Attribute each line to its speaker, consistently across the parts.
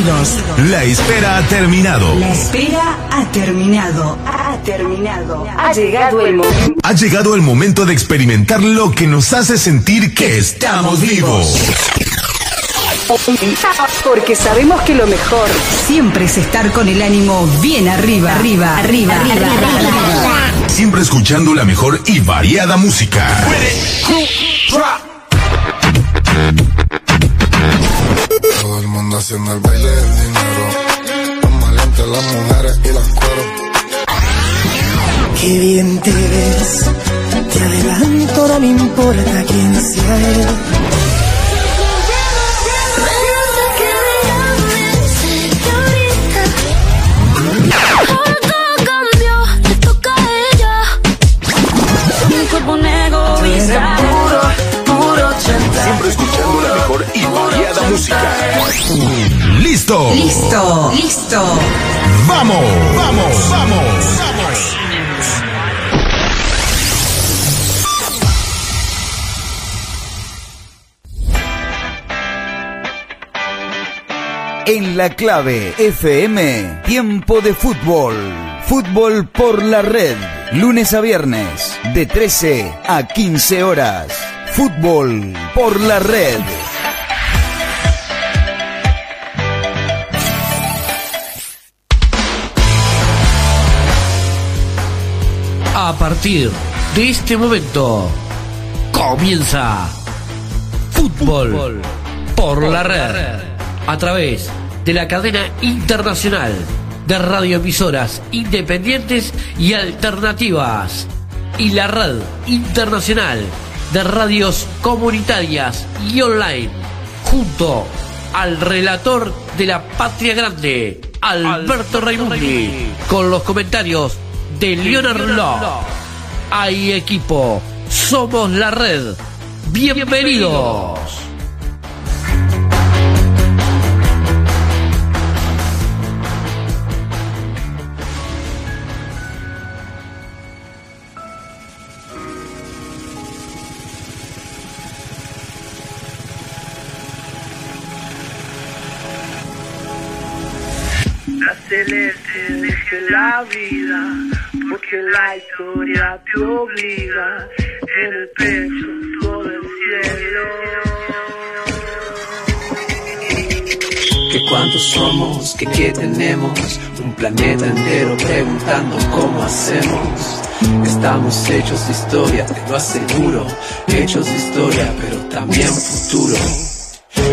Speaker 1: Bienvenidos.
Speaker 2: La espera ha terminado.
Speaker 1: La espera ha terminado. Ha terminado. Ha llegado el momento.
Speaker 2: Ha llegado el momento de experimentar lo que nos hace sentir que estamos vivos.
Speaker 1: Porque sabemos que lo mejor siempre es estar con el ánimo bien arriba, arriba, arriba, arriba, arriba.
Speaker 2: Siempre escuchando la mejor y variada música.
Speaker 3: Haciendo el baile del dinero. Tan valientes las mujeres y las cueros.
Speaker 4: Qué bien te ves, te adelanto, no me importa quién sea él.
Speaker 2: Música. ¡Listo!
Speaker 1: Listo, listo.
Speaker 2: ¡Vamos! ¡Vamos! ¡Vamos!
Speaker 5: En la clave FM, tiempo de fútbol. Fútbol por la red. Lunes a viernes, de 13 a 15 horas. Fútbol por la red.
Speaker 6: A partir de este momento comienza Fútbol por la red. a través de la cadena internacional de radioemisoras independientes y alternativas. Y la red internacional de radios comunitarias y online. Junto al relator de la Patria Grande, Alberto Raimundi, con los comentarios de Leonard. Hay equipo, somos la red. Bienvenidos.
Speaker 7: Vida, porque la historia te obliga. En el pecho todo el cielo.
Speaker 8: Que cuántos somos, que qué tenemos, un planeta entero preguntando cómo hacemos. Estamos hechos de historia, te lo aseguro, hechos de historia, pero también futuro.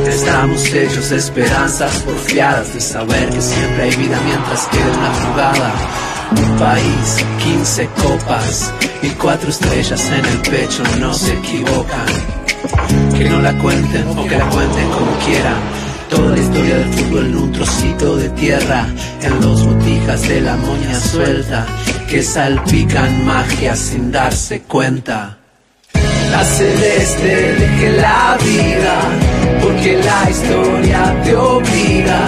Speaker 8: Estamos hechos de esperanzas porfiadas, de saber que siempre hay vida mientras queda una jugada. Un país, 15 copas y cuatro estrellas en el pecho, no se equivocan. Que no la cuenten o que la cuenten como quieran. Toda la historia del fútbol en un trocito de tierra, en dos botijas de la moña suelta, que salpican magia sin darse cuenta. La celeste deje la vida, porque la historia te obliga.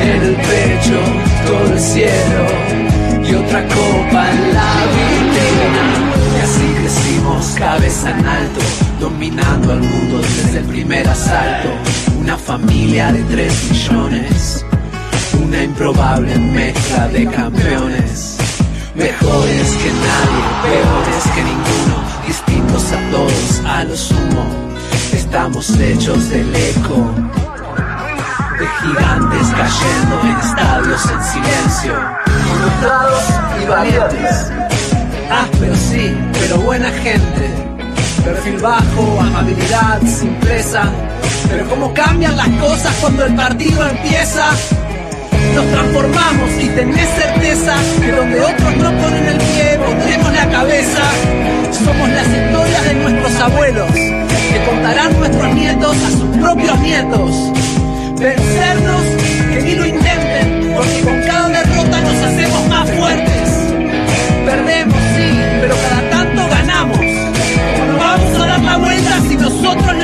Speaker 8: En el pecho todo el cielo y otra copa en la vitrina. Y así crecimos cabeza en alto, dominando al mundo desde el primer asalto. Una familia de tres millones, una improbable mezcla de campeones. Mejores que nadie, peores que ninguno, distintos a todos a lo sumo. Estamos hechos del eco de gigantes cayendo en estadios en silencio. Ilustrados y valientes. Ásperos sí, pero buena gente. Perfil bajo, amabilidad, simpleza. Pero cómo cambian las cosas cuando el partido empieza. Nos transformamos y tenés certeza que donde otros no ponen el pie, pondremos la cabeza. Somos las historias de nuestros abuelos, que contarán nuestros nietos a sus propios nietos. Vencernos, que ni lo intenten, porque con cada nos hacemos más fuertes. Perdemos, sí, pero cada tanto ganamos. Vamos a dar la vuelta si nosotros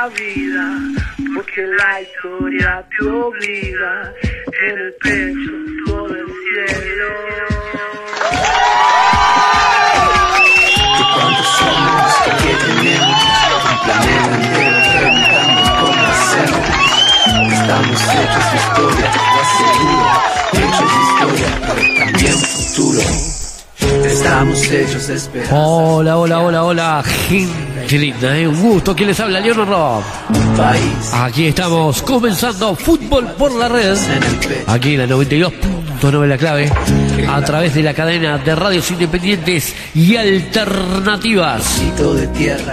Speaker 8: la vida, porque la historia te obliga en el pecho todo el cielo. Que cuántos somos, que qué tenemos, un planeta entero preguntando cómo hacemos. Estamos hechos de historia, lo aseguro, hechos de historia, pero también futuro. Estamos hechos de esperanza.
Speaker 6: Hola, hola, hola, hola, gente linda, ¿eh? un gusto. ¿Quién les habla? Leonardo Rob. Aquí estamos comenzando Fútbol por la Red. Aquí en la 92.9 la clave. A través de la cadena de radios independientes y alternativas.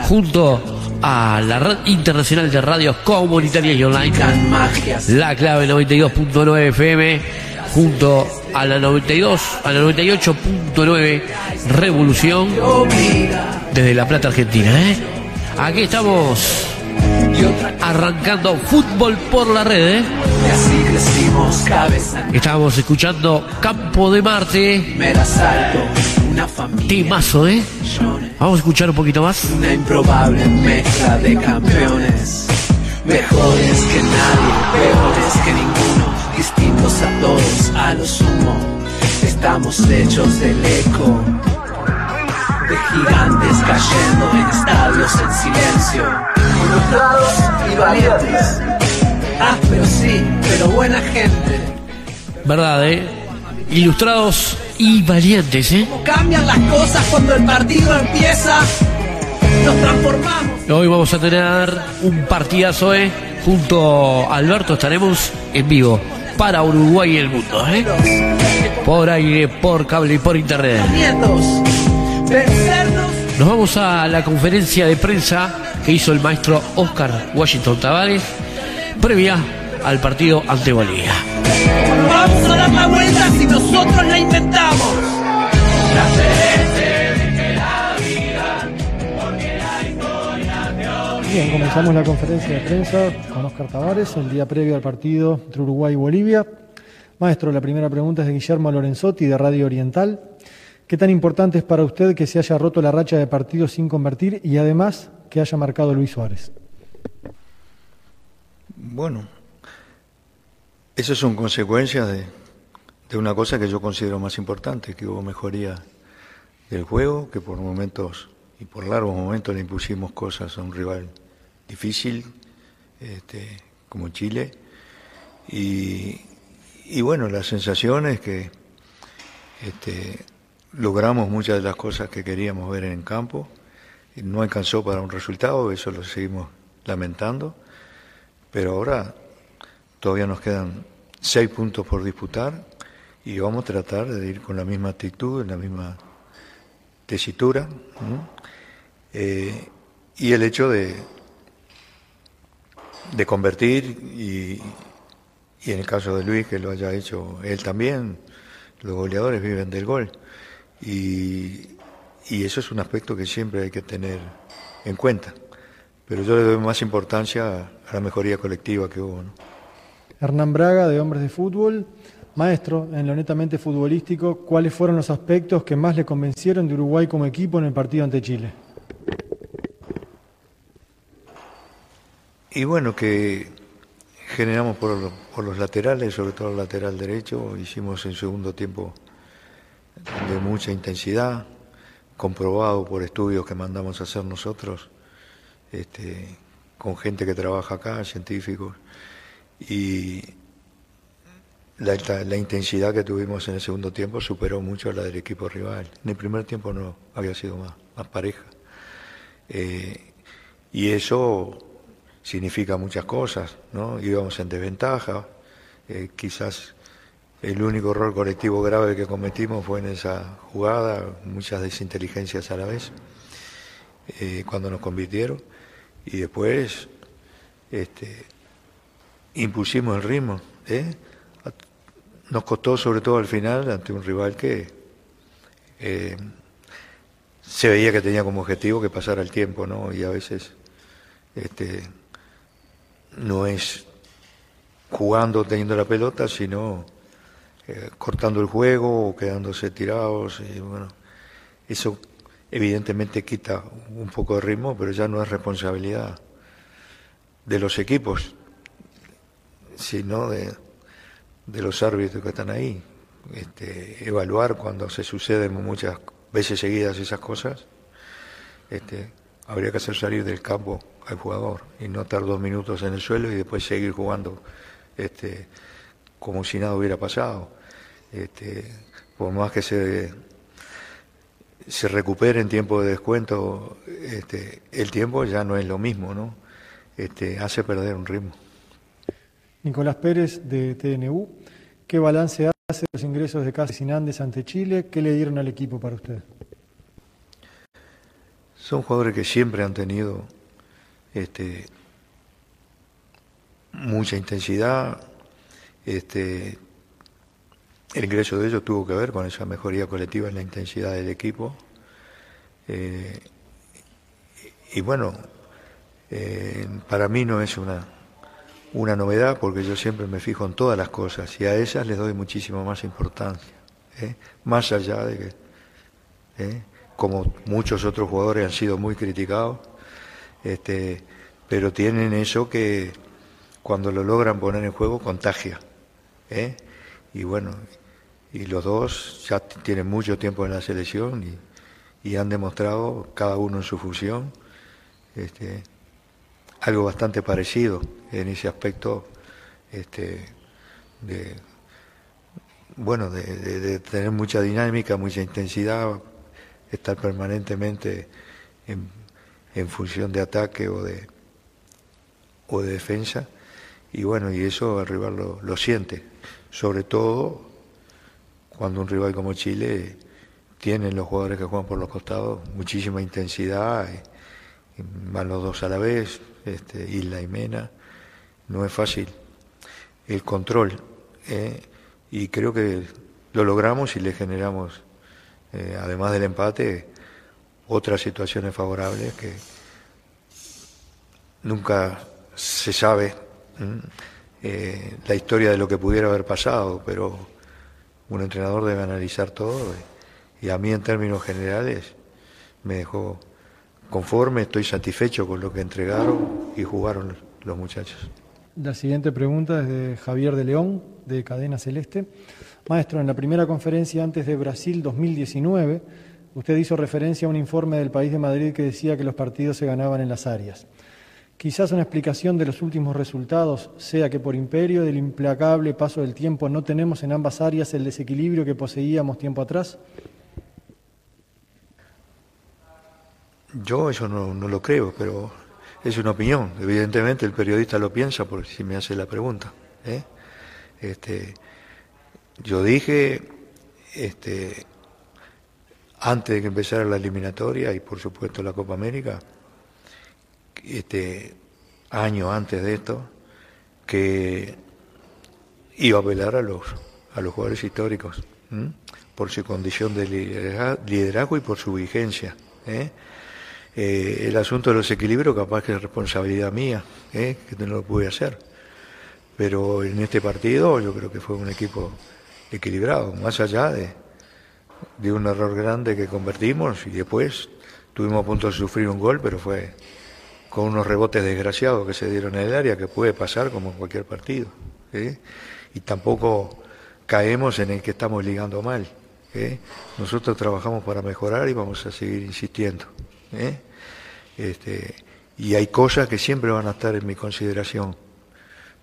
Speaker 6: Junto a la red internacional de radios comunitarias y online. La clave 92.9 FM. Junto a la 92, a la 98.9 Revolución. Desde La Plata, Argentina, ¿eh? Aquí estamos arrancando fútbol por la red, ¿eh? Estábamos escuchando Campo de Marte. Timazo, ¿eh? Vamos a escuchar un poquito más.
Speaker 8: Una improbable mezcla de campeones. Mejores que nadie, peores que a todos, a lo sumo. Estamos hechos del eco. De gigantes cayendo en estadios en silencio. Ilustrados y valientes. Ah, pero sí, pero buena gente.
Speaker 6: ¿Verdad, eh? Ilustrados y valientes, ¿eh?
Speaker 8: Cambian las cosas cuando el partido empieza. Nos transformamos.
Speaker 6: Hoy vamos a tener un partidazo, ¿eh? Junto a Alberto estaremos en vivo para Uruguay y el mundo, ¿eh? Por aire, por cable y por internet. Nos vamos a la conferencia de prensa que hizo el maestro Oscar Washington Tavares previa al partido ante Bolivia.
Speaker 8: Vamos a dar la vuelta si nosotros la inventamos.
Speaker 9: Bien, comenzamos la conferencia de prensa con Oscar Tavares el día previo al partido entre Uruguay y Bolivia. Maestro, la primera pregunta es de Guillermo Lorenzotti de Radio Oriental. ¿Qué tan importante es para usted que se haya roto la racha de partidos sin convertir y además que haya marcado Luis Suárez?
Speaker 10: Bueno, eso son consecuencias de, de una cosa que yo considero más importante, que hubo mejoría del juego, que por momentos y por largos momentos le impusimos cosas a un rival difícil, este, como Chile. Y, bueno, la sensación es que este, logramos muchas de las cosas que queríamos ver en el campo. No alcanzó para un resultado, eso lo seguimos lamentando. Pero ahora todavía nos quedan seis puntos por disputar y vamos a tratar de ir con la misma actitud, en la misma tesitura. Eh, y el hecho de, de convertir y, en el caso de Luis que lo haya hecho él también, los goleadores viven del gol. Y, y eso es un aspecto que siempre hay que tener en cuenta. Pero yo le doy más importancia a la mejoría colectiva que hubo. ¿no?
Speaker 9: Hernán Braga de Hombres de Fútbol. Maestro, en lo netamente futbolístico, ¿cuáles fueron los aspectos que más le convencieron de Uruguay como equipo en el partido ante Chile?
Speaker 10: Y bueno, que generamos por, lo- por los laterales, sobre todo el lateral derecho, hicimos en segundo tiempo de mucha intensidad, comprobado por estudios que mandamos a hacer nosotros, este, con gente que trabaja acá, científicos, y la, intensidad que tuvimos en el segundo tiempo superó mucho la del equipo rival. En el primer tiempo no había sido más, más pareja. Eh, y eso significa muchas cosas, ¿no? Íbamos en desventaja, eh, quizás el único error colectivo grave que cometimos fue en esa jugada, muchas desinteligencias a la vez, eh, cuando nos convirtieron, y después este, impusimos el ritmo, ¿eh? Nos costó sobre todo al final ante un rival que eh, se veía que tenía como objetivo que pasara el tiempo, ¿no? Y a veces este, no es jugando, teniendo la pelota, sino eh, cortando el juego o quedándose tirados. Y bueno, eso evidentemente quita un poco de ritmo, pero ya no es responsabilidad de los equipos, sino de, de los árbitros que están ahí. Este, evaluar cuando se suceden muchas veces seguidas esas cosas, este, habría que hacer salir del campo al jugador y no estar dos minutos en el suelo y después seguir jugando este, como si nada hubiera pasado. Este, por más que se, se recupere en tiempo de descuento, este, el tiempo ya no es lo mismo, ¿no? Este, hace perder un ritmo.
Speaker 9: Nicolás Pérez de TNU, ¿qué balance hace los ingresos de Casa Sinandes ante Chile? ¿Qué le dieron al equipo para usted?
Speaker 10: Son jugadores que siempre han tenido este, mucha intensidad. Este, el ingreso de ellos tuvo que ver con esa mejoría colectiva en la intensidad del equipo. Eh, y bueno, eh, para mí no es una, novedad porque yo siempre me fijo en todas las cosas y a esas les doy muchísimo más importancia, ¿eh? más allá de que, como muchos otros jugadores han sido muy criticados, este, pero tienen eso que cuando lo logran poner en juego contagia. ¿eh? Y bueno, y los dos ya tienen mucho tiempo en la selección y, han demostrado, cada uno en su función, este, algo bastante parecido en ese aspecto este, bueno, de, tener mucha dinámica, mucha intensidad, estar permanentemente en, función de ataque o de, o de defensa. Y bueno, y eso el rival lo, siente, sobre todo cuando un rival como Chile tiene los jugadores que juegan por los costados muchísima intensidad, y, van los dos a la vez, este, Isla y Mena, no es fácil el control. ¿eh? y creo que lo logramos y le generamos, eh, además del empate, otras situaciones favorables que nunca se sabe eh, la historia de lo que pudiera haber pasado, pero un entrenador debe analizar todo y, a mí en términos generales me dejó conforme, estoy satisfecho con lo que entregaron y jugaron los muchachos.
Speaker 9: La siguiente pregunta es de Javier de León, de Cadena Celeste. Maestro, en la primera conferencia antes de Brasil 2019, usted hizo referencia a un informe del país de Madrid que decía que los partidos se ganaban en las áreas. Quizás una explicación de los últimos resultados sea que por imperio del implacable paso del tiempo no tenemos en ambas áreas el desequilibrio que poseíamos tiempo atrás.
Speaker 10: Yo eso no, lo creo, pero es una opinión. Evidentemente el periodista lo piensa por si me hace la pregunta. ¿eh? Este, yo dije, este, antes de que empezara la eliminatoria y por supuesto la Copa América, este, año antes de esto, que iba a apelar a los, a los jugadores históricos por su condición de liderazgo y por su vigencia. ¿eh? Eh, el asunto de los equilibrios capaz que es responsabilidad mía, ¿eh? que no lo pude hacer. Pero en este partido yo creo que fue un equipo equilibrado, más allá de, de un error grande que convertimos y después tuvimos a punto de sufrir un gol, pero fue con unos rebotes desgraciados que se dieron en el área, que puede pasar como en cualquier partido. Y tampoco caemos en el que estamos ligando mal. Nosotros trabajamos para mejorar y vamos a seguir insistiendo. Este, y hay cosas que siempre van a estar en mi consideración.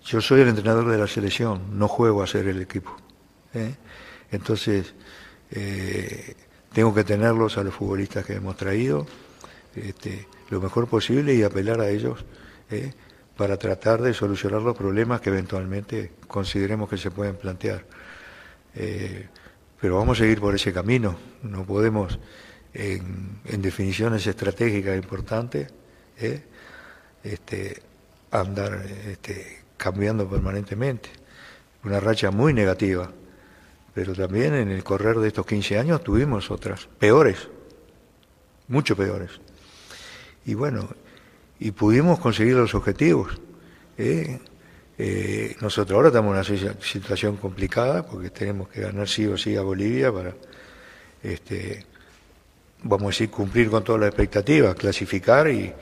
Speaker 10: Yo soy el entrenador de la selección, no juego a ser el equipo. Entonces, eh, tengo que tenerlos a los futbolistas que hemos traído. Este, lo mejor posible y apelar a ellos eh, para tratar de solucionar los problemas que eventualmente consideremos que se pueden plantear. Eh, pero vamos a seguir por ese camino, no podemos en, definiciones estratégicas importantes eh, este, andar este, cambiando permanentemente. Una racha muy negativa, pero también en el correr de estos 15 años tuvimos otras, peores, mucho peores y bueno, y pudimos conseguir los objetivos. ¿eh? Eh, nosotros ahora estamos en una situación complicada porque tenemos que ganar sí o sí a Bolivia para este, vamos a decir, cumplir con todas las expectativas, clasificar y,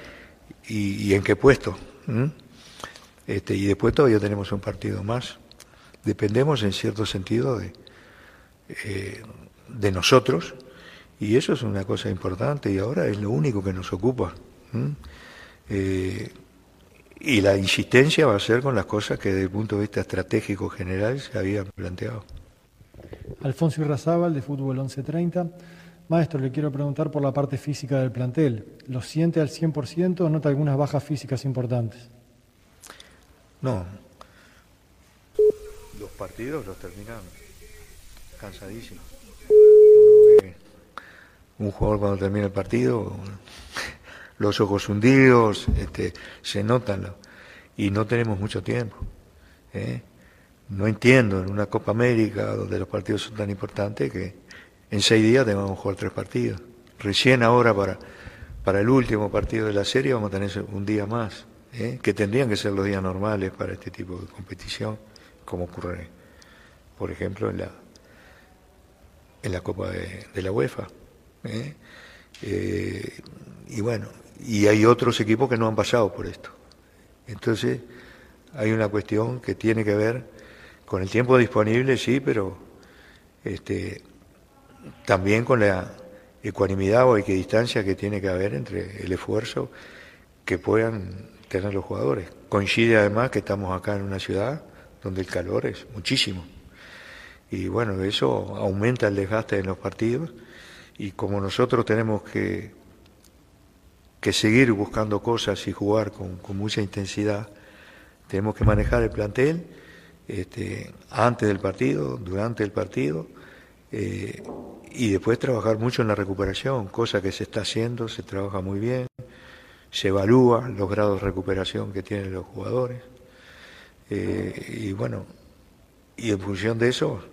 Speaker 10: y, en qué puesto. Este, y después todavía tenemos un partido más. Dependemos en cierto sentido de, eh, de nosotros y eso es una cosa importante y ahora es lo único que nos ocupa. Eh, y la insistencia va a ser con las cosas que desde el punto de vista estratégico general se habían planteado.
Speaker 9: Alfonso Irrazábal, de Fútbol 1130. Maestro, le quiero preguntar por la parte física del plantel. ¿Lo siente al 100% o nota algunas bajas físicas importantes?
Speaker 10: No. Los partidos los terminan cansadísimos. Un jugador cuando termina el partido, los ojos hundidos, este, se notan y no tenemos mucho tiempo. ¿eh? No entiendo en una Copa América donde los partidos son tan importantes que en seis días tengamos que jugar tres partidos. Recién ahora para, para el último partido de la serie vamos a tener un día más, ¿eh? que tendrían que ser los días normales para este tipo de competición, como ocurre, por ejemplo, en la, en la Copa de, la UEFA. ¿eh? Eh, y bueno, y hay otros equipos que no han pasado por esto. Entonces, hay una cuestión que tiene que ver con el tiempo disponible, sí, pero este, también con la ecuanimidad o equidistancia que tiene que haber entre el esfuerzo que puedan tener los jugadores. Coincide además que estamos acá en una ciudad donde el calor es muchísimo. Y bueno, eso aumenta el desgaste en los partidos. Y como nosotros tenemos que, que seguir buscando cosas y jugar con, con mucha intensidad, tenemos que manejar el plantel este, antes del partido, durante el partido, eh, y después trabajar mucho en la recuperación, cosa que se está haciendo, se trabaja muy bien, se evalúa los grados de recuperación que tienen los jugadores, eh, y bueno, y en función de eso,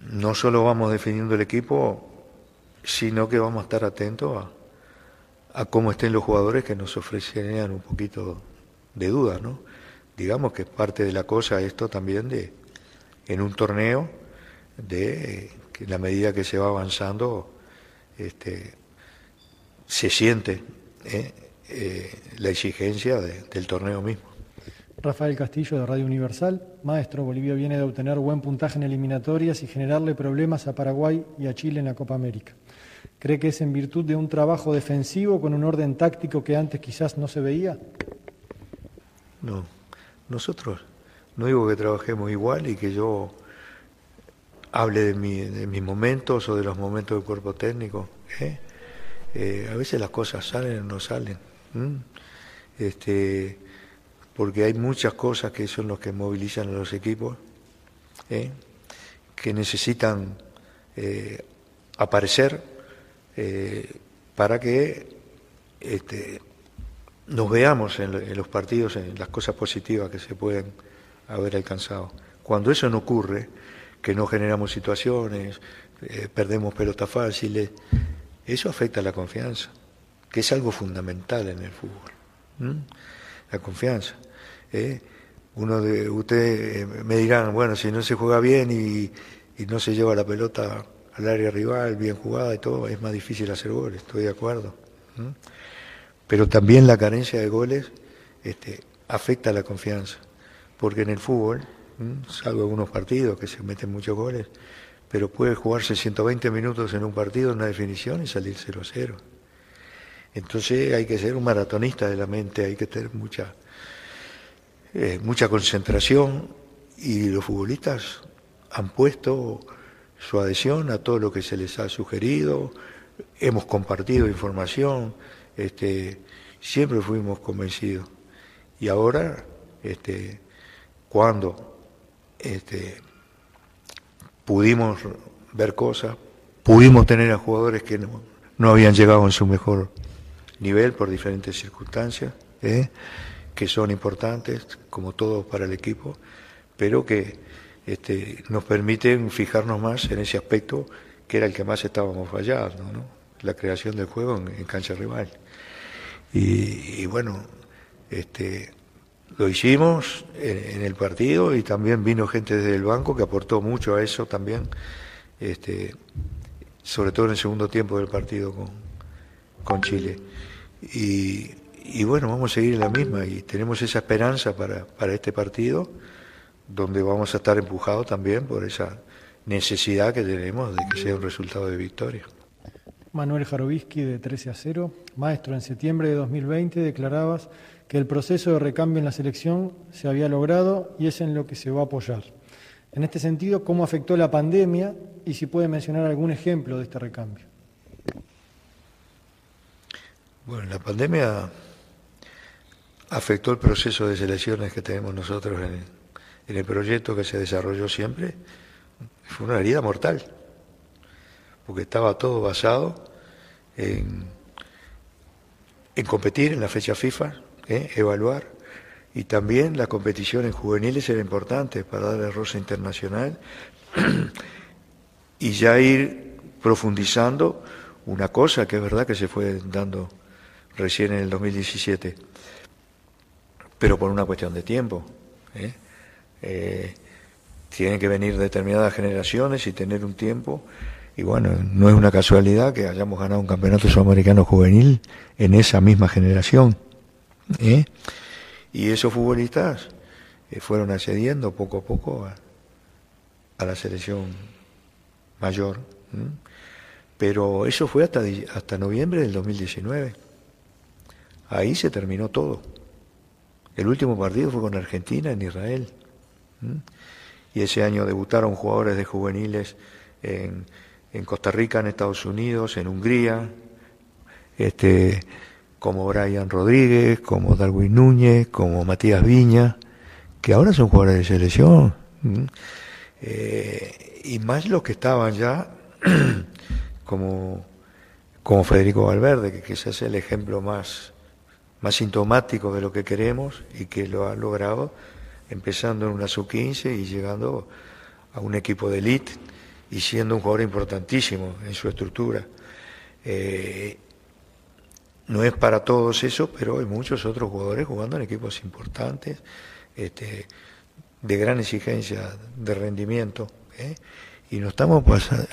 Speaker 10: no solo vamos definiendo el equipo, sino que vamos a estar atentos a, cómo estén los jugadores que nos ofrecerían un poquito de duda, ¿no? digamos que es parte de la cosa esto también de, en un torneo, de que en la medida que se va avanzando, este, se siente ¿eh? Eh, la exigencia del torneo mismo.
Speaker 9: Rafael Castillo de Radio Universal. Maestro, Bolivia viene de obtener buen puntaje en eliminatorias y generarle problemas a Paraguay y a Chile en la Copa América. ¿Cree que es en virtud de un trabajo defensivo con un orden táctico que antes quizás no se veía?
Speaker 10: No, nosotros no digo que trabajemos igual y que yo hable de, mis momentos o de los momentos del cuerpo técnico. ¿eh? Eh, a veces las cosas salen o no salen. Este, porque hay muchas cosas que son los que movilizan a los equipos, ¿eh? que necesitan aparecer para que este, nos veamos en, los partidos, en las cosas positivas que se pueden haber alcanzado. Cuando eso no ocurre, que no generamos situaciones, eh, perdemos pelotas fáciles, eso afecta a la confianza, que es algo fundamental en el fútbol. La confianza. ¿Eh? Uno de ustedes eh, me dirán, bueno, si no se juega bien y, no se lleva la pelota al área rival, bien jugada y todo, es más difícil hacer goles, estoy de acuerdo pero también la carencia de goles este, afecta a la confianza, porque en el fútbol, salvo algunos partidos que se meten muchos goles, pero puede jugarse 120 minutos en un partido en una definición y salir 0-0. Entonces hay que ser un maratonista de la mente, hay que tener mucha, eh, mucha concentración y los futbolistas han puesto su adhesión a todo lo que se les ha sugerido, hemos compartido información, este, siempre fuimos convencidos. Y ahora, este, cuando este, pudimos ver cosas, pudimos tener a jugadores que no, habían llegado en su mejor nivel por diferentes circunstancias, ¿eh? Que son importantes, como todos para el equipo, pero que este, nos permiten fijarnos más en ese aspecto que era el que más estábamos fallando, ¿no? la creación del juego en cancha rival. Y, bueno, este, lo hicimos en, el partido y también vino gente desde el banco que aportó mucho a eso también. Este, sobre todo en el segundo tiempo del partido con, con Chile. Y, y bueno, vamos a seguir en la misma y tenemos esa esperanza para, para este partido, donde vamos a estar empujados también por esa necesidad que tenemos de que sea un resultado de victoria.
Speaker 9: Manuel Jarovisky de 13 a 0. Maestro, en septiembre de 2020 declarabas que el proceso de recambio en la selección se había logrado y es en lo que se va a apoyar. En este sentido, ¿cómo afectó la pandemia y si puede mencionar algún ejemplo de este recambio?
Speaker 10: Bueno, la pandemia afectó el proceso de selecciones que tenemos nosotros en, en el proyecto que se desarrolló siempre. Fue una herida mortal, porque estaba todo basado en, en competir en la fecha FIFA, ¿eh? evaluar, y también las competiciones juveniles era importante para darle rosa internacional y ya ir profundizando una cosa que es verdad que se fue dando recién en el 2017, pero por una cuestión de tiempo. ¿eh? Eh, tienen que venir determinadas generaciones y tener un tiempo. Y bueno, no es una casualidad que hayamos ganado un campeonato sudamericano juvenil en esa misma generación. ¿eh? Y esos futbolistas eh, fueron accediendo poco a poco a, a la selección mayor. Pero eso fue hasta, hasta noviembre del 2019. Ahí se terminó todo. El último partido fue con Argentina en Israel. Y ese año debutaron jugadores de juveniles en, en Costa Rica, en Estados Unidos, en Hungría, este, como Brian Rodríguez, como Darwin Núñez, como Matías Viña, que ahora son jugadores de selección. Eh, y más los que estaban ya, como, como Federico Valverde, que quizás es el ejemplo más, más sintomático de lo que queremos y que lo ha logrado empezando en una sub-15 y llegando a un equipo de elite y siendo un jugador importantísimo en su estructura. Eh, no es para todos eso, pero hay muchos otros jugadores jugando en equipos importantes, este, de gran exigencia de rendimiento. ¿eh? Y nos estamos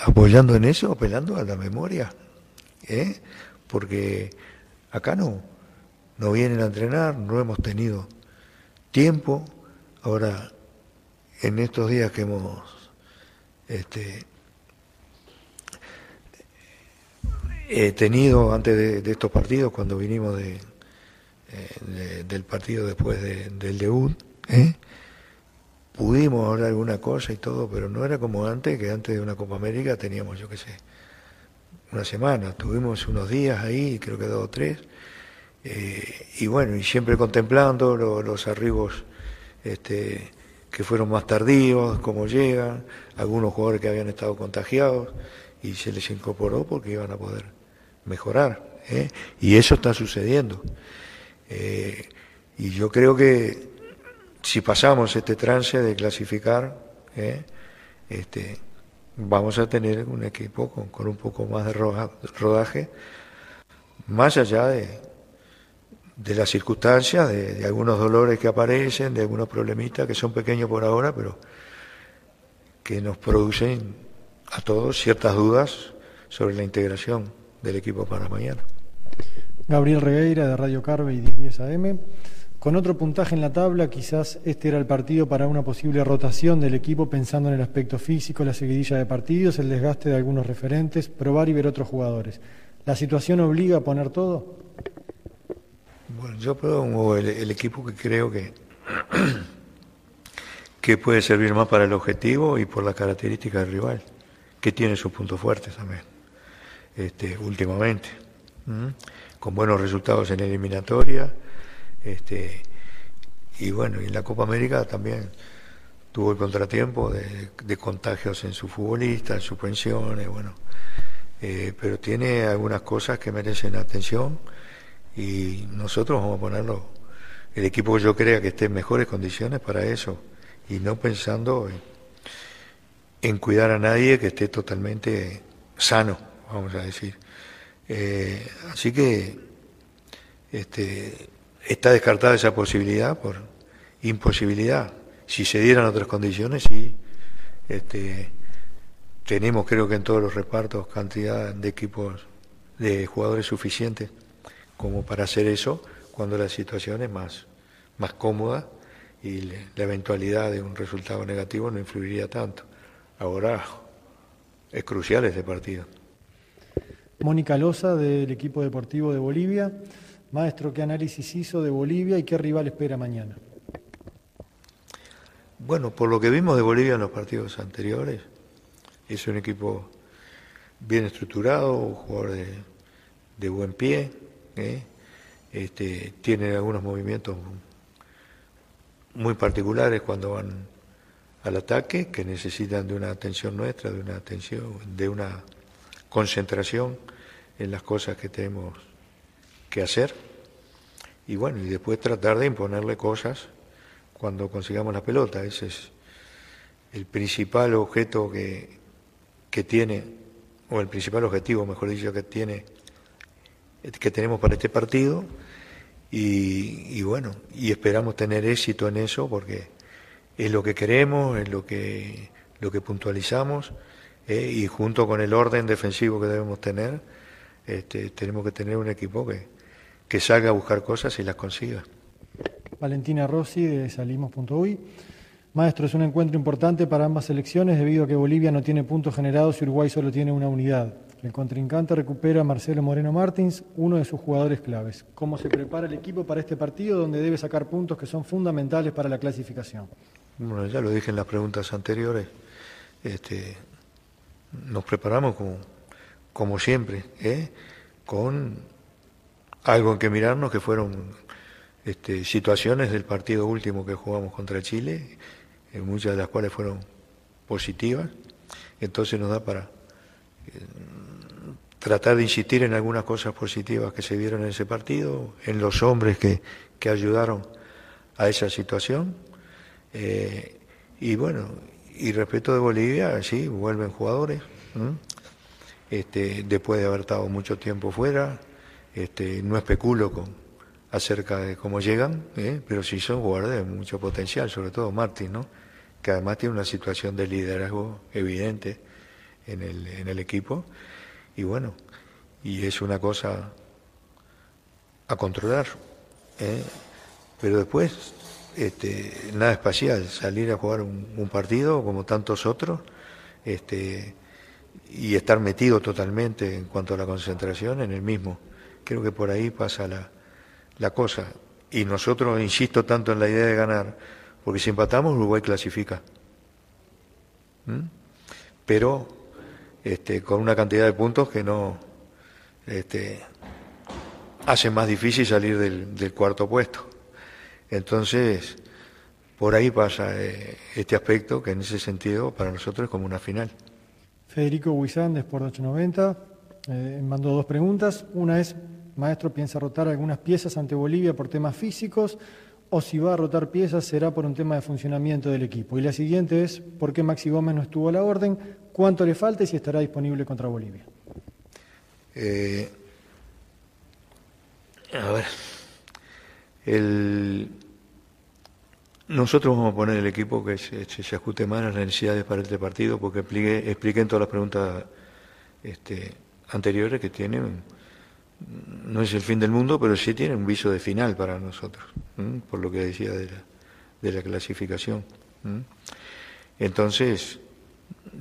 Speaker 10: apoyando en eso, apelando a la memoria, ¿eh? porque acá no, no vienen a entrenar, no hemos tenido tiempo, Ahora, en estos días que hemos este, tenido antes de, estos partidos, cuando vinimos eh, del partido después del debut, ¿eh? pudimos hablar alguna cosa y todo, pero no era como antes, que antes de una Copa América teníamos, yo qué sé, una semana, tuvimos unos días ahí, creo que dos o tres, eh, y bueno, y siempre contemplando los arribos este, que fueron más tardíos, cómo llegan, algunos jugadores que habían estado contagiados y se les incorporó porque iban a poder mejorar. ¿eh? Y eso está sucediendo. Eh, y yo creo que si pasamos este trance de clasificar, este, vamos a tener un equipo con un poco más de rodaje, más allá de, de las circunstancias, de, algunos dolores que aparecen, de algunos problemitas que son pequeños por ahora, pero que nos producen a todos ciertas dudas sobre la integración del equipo para mañana.
Speaker 9: Gabriel Regueira de Radio Carve y 1010 AM. Con otro puntaje en la tabla, quizás este era el partido para una posible rotación del equipo pensando en el aspecto físico, la seguidilla de partidos, el desgaste de algunos referentes, probar y ver otros jugadores. ¿La situación obliga a poner todo?
Speaker 10: Bueno, yo pongo el, equipo que creo que, que puede servir más para el objetivo y por las características del rival, que tiene sus puntos fuertes también, este, últimamente, con buenos resultados en eliminatoria, este, y bueno, y en la Copa América también tuvo el contratiempo de, contagios en sus futbolistas, en sus pensiones, bueno, eh, pero tiene algunas cosas que merecen atención y nosotros vamos a ponerlo, el equipo que yo crea que esté en mejores condiciones para eso y no pensando en, cuidar a nadie que esté totalmente sano, vamos a decir. Eh, así que este, está descartada esa posibilidad por imposibilidad. Si se dieran otras condiciones, sí, este, tenemos creo que en todos los repartos cantidad de equipos de jugadores suficientes como para hacer eso cuando la situación es más, más cómoda y la eventualidad de un resultado negativo no influiría tanto. Ahora es crucial este partido.
Speaker 9: Mónica Loza del equipo deportivo de Bolivia. Maestro, ¿qué análisis hizo de Bolivia y qué rival espera mañana?
Speaker 10: Bueno, por lo que vimos de Bolivia en los partidos anteriores, es un equipo bien estructurado, un jugador de, buen pie, ¿eh? este, tiene algunos movimientos muy particulares cuando van al ataque, que necesitan de una atención nuestra, de una atención, de una concentración en las cosas que tenemos que hacer. Y bueno, y después tratar de imponerle cosas cuando consigamos la pelota. Ese es el principal objeto que, que tiene, o el principal objetivo, mejor dicho, que tiene, que tenemos para este partido. Y, bueno, y esperamos tener éxito en eso porque es lo que queremos, es lo que, lo que puntualizamos, eh, y junto con el orden defensivo que debemos tener, este, tenemos que tener un equipo que, que salga a buscar cosas y las consiga.
Speaker 9: Valentina Rossi de Salimos.uy. Maestro, es un encuentro importante para ambas selecciones debido a que Bolivia no tiene puntos generados y Uruguay solo tiene una unidad. El contrincante recupera a Marcelo Moreno Martins, uno de sus jugadores claves. ¿Cómo se prepara el equipo para este partido donde debe sacar puntos que son fundamentales para la clasificación?
Speaker 10: Bueno, ya lo dije en las preguntas anteriores. Este, nos preparamos como, siempre, ¿eh? con algo en que mirarnos que fueron este, situaciones del partido último que jugamos contra Chile, en muchas de las cuales fueron positivas, entonces nos da para eh, tratar de insistir en algunas cosas positivas que se vieron en ese partido, en los hombres que, que ayudaron a esa situación. Eh, y bueno, y respecto de Bolivia, sí, vuelven jugadores, este, después de haber estado mucho tiempo fuera, este, no especulo con acerca de cómo llegan, ¿eh? pero sí son jugadores de mucho potencial, sobre todo Martín, ¿no? que además tiene una situación de liderazgo evidente en el, en el equipo, y bueno, y es una cosa a controlar, ¿eh? pero después este, nada espacial, salir a jugar un, partido como tantos otros, este, y estar metido totalmente en cuanto a la concentración en el mismo. Creo que por ahí pasa la, la cosa. Y nosotros, insisto tanto en la idea de ganar, porque si empatamos, Uruguay clasifica. ¿Mm? Pero este, con una cantidad de puntos que no este, hace más difícil salir del, cuarto puesto. Entonces, por ahí pasa eh, este aspecto que en ese sentido para nosotros es como una final.
Speaker 9: Federico Huizán, Sport 890, eh, mandó dos preguntas. Una es, Maestro piensa rotar algunas piezas ante Bolivia por temas físicos o si va a rotar piezas será por un tema de funcionamiento del equipo. Y la siguiente es, ¿por qué Maxi Gómez no estuvo a la orden? ¿Cuánto le falta y si estará disponible contra Bolivia?
Speaker 10: Eh, a ver, nosotros vamos a poner el equipo que se, se, ajuste más a las necesidades para este partido porque expliqué, expliqué en todas las preguntas este, anteriores que tienen no es el fin del mundo, pero sí tiene un viso de final para nosotros, por lo que decía de la clasificación. Entonces,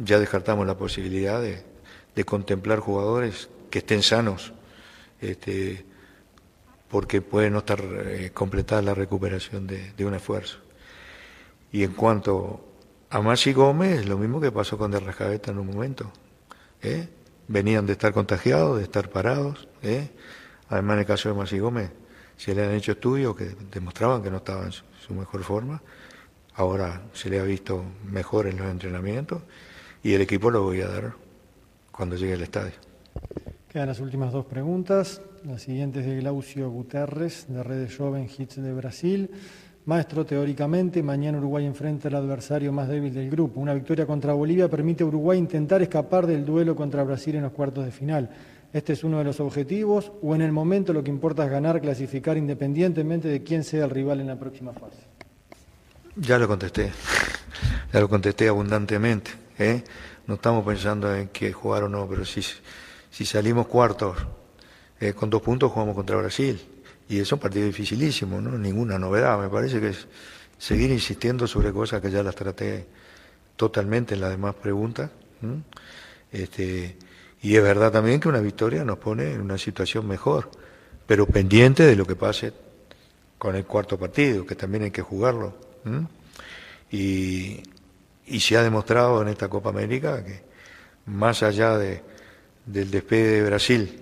Speaker 10: ya descartamos la posibilidad de, contemplar jugadores que estén sanos, este, porque puede no estar eh, completada la recuperación de, un esfuerzo. Y en cuanto a Masi Gómez, lo mismo que pasó con De Rascaveta en un momento. ¿eh? venían de estar contagiados, de estar parados. ¿eh? Además, en el caso de Masi Gómez, se le han hecho estudios que demostraban que no estaba en su, mejor forma. Ahora se le ha visto mejor en los entrenamientos y el equipo lo voy a dar cuando llegue al estadio.
Speaker 9: Quedan las últimas dos preguntas. La siguiente es de Glaucio Guterres, de Redes Joven Hits de Brasil. Maestro, teóricamente, mañana Uruguay enfrenta al adversario más débil del grupo. Una victoria contra Bolivia permite a Uruguay intentar escapar del duelo contra Brasil en los cuartos de final. ¿Este es uno de los objetivos o en el momento lo que importa es ganar, clasificar independientemente de quién sea el rival en la próxima fase?
Speaker 10: Ya lo contesté, ya lo contesté abundantemente. ¿Eh? No estamos pensando en que jugar o no, pero si, si salimos cuartos eh, con dos puntos jugamos contra Brasil. Y es un partido dificilísimo, ¿no? Ninguna novedad. Me parece que es seguir insistiendo sobre cosas que ya las traté totalmente en las demás preguntas. Este, y es verdad también que una victoria nos pone en una situación mejor, pero pendiente de lo que pase con el cuarto partido, que también hay que jugarlo. Y, y se ha demostrado en esta Copa América que más allá de, del despegue de Brasil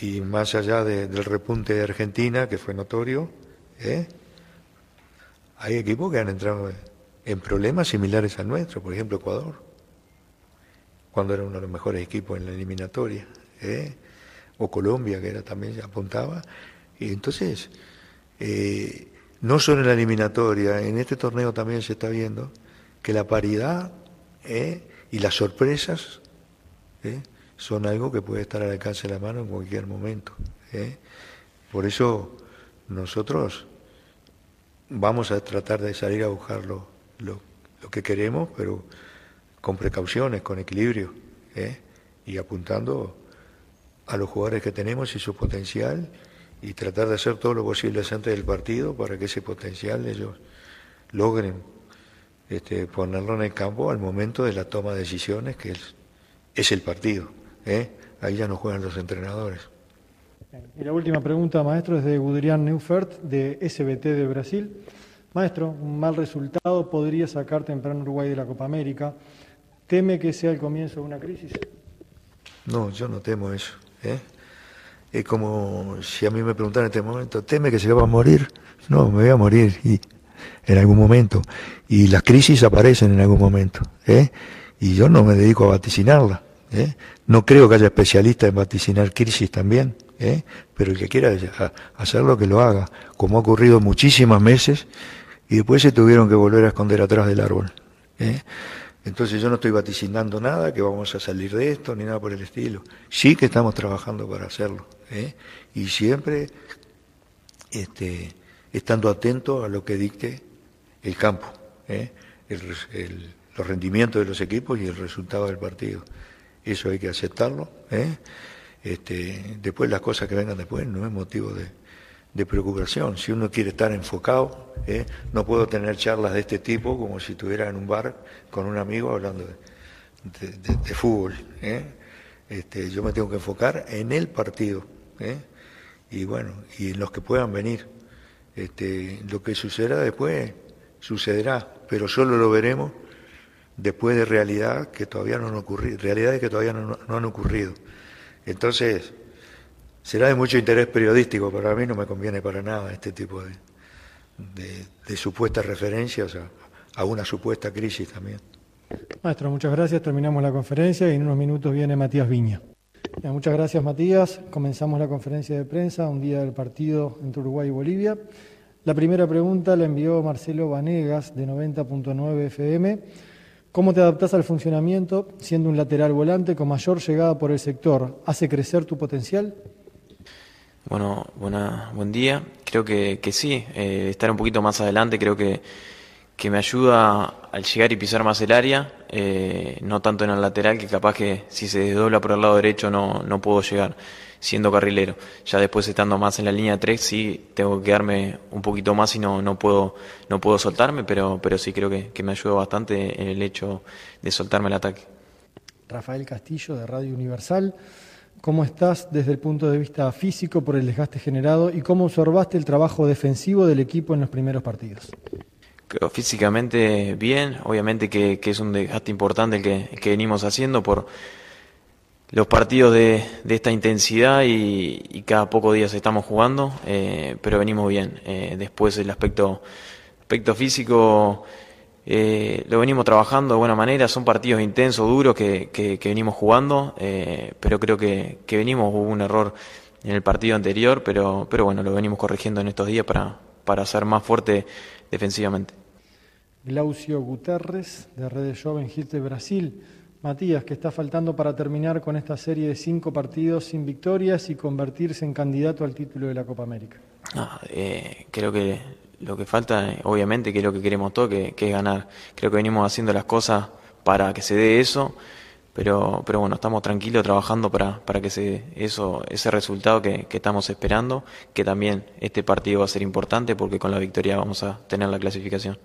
Speaker 10: y más allá del repunte de Argentina, que fue notorio, ¿eh? hay equipos que han entrado en problemas similares al nuestro, por ejemplo Ecuador, cuando era uno de los mejores equipos en la eliminatoria, ¿eh? o Colombia, que era también apuntaba, y entonces, eh, no solo en la eliminatoria, en este torneo también se está viendo que la paridad ¿eh? y las sorpresas ¿eh? son algo que puede estar al alcance de la mano en cualquier momento. ¿eh? Por eso nosotros vamos a tratar de salir a buscar lo, lo, que queremos, pero con precauciones, con equilibrio, y apuntando a los jugadores que tenemos y su potencial y tratar de hacer todo lo posible antes del partido para que ese potencial ellos logren este, ponerlo en el campo al momento de la toma de decisiones, que es, es el partido. ¿eh? Ahí ya no juegan los entrenadores.
Speaker 9: Y la última pregunta, maestro, es de Gudrián Neufert, de SBT de Brasil. Maestro, un mal resultado podría sacar temprano Uruguay de la Copa América. ¿Teme que sea el comienzo de una crisis?
Speaker 10: No, yo no temo eso. ¿eh? Es como si a mí me preguntaran en este momento, ¿teme que se va a morir? No, me voy a morir. Y en algún momento. Y las crisis aparecen en algún momento. ¿eh? Y yo no me dedico a vaticinarla. ¿eh? No creo que haya especialistas en vaticinar crisis también. ¿eh? Pero el que quiera hacerlo, que lo haga. Como ha ocurrido muchísimas meses y después se tuvieron que volver a esconder atrás del árbol. ¿eh? Entonces yo no estoy vaticinando nada, que vamos a salir de esto, ni nada por el estilo. Sí que estamos trabajando para hacerlo. ¿eh? Y siempre este, estando atento a lo que dicte el campo, ¿eh? los rendimientos de los equipos y el resultado del partido. Eso hay que aceptarlo. ¿eh? Este, después las cosas que vengan después no es motivo de, preocupación. Si uno quiere estar enfocado, ¿eh? no puedo tener charlas de este tipo como si estuviera en un bar con un amigo hablando de, fútbol. Este, yo me tengo que enfocar en el partido. Y bueno, y en los que puedan venir. Este, lo que sucederá después sucederá, pero solo lo veremos después de realidad que todavía no han ocurrido, realidades que todavía no, han ocurrido. Entonces, será de mucho interés periodístico, pero a mí no me conviene para nada este tipo de, de, supuestas referencias a, una supuesta crisis también.
Speaker 9: Maestro, muchas gracias. Terminamos la conferencia y en unos minutos viene Matías Viña. muchas gracias, Matías. Comenzamos la conferencia de prensa, un día del partido entre Uruguay y Bolivia. La primera pregunta la envió Marcelo Vanegas, de 90.9 FM. ¿Cómo te adaptas al funcionamiento siendo un lateral volante con mayor llegada por el sector? ¿Hace crecer tu potencial?
Speaker 11: Bueno, buena, buen día. Creo que, sí, eh, estar un poquito más adelante creo que, que, me ayuda al llegar y pisar más el área, eh, no tanto en el lateral, que capaz que si se desdobla por el lado derecho no, no puedo llegar siendo carrilero. Ya después estando más en la línea 3 sí tengo que quedarme un poquito más y no, no, puedo, no puedo soltarme, pero, pero sí creo que, me ayuda bastante en el hecho de soltarme el ataque.
Speaker 9: Rafael Castillo de Radio Universal. ¿Cómo estás desde el punto de vista físico por el desgaste generado y cómo observaste el trabajo defensivo del equipo en los primeros partidos?
Speaker 11: Creo físicamente bien, obviamente que, es un desgaste importante el que, que venimos haciendo por, los partidos de, de esta intensidad y, cada pocos días estamos jugando, eh, pero venimos bien. Eh, después el aspecto, aspecto físico eh, lo venimos trabajando de buena manera, son partidos intensos, duros que, que, venimos jugando, pero creo que, que venimos, hubo un error en el partido anterior, pero, pero bueno, lo venimos corrigiendo en estos días para, para ser más fuerte defensivamente.
Speaker 9: Glaucio Guterres, de Redes Joven Brasil. Matías, que está faltando para terminar con esta serie de cinco partidos sin victorias y convertirse en candidato al título de la Copa América?
Speaker 11: Eh, creo que lo que falta, obviamente, que es lo que queremos todos, que, es ganar. Creo que venimos haciendo las cosas para que se dé eso. Pero, pero bueno, estamos tranquilos trabajando para, para que se, eso, ese resultado que, que estamos esperando, que también este partido va a ser importante porque con la victoria vamos a tener la clasificación.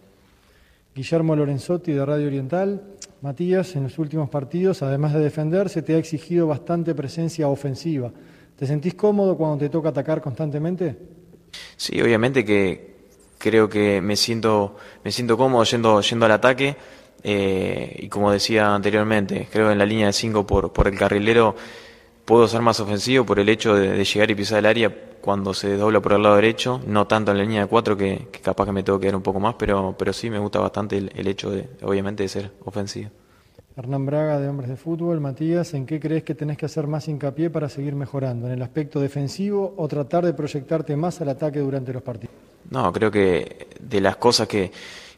Speaker 9: Guillermo Lorenzotti de Radio Oriental. Matías, en los últimos partidos, además de defender, se te ha exigido bastante presencia ofensiva. ¿Te sentís cómodo cuando te toca atacar constantemente?
Speaker 11: Sí, obviamente que creo que me siento, me siento cómodo yendo, yendo al ataque. eh, y como decía anteriormente, creo en la línea de 5 por, por el carrilero puedo ser más ofensivo por el hecho de, de llegar y pisar el área cuando se dobla por el lado derecho, no tanto en la línea de 4 que, que capaz que me tengo que quedar un poco más, pero, pero sí me gusta bastante el, el hecho de, obviamente, de ser ofensivo.
Speaker 9: Hernán Braga de Hombres de Fútbol. Matías, ¿en qué crees que tenés que hacer más hincapié para seguir mejorando? ¿En el aspecto defensivo o tratar de proyectarte más al ataque durante los partidos?
Speaker 11: No, creo que de las cosas que,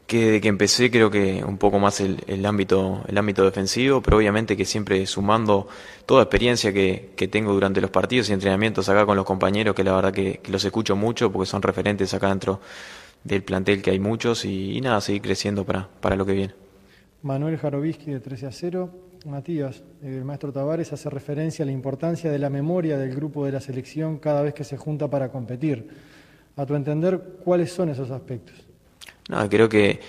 Speaker 11: que desde que empecé creo que un poco más el, el ámbito el ámbito defensivo, pero obviamente que siempre sumando toda experiencia que, que tengo durante los partidos y entrenamientos acá con los compañeros, que la verdad que, los escucho mucho porque son referentes acá dentro del plantel que hay muchos y, y nada, seguir creciendo para, para lo que viene.
Speaker 9: Manuel Jarovisky de 13 a 0. Matías, el maestro Tavares hace referencia a la importancia de la memoria del grupo de la selección cada vez que se junta para competir. A tu entender, ¿cuáles son esos aspectos?
Speaker 11: No, creo que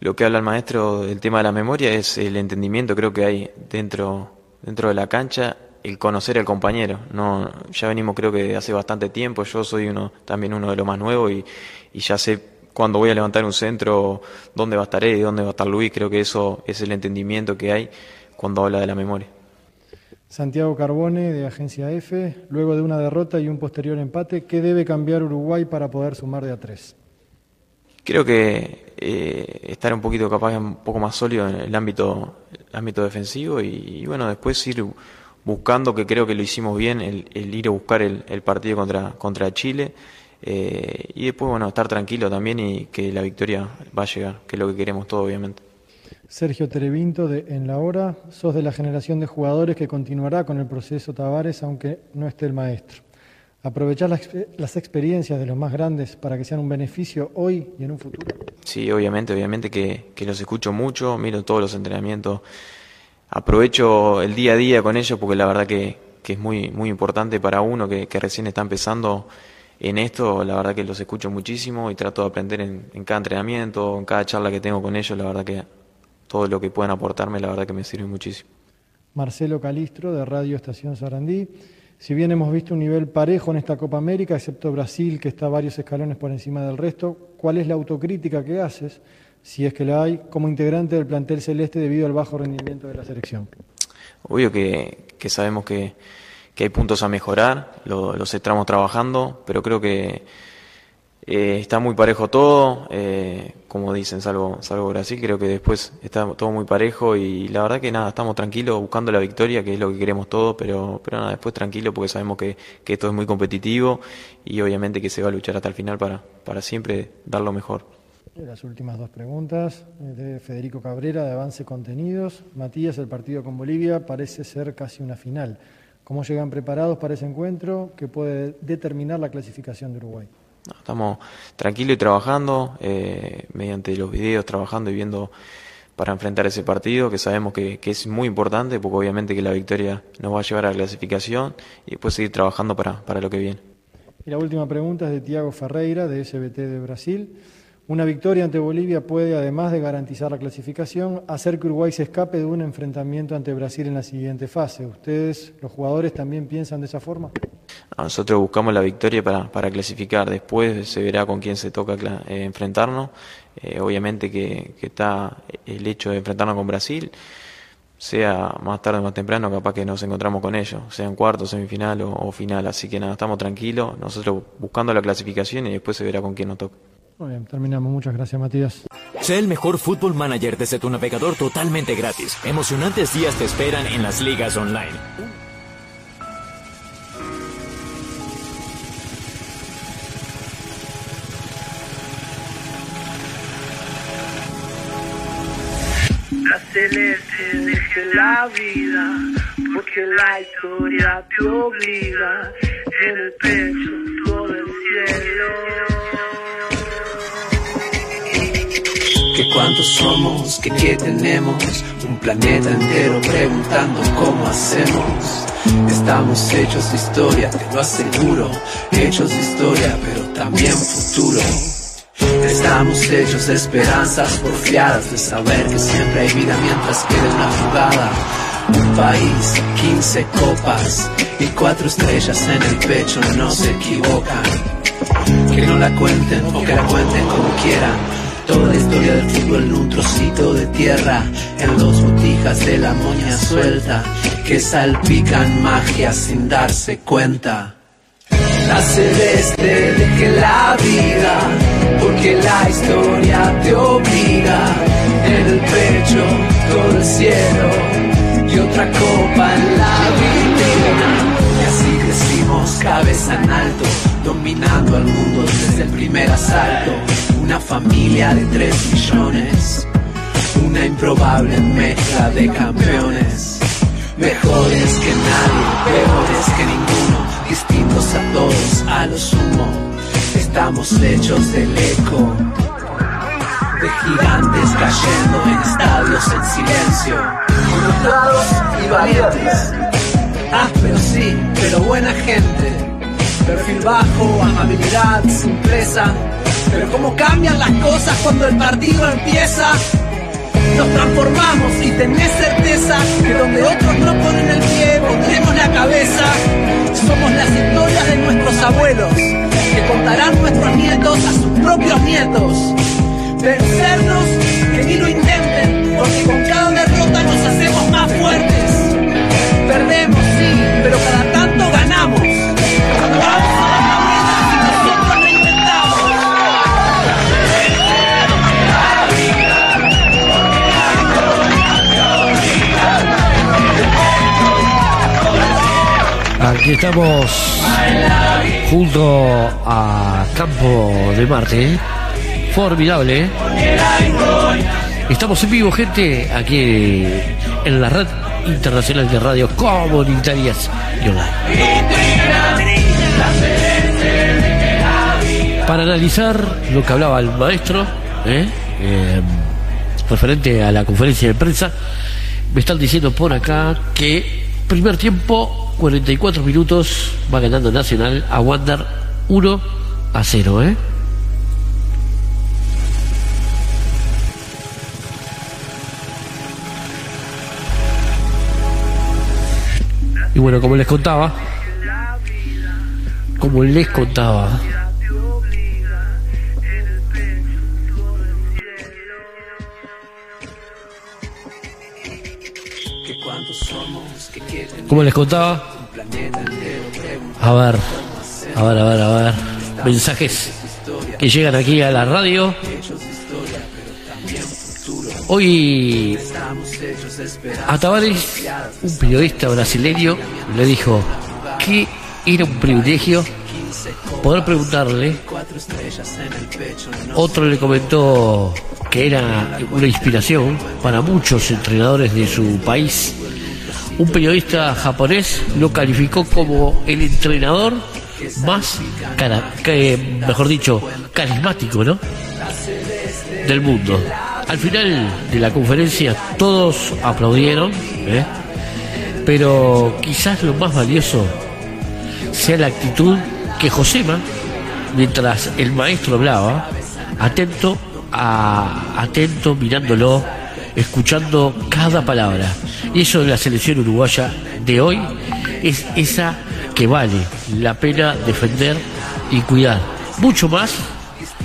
Speaker 11: lo que habla el maestro del tema de la memoria es el entendimiento, creo que hay dentro, dentro de la cancha, el conocer al compañero. No, ya venimos creo que hace bastante tiempo, yo soy uno, también uno de los más nuevos y, y ya sé cuando voy a levantar un centro, dónde va a estar Eddie, dónde va a estar Luis, creo que eso es el entendimiento que hay cuando habla de la memoria.
Speaker 9: Santiago Carbone de Agencia F, luego de una derrota y un posterior empate, ¿qué debe cambiar Uruguay para poder sumar de a tres?
Speaker 11: Creo que eh, estar un poquito capaz un poco más sólido en el ámbito, ámbito defensivo y, bueno, después ir buscando, que creo que lo hicimos bien, el, ir a buscar el, partido contra, contra Chile eh, y después, bueno, estar tranquilo también y que la victoria va a llegar, que es lo que queremos todos, obviamente.
Speaker 9: Sergio Terevinto de En la Hora, sos de la generación de jugadores que continuará con el proceso Tavares aunque no esté el maestro. ¿Aprovechar las, las, experiencias de los más grandes para que sean un beneficio hoy y en un futuro?
Speaker 11: Sí, obviamente, obviamente que, que los escucho mucho, miro todos los entrenamientos, aprovecho el día a día con ellos porque la verdad que, que es muy, muy importante para uno que, que, recién está empezando en esto, la verdad que los escucho muchísimo y trato de aprender en, en cada entrenamiento, en cada charla que tengo con ellos, la verdad que todo lo que puedan aportarme, la verdad que me sirve muchísimo.
Speaker 9: Marcelo Calistro, de Radio Estación Sarandí. Si bien hemos visto un nivel parejo en esta Copa América, excepto Brasil, que está varios escalones por encima del resto, ¿cuál es la autocrítica que haces, si es que la hay, como integrante del plantel celeste debido al bajo rendimiento de la selección?
Speaker 11: Obvio que, que sabemos que, hay puntos a mejorar, lo, los estamos trabajando, pero creo que eh, está muy parejo todo, eh, como dicen, salvo, salvo Brasil, creo que después está todo muy parejo y la verdad que nada, estamos tranquilos buscando la victoria, que es lo que queremos todos, pero, pero nada, después tranquilo porque sabemos que, que esto es muy competitivo y obviamente que se va a luchar hasta el final para, para siempre dar lo mejor.
Speaker 9: Las últimas dos preguntas de Federico Cabrera de Avance Contenidos. Matías, el partido con Bolivia parece ser casi una final. ¿Cómo llegan preparados para ese encuentro que puede determinar la clasificación de Uruguay?
Speaker 11: Estamos tranquilos y trabajando, eh, mediante los videos, trabajando y viendo para enfrentar ese partido, que sabemos que, que, es muy importante, porque obviamente que la victoria nos va a llevar a la clasificación y después seguir trabajando para, para lo que viene.
Speaker 9: Y la última pregunta es de Tiago Ferreira, de SBT de Brasil. Una victoria ante Bolivia puede, además de garantizar la clasificación, hacer que Uruguay se escape de un enfrentamiento ante Brasil en la siguiente fase. ¿Ustedes, los jugadores, también piensan de esa forma?
Speaker 11: Nosotros buscamos la victoria para, para clasificar. Después se verá con quién se toca eh, enfrentarnos. Eh, obviamente que, que, está el hecho de enfrentarnos con Brasil. Sea más tarde o más temprano, capaz que nos encontramos con ellos, sea en cuarto, semifinal o, o final. Así que nada, estamos tranquilos. Nosotros buscando la clasificación y después se verá con quién nos toca.
Speaker 9: Muy bien, terminamos. Muchas gracias, Matías.
Speaker 12: Sé el mejor Fútbol Manager desde tu navegador totalmente gratis. Emocionantes días te esperan en las ligas online.
Speaker 7: Celeste deje la vida, porque la historia te obliga. En el pecho todo el cielo.
Speaker 8: que cuántos somos, que qué tenemos, un planeta entero preguntando cómo hacemos. Estamos hechos de historia, te lo aseguro, hechos de historia, pero también futuro. Estamos hechos de esperanzas porfiadas, de saber que siempre hay vida mientras quede una jugada. Un país, 15 copas y cuatro estrellas en el pecho no se equivocan. Que no la cuenten o que la cuenten como quieran. Toda la historia del fútbol en un trocito de tierra, en dos botijas de la moña suelta, que salpican magia sin darse cuenta. La celeste deje la vida, porque la historia te obliga. El pecho todo el cielo y otra copa en la vitrina. Y así crecimos cabeza en alto, dominando al mundo desde el primer asalto. Una familia de tres millones, una improbable mezcla de campeones. Mejores que nadie, peores que ninguno, distintos a todos a lo sumo. Estamos hechos del eco de gigantes cayendo en estadios en silencio. Frustrados y valientes. Ásperos sí, pero buena gente. Perfil bajo, amabilidad, simpleza. Pero cómo cambian las cosas cuando el partido empieza. Nos transformamos y tenés certeza que donde otros no ponen el pie, pondremos la cabeza. Somos las historias de nuestros abuelos, contarán nuestros nietos a sus propios nietos. Vencernos, que ni lo intenten, porque con cada derrota nos hacemos más fuertes. Perdemos, sí, pero cada tanto ganamos.
Speaker 6: Aquí estamos junto a Campo de Marte. Formidable. Estamos en vivo, gente, aquí en la red internacional de radio comunitarias y online. Para analizar lo que hablaba el maestro, ¿eh? Eh, referente a la conferencia de prensa, me están diciendo por acá que primer tiempo, 44 minutos, va ganando Nacional a Wander 1 a 0, ¿eh? Y bueno, como les contaba, como les contaba, como les contaba, a ver, a ver, a ver, a ver, mensajes que llegan aquí a la radio. Hoy a Tavares, un periodista brasileño, le dijo que era un privilegio poder preguntarle. Otro le comentó que era una inspiración para muchos entrenadores de su país. Un periodista japonés lo calificó como el entrenador más, mejor dicho, carismático, ¿no? Del mundo. Al final de la conferencia todos aplaudieron, ¿eh? pero quizás lo más valioso sea la actitud que Josema, mientras el maestro hablaba, atento a, atento mirándolo, escuchando cada palabra. Y eso de la selección uruguaya de hoy es esa que vale la pena defender y cuidar. Mucho más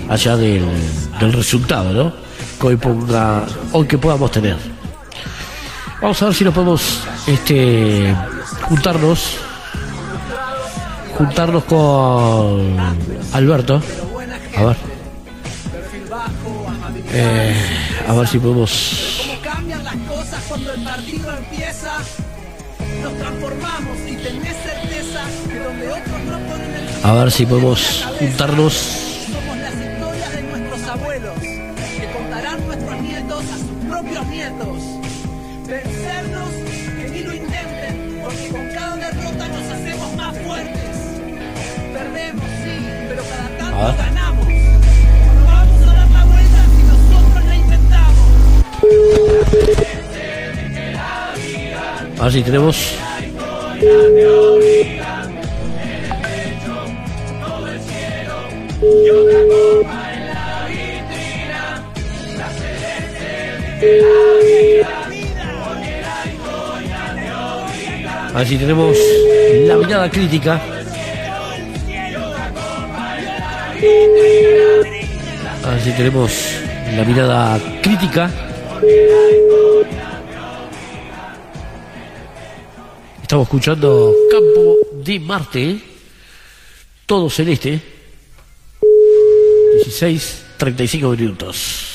Speaker 6: allá del, del resultado, ¿no? Que hoy, que podamos tener. Vamos a ver si nos podemos este, juntarnos juntarnos con Alberto. A ver. Eh, a ver si podemos. A ver si podemos juntarnos.
Speaker 8: Somos las historias de nuestros abuelos, que contarán nuestros nietos a sus propios nietos. Vencernos, que ni lo intenten, porque con cada derrota nos hacemos más fuertes. Perdemos, sí, pero cada tanto ah. ganamos.
Speaker 6: A ver si tenemos. La intentamos. historia me obliga. Pero cada A
Speaker 8: tanto
Speaker 6: ver.
Speaker 8: ganamos. Vamos a dar la si nosotros la intentamos.
Speaker 6: ver si tenemos. A ver si tenemos la mirada crítica. A ver si tenemos la mirada crítica. Estamos escuchando Campo de Marte. Todo celeste. 16, 35 minutos.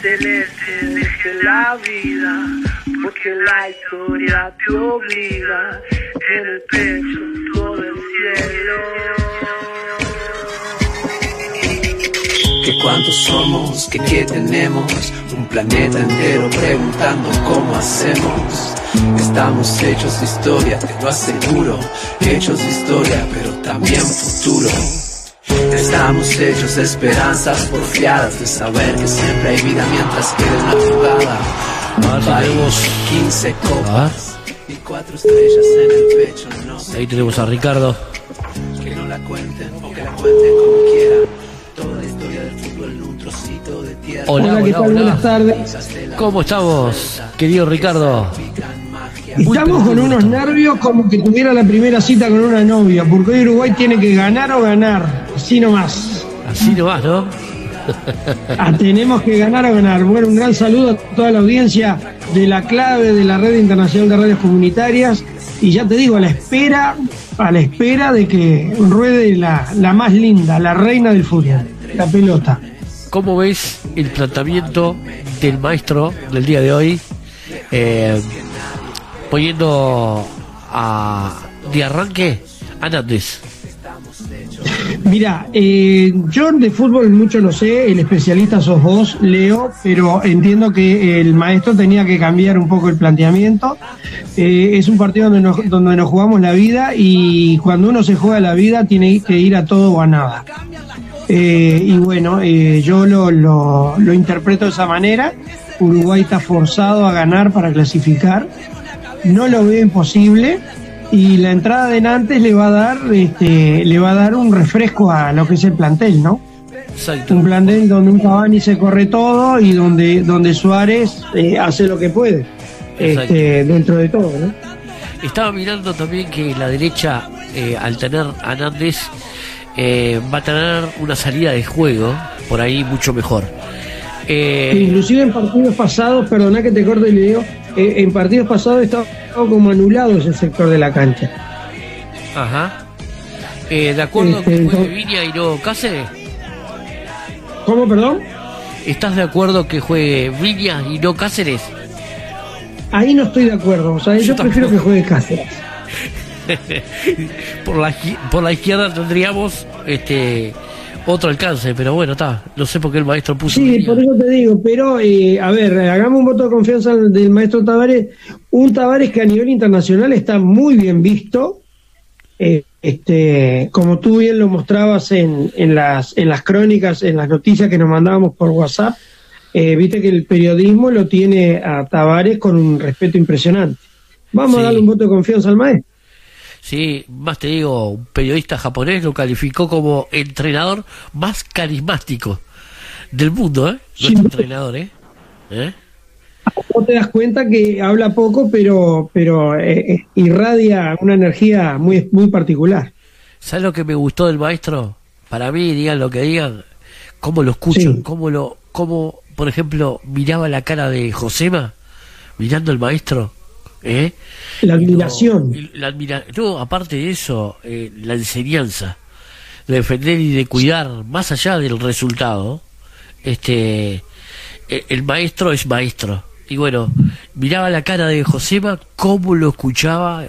Speaker 7: Celeste elige la vida, porque la historia te obliga. En el pecho todo el cielo.
Speaker 8: Que cuántos somos, que qué tenemos, un planeta entero preguntando cómo hacemos. Estamos hechos de historia, te lo aseguro, hechos de historia, pero también futuro. Estamos hechos de esperanzas porfiadas, de saber que siempre hay vida mientras quede una jugada. Un país, 15 copas y cuatro estrellas en el pecho, no sé
Speaker 6: Ahí tenemos a Ricardo.
Speaker 8: que no la cuenten o que la cuenten como quieran. Trocito de tierra.
Speaker 6: Hola,
Speaker 13: ¿qué tal?
Speaker 6: hola.
Speaker 13: Buenas tardes.
Speaker 6: ¿Cómo estamos, querido Ricardo?
Speaker 13: Estamos con unos nervios como que tuviera la primera cita con una novia, porque hoy Uruguay tiene que ganar o ganar, así nomás.
Speaker 6: Así nomás, ¿no?
Speaker 13: Ah, tenemos que ganar o ganar. Bueno, un gran saludo a toda la audiencia de la clave de la Red Internacional de Radios Comunitarias. Y ya te digo, a la espera, a la espera de que ruede la, la más linda, la reina del fútbol, la pelota.
Speaker 6: ¿Cómo ves el planteamiento del maestro del día de hoy? Eh, poniendo a, de arranque a Nández.
Speaker 13: Mira, eh, yo de fútbol mucho no sé, el especialista sos vos, Leo, pero entiendo que el maestro tenía que cambiar un poco el planteamiento. Eh, es un partido donde nos, donde nos jugamos la vida y cuando uno se juega la vida tiene que ir a todo o a nada. Eh, y bueno, eh, yo lo, lo, lo interpreto de esa manera. Uruguay está forzado a ganar para clasificar. No lo veo imposible y la entrada de Nantes le va a dar este, le va a dar un refresco a lo que es el plantel, ¿no? Un plantel donde un Cavani se corre todo y donde donde Suárez eh, hace lo que puede este, dentro de todo, ¿no?
Speaker 6: Estaba mirando también que la derecha, eh, al tener a Nández, eh, va a tener una salida de juego por ahí mucho mejor. Eh,
Speaker 13: Inclusive en partidos pasados, perdona que te corte el video, eh, en partidos pasados estaba como anulado ese sector de la cancha.
Speaker 6: Ajá. Eh, ¿De acuerdo
Speaker 13: Este,
Speaker 6: que juegue
Speaker 13: entonces-
Speaker 6: Viña y no Cáceres?
Speaker 13: ¿Cómo, perdón?
Speaker 6: ¿Estás de acuerdo que juegue Viña y no Cáceres?
Speaker 13: Ahí no estoy de acuerdo, o sea, yo, prefiero que juegue Cáceres.
Speaker 6: por, la, por la izquierda tendríamos este otro alcance, pero bueno, está. No sé por qué el maestro puso.
Speaker 13: Sí, por eso te digo, pero eh, a ver, hagamos un voto de confianza del maestro Tavares, un Tavares que a nivel internacional está muy bien visto, eh, este, como tú bien lo mostrabas en, en las en las crónicas, en las noticias que nos mandábamos por WhatsApp, eh, viste que el periodismo lo tiene a Tavares con un respeto impresionante. Vamos
Speaker 6: Sí.
Speaker 13: a darle un voto de confianza al maestro.
Speaker 6: Sí, más te digo, un periodista japonés lo calificó como entrenador más carismático del mundo, ¿eh? Nuestro entrenador, ¿eh? ¿Eh?
Speaker 13: Vos te das cuenta que habla poco, pero pero eh, eh, irradia una energía muy muy particular.
Speaker 6: ¿Sabes lo que me gustó del maestro? Para mí, digan lo que digan, cómo lo escucho,
Speaker 13: Sí.
Speaker 6: cómo lo, cómo, por ejemplo, miraba la cara de Josema, mirando al maestro, ¿eh?
Speaker 13: La admiración.
Speaker 6: Y la admira- no, aparte de eso, eh, la enseñanza, de defender y de cuidar, más allá del resultado, este, eh, el maestro es maestro. Y bueno, miraba la cara de Josema, cómo lo escuchaba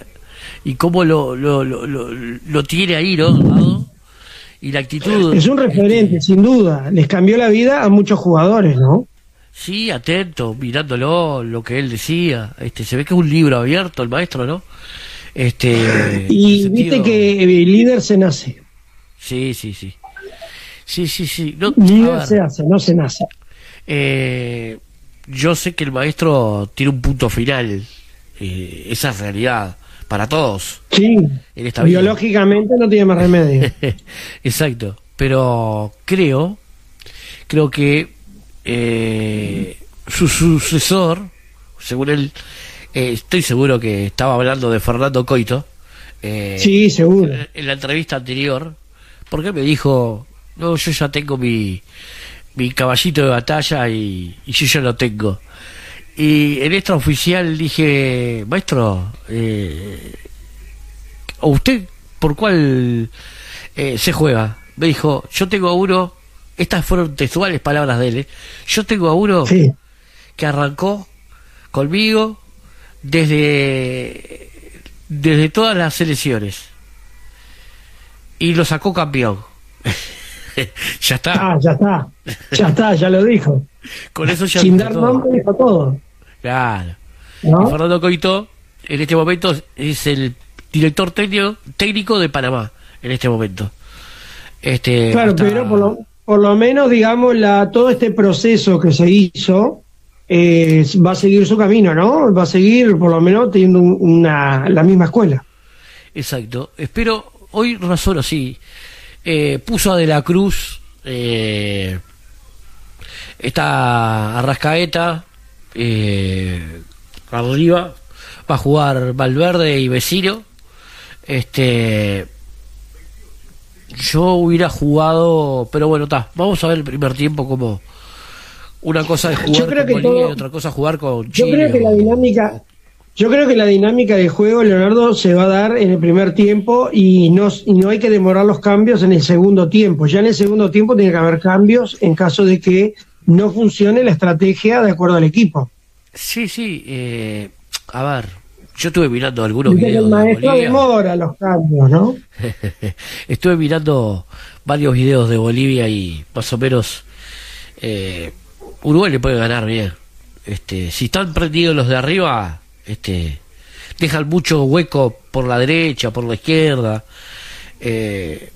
Speaker 6: y cómo lo, lo, lo, lo, lo tiene ahí, ¿no? Y la actitud.
Speaker 13: Es un referente, sin duda. Les cambió la vida a muchos jugadores, ¿no?
Speaker 6: Sí, atento, mirándolo, lo que él decía. Este, se ve que es un libro abierto el maestro, ¿no? Este,
Speaker 13: Y viste
Speaker 6: sentido-
Speaker 13: que el líder se nace.
Speaker 6: Sí, sí, sí. Sí, sí, sí. No, ver,
Speaker 13: se hace, no se nace.
Speaker 6: eh, yo sé que el maestro tiene un punto final. eh, esa es realidad para todos.
Speaker 13: Sí,
Speaker 6: En esta vida.
Speaker 13: biológicamente no tiene más remedio.
Speaker 6: Exacto. Pero creo, creo que eh, su sucesor, según él, eh, estoy seguro que estaba hablando de Fernando Coito. eh,
Speaker 13: Sí, seguro.
Speaker 6: En, en la entrevista anterior, porque me dijo, no, yo ya tengo mi, mi caballito de batalla y, y yo ya lo tengo. Y en esta oficial dije, maestro, eh, ¿o usted por cuál eh, se juega? Me dijo, yo tengo uno, estas fueron textuales palabras de él, ¿eh? yo tengo a uno que arrancó conmigo desde, desde todas las selecciones y lo sacó campeón. ya está.
Speaker 13: Ah, ya está. Ya está, ya lo dijo.
Speaker 6: Con eso ya
Speaker 13: Sin dar
Speaker 6: todo.
Speaker 13: nombre dijo todo.
Speaker 6: Claro.
Speaker 13: ¿No?
Speaker 6: Y Fernando Coito, en este momento, es el director técnico, técnico de Panamá, en este momento. Este,
Speaker 13: Claro,
Speaker 6: hasta-
Speaker 13: pero por lo, por lo menos, digamos, la, todo este proceso que se hizo va a seguir su camino, ¿no? Va a seguir, por lo menos, teniendo un- una, la misma escuela.
Speaker 6: Exacto. Espero, hoy Razoro sí, eh, puso a De la Cruz, eh, está Arrascaeta, eh, arriba, va a jugar Valverde y Vecino. Este, yo hubiera jugado, pero bueno, está, vamos a ver el primer tiempo como una cosa es
Speaker 13: Yo
Speaker 6: jugar con Bolivia
Speaker 13: todo-
Speaker 6: y otra cosa jugar con
Speaker 13: Yo
Speaker 6: Chile.
Speaker 13: creo que la dinámica, yo creo que la dinámica de juego, Leonardo, se va a dar en el primer tiempo y no, y no hay que demorar los cambios en el segundo tiempo. Ya en el segundo tiempo tiene que haber cambios en caso de que no funcione la estrategia de acuerdo al equipo.
Speaker 6: Sí, sí, eh, a ver, yo estuve mirando algunos
Speaker 13: que
Speaker 6: videos
Speaker 13: el
Speaker 6: de
Speaker 13: maestro
Speaker 6: Bolivia.
Speaker 13: demora los cambios, ¿no?
Speaker 6: Estuve mirando varios videos de Bolivia y más o menos eh, Uruguay le puede ganar bien. Este, si están prendidos los de arriba, este, dejan mucho hueco por la derecha, por la izquierda, eh,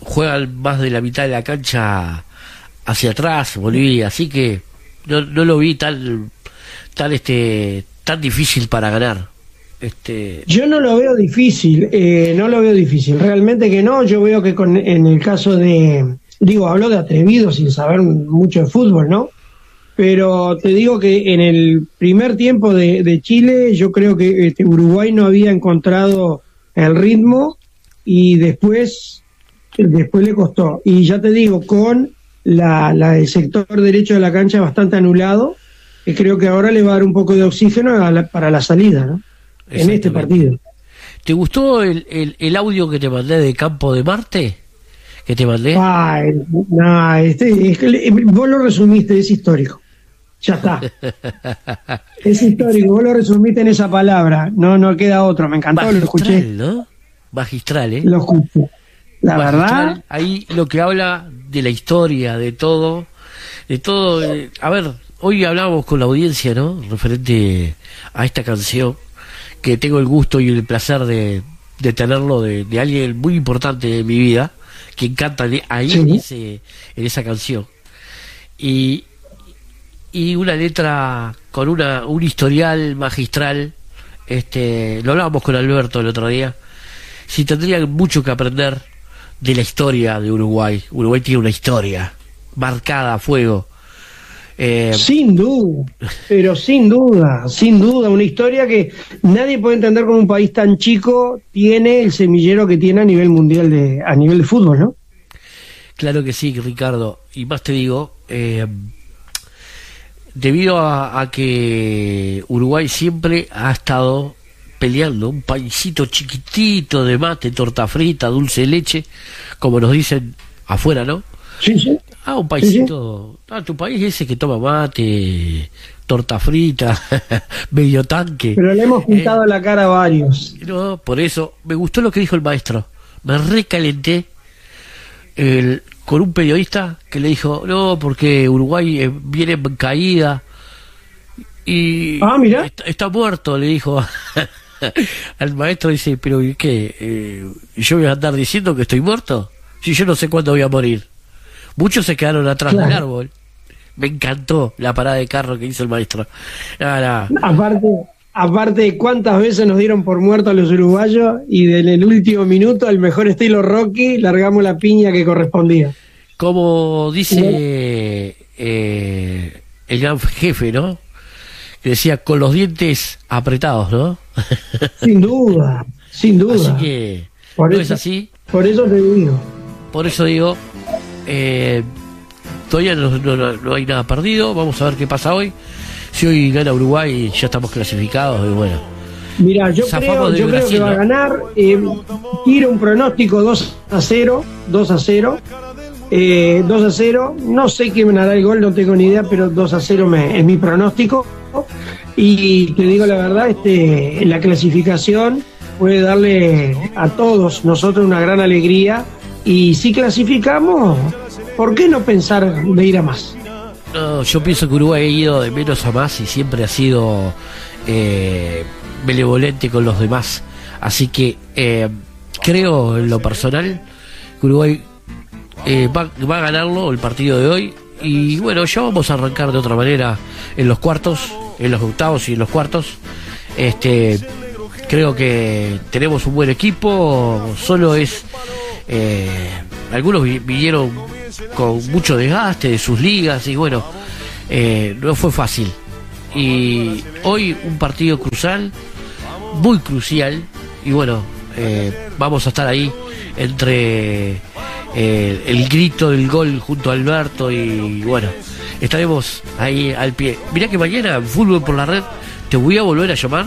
Speaker 6: juegan más de la mitad de la cancha hacia atrás Bolivia, así que no, no lo vi tan, tan este, tan difícil para ganar. Este,
Speaker 13: Yo no lo veo difícil, eh, no lo veo difícil, realmente que no. Yo veo que con, en el caso de, digo, hablo de atrevido sin saber mucho de fútbol, ¿no? Pero te digo que en el primer tiempo de, Chile, yo creo que este, Uruguay no había encontrado el ritmo y después, después le costó. Y ya te digo, con la, la- el sector derecho de la cancha bastante anulado, creo que ahora le va a dar un poco de oxígeno la- para la salida, ¿no? En este partido.
Speaker 6: ¿Te gustó el, el, el audio que te mandé de Campo de Marte? ¿Que te mandé?
Speaker 13: Ay, no, este, vos lo resumiste, es histórico. Ya está. Es histórico, vos lo resumiste en esa palabra. No, no queda otro. Me encantó, lo escuché.
Speaker 6: ¿no? Magistral, ¿eh?
Speaker 13: Lo escuché. La
Speaker 6: Magistral.
Speaker 13: verdad,
Speaker 6: Ahí lo que habla de la historia, de todo, de todo. eh, a ver, hoy hablamos con la audiencia, ¿no? Referente a esta canción, que tengo el gusto y el placer de, de tenerlo de, de alguien muy importante de mi vida, que canta ahí
Speaker 13: Sí.
Speaker 6: en, ese- en esa canción. Y, y una letra con una, un historial magistral. Este, lo hablábamos con Alberto el otro día. Si tendrían mucho que aprender de la historia de Uruguay. Uruguay tiene una historia marcada a fuego. Eh,
Speaker 13: sin duda, pero sin duda, sin duda, una historia que nadie puede entender cómo un país tan chico tiene el semillero que tiene a nivel mundial de, a nivel de fútbol, ¿no?
Speaker 6: Claro que sí, Ricardo. Y más te digo, eh, debido a, a que Uruguay siempre ha estado peleando, un paisito chiquitito de mate, torta frita, dulce de leche, como nos dicen afuera, ¿no?
Speaker 13: Sí, sí.
Speaker 6: Ah, un paisito. Ah, tu país ese que toma mate, torta frita, medio tanque.
Speaker 13: Pero le hemos pintado la cara a varios.
Speaker 6: No, por eso, me gustó lo que dijo el maestro. Me recalenté el, con un periodista que le dijo, no, porque Uruguay eh, viene en caída. Y
Speaker 13: Ah, mira.
Speaker 6: Está, está muerto, le dijo al maestro. Dice, pero ¿y ¿qué? Eh, ¿Yo voy a andar diciendo que estoy muerto? Si yo no sé cuándo voy a morir. Muchos se quedaron atrás
Speaker 13: Claro.
Speaker 6: del árbol. Me encantó la parada de carro que hizo el maestro.
Speaker 13: Aparte, aparte, ¿cuántas veces nos dieron por muertos a los uruguayos? Y en el último minuto, al mejor estilo Rocky, largamos la piña que correspondía.
Speaker 6: Como dice eh, el gran jefe, ¿no? Que decía con los dientes apretados, ¿no?
Speaker 13: Sin duda, sin duda.
Speaker 6: Así que
Speaker 13: Por
Speaker 6: no
Speaker 13: eso-
Speaker 6: es así.
Speaker 13: Por eso te digo.
Speaker 6: Por eso digo, eh, todavía no, no- no- no hay nada perdido. Vamos a ver qué pasa hoy. Si hoy gana Uruguay, ya estamos clasificados y bueno.
Speaker 13: Mira, yo creo, yo creo
Speaker 6: Brasil,
Speaker 13: que va a ganar. Eh, tiro un pronóstico 2 a 0. 2 a 0. Eh, 2 a 0. No sé quién hará el gol, no tengo ni idea, pero 2 a 0 me- es mi pronóstico. Y te digo la verdad, este, la clasificación puede darle a todos nosotros una gran alegría. Y si clasificamos, ¿por qué no pensar de ir a más?
Speaker 6: No, yo pienso que Uruguay ha ido de menos a más y siempre ha sido eh, benevolente con los demás. Así que eh, creo en lo personal que Uruguay eh, va, va a ganarlo el partido de hoy. Y bueno, ya vamos a arrancar de otra manera en los cuartos, en los octavos y en los cuartos. Este, creo que tenemos un buen equipo, solo es eh, algunos vi- vinieron con mucho desgaste de sus ligas y bueno, eh, no fue fácil. Y hoy un partido crucial, muy crucial, y bueno, eh, vamos a estar ahí entre el grito del gol junto a Alberto y bueno, estaremos ahí al pie. Mirá que mañana, fútbol por la red, te voy a volver a llamar.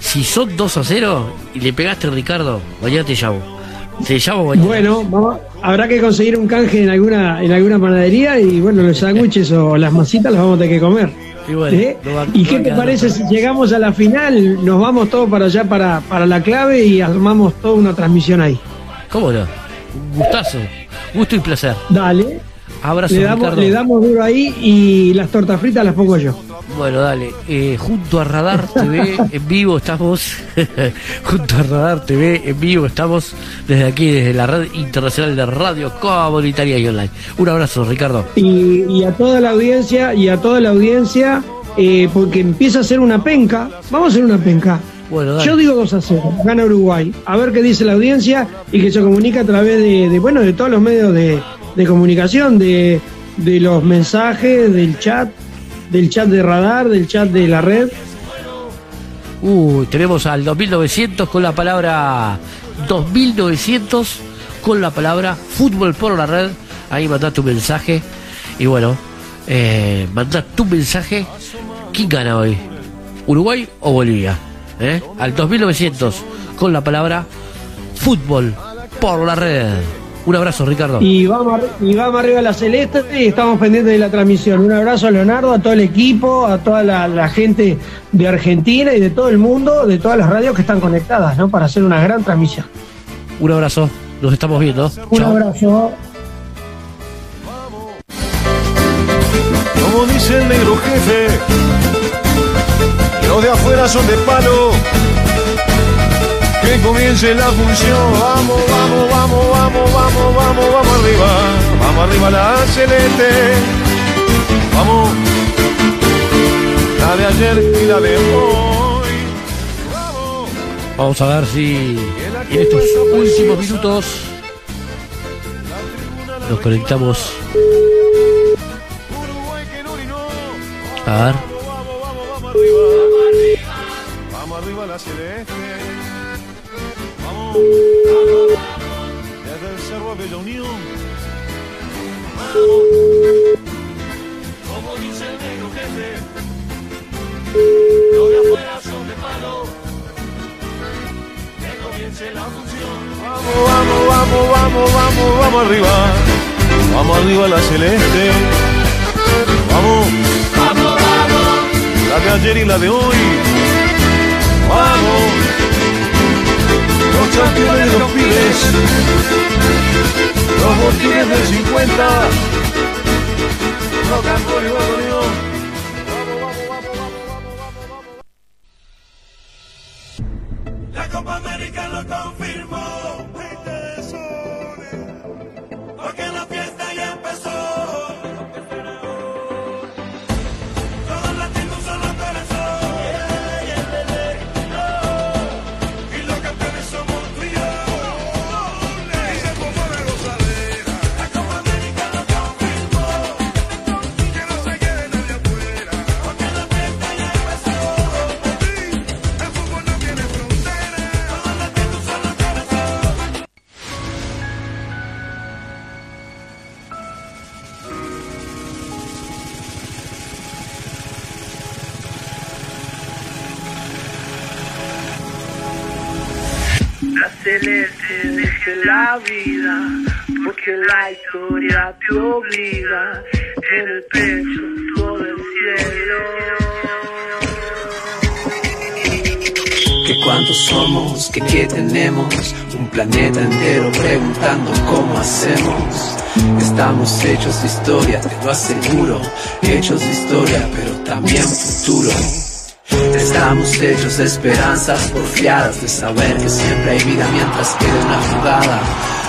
Speaker 6: Si son 2 a 0 y le pegaste a Ricardo, mañana te llamo. Te llamo mañana.
Speaker 13: Bueno, vamos- habrá que conseguir un canje en alguna en alguna panadería y bueno, los sándwiches o las masitas las vamos a tener que comer.
Speaker 6: Y bueno,
Speaker 13: ¿Eh?
Speaker 6: va-
Speaker 13: ¿Y qué te parece si llegamos a la final, nos vamos todos para allá para, para la clave y armamos toda una transmisión ahí?
Speaker 6: ¿Cómo no? Un gustazo. Gusto y placer.
Speaker 13: Dale.
Speaker 6: Abrazo,
Speaker 13: Le damos,
Speaker 6: Ricardo.
Speaker 13: le damos duro ahí y las tortas fritas las pongo yo.
Speaker 6: Bueno, dale. Eh, junto a Radar TV en vivo estamos. junto a Radar TV en vivo estamos desde aquí, desde la red internacional de radio comunitaria y online. Un abrazo, Ricardo.
Speaker 13: Y, y a toda la audiencia, y a toda la audiencia, eh, porque empieza a ser una penca. Vamos a hacer una penca.
Speaker 6: Bueno, dale.
Speaker 13: Yo digo 2 a 0, gana Uruguay. A ver qué dice la audiencia y que se comunica a través de, de, bueno, de todos los medios de, de comunicación, de, de los mensajes, del chat, del chat de radar, del chat de la red.
Speaker 6: Uy, tenemos al 2900 con la palabra 2900 con la palabra fútbol por la red. Ahí mandá tu mensaje. Y bueno, eh, mandá tu mensaje. ¿Quién gana hoy? ¿Uruguay o Bolivia? ¿Eh? Al 2900 con la palabra fútbol por la red. Un abrazo, Ricardo.
Speaker 13: Y vamos, y vamos arriba a la celeste y estamos pendientes de la transmisión. Un abrazo a Leonardo, a todo el equipo, a toda la, la gente de Argentina y de todo el mundo, de todas las radios que están conectadas, ¿no? Para hacer una gran transmisión.
Speaker 6: Un abrazo. Nos estamos viendo.
Speaker 13: Un
Speaker 6: Chao.
Speaker 13: abrazo.
Speaker 14: Como dice el negro jefe, los de afuera son de palo. Que comience la función. Vamos, vamos, vamos, vamos, vamos, vamos, vamos arriba. Vamos arriba la celeste. Vamos. La de ayer y la de hoy.
Speaker 6: Vamos a ver si en estos últimos minutos nos conectamos. A ver.
Speaker 14: Vamos arriba la celeste. El Cerro Bella Unión. Como dice el negro jefe. Los de afuera son de palo. Que comience la función. Vamos, vamos, vamos, vamos, vamos, vamos arriba. Vamos arriba la celeste. Vamos. Vamos, vamos. La de ayer y la de hoy. Campeones de los pibes. Los botines del 50. Rock and roll y
Speaker 8: planeta entero preguntando cómo hacemos. Estamos hechos de historia, te lo aseguro, hechos de historia, pero también futuro. Estamos hechos de esperanzas porfiadas, de saber que siempre hay vida mientras quede una jugada.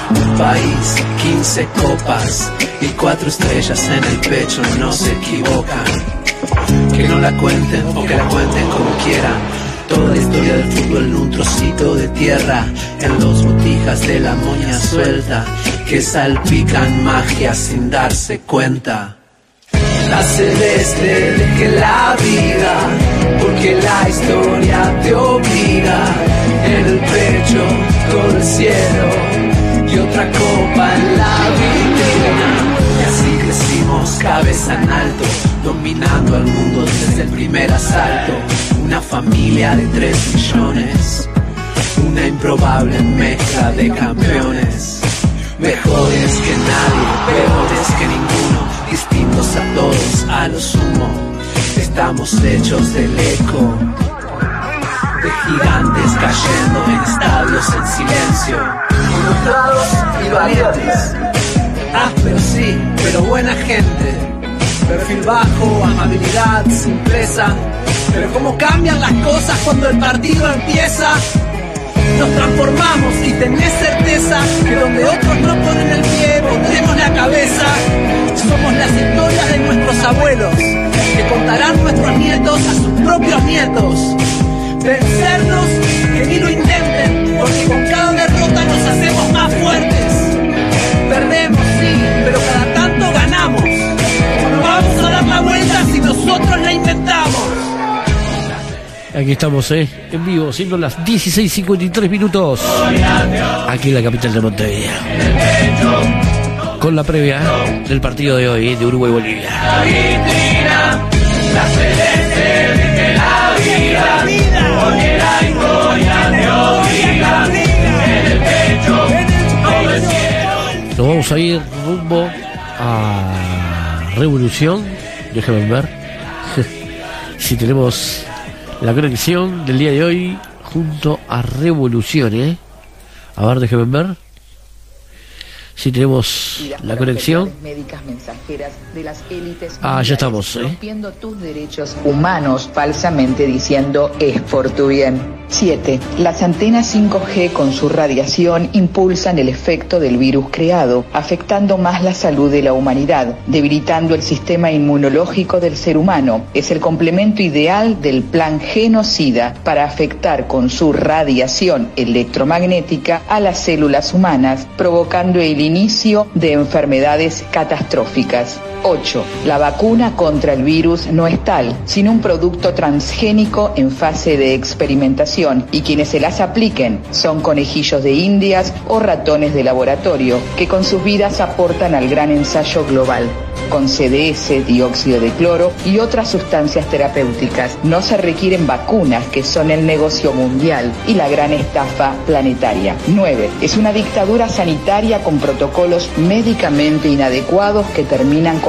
Speaker 8: Un país, 15 copas y cuatro estrellas en el pecho, no se equivocan. Que no la cuenten o que la cuenten como quieran. Toda la historia del fútbol en un trocito de tierra, en dos botijas de la moña suelta, que salpican magia sin darse cuenta. La celeste deje la vida, porque la historia te obliga. El pecho todo el cielo y otra copa en la vitrina. Y así crecimos cabeza en alto, dominando al mundo desde el primer asalto. Una familia de tres millones, una improbable mezcla de campeones. Mejores que nadie, peores que ninguno, distintos a todos, a lo sumo. Estamos hechos del eco de gigantes cayendo en estadios en silencio. Ilustrados y valientes. Ah, pero sí, pero buena gente. Perfil bajo, amabilidad, simpleza. Pero cómo cambian las cosas cuando el partido empieza. Nos transformamos y tenés certeza que donde otros no ponen el pie, pondremos la cabeza. Somos las historias de nuestros abuelos, que contarán nuestros nietos a sus propios nietos. Vencernos, que ni lo intenten, porque con cada derrota nos hacemos más fuertes. Perdemos, sí, pero cada nosotros la inventamos.
Speaker 6: Aquí estamos, ¿eh? En vivo, siendo las 16.53 minutos. Aquí en la capital de Montevideo. Con la previa del partido de hoy, ¿eh? de Uruguay-Bolivia. Nos vamos a ir rumbo a Revolución. Déjame ver si tenemos la conexión del día de hoy junto a Revolución, ¿eh? A ver, déjame ver si tenemos la conexión.
Speaker 15: médicas mensajeras de las élites
Speaker 6: Ah, ya estamos, ¿eh?
Speaker 15: rompiendo tus derechos humanos falsamente diciendo es por tu bien. 7. Las antenas 5G con su radiación impulsan el efecto del virus creado, afectando más la salud de la humanidad, debilitando el sistema inmunológico del ser humano. Es el complemento ideal del plan genocida para afectar con su radiación electromagnética a las células humanas, provocando el inicio de enfermedades catastróficas. 8. La vacuna contra el virus no es tal, sino un producto transgénico en fase de experimentación y quienes se las apliquen son conejillos de indias o ratones de laboratorio que con sus vidas aportan al gran ensayo global. Con CDS, dióxido de cloro y otras sustancias terapéuticas no se requieren vacunas que son el negocio mundial y la gran estafa planetaria. 9. Es una dictadura sanitaria con protocolos médicamente inadecuados que terminan con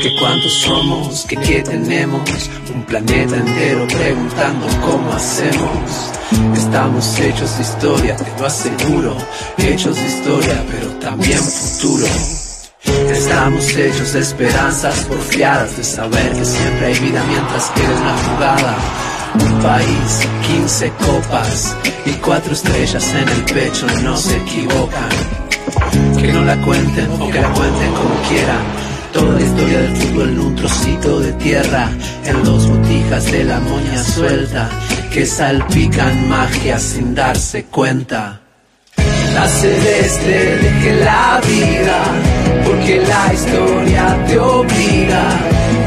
Speaker 8: Que cuántos somos, que qué tenemos, un planeta entero preguntando cómo hacemos. Estamos hechos de historia, te lo aseguro, hechos de historia, pero también futuro. Estamos hechos de esperanzas porfiadas, de saber que siempre hay vida mientras quede una jugada. Un país, 15 copas y cuatro estrellas en el pecho, no se equivocan. Que no la cuenten o que la cuenten como quieran. La historia del fútbol en un trocito de tierra, en dos botijas de la moña suelta, que salpican magia sin darse cuenta. la celeste deje la vida, porque la historia te obliga.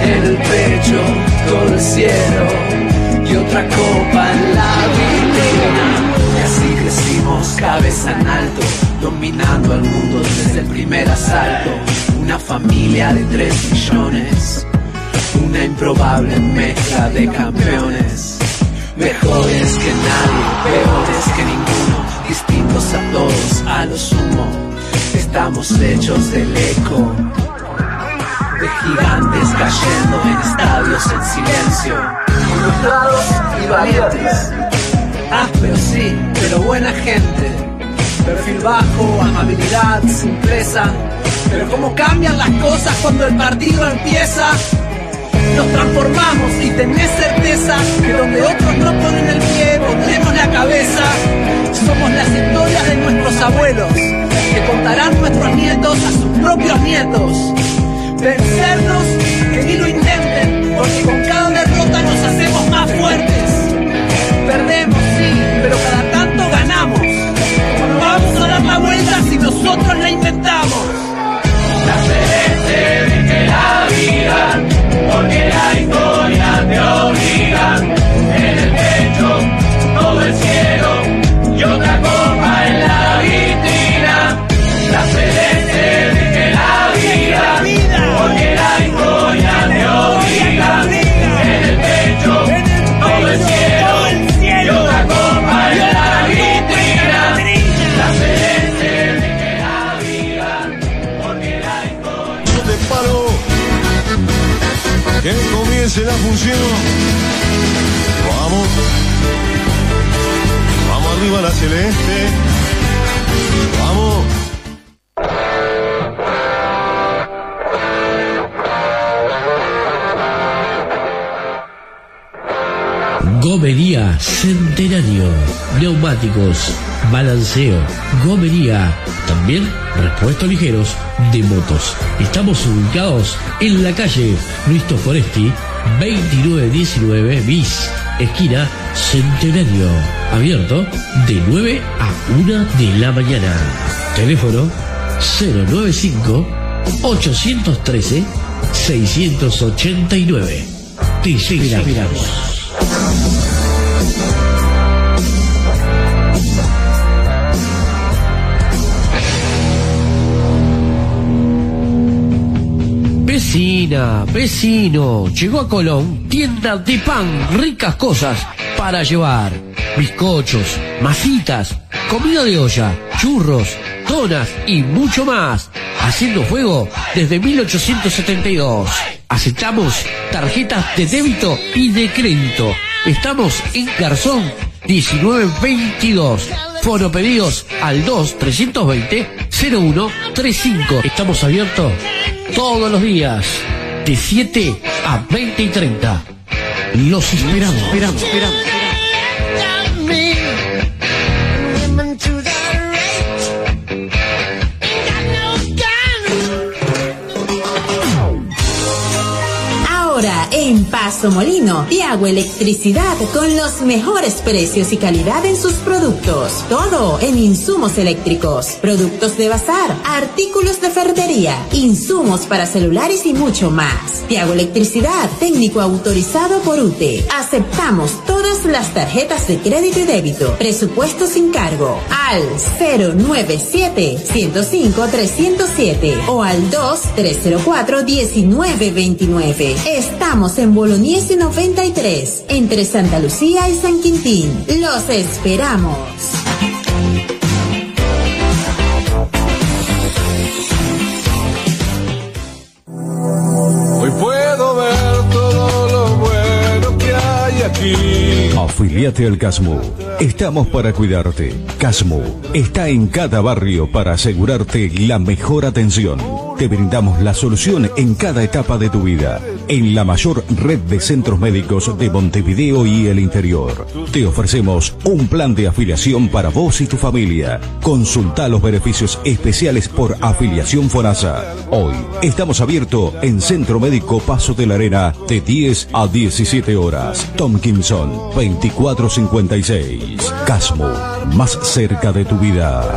Speaker 8: En el pecho todo el cielo y otra copa en la vitrina. Y así crecimos cabeza en alto, dominando al mundo desde el primer asalto. Una familia de tres millones, una improbable mezcla de campeones. Mejores que nadie, peores que ninguno, distintos a todos, a lo sumo. Estamos hechos del eco de gigantes cayendo en estadios en silencio. Frustrados y valientes. Ásperos sí, pero buena gente. Perfil bajo, amabilidad, simpleza. Pero cómo cambian las cosas cuando el partido empieza. Nos transformamos y tenés certeza que donde otros no ponen el pie, pondremos la cabeza. Somos las historias de nuestros abuelos, que contarán nuestros nietos a sus propios nietos. Vencernos, que ni lo intenten, porque con cada derrota nos hacemos más fuertes. Perdemos, sí, pero cada nosotros la
Speaker 14: comience la función. Vamos. Vamos arriba la celeste. Vamos.
Speaker 16: Gomería Centenario. Neumáticos, balanceo, gomería. También repuestos ligeros de motos. Estamos ubicados en la calle Luis Foresti, 2919 bis, esquina Centenario. Abierto de 9 a 1 de la mañana. Teléfono 095 813 689. Te esperamos. Vecina, vecino, llegó a Colón, tienda de pan, ricas cosas para llevar. Bizcochos, masitas, comida de olla, churros, donas y mucho más. Haciendo fuego desde 1872. Aceptamos tarjetas de débito y de crédito. Estamos en Garzón 1922. Foro pedidos al 2 320 0135. Estamos abiertos todos los días de 7 a 20 y 30. Los esperamos, esperamos, esperamos.
Speaker 17: Paso Molino, Electricidad con los mejores precios y calidad en sus productos. Todo en insumos eléctricos, productos de bazar, artículos de ferretería, insumos para celulares y mucho más. Tiago Electricidad, técnico autorizado por UTE. Aceptamos todas las tarjetas de crédito y débito. Presupuesto sin cargo al 097 105 307 o al 2 304 1929. Estamos en Bolognesi 93, entre Santa Lucía y San Quintín. Los esperamos.
Speaker 14: Hoy puedo ver todo lo bueno que hay aquí.
Speaker 18: Afiliate al CASMU. Estamos para cuidarte. CASMU está en cada barrio para asegurarte la mejor atención. Te brindamos la solución en cada etapa de tu vida. En la mayor red de centros médicos de Montevideo y el interior, te ofrecemos un plan de afiliación para vos y tu familia. Consulta los beneficios especiales por afiliación FONASA. Hoy estamos abiertos en Centro Médico Paso de la Arena de 10 a 17 horas. Tomkinson 2456. Casmo, más cerca de tu vida.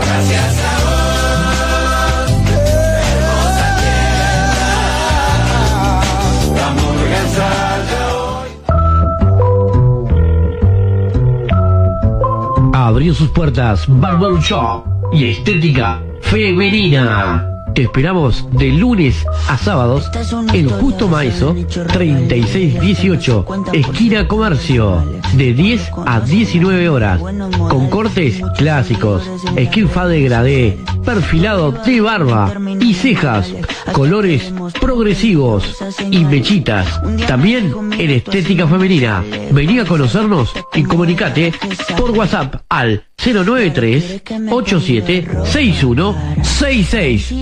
Speaker 16: Abrió sus puertas Barber Shop y Estética Femenina. Te esperamos de lunes a sábados en Justo Maizo 3618, esquina Comercio, de 10 a 19 horas, con cortes clásicos, skin de gradé, perfilado de barba y cejas, colores progresivos y mechitas. También en estética femenina. Vení a conocernos y comunicate por WhatsApp al 093 87 6166.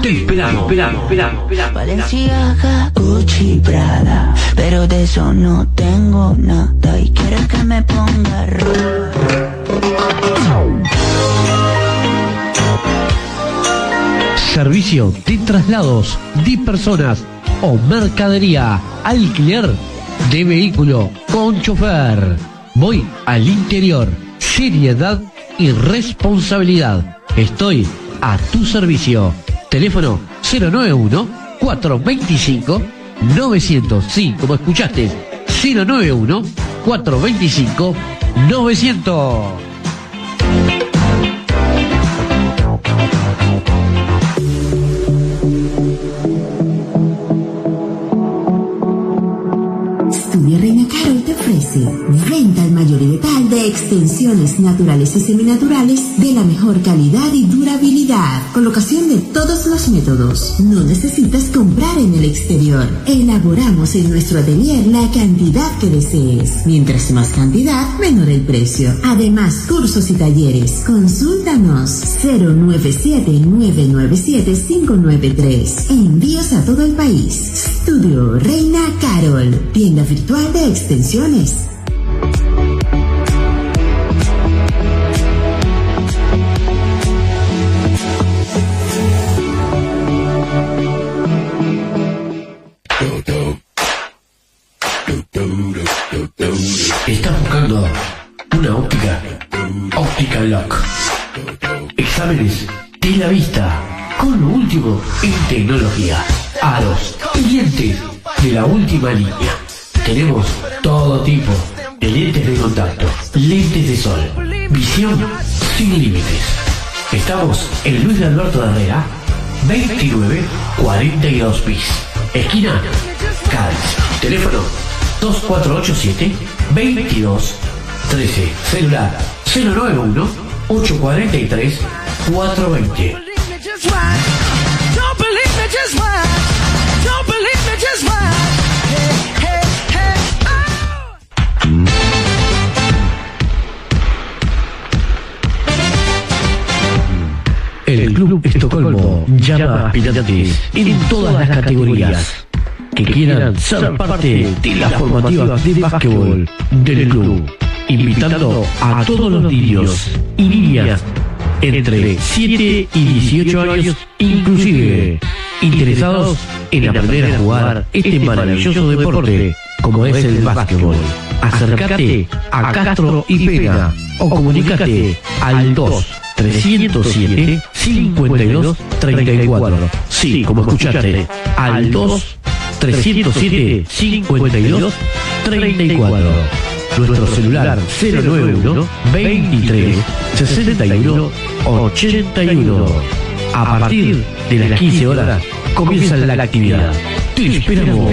Speaker 16: Te esperamos, esperamos, esperamos, esperamos.
Speaker 19: Valenciaga, Gucci, Prada, pero de eso no tengo nada y quiero que me ponga
Speaker 16: Servicio de traslados de personas o mercadería. Alquiler de vehículo con chofer. Voy al interior. Seriedad y responsabilidad. Estoy a tu servicio. Teléfono 091 425 900. Sí, como escuchaste. 091 425 900.
Speaker 17: Estudio Reina Carol te ofrece venta mayor letal de extensiones naturales y seminaturales de la mejor calidad y durabilidad. Colocación de todos los métodos. No necesitas comprar en el exterior. Elaboramos en nuestro atelier la cantidad que desees. Mientras más cantidad, menor el precio. Además, cursos y talleres. Consúltanos 097-997-593. Envíos a todo el país. Estudio Reina Carol. Tienda virtual de extensiones.
Speaker 16: Exámenes de la vista con lo último en tecnología. A los clientes de la última línea. Tenemos todo tipo de lentes de contacto, lentes de sol, visión sin límites. Estamos en Luis de Alberto Herrera, 2942 bis. Esquina Cádiz. Teléfono 2487 22 13. Celular 091 843 420.
Speaker 20: Just watch. Don't believe me, just watch. Don't believe me, just watch. Hey, hey, hey.
Speaker 16: El Club Estocolmo llama a en todas las categorías que quieran ser parte de las formativas de básquetbol del club, invitando a todos los niños y niñas entre 7 y 18 años inclusive, interesados en aprender a jugar este maravilloso deporte como es el básquetbol. Acércate a Castro y Pena o comunícate al 2 307 52 34. Sí, como escuchaste, al 2 307 52 34. Nuestro celular 091 23 61 81. A partir de las 15 horas comienza la actividad. Te esperamos.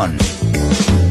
Speaker 5: One.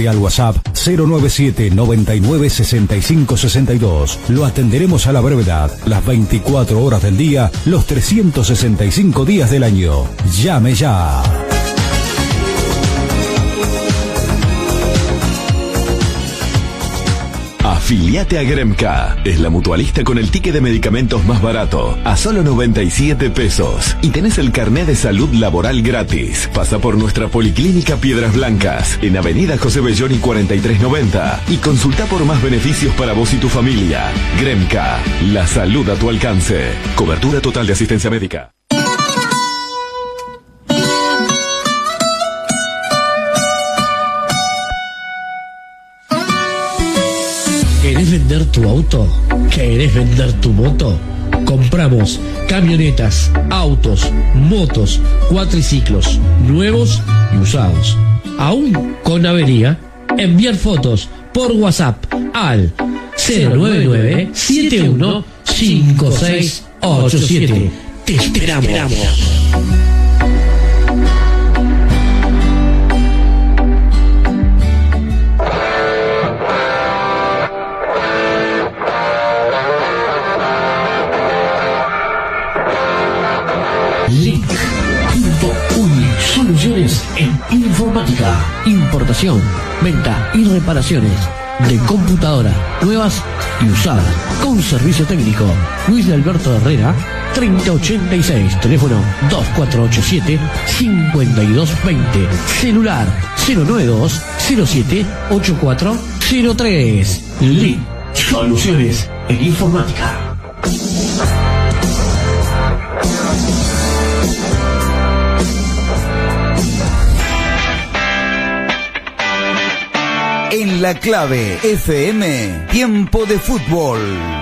Speaker 18: al WhatsApp 097 99 65 62. Lo atenderemos a la brevedad, las 24 horas del día, los 365 días del año. Llame ya.
Speaker 2: Afiliate a Gremca. Es la mutualista con el ticket de medicamentos más barato, a solo 97 pesos. Y tenés el carnet de salud laboral gratis. Pasa por nuestra policlínica Piedras Blancas, en Avenida José Belloni 4390. Y consulta por más beneficios para vos y tu familia. Gremca, la salud a tu alcance. Cobertura total de asistencia médica.
Speaker 16: ¿Querés vender tu auto? ¿Querés vender tu moto? Compramos camionetas, autos, motos, cuatriciclos, nuevos y usados. Aún con avería, enviar fotos por WhatsApp al 099 71 5687. Te esperamos. Link.uy Soluciones en informática, importación, venta y reparaciones de computadora nuevas y usadas con servicio técnico. Luis de Alberto Herrera 3086, teléfono 2487 5220, celular 092 07 8403. Link Soluciones en informática.
Speaker 5: La clave FM, tiempo de fútbol.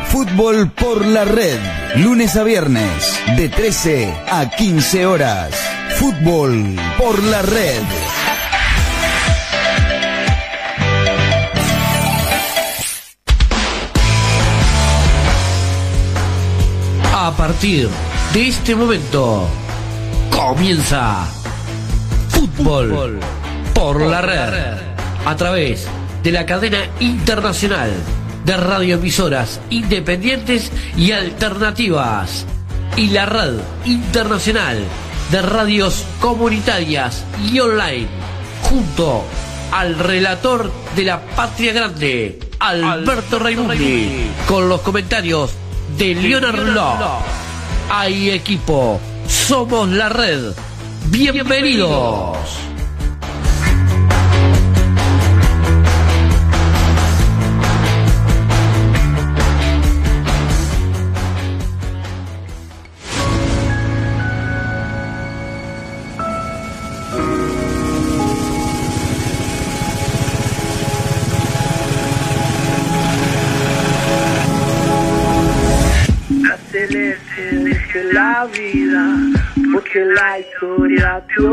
Speaker 5: Fútbol por la red. Lunes a viernes, de 13 a 15 horas. Fútbol por la red.
Speaker 16: A partir de este momento comienza Fútbol por la red a través de la cadena internacional de radioemisoras independientes y alternativas y la red internacional de radios comunitarias y online junto al relator de la Patria Grande, Alberto Raimundi, con los comentarios de Leonard Law. Hay equipo, somos la red. Bienvenidos.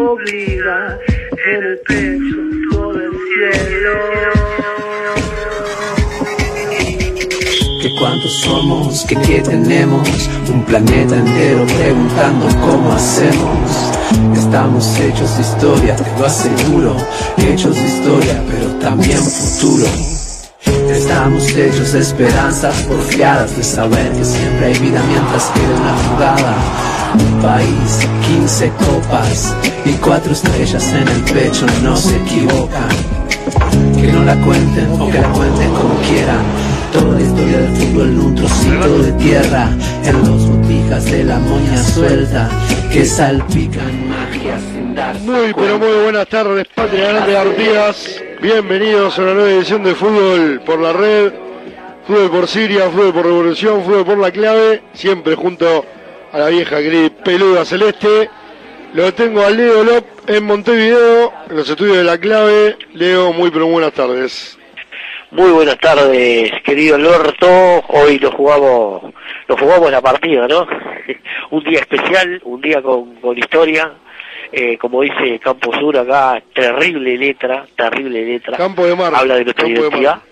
Speaker 7: En el pecho todo el cielo.
Speaker 8: que cuántos somos, que qué tenemos, un planeta entero preguntando cómo hacemos. Estamos hechos de historia, te lo aseguro, hechos de historia, pero también futuro. Estamos hechos de esperanzas porfiadas, de saber que siempre hay vida mientras quede una jugada. Un país, 15 copas y cuatro estrellas en el pecho, no se equivocan. Que no la cuenten o que la cuenten como quieran. Toda la historia del fútbol en un trocito de tierra, en los botijas de la moña suelta, que salpican magia sin dar.
Speaker 21: Muy, pero muy buenas tardes, Patria Grande Artigas. Bienvenidos a una nueva edición de Fútbol por la Red. Fútbol por Siria, fútbol por Revolución, fútbol por la clave. Siempre junto a la vieja gris peluda celeste. Lo tengo a Leo Lop en Montevideo, en los estudios de la clave. Leo, muy, pero buenas tardes.
Speaker 22: Muy buenas tardes, querido Lorto. Hoy lo jugamos, lo jugamos la partida, ¿no? un día especial, un día con, con historia. Eh, como dice Campo Sur acá, terrible letra, terrible letra.
Speaker 21: Campo de Marte.
Speaker 22: Habla de nuestra
Speaker 21: Campo de
Speaker 22: identidad.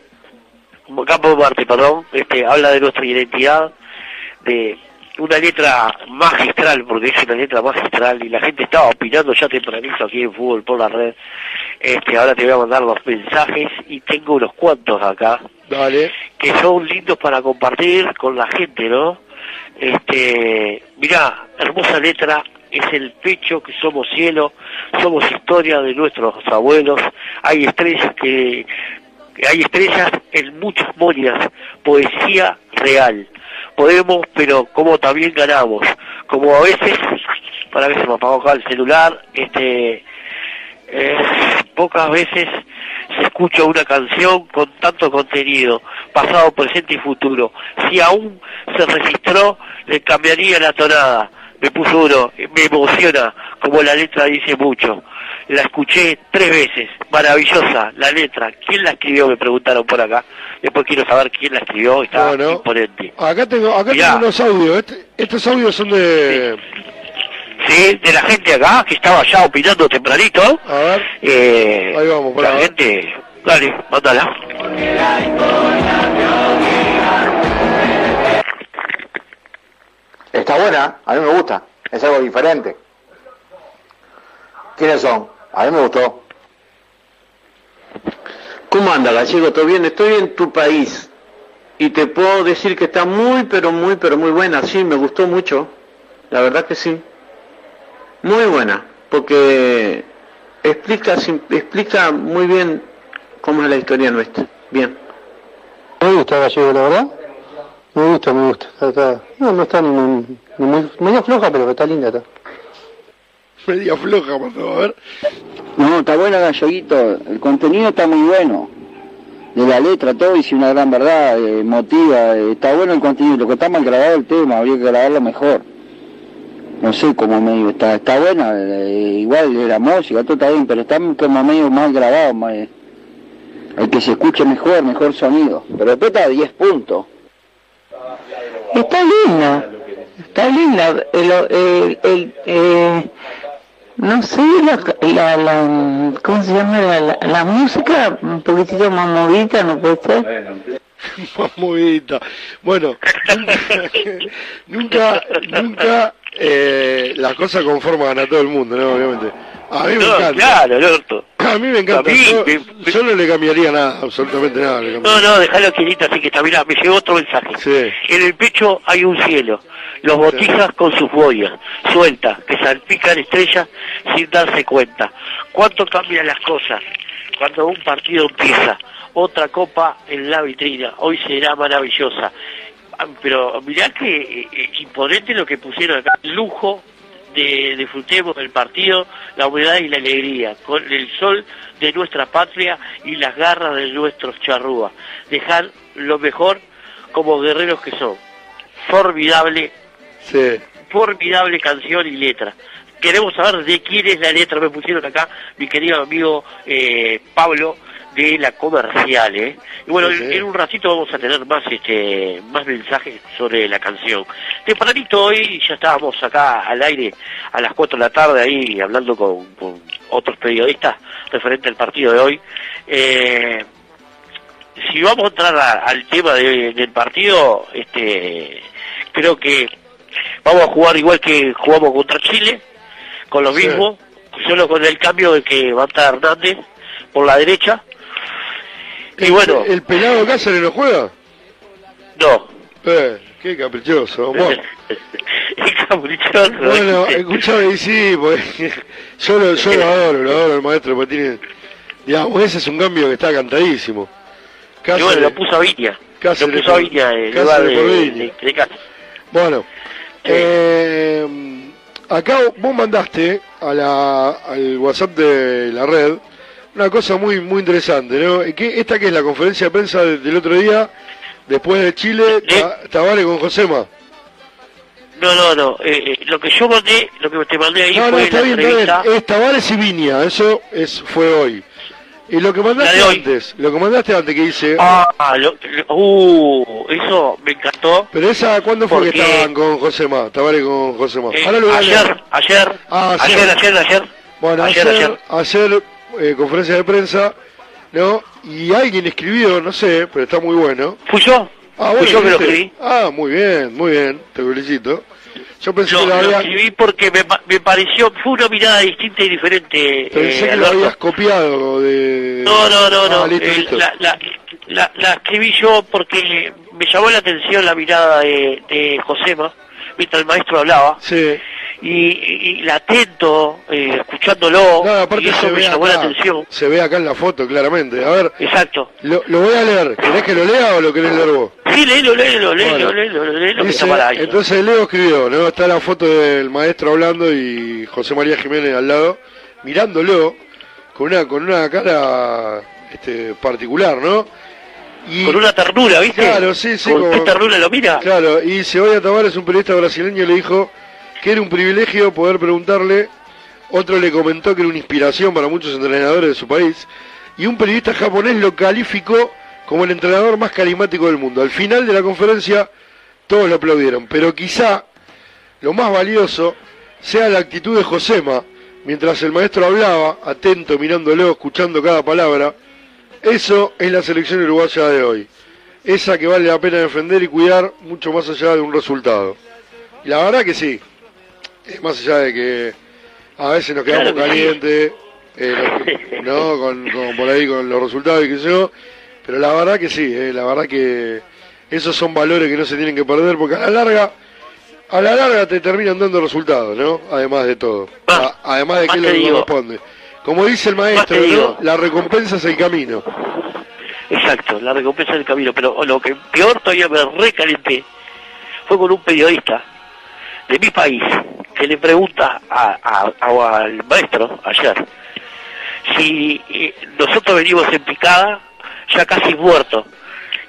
Speaker 22: Como Campo de Marte, perdón. Este, habla de nuestra identidad, de una letra magistral, porque es una letra magistral y la gente estaba opinando ya tempranito aquí en Fútbol por la Red. Este, ahora te voy a mandar los mensajes y tengo unos cuantos acá
Speaker 21: Dale.
Speaker 22: que son lindos para compartir con la gente, ¿no? Este, mirá, hermosa letra, es el pecho que somos cielo, somos historia de nuestros abuelos, hay estrellas que, hay estrellas en muchas moñas, poesía real. Podemos, pero como también ganamos, como a veces, para que se me apagó acá el celular, este, eh, pocas veces se escucha una canción con tanto contenido, pasado, presente y futuro. Si aún se registró, le cambiaría la tonada. Me puso uno, me emociona, como la letra dice mucho. La escuché tres veces, maravillosa la letra. ¿Quién la escribió? Me preguntaron por acá. Después quiero saber quién la escribió, está
Speaker 21: Bueno.
Speaker 22: imponente.
Speaker 21: Acá tengo, acá
Speaker 22: Mirá.
Speaker 21: tengo unos audios. Este- estos audios son de.
Speaker 22: Sí, de la gente acá que estaba ya opinando tempranito.
Speaker 21: A ver.
Speaker 22: Eh,
Speaker 21: Ahí vamos,
Speaker 22: la
Speaker 21: pará.
Speaker 22: gente, dale, mándala.
Speaker 23: Está buena, a mí me gusta, es algo diferente. ¿Quiénes son? A mí me gustó.
Speaker 24: ¿Cómo anda, gallego? ¿Todo bien? Estoy en tu país y te puedo decir que está muy, pero muy, pero muy buena. Sí, me gustó mucho. La verdad que sí. Muy buena, porque explica, explica muy bien cómo es la historia nuestra. Bien.
Speaker 25: Me gusta Gallego, la verdad. Me gusta, me gusta. Está- está- no, no está ni muy, ni muy- medio floja, pero está linda. Está.
Speaker 21: Media floja, a ver.
Speaker 26: No, está buena Galleguito, el contenido está muy bueno. De la letra, todo, dice una gran verdad, eh, emotiva, eh, está bueno el contenido, lo que está mal grabado el tema, habría que grabarlo mejor. No sé cómo medio está, está buena, eh, igual de la música, todo está bien, pero está como medio mal grabado, eh, el que se escuche mejor, mejor sonido. Pero después está a 10 puntos.
Speaker 27: Está linda, está linda. El, el, el, eh, no sé, la, la, la- ¿cómo se llama? La, la, la música un poquitito más movida, ¿no puede ser?
Speaker 21: Más movidita. Bueno, nunca, nunca eh, las cosas conforman a todo el mundo, ¿no? Obviamente. A mí me
Speaker 22: No,
Speaker 21: encanta.
Speaker 22: claro, Alberto.
Speaker 21: A mí me encanta.
Speaker 22: A mí,
Speaker 21: yo,
Speaker 22: me-
Speaker 21: yo no le cambiaría nada, absolutamente nada. le
Speaker 22: No, no, déjalo quietito, así que está, mirá, me llegó otro mensaje. En el pecho hay un cielo, los botijas con sus boyas, sueltas, que salpican estrellas sin darse cuenta. ¿Cuánto cambian las cosas cuando un partido empieza? Otra copa en la vitrina, hoy será maravillosa. Ah, Pero mirá que eh, eh, imponente lo que pusieron acá, lujo de disfrutemos del partido, la humedad y la alegría, con el sol de nuestra patria y las garras de nuestros charrúas. Dejar lo mejor como guerreros que son. Formidable, formidable canción y letra. Queremos saber de quién es la letra, me pusieron acá mi querido amigo eh, Pablo de la comercial, ¿eh? Y bueno,
Speaker 21: Sí, sí.
Speaker 22: en, en un ratito vamos a tener más este más mensajes sobre la canción. Tempranito hoy ya estábamos acá al aire a las 4 de la tarde ahí hablando con, con otros periodistas referente al partido de hoy. Eh, si vamos a entrar a- al tema de- del partido, este creo que vamos a jugar igual que jugamos contra Chile, con lo
Speaker 21: Sí.
Speaker 22: mismo, solo con el cambio de que va a estar Hernández por la derecha. Y
Speaker 21: El-
Speaker 22: bueno,
Speaker 21: ¿El pelado Cáceres no juega?
Speaker 22: no,
Speaker 21: Eh, Qué caprichoso.
Speaker 22: Caprichoso.
Speaker 21: bueno escuchame, y sí, pues, yo, lo, yo lo adoro, lo adoro el maestro, porque tiene, digamos, ese es un cambio que está cantadísimo.
Speaker 22: Y bueno, lo puso a Viña.
Speaker 21: Cáceres
Speaker 22: lo puso a Viña en
Speaker 21: Cáceres
Speaker 22: lugar de, de, de Cáceres.
Speaker 21: Bueno, eh, acá vos mandaste a la, al WhatsApp de la red una cosa muy muy interesante, ¿no? Que esta que es la conferencia de prensa de- del otro día, después de Chile, Ta- Tabárez con Josema.
Speaker 22: No, no, no. eh, eh, lo que yo mandé, lo que te mandé ahí
Speaker 21: No, no,
Speaker 22: fue
Speaker 21: está
Speaker 22: la
Speaker 21: bien, está bien. Es Tavares y Viña, eso es fue hoy. Y lo que mandaste antes, lo que mandaste antes que dice...
Speaker 22: Ah, lo, lo- uh, eso me encantó.
Speaker 21: Pero esa, ¿cuándo fue que estaban con Josema? Tavares con Josema.
Speaker 22: Eh, ayer, ayer,
Speaker 21: Ah,
Speaker 22: ayer, ayer, ayer.
Speaker 21: Bueno,
Speaker 22: Ayer,
Speaker 21: ayer,
Speaker 22: ayer.
Speaker 21: ayer, eh, conferencia de prensa, ¿no? Y alguien escribió, no sé, pero está muy bueno.
Speaker 22: ¿Fui yo?
Speaker 21: Ah,
Speaker 22: Fui
Speaker 21: bueno,
Speaker 22: yo que lo escribí.
Speaker 21: Ah, muy bien, muy bien, te felicito. Yo pensé
Speaker 22: Lo,
Speaker 21: que lo
Speaker 22: escribí porque me, me pareció, fue una mirada distinta y diferente.
Speaker 21: pensé
Speaker 22: eh,
Speaker 21: que lo habías copiado de...
Speaker 22: No, no, no, no.
Speaker 21: Ah, listo,
Speaker 22: eh,
Speaker 21: listo.
Speaker 22: la, la, la, la escribí yo porque me llamó la atención la mirada de, de Josema mientras el maestro hablaba.
Speaker 21: Sí.
Speaker 22: Y, y, la atento, eh, escuchándolo.
Speaker 21: No, aparte
Speaker 22: y eso
Speaker 21: se
Speaker 22: me
Speaker 21: ve,
Speaker 22: llamó la
Speaker 21: acá,
Speaker 22: atención.
Speaker 21: se ve acá en la foto, claramente. A ver,
Speaker 22: Exacto.
Speaker 21: lo, lo voy a leer. ¿Querés que lo lea o lo querés leer vos?
Speaker 22: Sí, léelo, léelo, léelo,
Speaker 21: Bueno.
Speaker 22: léelo, léelo,
Speaker 21: Dice, entonces Leo escribió, ¿no? Está la foto del maestro hablando y José María Jiménez al lado, mirándolo con una con una cara este, particular, ¿no? Y,
Speaker 22: Con una ternura, ¿viste?
Speaker 21: Claro, sí, sí.
Speaker 22: Con
Speaker 21: como-
Speaker 22: qué ternura lo mira.
Speaker 21: Claro, y Cebolla Tavares, un periodista brasileño, le dijo que era un privilegio poder preguntarle. Otro le comentó que era una inspiración para muchos entrenadores de su país. Y un periodista japonés lo calificó como el entrenador más carismático del mundo. Al final de la conferencia, todos lo aplaudieron. Pero quizá lo más valioso sea la actitud de Josema, mientras el maestro hablaba, atento, mirándolo, escuchando cada palabra. Eso es la selección uruguaya de hoy. Esa que vale la pena defender y cuidar mucho más allá de un resultado. La verdad que sí. Eh, Más allá de que a veces nos quedamos
Speaker 22: Claro
Speaker 21: calientes, eh, no, con, con- por ahí con los resultados y qué sé yo. Pero la verdad que sí, eh, la verdad que esos son valores que no se tienen que perder porque a la larga, a la larga te terminan dando resultados, ¿no? Además de todo. A- además de que lo que corresponde. Como dice el maestro, ¿no? la recompensa es el camino.
Speaker 22: Exacto, la recompensa del camino. Pero lo que peor todavía me recalenté fue con un periodista de mi país que le pregunta a- a- a- al maestro ayer si eh, nosotros venimos en picada ya casi muertos.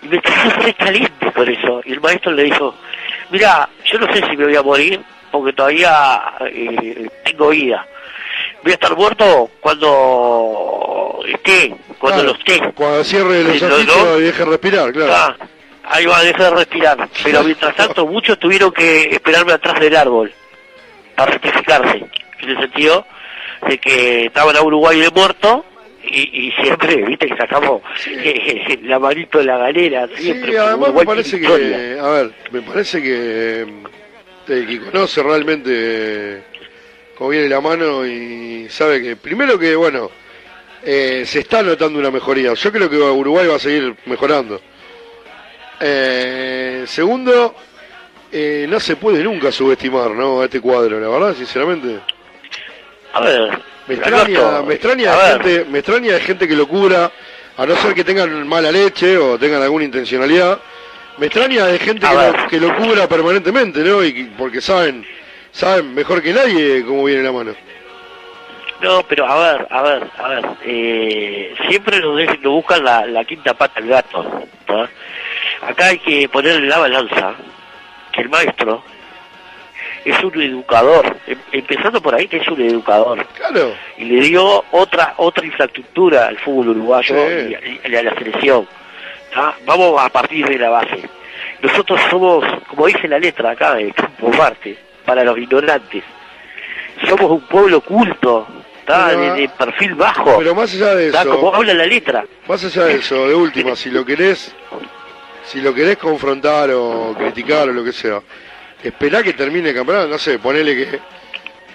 Speaker 22: Y me quedé re caliente por eso. Y el maestro le dijo, mira, yo no sé si me voy a morir porque todavía eh, tengo vida. Voy a estar muerto cuando esté, cuando
Speaker 21: Claro,
Speaker 22: lo esté.
Speaker 21: Cuando cierre los ojitos
Speaker 22: no.
Speaker 21: y deje respirar, claro.
Speaker 22: Ah, ahí va a dejar de respirar. Pero mientras tanto, muchos tuvieron que esperarme atrás del árbol a rectificarse. En el sentido de que estaban a Uruguay de muerto y, y siempre, viste, que sacamos eh, la manito de la galera. Siempre,
Speaker 21: Sí, además me parece que, a ver, me parece que mm, el que conoce realmente cómo viene la mano y sabe que, primero que, bueno, eh, se está notando una mejoría. Yo creo que Uruguay va a seguir mejorando. Eh, segundo, eh, no se puede nunca subestimar, ¿no? A este cuadro, la verdad, sinceramente.
Speaker 22: A ver,
Speaker 21: Me extraña, me extraña de gente, me extraña de gente que lo cubra, a no ser que tengan mala leche o tengan alguna intencionalidad. Me extraña de gente que lo, que lo cubra permanentemente, ¿no? Y que- porque saben, saben mejor que nadie cómo viene la mano.
Speaker 22: No, pero a ver, a ver, a ver. Eh, siempre nos, dejan- nos buscan la, la quinta pata al gato. Acá hay que ponerle la balanza que el maestro es un educador, em- empezando por ahí que es un educador.
Speaker 21: Claro.
Speaker 22: Y le dio otra otra infraestructura al fútbol uruguayo
Speaker 21: Sí.
Speaker 22: y, a- y a la selección. Vamos a partir de la base. Nosotros somos, como dice la letra acá de Campo Marte, para los ignorantes, somos un pueblo culto, de, de perfil bajo.
Speaker 21: Pero más allá de eso,
Speaker 22: Como habla la letra.
Speaker 21: más allá de eso, de última, si lo querés, si lo querés confrontar o criticar o lo que sea, esperá que termine el campeonato, no sé, ponele que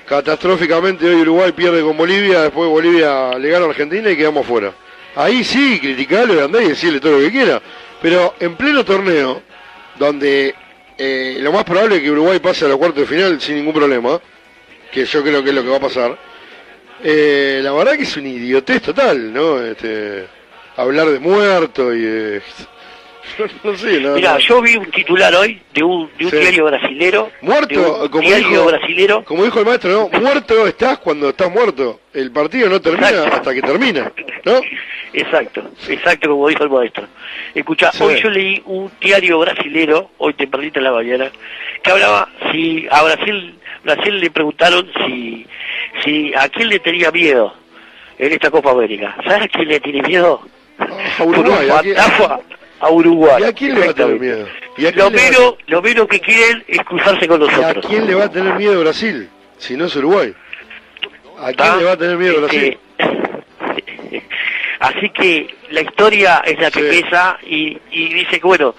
Speaker 21: catastróficamente hoy Uruguay pierde con Bolivia, después Bolivia le gana a Argentina y quedamos fuera. Ahí sí, criticalo y andá y decirle todo lo que quiera. Pero en pleno torneo, donde eh, lo más probable es que Uruguay pase a la cuarta de final sin ningún problema, que yo creo que es lo que va a pasar. Eh, la verdad que es un idiotez total, ¿no? Este, hablar de muerto y de... no sé, no,
Speaker 22: Mira,
Speaker 21: no.
Speaker 22: yo vi un titular hoy de un, de un
Speaker 21: Sí.
Speaker 22: diario brasilero.
Speaker 21: Muerto, como
Speaker 22: diario
Speaker 21: dijo,
Speaker 22: brasilero.
Speaker 21: como dijo el maestro, ¿no? Muerto estás cuando estás muerto. El partido no termina
Speaker 22: Exacto.
Speaker 21: hasta que termina, ¿no?
Speaker 22: Exacto, exacto como dijo el maestro. Escucha,
Speaker 21: Sí.
Speaker 22: hoy yo leí un diario brasilero, hoy tempranito en la mañana, que hablaba si a Brasil, Brasil le preguntaron si, si a quién le tenía miedo en esta Copa América. ¿Sabes a quién le tiene miedo?
Speaker 21: A Uruguay,
Speaker 22: Por
Speaker 21: ¿a quién-
Speaker 22: Guatafa, a Uruguay.
Speaker 21: ¿Y a quién le va a tener miedo? ¿Y a quién
Speaker 22: Lo
Speaker 21: va a
Speaker 22: menos, lo que quieren es cruzarse con
Speaker 21: ¿Y a
Speaker 22: nosotros.
Speaker 21: quién le va a tener miedo Brasil? Si no es Uruguay. ¿A quién
Speaker 22: ¿Ah?
Speaker 21: le va a tener miedo Brasil?
Speaker 22: Este, Así que la historia es la que pesa y, y dice que bueno,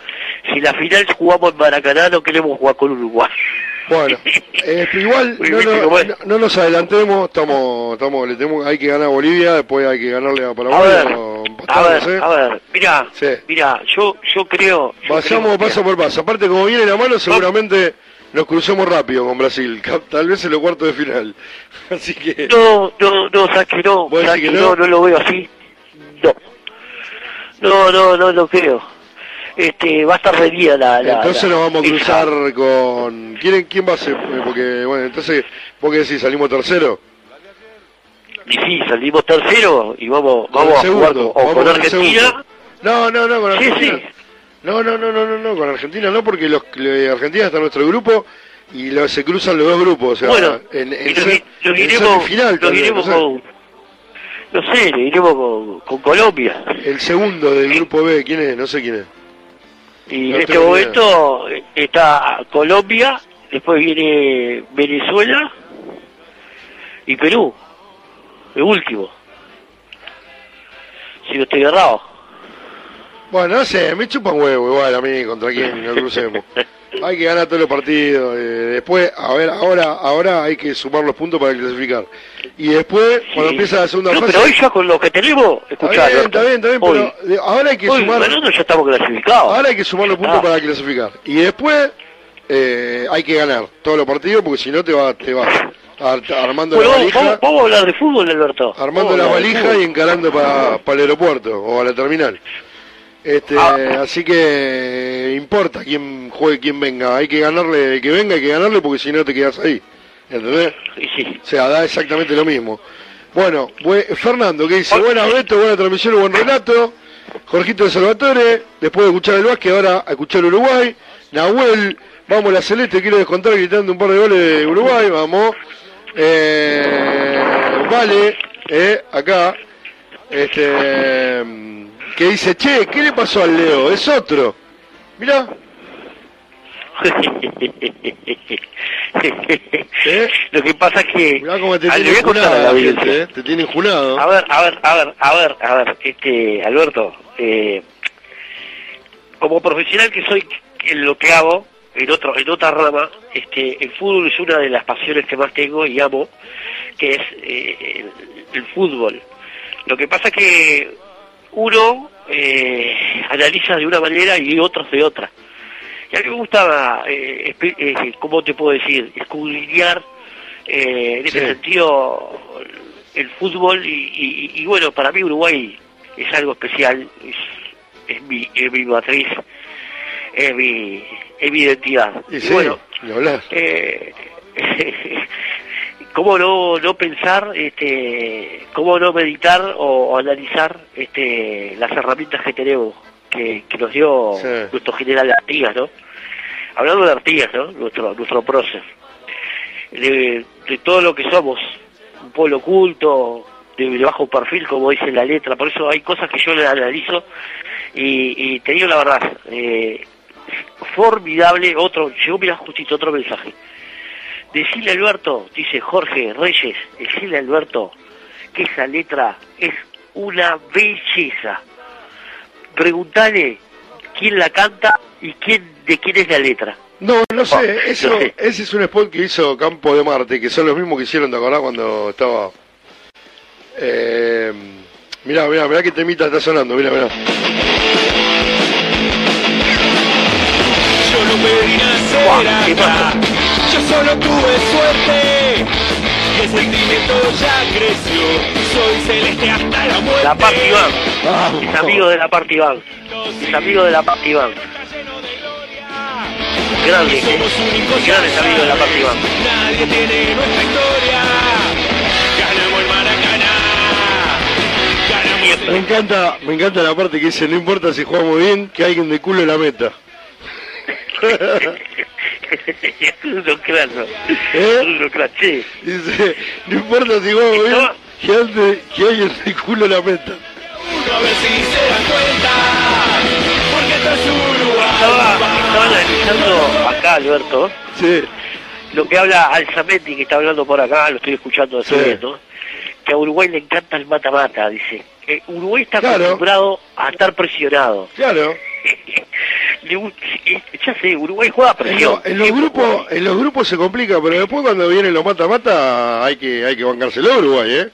Speaker 22: si la final jugamos en Maracaná no queremos jugar con Uruguay.
Speaker 21: Bueno, eh, pero igual no, no- no- no nos adelantemos, estamos, estamos, le tenemos, hay que ganar a Bolivia, después hay que ganarle a
Speaker 22: A
Speaker 21: Paraguay
Speaker 22: ver,
Speaker 21: o
Speaker 22: a ver,
Speaker 21: sé.
Speaker 22: a ver, mira, mira, yo, yo creo,
Speaker 21: Pasamos paso por paso. Aparte, como viene la mano, seguramente nos crucemos rápido con Brasil. Tal vez en los cuartos de final. Así que.
Speaker 22: No, no, no, sabes que no,
Speaker 21: ¿Vos
Speaker 22: sabes que no?
Speaker 21: no
Speaker 22: lo veo así. No. No, no, no lo creo. Este, va a estar reñida la, la
Speaker 21: Entonces
Speaker 22: la-
Speaker 21: nos vamos a
Speaker 22: esa.
Speaker 21: cruzar con. ¿Quién, quién va a ser? Eh, Porque, bueno, entonces, ¿vos qué decís? ¿Salimos tercero?
Speaker 22: Y sí, salimos tercero y vamos, vamos a jugar con, o
Speaker 21: vamos
Speaker 22: con
Speaker 21: con el
Speaker 22: Argentina.
Speaker 21: No, no, no, con
Speaker 22: Sí,
Speaker 21: Argentina.
Speaker 22: sí.
Speaker 21: No, no, no, no, no, no, con Argentina no, porque los, lo- Argentina está en nuestro grupo y lo- se cruzan los dos grupos. O sea,
Speaker 22: Bueno,
Speaker 21: en, en,
Speaker 22: y nos,
Speaker 21: se-
Speaker 22: nos
Speaker 21: en
Speaker 22: iremos,
Speaker 21: vez,
Speaker 22: iremos
Speaker 21: no sé.
Speaker 22: con, no sé, nos iremos con, con Colombia.
Speaker 21: El segundo del grupo B, ¿quién es? No sé quién es.
Speaker 22: Y
Speaker 21: No
Speaker 22: en este momento está Colombia, después viene Venezuela y Perú, el último. Si no estoy errado.
Speaker 21: Bueno, no sé, me chupan huevo igual a mí contra quién nos crucemos. hay que ganar todos los partidos. eh, después, a ver, ahora ahora hay que sumar los puntos para clasificar. Y después, cuando empieza la segunda
Speaker 22: No,
Speaker 21: fase...
Speaker 22: pero hoy ya con lo que tenemos, escuchá,
Speaker 21: está bien, está bien,
Speaker 22: hoy-
Speaker 21: pero ahora hay que
Speaker 22: hoy
Speaker 21: sumar...
Speaker 22: ganando ya estamos clasificados.
Speaker 21: Ahora hay que sumar los puntos para clasificar. Y después eh, hay que ganar todos los partidos porque si no te vas te ar- armando
Speaker 22: Bueno,
Speaker 21: la valija,
Speaker 22: vamos- vamos a hablar de fútbol, Alberto.
Speaker 21: armando la valija y encarando para el aeropuerto o a la terminal. Este,
Speaker 22: Ah.
Speaker 21: así que eh, importa quién juegue, quién venga. Hay que ganarle, el que venga hay que ganarle porque si no te quedas ahí. ¿Entendés? O sea, da exactamente lo mismo. Bueno, bue- Fernando, que dice, buenas Beto, buena transmisión, buen relato. Jorgito de Salvatore, después de escuchar el básquet, ahora a escuchar Uruguay. Nahuel, vamos la Celeste, quiero descontar gritando un par de goles de Uruguay, vamos. Eh, vale, eh, acá, este, que dice, che, ¿qué le pasó al Leo? Es otro. Mirá.
Speaker 22: Lo que pasa es que
Speaker 21: Mirá cómo te tiene junado
Speaker 22: la
Speaker 21: gente, eh, te tiene junado.
Speaker 22: A ver, a ver, a ver, a ver, a ver, este, Alberto, eh, como profesional que soy en lo que hago, en otro, en otra rama, este, el fútbol es una de las pasiones que más tengo y amo, que es eh, el, el fútbol. Lo que pasa es que uno eh, analiza de una manera y otros de otra. Y a mí me gusta, eh, eh, ¿cómo te puedo decir? Escudriñar eh, en ese
Speaker 21: Sí.
Speaker 22: sentido el fútbol y, y- y bueno, para mí Uruguay es algo especial, es, es, mi, es mi matriz, es mi, es mi identidad.
Speaker 21: Y
Speaker 22: Y
Speaker 21: sí,
Speaker 22: bueno, eh, cómo no no pensar este cómo no meditar o, o analizar este las herramientas que tenemos que, que nos dio
Speaker 21: Sí.
Speaker 22: nuestro general Artigas no hablando de Artigas no nuestro nuestro prócer. De, de todo lo que somos un pueblo oculto de, de bajo perfil como dice la letra. Por eso hay cosas que yo le analizo y, y te digo la verdad eh, formidable otro llegó mira justito otro mensaje Decirle a Alberto, dice Jorge Reyes, decirle a Alberto que esa letra es una belleza. Preguntale quién la canta y quién de quién es la letra.
Speaker 21: No, no sé,
Speaker 22: Oh,
Speaker 21: eso,
Speaker 22: no sé.
Speaker 21: ese es un spot que hizo Campo de Marte, que son los mismos que hicieron, ¿te acordás cuando estaba? Eh, mirá, mirá, mirá que temita está sonando, mirá, mirá.
Speaker 14: Yo solo tuve suerte y el sentimiento ya creció. Soy celeste hasta la muerte.
Speaker 22: La parte Iván. Es amigo de la parte Iván. Es amigo de la parte Iván. Grande. Grande es amigo de la parte Iván.
Speaker 14: Nadie tiene nuestra historia. Ganamos el Maracaná.
Speaker 21: Me encanta, me encanta la parte que dice, no importa si jugamos bien, que alguien de culo la meta.
Speaker 22: Claro.
Speaker 21: ¿Eh?
Speaker 22: Sí.
Speaker 21: Dice, no importa si jugamos bien, que, que de culo la meta.
Speaker 14: A ver si se dan cuenta. Porque esto es Uruguay.
Speaker 22: Estaba, estaba analizando acá, Alberto.
Speaker 21: Sí.
Speaker 22: Lo que habla Alzamendi, que está hablando por acá, lo estoy escuchando de
Speaker 21: Sí.
Speaker 22: ¿no? Que a Uruguay le encanta el mata-mata, dice. Eh, Uruguay está
Speaker 21: Claro.
Speaker 22: acostumbrado a estar presionado.
Speaker 21: Claro.
Speaker 22: Eh, ya sé, Uruguay juega
Speaker 21: En,
Speaker 22: presión.
Speaker 21: lo- en los grupos, en los grupos se complica, pero después cuando vienen los mata-mata hay que, hay que bancárselo a Uruguay, ¿eh?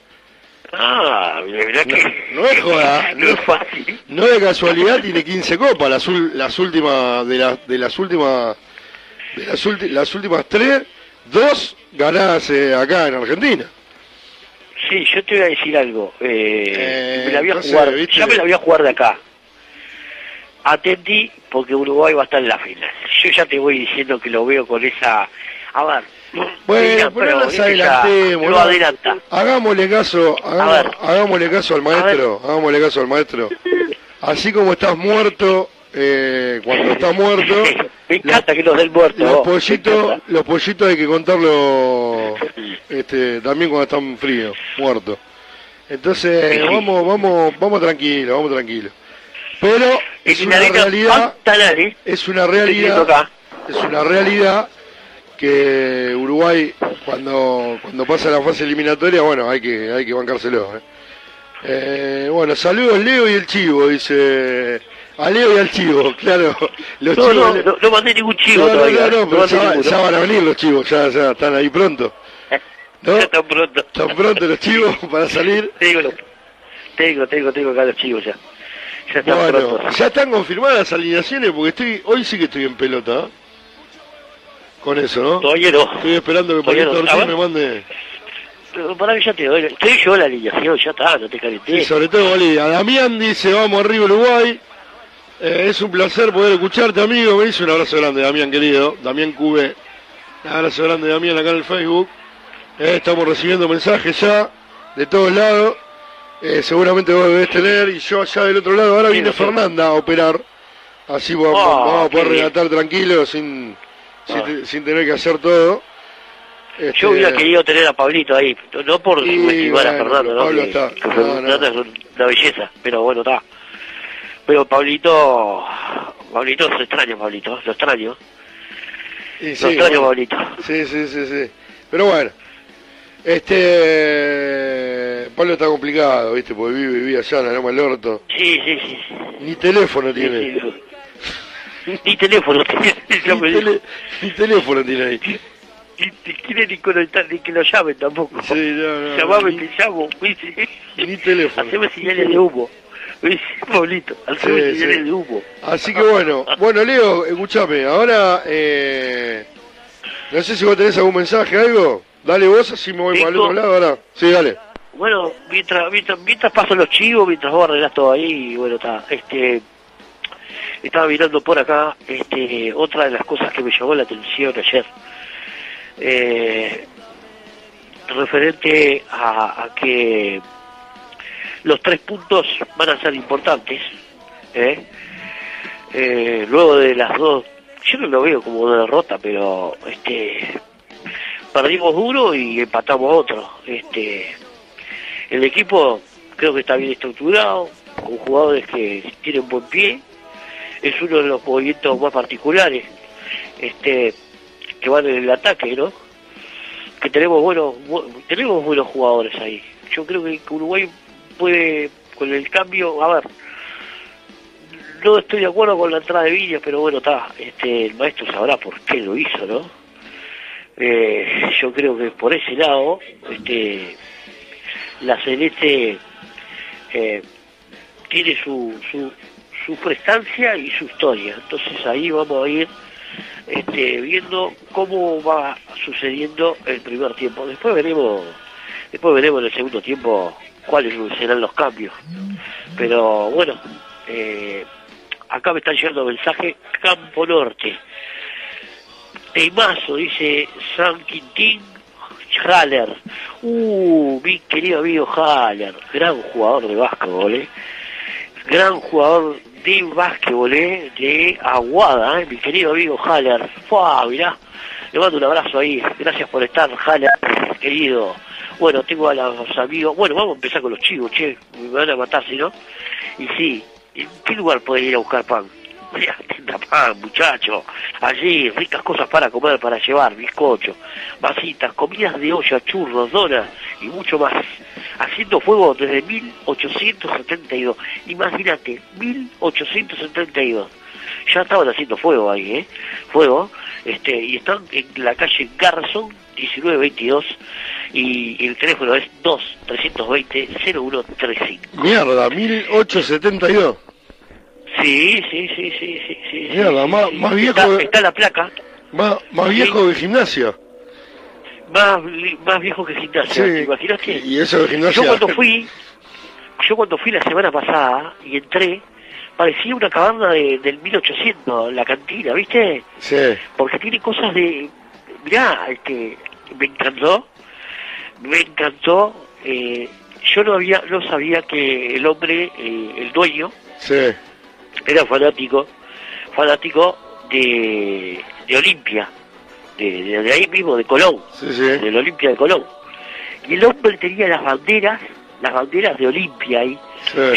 Speaker 22: Ah, verdad que...
Speaker 21: No es joda,
Speaker 22: no es fácil.
Speaker 21: No de casualidad tiene 15 copas, las, las últimas, de, las de las últimas, de las, ulti- las últimas tres, dos ganadas eh, acá en Argentina.
Speaker 22: Sí, yo te voy a decir algo. Eh, me la voy a
Speaker 21: entonces,
Speaker 22: jugar,
Speaker 21: viste-
Speaker 22: ya me la voy a jugar de acá. Atendí porque Uruguay va a estar en la final. Yo ya te voy diciendo que lo veo con esa... A ver,
Speaker 21: Bueno, pero no adelantemos.
Speaker 22: Lo adelanta.
Speaker 21: Hagámosle caso, hagámosle caso al maestro, hagámosle caso al maestro. Así como estás muerto, eh, cuando estás muerto,
Speaker 22: Me encanta que nos den muerto.
Speaker 21: los
Speaker 22: vos.
Speaker 21: pollitos, los pollitos hay que contarlo este, también cuando están fríos, muertos. Entonces, vamos, vamos, vamos tranquilos, vamos tranquilos. Pero es
Speaker 22: En
Speaker 21: una realidad, es una realidad, es una realidad que Uruguay cuando cuando pasa la fase eliminatoria, bueno, hay que hay que bancárselo. ¿eh? Eh, bueno, saludos Leo y el Chivo, dice a Leo y al Chivo, claro. Los
Speaker 22: No,
Speaker 21: chivos-
Speaker 22: no, no, no mandé ningún chivo
Speaker 21: no,
Speaker 22: todavía.
Speaker 21: no, no, pero ya, van a venir los chivos, ya, ya están ahí pronto. ¿No?
Speaker 22: Ya tan pronto.
Speaker 21: Tan pronto los chivos para salir.
Speaker 22: Tengo, tengo, tengo, tengo acá los chivos ya. Ya están
Speaker 21: Bueno,
Speaker 22: pronto.
Speaker 21: ya están confirmadas las alineaciones porque estoy hoy sí que estoy en pelota. ¿eh? Con eso, ¿no?
Speaker 22: Todavía no.
Speaker 21: Estoy esperando que Paquito Ortiz me mande.
Speaker 22: Pero Para que ya te doy. Estoy yo en la alineación, ya está, no te
Speaker 21: Sí,
Speaker 22: calentés.
Speaker 21: sobre todo Bolivia. Damián dice, vamos arriba Uruguay. Eh, es un placer poder escucharte, amigo. Me dice un abrazo grande, Damián, querido. Damián Cube. Un abrazo grande, Damián, acá en el Facebook. Eh, estamos recibiendo mensajes ya de todos lados. Eh, seguramente vos debés tener. Y yo allá del otro lado. Ahora viene Fernanda a operar. Así vamos,
Speaker 22: Ah,
Speaker 21: vamos a poder relatar tranquilos sin, sin,
Speaker 22: Ah.
Speaker 21: sin tener que hacer todo. Este,
Speaker 22: Yo hubiera querido tener a Pablito ahí, no por
Speaker 21: Y
Speaker 22: subestimar a
Speaker 21: bueno,
Speaker 22: Fernando, ¿no?
Speaker 21: Pablo está.
Speaker 22: que
Speaker 21: No,
Speaker 22: Fernando es una belleza, pero bueno, está. Pero Pablito, Pablito se extraña, Pablito, lo extraño.
Speaker 21: Y
Speaker 22: lo
Speaker 21: sí,
Speaker 22: extraño,
Speaker 21: bueno.
Speaker 22: Pablito.
Speaker 21: Sí, sí, sí, sí. Pero bueno, este Pablo está complicado, ¿viste? Porque vive, vive allá en la Loma del Orto.
Speaker 22: Sí, sí, sí.
Speaker 21: Ni teléfono tiene.
Speaker 22: Ni teléfono tiene,
Speaker 21: Ni,
Speaker 22: dijo.
Speaker 21: tele- ni teléfono tiene ahí.
Speaker 22: Ni, ni quiere ni, conectar, ni que lo llamen tampoco.
Speaker 21: Sí, no, no,
Speaker 22: Llamame,
Speaker 21: ni-
Speaker 22: te llamo, ¿viste?
Speaker 21: Ni teléfono.
Speaker 22: Haceme señales de humo. ¿Viste, Pablito? Haceme
Speaker 21: Sí, sí.
Speaker 22: de humo.
Speaker 21: Así que bueno, bueno Leo, escúchame, ahora eh, no sé si vos tenés algún mensaje, algo. Dale vos, así me voy para el otro lado ahora. Sí, dale.
Speaker 22: Bueno, mientras, mientras, mientras pasan los chivos, mientras vos arreglás todo ahí, y bueno, está, este, estaba mirando por acá, este, otra de las cosas que me llamó la atención ayer, eh, referente a, a que los tres puntos van a ser importantes, ¿eh? Eh, luego de las dos, yo no lo veo como una derrota, pero este perdimos duro y empatamos otro. Este, el equipo creo que está bien estructurado, con jugadores que tienen buen pie, es uno de los movimientos más particulares, este, que van en el ataque, ¿no? Que tenemos buenos, bu- tenemos buenos jugadores ahí. Yo creo que Uruguay puede, con el cambio, a ver, no estoy de acuerdo con la entrada de Villa, pero bueno, está, este, el maestro sabrá por qué lo hizo, ¿no? Eh, yo creo que por ese lado, este, la Celeste eh, tiene su, su, su prestancia y su historia. Entonces ahí vamos a ir este, viendo cómo va sucediendo el primer tiempo. Después veremos, después veremos en el segundo tiempo cuáles serán los cambios. Pero bueno, eh, acá me están llegando mensaje Campo Norte. Temazo, dice San Quintín Haller. Uh, mi querido amigo Haller, gran jugador de básquetbol, ¿eh? gran jugador de básquetbol, ¿eh? de Aguada, ¿eh? mi querido amigo Haller. Fua, mirá, le mando un abrazo ahí, gracias por estar, Haller, querido. Bueno, tengo a los amigos, bueno, vamos a empezar con los chivos, che, me van a matar si no. Y sí, ¿en qué lugar pueden ir a buscar pan? Mirá, tienda pan, muchacho. Allí, ricas cosas para comer, para llevar, bizcocho, vasitas, comidas de olla, churros, donas y mucho más. Haciendo fuego desde 1872. Imagínate, 1872. Ya estaban haciendo fuego ahí, ¿eh? Fuego. Este, y están en la calle Garrison, 1922, y el teléfono es 2-320-0135.
Speaker 21: Mierda, 1872.
Speaker 22: Sí, sí, sí, sí, sí, sí.
Speaker 21: Mierda,
Speaker 22: sí,
Speaker 21: más,
Speaker 22: sí.
Speaker 21: más viejo,
Speaker 22: Está,
Speaker 21: de-
Speaker 22: está la placa,
Speaker 21: más, más viejo de gimnasia.
Speaker 22: más, más viejo que gimnasia,
Speaker 21: Sí,
Speaker 22: ¿te imaginas que?
Speaker 21: y eso de gimnasia-
Speaker 22: Yo cuando fui, yo cuando fui la semana pasada y entré, parecía una caverna de, del 1800, la cantina, ¿viste?
Speaker 21: Sí.
Speaker 22: Porque tiene cosas de... Mirá, este, me encantó, me encantó. eh, yo no había, no sabía que el hombre, eh, el dueño,
Speaker 21: Sí.
Speaker 22: era fanático, fanático de, de Olimpia, de, de- de ahí mismo, de Colón, del Olimpia de Colón. Y el hombre tenía las banderas, las banderas de Olimpia ahí.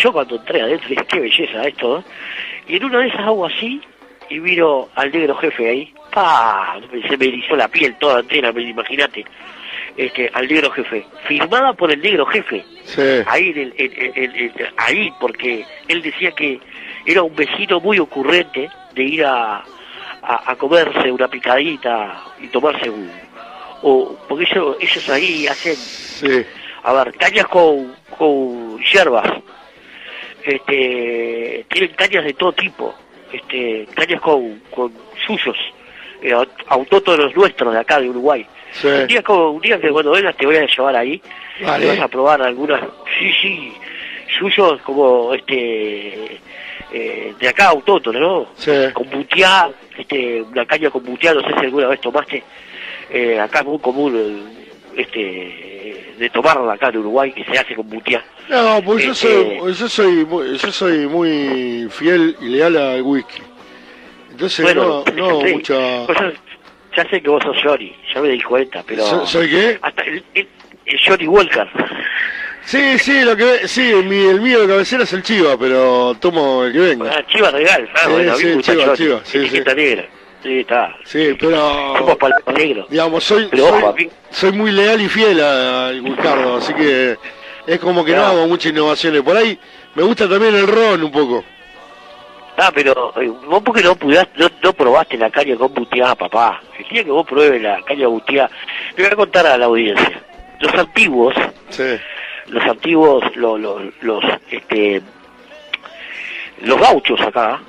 Speaker 22: Yo cuando entré adentro dije, qué belleza esto, ¿eh? Y en una de esas hago así, y miro al negro jefe ahí, ¡pa! Se me erizó la piel toda entera, me imagínate. Este, al negro jefe, firmada por el negro jefe,
Speaker 21: Sí.
Speaker 22: ahí, en el- en- en- en- ahí, porque él decía que era un vecino muy ocurrente de ir a, a, a comerse una picadita y tomarse un... O, porque ellos, ellos ahí hacen, a ver, cañas con, con hierbas, este, tienen cañas de todo tipo, este, cañas con, con suyos, eh, aut- autóctonos nuestros de acá, de Uruguay. Un día, como, un día que cuando vengas te voy a llevar ahí,
Speaker 21: Vale.
Speaker 22: y vas a probar algunas, sí, sí, suyos como este eh, de acá autóctono, ¿no? Con butiá, este, una caña con butiá, no sé si alguna vez tomaste, eh, acá es muy común este de tomarla acá en Uruguay que se hace con butiá.
Speaker 21: No, pues yo
Speaker 22: Este,
Speaker 21: soy, yo soy, muy, yo soy muy fiel y leal al whisky. Entonces
Speaker 22: Bueno,
Speaker 21: no, no
Speaker 22: sí,
Speaker 21: mucha.
Speaker 22: pues yo- ya sé que vos sos Johnny, ya me di cuenta, pero...
Speaker 21: ¿Soy- soy qué?
Speaker 22: Hasta el, el- el Johnny Walker.
Speaker 21: Sí, sí, lo que sí, el, mi- el mío de cabecera es el Chiva, pero tomo el que venga.
Speaker 22: Ah, Chiva Regal, ah,
Speaker 21: Sí,
Speaker 22: bueno,
Speaker 21: sí, Chiva,
Speaker 22: Johnny,
Speaker 21: Chiva, sí,
Speaker 22: etiqueta negra. Sí, está.
Speaker 21: Sí, pero
Speaker 22: negro.
Speaker 21: digamos soy
Speaker 22: Pero
Speaker 21: soy,
Speaker 22: ojo,
Speaker 21: soy muy leal y fiel a- al Ricardo, así que es como que no hago muchas innovaciones. Por ahí me gusta también el ron un poco.
Speaker 22: Ah, pero eh, vos porque no pudiste, no, no probaste la caña con butiá, papá. El día que vos pruebes la caña butiá, le voy a contar a la audiencia. Los antiguos, los antiguos, lo- lo- los, este, los gauchos acá,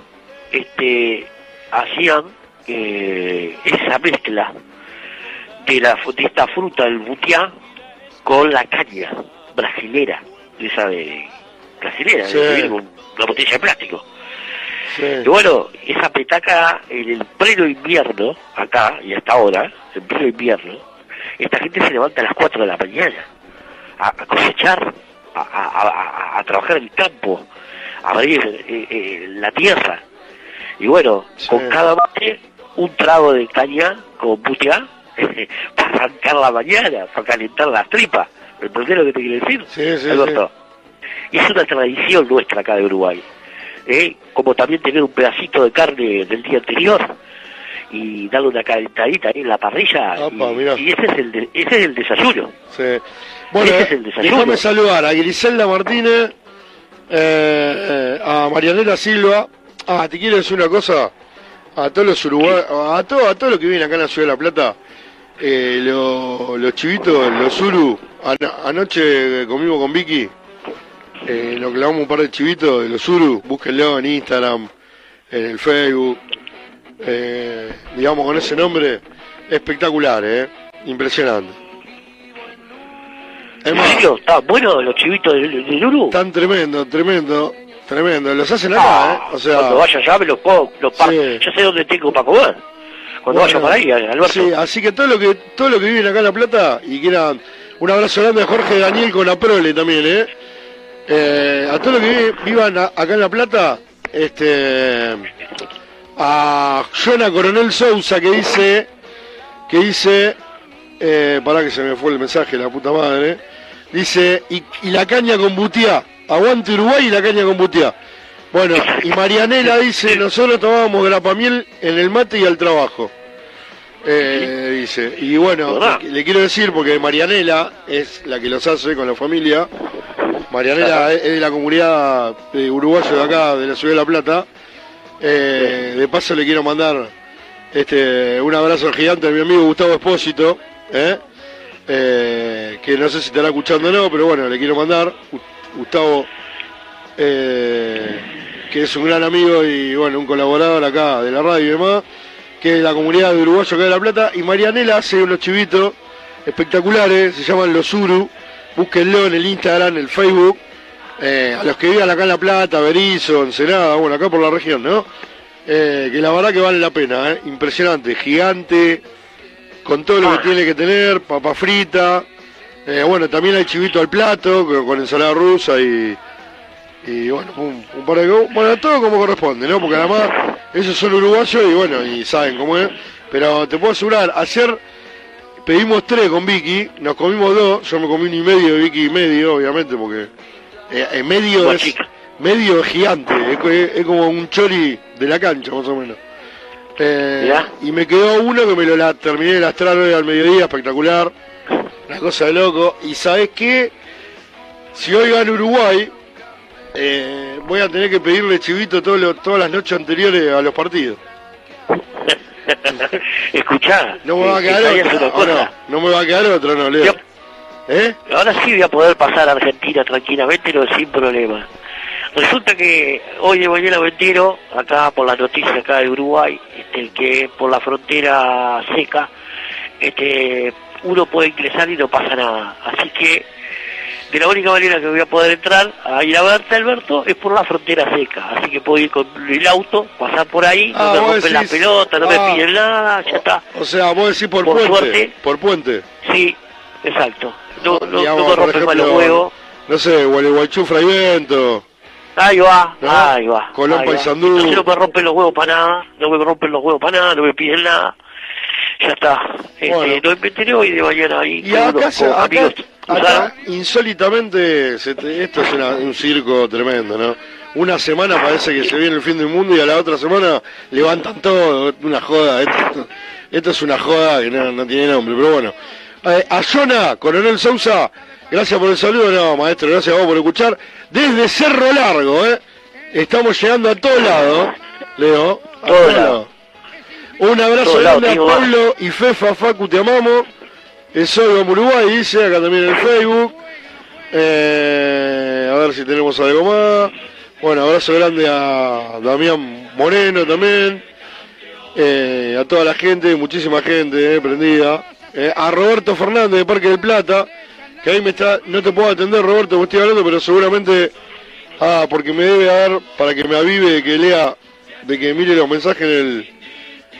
Speaker 22: este, hacían eh, esa mezcla de, la, de esta fruta, el butiá, con la caña brasilera, de esa de brasilera,
Speaker 21: Sí.
Speaker 22: con una botella de plástico.
Speaker 21: Sí.
Speaker 22: Y bueno, esa petaca en el pleno invierno, acá y hasta ahora, en pleno invierno, esta gente se levanta a las 4 de la mañana a, a cosechar, a, a- a- trabajar en el campo, a abrir eh, eh, la tierra. Y bueno, con cada mate, un trago de caña con butiá para arrancar la mañana, para calentar las tripas. ¿Entendés lo que te quiero decir?
Speaker 21: Sí, sí,
Speaker 22: Alberto? Y es una tradición nuestra acá de Uruguay. ¿Eh? Como también tener un pedacito de carne del día anterior y darle una calentadita ahí en la parrilla. y, y ese, es el de- ese es el desayuno.
Speaker 21: Sí. Bueno,
Speaker 22: Ese es el desayuno.
Speaker 21: déjame saludar a Griselda Martínez, eh, eh, a Marianela Silva. Ah, te quiero decir una cosa. A todos los uruguayos, a todo, a todo lo que viene acá en la ciudad de La Plata, eh, lo- los chivitos, los uru, ano- anoche comimos con Vicky, eh, nos clavamos un par de chivitos de los uru, búsquenlo en Instagram, en el Facebook. eh, digamos con ese nombre, espectacular, ¿eh? Impresionante. Es
Speaker 22: ¿En
Speaker 21: más,
Speaker 22: serio? ¿Están buenos los chivitos del, del Uru?
Speaker 21: tan tremendo, tremendo, tremendo. Los hacen acá, ¿eh? O sea,
Speaker 22: Cuando vaya allá me los puedo, los par-
Speaker 21: Sí.
Speaker 22: ya sé dónde tengo para comer. Cuando
Speaker 21: Bueno,
Speaker 22: vaya para ahí, Alberto.
Speaker 21: Sí, así que todo lo que todo lo que viven acá en La Plata y quieran un abrazo grande a Jorge Daniel con la prole también, ¿eh? Eh, a todos los que vi- vivan a- acá en La Plata, este a Jonah Coronel Sousa que dice que dice eh, pará que se me fue el mensaje, la puta madre. Dice, y, y la caña con butiá. Aguante Uruguay y la caña con butiá. Bueno, y Marianela dice, nosotros tomábamos grapamiel en el mate y al trabajo. Eh, dice, y bueno, le, le quiero decir, porque Marianela es la que los hace con la familia. Marianela es, de la comunidad eh, uruguaya de acá, de la ciudad de La Plata. Eh, de paso le quiero mandar este un abrazo gigante a mi amigo Gustavo Espósito, ¿eh? Eh, que no sé si estará escuchando o no, pero bueno, le quiero mandar. Gu- Gustavo, que es un gran amigo y bueno, un colaborador acá de la radio y demás, que es de la comunidad de uruguayo acá de La Plata. Y Marianela hace unos chivitos espectaculares, se llaman Los Uru, búsquenlo en el Instagram, en el Facebook. Eh, a los que vivan acá en La Plata, Berizo, Ensenada, bueno, acá por la región, ¿no? Eh, que la verdad que vale la pena, ¿eh? impresionante, gigante, con todo lo que tiene que tener, papa frita, eh, bueno, también hay chivito al plato, con, con ensalada rusa y, y bueno, un, un par de bueno, todo como corresponde, ¿no? Porque además ellos son uruguayos y bueno, y saben cómo es, pero te puedo asegurar, ayer pedimos tres con Vicky, nos comimos dos, yo me comí un y medio, Vicky y medio, obviamente, porque eh, eh, medio es
Speaker 22: chica.
Speaker 21: medio gigante, es, co- es- es como un chori de la cancha, más o menos. Eh, y me quedó uno que me lo la, terminé de lastrar hoy al mediodía, espectacular, una cosa de loco. Y sabes qué, si hoy gana Uruguay, eh, voy a tener que pedirle chivito todos los- todas las noches anteriores a los partidos.
Speaker 22: Escuchá,
Speaker 21: No me va a
Speaker 22: eh,
Speaker 21: quedar
Speaker 22: ¿sabías
Speaker 21: otra,
Speaker 22: una
Speaker 21: ¿o
Speaker 22: cosa?
Speaker 21: no? No me va a quedar otra, no, Leo. ¿Eh?
Speaker 22: Ahora sí voy a poder pasar a Argentina tranquilamente, pero sin problema. Resulta que hoy de mañana me entero, acá por la noticia acá de Uruguay, este, que por la frontera seca, este, uno puede ingresar y no pasa nada. Así que de la única manera que voy a poder entrar a ir a verte, Alberto, es por la frontera seca. Así que puedo ir con el auto, pasar por ahí,
Speaker 21: Ah,
Speaker 22: no me
Speaker 21: vos
Speaker 22: rompen la
Speaker 21: decís-
Speaker 22: pelota, no
Speaker 21: ah.
Speaker 22: me piden nada, ya está.
Speaker 21: O sea, vos decís por,
Speaker 22: Por
Speaker 21: puente.
Speaker 22: suerte.
Speaker 21: Por puente.
Speaker 22: Sí, exacto. No, no,
Speaker 21: Digamos,
Speaker 22: no me rompen los huevos.
Speaker 21: No sé, Gualeguaychú, Fraivento.
Speaker 22: Ahí va,
Speaker 21: ¿No?
Speaker 22: ahí va.
Speaker 21: Colón,
Speaker 22: ahí va. Entonces no me rompen los huevos para nada, no me rompen los huevos para nada, no me piden nada. Ya está. Este,
Speaker 21: Bueno.
Speaker 22: no me enteré hoy de mañana ahí.
Speaker 21: Y acá, se- acá. Acá, insólitamente, se te- esto es una- un circo tremendo, ¿no? Una semana parece que se viene el fin del mundo y a la otra semana levantan todo, una joda. Esto, esto- esto es una joda que no, no tiene nombre, pero bueno. Eh, a Coronel Sousa, gracias por el saludo, no, maestro, gracias a vos por escuchar. Desde Cerro Largo, ¿eh? Estamos llegando a todos lados, Leo. A
Speaker 22: Todo lado.
Speaker 21: Un abrazo grande a Pablo y Fefa Facu, te amamos. Soy de Uruguay, dice, acá también en el Facebook. Eh, a ver si tenemos algo más. Bueno, abrazo grande a Damián Moreno también. Eh, a toda la gente, muchísima gente eh, prendida. Eh, a Roberto Fernández de Parque del Plata, que ahí me está, no te puedo atender Roberto, me estoy hablando, pero seguramente, ah, porque me debe dar, para que me avive de que lea, de que mire los mensajes en el,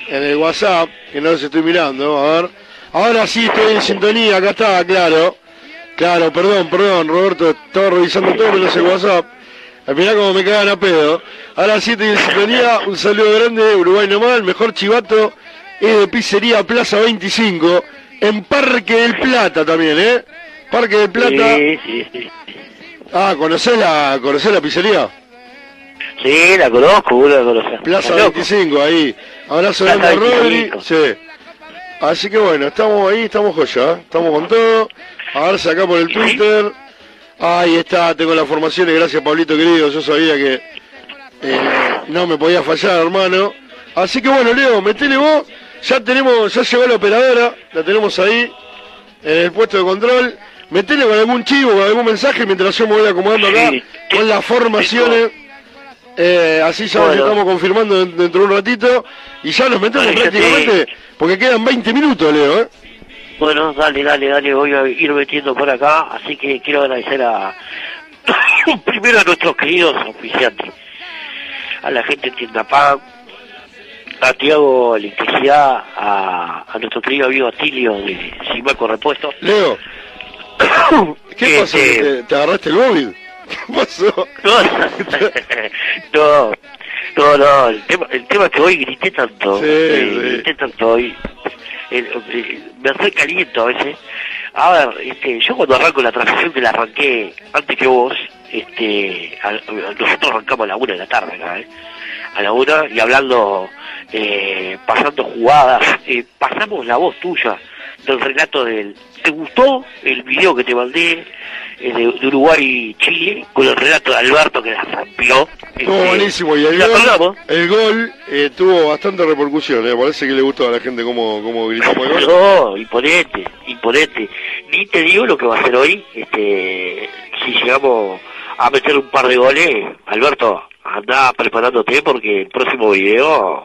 Speaker 21: en el WhatsApp, que no los estoy mirando, a ver. Ahora sí estoy en sintonía, acá está, claro. Claro, perdón, perdón, Roberto, estaba revisando todo menos el WhatsApp. Ah, Mirá cómo me cagan a pedo. Ahora sí estoy en sintonía, un saludo grande, Uruguay nomás, el mejor chivato es de Pizzería Plaza 25, en Parque del Plata también, ¿eh? Parque del Plata.
Speaker 22: Sí, sí, sí.
Speaker 21: Ah, ¿conocés la, conocés la pizzería?
Speaker 22: Sí, la conozco, vos la conocés.
Speaker 21: Plaza
Speaker 22: Está loco.
Speaker 21: 25, ahí. Abrazo grande Rodri.
Speaker 22: 25.
Speaker 21: Sí. Así que bueno, estamos ahí, estamos joya, ¿eh? estamos con todo. A verse acá por el Twitter. Ahí está, tengo las formaciones, gracias Pablito querido, yo sabía que eh, no me podía fallar, hermano. Así que bueno, Leo, metele vos, ya tenemos, ya llegó la operadora, la tenemos ahí, en el puesto de control. Metele con algún chivo, con algún mensaje mientras yo me voy acomodando acá,
Speaker 22: Sí,
Speaker 21: con las formaciones. Eh, así ya
Speaker 22: Bueno.
Speaker 21: estamos confirmando den- dentro de un ratito. Y ya nos metemos
Speaker 22: Dale, ya te-
Speaker 21: prácticamente, porque quedan 20 minutos, Leo, ¿eh?
Speaker 22: Bueno, dale, dale, dale, voy a ir metiendo por acá, así que quiero agradecer a primero a nuestros queridos oficiantes, a la gente de Tienda a Tiago Electricidad, a, a nuestro querido amigo Atilio de Simaco Repuesto.
Speaker 21: Leo, ¿qué pasó?
Speaker 22: Este-
Speaker 21: ¿Te, te agarraste el móvil? ¿Qué pasó?
Speaker 22: No, no, no, el tema, el tema es que hoy grité tanto,
Speaker 21: Sí,
Speaker 22: eh,
Speaker 21: sí.
Speaker 22: grité tanto hoy, eh, eh, me hace caliento a veces. A ver, este, yo cuando arranco la transmisión que la arranqué antes que vos, este, a- nosotros arrancamos a la una de la tarde acá, ¿eh? a la una y hablando, eh, pasando jugadas, eh, pasamos la voz tuya del relato del... ¿Te gustó el video que te mandé eh, de, de Uruguay y Chile con el relato de Alberto que la rompió?
Speaker 21: Estuvo
Speaker 22: Este,
Speaker 21: buenísimo y el gol, el gol eh, tuvo bastante repercusión, ¿eh? parece que le gustó a la gente cómo, cómo gritamos el gol.
Speaker 22: No, imponente, imponente. Ni te digo lo que va a hacer hoy, este, si llegamos a meter un par de goles, Alberto, anda preparándote porque el próximo video,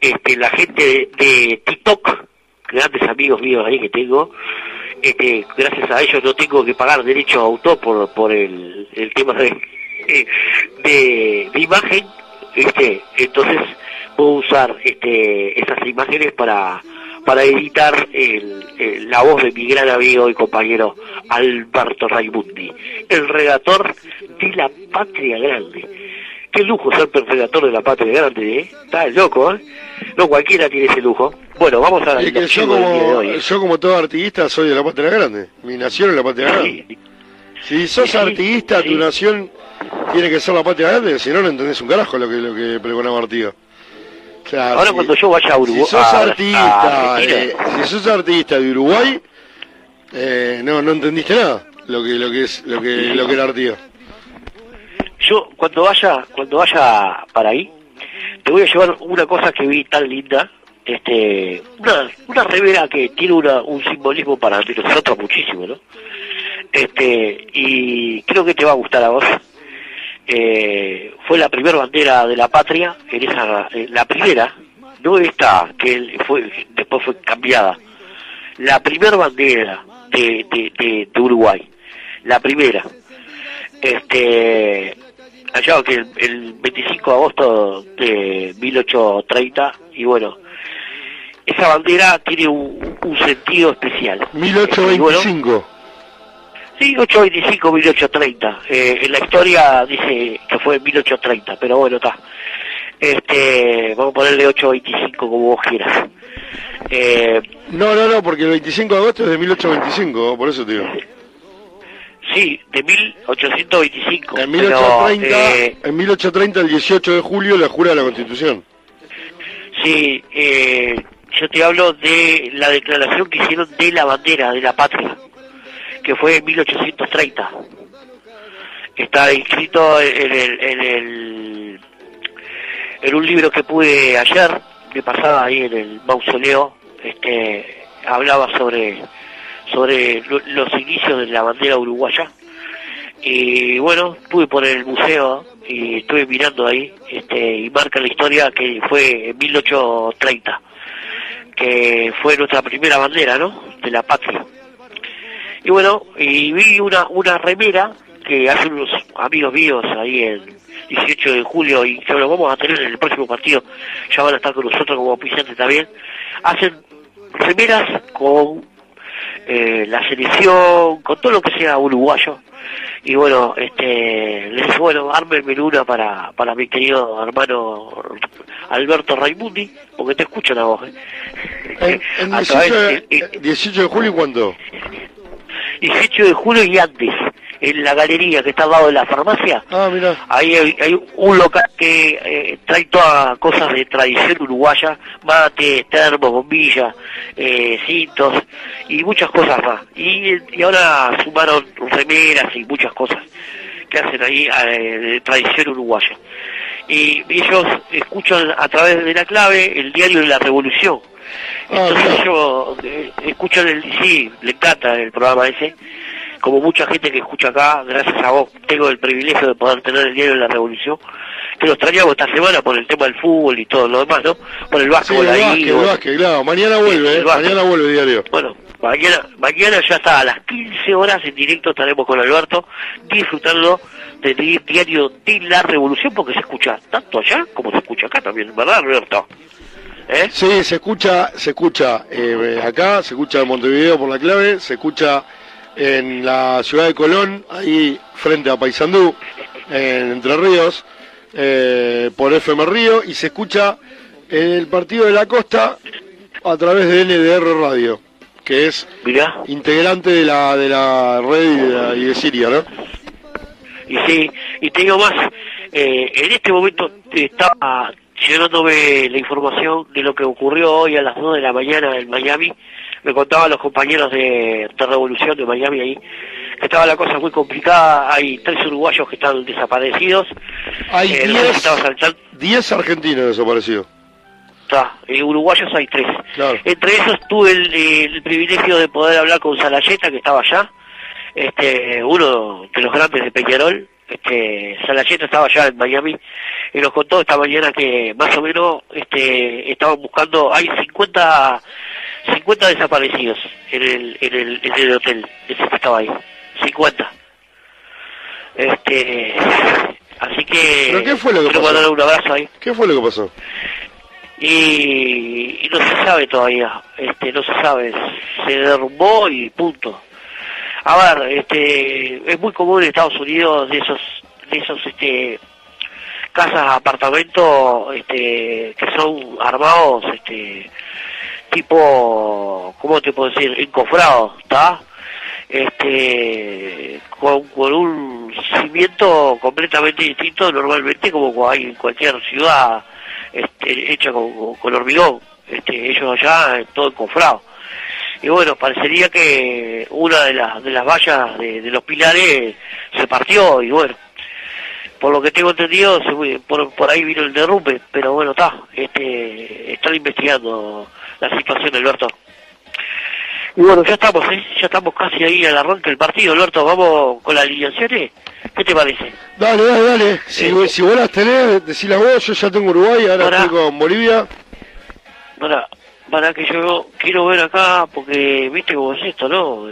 Speaker 22: este, la gente de, de TikTok, grandes amigos míos ahí que tengo, este, gracias a ellos no tengo que pagar derecho a autor por, por el, el tema de, de, imagen, este, entonces puedo usar este, esas imágenes para, para editar el- la voz de mi gran amigo y compañero Alberto Raimundi, el redactor de la Patria Grande. Qué lujo ser el redactor de la Patria Grande, ¿eh? Está loco, ¿eh? No cualquiera tiene ese lujo. Bueno, vamos a
Speaker 21: Y que yo
Speaker 22: archivo del día de
Speaker 21: como,
Speaker 22: hoy. ¿eh?
Speaker 21: yo como todo artista soy de la patria grande. Mi nación es la patria grande. Si sos artista, tu nación tiene que ser la patria grande, si no, no entendés un carajo lo que, lo que pregonaba Artigas. O sea,
Speaker 22: Ahora
Speaker 21: si-
Speaker 22: cuando yo vaya a Uruguay,
Speaker 21: Si sos
Speaker 22: a-
Speaker 21: artista, eh, si sos artista de Uruguay, eh, no, no entendiste nada lo que, lo que es, lo que, lo que era Artigas.
Speaker 22: yo cuando vaya, cuando vaya para ahí, te voy a llevar una cosa que vi tan linda, este, una, una remera que tiene una, un simbolismo para nosotros muchísimo, ¿no? Este, y creo que te va a gustar a vos. Eh, fue la primera bandera de la patria, en esa, la primera, no esta que fue, después fue cambiada, la primera bandera de, de, de, de Uruguay, la primera. Este, allá que el, el 25 de agosto de 1830, y bueno, esa bandera tiene un, un sentido especial. Y bueno,
Speaker 21: 1825.
Speaker 22: Sí, 825, 1830. Eh, en la historia dice que fue en 1830, pero bueno, está. Este, vamos a ponerle 825 como vos quieras. Eh,
Speaker 21: No, no, no, porque el 25 de agosto es de 1825, por eso te digo.
Speaker 22: sí, de 1825.
Speaker 21: En
Speaker 22: pero,
Speaker 21: 1830,
Speaker 22: eh,
Speaker 21: en 1830, el 18 de julio, la jura de la Constitución.
Speaker 22: sí, eh, yo te hablo de la declaración que hicieron de la bandera de la patria, que fue en 1830. Está inscrito en el, en el en un libro que pude ayer, de pasada ahí en el mausoleo, este, hablaba sobre sobre lo- los inicios de la bandera uruguaya. Y bueno, estuve por el museo y estuve mirando ahí, este, y marca la historia que fue en 1830, que fue nuestra primera bandera, ¿no? De la patria. Y bueno, y vi una, una remera que hacen unos amigos míos ahí en 18 de julio y que lo vamos a tener en el próximo partido, ya van a estar con nosotros como oficiantes también. Hacen remeras con eh, la selección, con todo lo que sea uruguayo. Y bueno, este, les dije, bueno, ármenme una para, para mi querido hermano Alberto Raimundi, porque te escuchan a vos. ¿eh?
Speaker 21: En, en
Speaker 22: A
Speaker 21: 18,
Speaker 22: través
Speaker 21: de,
Speaker 22: de-
Speaker 21: 18 de julio, ¿cuándo?
Speaker 22: 18 de julio y antes, en la galería que está al lado de la farmacia.
Speaker 21: Ah, mira.
Speaker 22: Ahí hay, hay un local que eh, trae todas cosas de tradición uruguaya, mate, termos, bombillas, eh, cintos y muchas cosas más. Y, y ahora sumaron remeras y muchas cosas que hacen ahí eh, de tradición uruguaya. Y ellos escuchan a través de la clave el diario de la revolución. Entonces yo eh, escucho el, sí, le encanta el programa ese, como mucha gente que escucha acá, gracias a vos, tengo el privilegio de poder tener el diario de la revolución, que lo extrañamos esta semana por el tema del fútbol y todo lo demás, ¿no? Por el
Speaker 21: Sí,
Speaker 22: básquetbol
Speaker 21: el
Speaker 22: ahí.
Speaker 21: básquet, el básquet, claro. Mañana vuelve,
Speaker 22: el
Speaker 21: ¿eh? Mañana vuelve diario.
Speaker 22: Bueno, mañana, mañana ya está a las 15 horas en directo estaremos con Alberto disfrutando del di- diario de la revolución porque se escucha tanto allá como se escucha acá también, ¿verdad Alberto? ¿Eh?
Speaker 21: Sí, se escucha, se escucha eh, acá, se escucha en Montevideo por la clave, se escucha en la ciudad de Colón, ahí frente a Paysandú, en Entre Ríos, eh, por FM Río, y se escucha en el partido de la costa a través de NDR Radio, que es integrante de la de la red y de, la- y de Siria, ¿no?
Speaker 22: Y sí, y te digo más, eh, en este momento estaba llegándome la información de lo que ocurrió hoy a las 2 de la mañana en Miami. Me contaban los compañeros de, de Revolución de Miami ahí, que estaba la cosa muy complicada. Hay tres uruguayos que están desaparecidos.
Speaker 21: Hay
Speaker 22: Eh, no sé si
Speaker 21: 10
Speaker 22: estabas al tanto.
Speaker 21: 10 argentinos desaparecidos.
Speaker 22: Está, eh, uruguayos hay tres. Entre esos tuve el, eh, el privilegio de poder hablar con Salayeta, que estaba allá, este, uno de los grandes de Peñarol. Este, Salayeta estaba allá en Miami y nos contó esta mañana que más o menos este, estaban buscando, hay 50, 50 desaparecidos en el, en el, en el hotel, ese que estaba ahí, 50. Este, así que
Speaker 21: ¿Pero qué fue lo que
Speaker 22: quiero
Speaker 21: pasó?
Speaker 22: un abrazo ahí.
Speaker 21: ¿Qué fue lo que pasó?
Speaker 22: y, y no se sabe todavía, este, no se sabe, se derrumbó y punto. A ver, este, es muy común en Estados Unidos de esos, de esos, este, casas, apartamentos, este, que son armados, este, tipo, ¿cómo te puedo decir? Encofrados, ¿está? Este, con, con un cimiento completamente distinto normalmente como hay en cualquier ciudad este, hecha con, hormigón, este, ellos allá eh, todo encofrado. Y bueno, parecería que una de las, de las vallas de, de los pilares se partió y bueno, por lo que tengo entendido, por, por ahí vino el derrumbe, pero bueno, está, este, están investigando la situación, Alberto. Y bueno, ya estamos, ¿eh? ya estamos casi ahí al arranque del partido, Alberto, vamos con las alineaciones, ¿qué te parece?
Speaker 21: Dale, dale, dale. Si, si vos las tenés, decila vos, yo ya tengo Uruguay, ahora estoy con Bolivia.
Speaker 22: Para, para que yo quiero ver acá, porque viste cómo es esto, ¿no?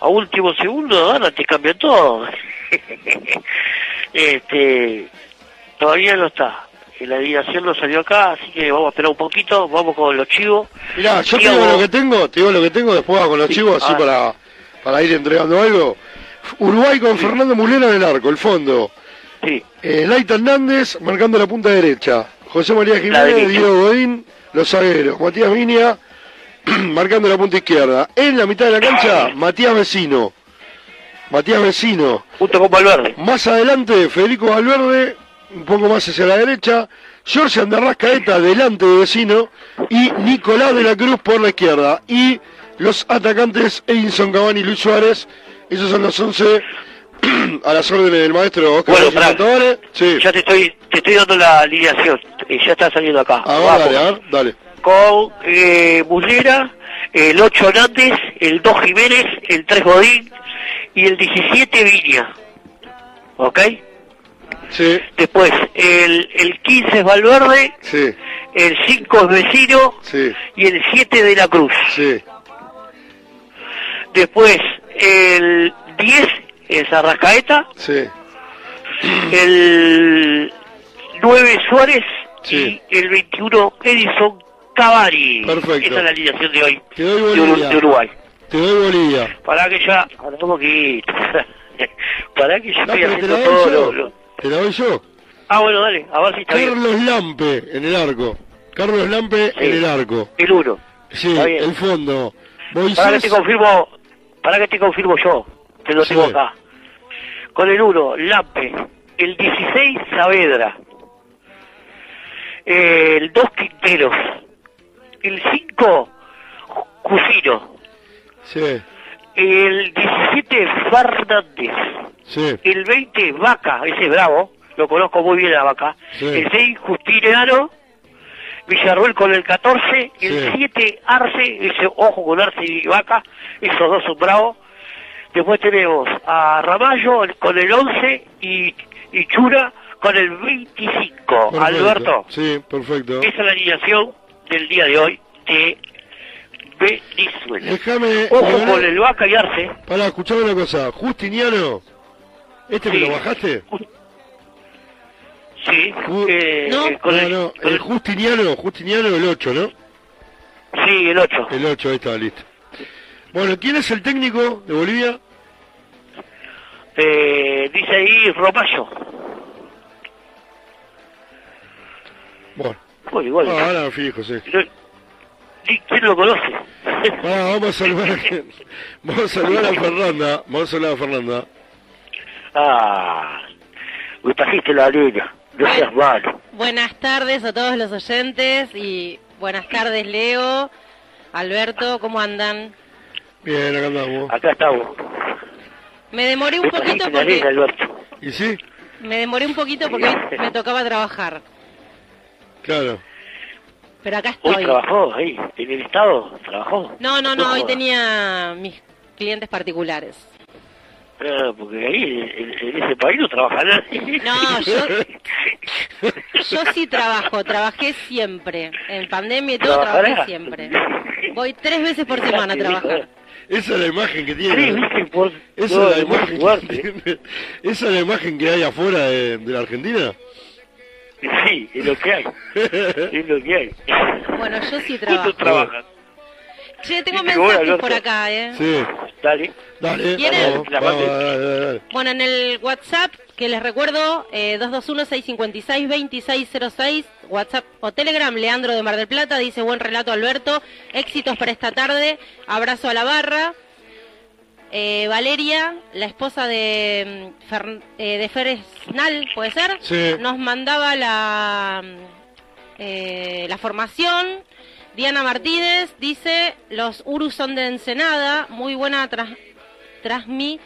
Speaker 22: A último segundo, ahora te cambia todo. este, todavía no está. La alineación no salió acá, así que vamos a esperar un poquito, vamos con los chivos.
Speaker 21: Mirá, yo te digo lo que tengo, te digo lo que tengo, después hago con los
Speaker 22: Sí,
Speaker 21: chivos así para, para ir entregando algo. Uruguay con Fernando Mulera en el arco, el fondo.
Speaker 22: Sí.
Speaker 21: Eh, Laita Hernández marcando la punta derecha. José María Jiménez. Diego Godín, los zagueros. Matías Viña marcando la punta izquierda. En la mitad de la cancha, Matías Vecino. Matías Vecino.
Speaker 22: Junto con Valverde.
Speaker 21: Más adelante, Federico Valverde, un poco más hacia la derecha. Jorge Andarrascaeta delante de Vecino. Y Nicolás de la Cruz por la izquierda. Y los atacantes Edinson Cavani y Luis Suárez. Esos son los 11 a las órdenes del maestro Oscar
Speaker 22: Bueno.
Speaker 21: Contadores. Sí.
Speaker 22: Ya te estoy, te estoy dando la alineación, eh, ya está saliendo acá.
Speaker 21: A ver,
Speaker 22: Vamos.
Speaker 21: dale, a ver, dale.
Speaker 22: con eh, el 8 Hernández, el 2 Jiménez, el 3 Godín y el 17 Viña. ¿Ok?
Speaker 21: Sí.
Speaker 22: Después, el, el 15 es Valverde,
Speaker 21: Sí,
Speaker 22: el 5 es Vecino
Speaker 21: sí,
Speaker 22: y el 7 de la Cruz.
Speaker 21: sí.
Speaker 22: Después, el 10 es Arrascaeta,
Speaker 21: Sí.
Speaker 22: el 9 Suárez y el 21 Edison Cavani.
Speaker 21: Perfecto.
Speaker 22: Esa es la alineación de hoy
Speaker 21: Te doy Bolivia.
Speaker 22: de Uruguay.
Speaker 21: Te doy Bolivia.
Speaker 22: Para que ya, para un poquito. para que ya
Speaker 21: No,
Speaker 22: estoy haciendo todo
Speaker 21: yo.
Speaker 22: lo, lo-
Speaker 21: Te la doy yo.
Speaker 22: Ah, bueno, dale, a ver si está bien.
Speaker 21: Carlos Lampe en el arco. Carlos Lampe en el arco.
Speaker 22: El 1.
Speaker 21: Sí,
Speaker 22: bien.
Speaker 21: el fondo.
Speaker 22: Para que
Speaker 21: Moisés.
Speaker 22: te confirmo, para que te confirmo yo, que lo tengo
Speaker 21: Sí.
Speaker 22: acá. Con el 1, Lampe. El 16, Saavedra. El 2, Quinteros. El 5, Cusino.
Speaker 21: Sí,
Speaker 22: El 17, Fernández.
Speaker 21: sí.
Speaker 22: El 20, Vaca, ese es bravo, lo conozco muy bien a Vaca.
Speaker 21: Sí.
Speaker 22: El 6, Justiniano. Villarruel con el 14. El
Speaker 21: Sí.
Speaker 22: 7, Arce, ese ojo con Arce y Vaca, esos dos son bravos. Después tenemos a Ramallo con el 11 y, y Chura con el 25.
Speaker 21: Perfecto.
Speaker 22: Alberto,
Speaker 21: Sí, perfecto.
Speaker 22: esa es la alineación del día de hoy de Venezuela.
Speaker 21: Déjame.
Speaker 22: Ojo con el Vaca y Arce.
Speaker 21: Pará, escuchame una cosa. Justiniano. ¿Este me
Speaker 22: Sí.
Speaker 21: lo bajaste?
Speaker 22: Sí,
Speaker 21: Ju-
Speaker 22: eh,
Speaker 21: no,
Speaker 22: eh, con
Speaker 21: no,
Speaker 22: el-
Speaker 21: no, el Justiniano, Justiniano el 8, ¿no?
Speaker 22: Sí, el 8.
Speaker 21: El 8, ahí está, listo. Bueno, ¿quién es el técnico de Bolivia?
Speaker 22: Eh, dice ahí Romayo.
Speaker 21: Bueno.
Speaker 22: Bueno, igual.
Speaker 21: Ah, ahora me fijo, sí.
Speaker 22: ¿Y ¿Quién lo conoce?
Speaker 21: Pará, vamos a saludar a, vamos a saludar a Fernanda. Vamos a saludar a Fernanda.
Speaker 22: Ah, me trajiste la línea. No seas malo.
Speaker 28: Buenas tardes a todos los oyentes y buenas tardes Leo, Alberto, ¿cómo andan?
Speaker 21: Bien, acá andamos.
Speaker 22: Acá estamos.
Speaker 28: Me demoré un
Speaker 22: Me
Speaker 28: poquito porque
Speaker 22: Alberto.
Speaker 21: ¿Y sí?
Speaker 28: me demoré un poquito porque me tocaba trabajar,
Speaker 21: Claro.
Speaker 28: Pero acá
Speaker 22: Hoy
Speaker 28: estoy.
Speaker 22: trabajó ahí, en el Estado, trabajó.
Speaker 28: No, no, no, hoy
Speaker 22: jodas.
Speaker 28: tenía mis clientes particulares.
Speaker 22: Ah, porque ahí, en, en ese país no trabaja nadie.
Speaker 28: No, yo, yo sí trabajo, trabajé siempre. En pandemia y todo
Speaker 21: ¿Trabajará?
Speaker 28: trabajé siempre. Voy tres veces por semana a trabajar.
Speaker 21: Esa es la imagen que tiene.
Speaker 22: Por-
Speaker 21: Esa
Speaker 22: no,
Speaker 21: es la imagen que tiene. Esa es la imagen que hay afuera de, de la Argentina.
Speaker 22: Sí, es lo que hay. Es lo que hay.
Speaker 28: Bueno, yo sí
Speaker 22: ¿Cuánto
Speaker 28: trabajo.
Speaker 22: trabajan?
Speaker 28: Che, tengo mensajes por acá, ¿eh?
Speaker 21: Sí.
Speaker 22: Dale.
Speaker 21: Dale.
Speaker 28: ¿Quieren?
Speaker 21: Vamos, vamos, dale, dale, dale.
Speaker 28: Bueno, en el WhatsApp, que les recuerdo, eh, 221-656-2606, WhatsApp o Telegram, Leandro de Mar del Plata, dice buen relato Alberto, éxitos para esta tarde, abrazo a la barra. Eh, Valeria, la esposa de, mm, Fer- eh, de Feresnal, ¿puede ser?
Speaker 21: Sí.
Speaker 28: Nos mandaba la, mm, eh, la formación. Diana Martínez dice, los Urus son de Ensenada, muy buena tras, Trasmi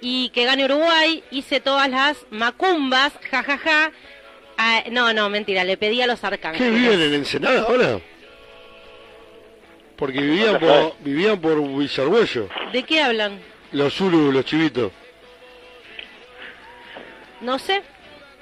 Speaker 28: y que gane Uruguay, hice todas las macumbas, jajaja. Ah, no, no, mentira, le pedí a los
Speaker 21: ¿Qué
Speaker 28: arcángeles.
Speaker 21: viven en Ensenada ahora? Porque vivían por, vivían por Villargüello.
Speaker 28: ¿De qué hablan?
Speaker 21: Los Uru, los chivitos.
Speaker 28: No sé.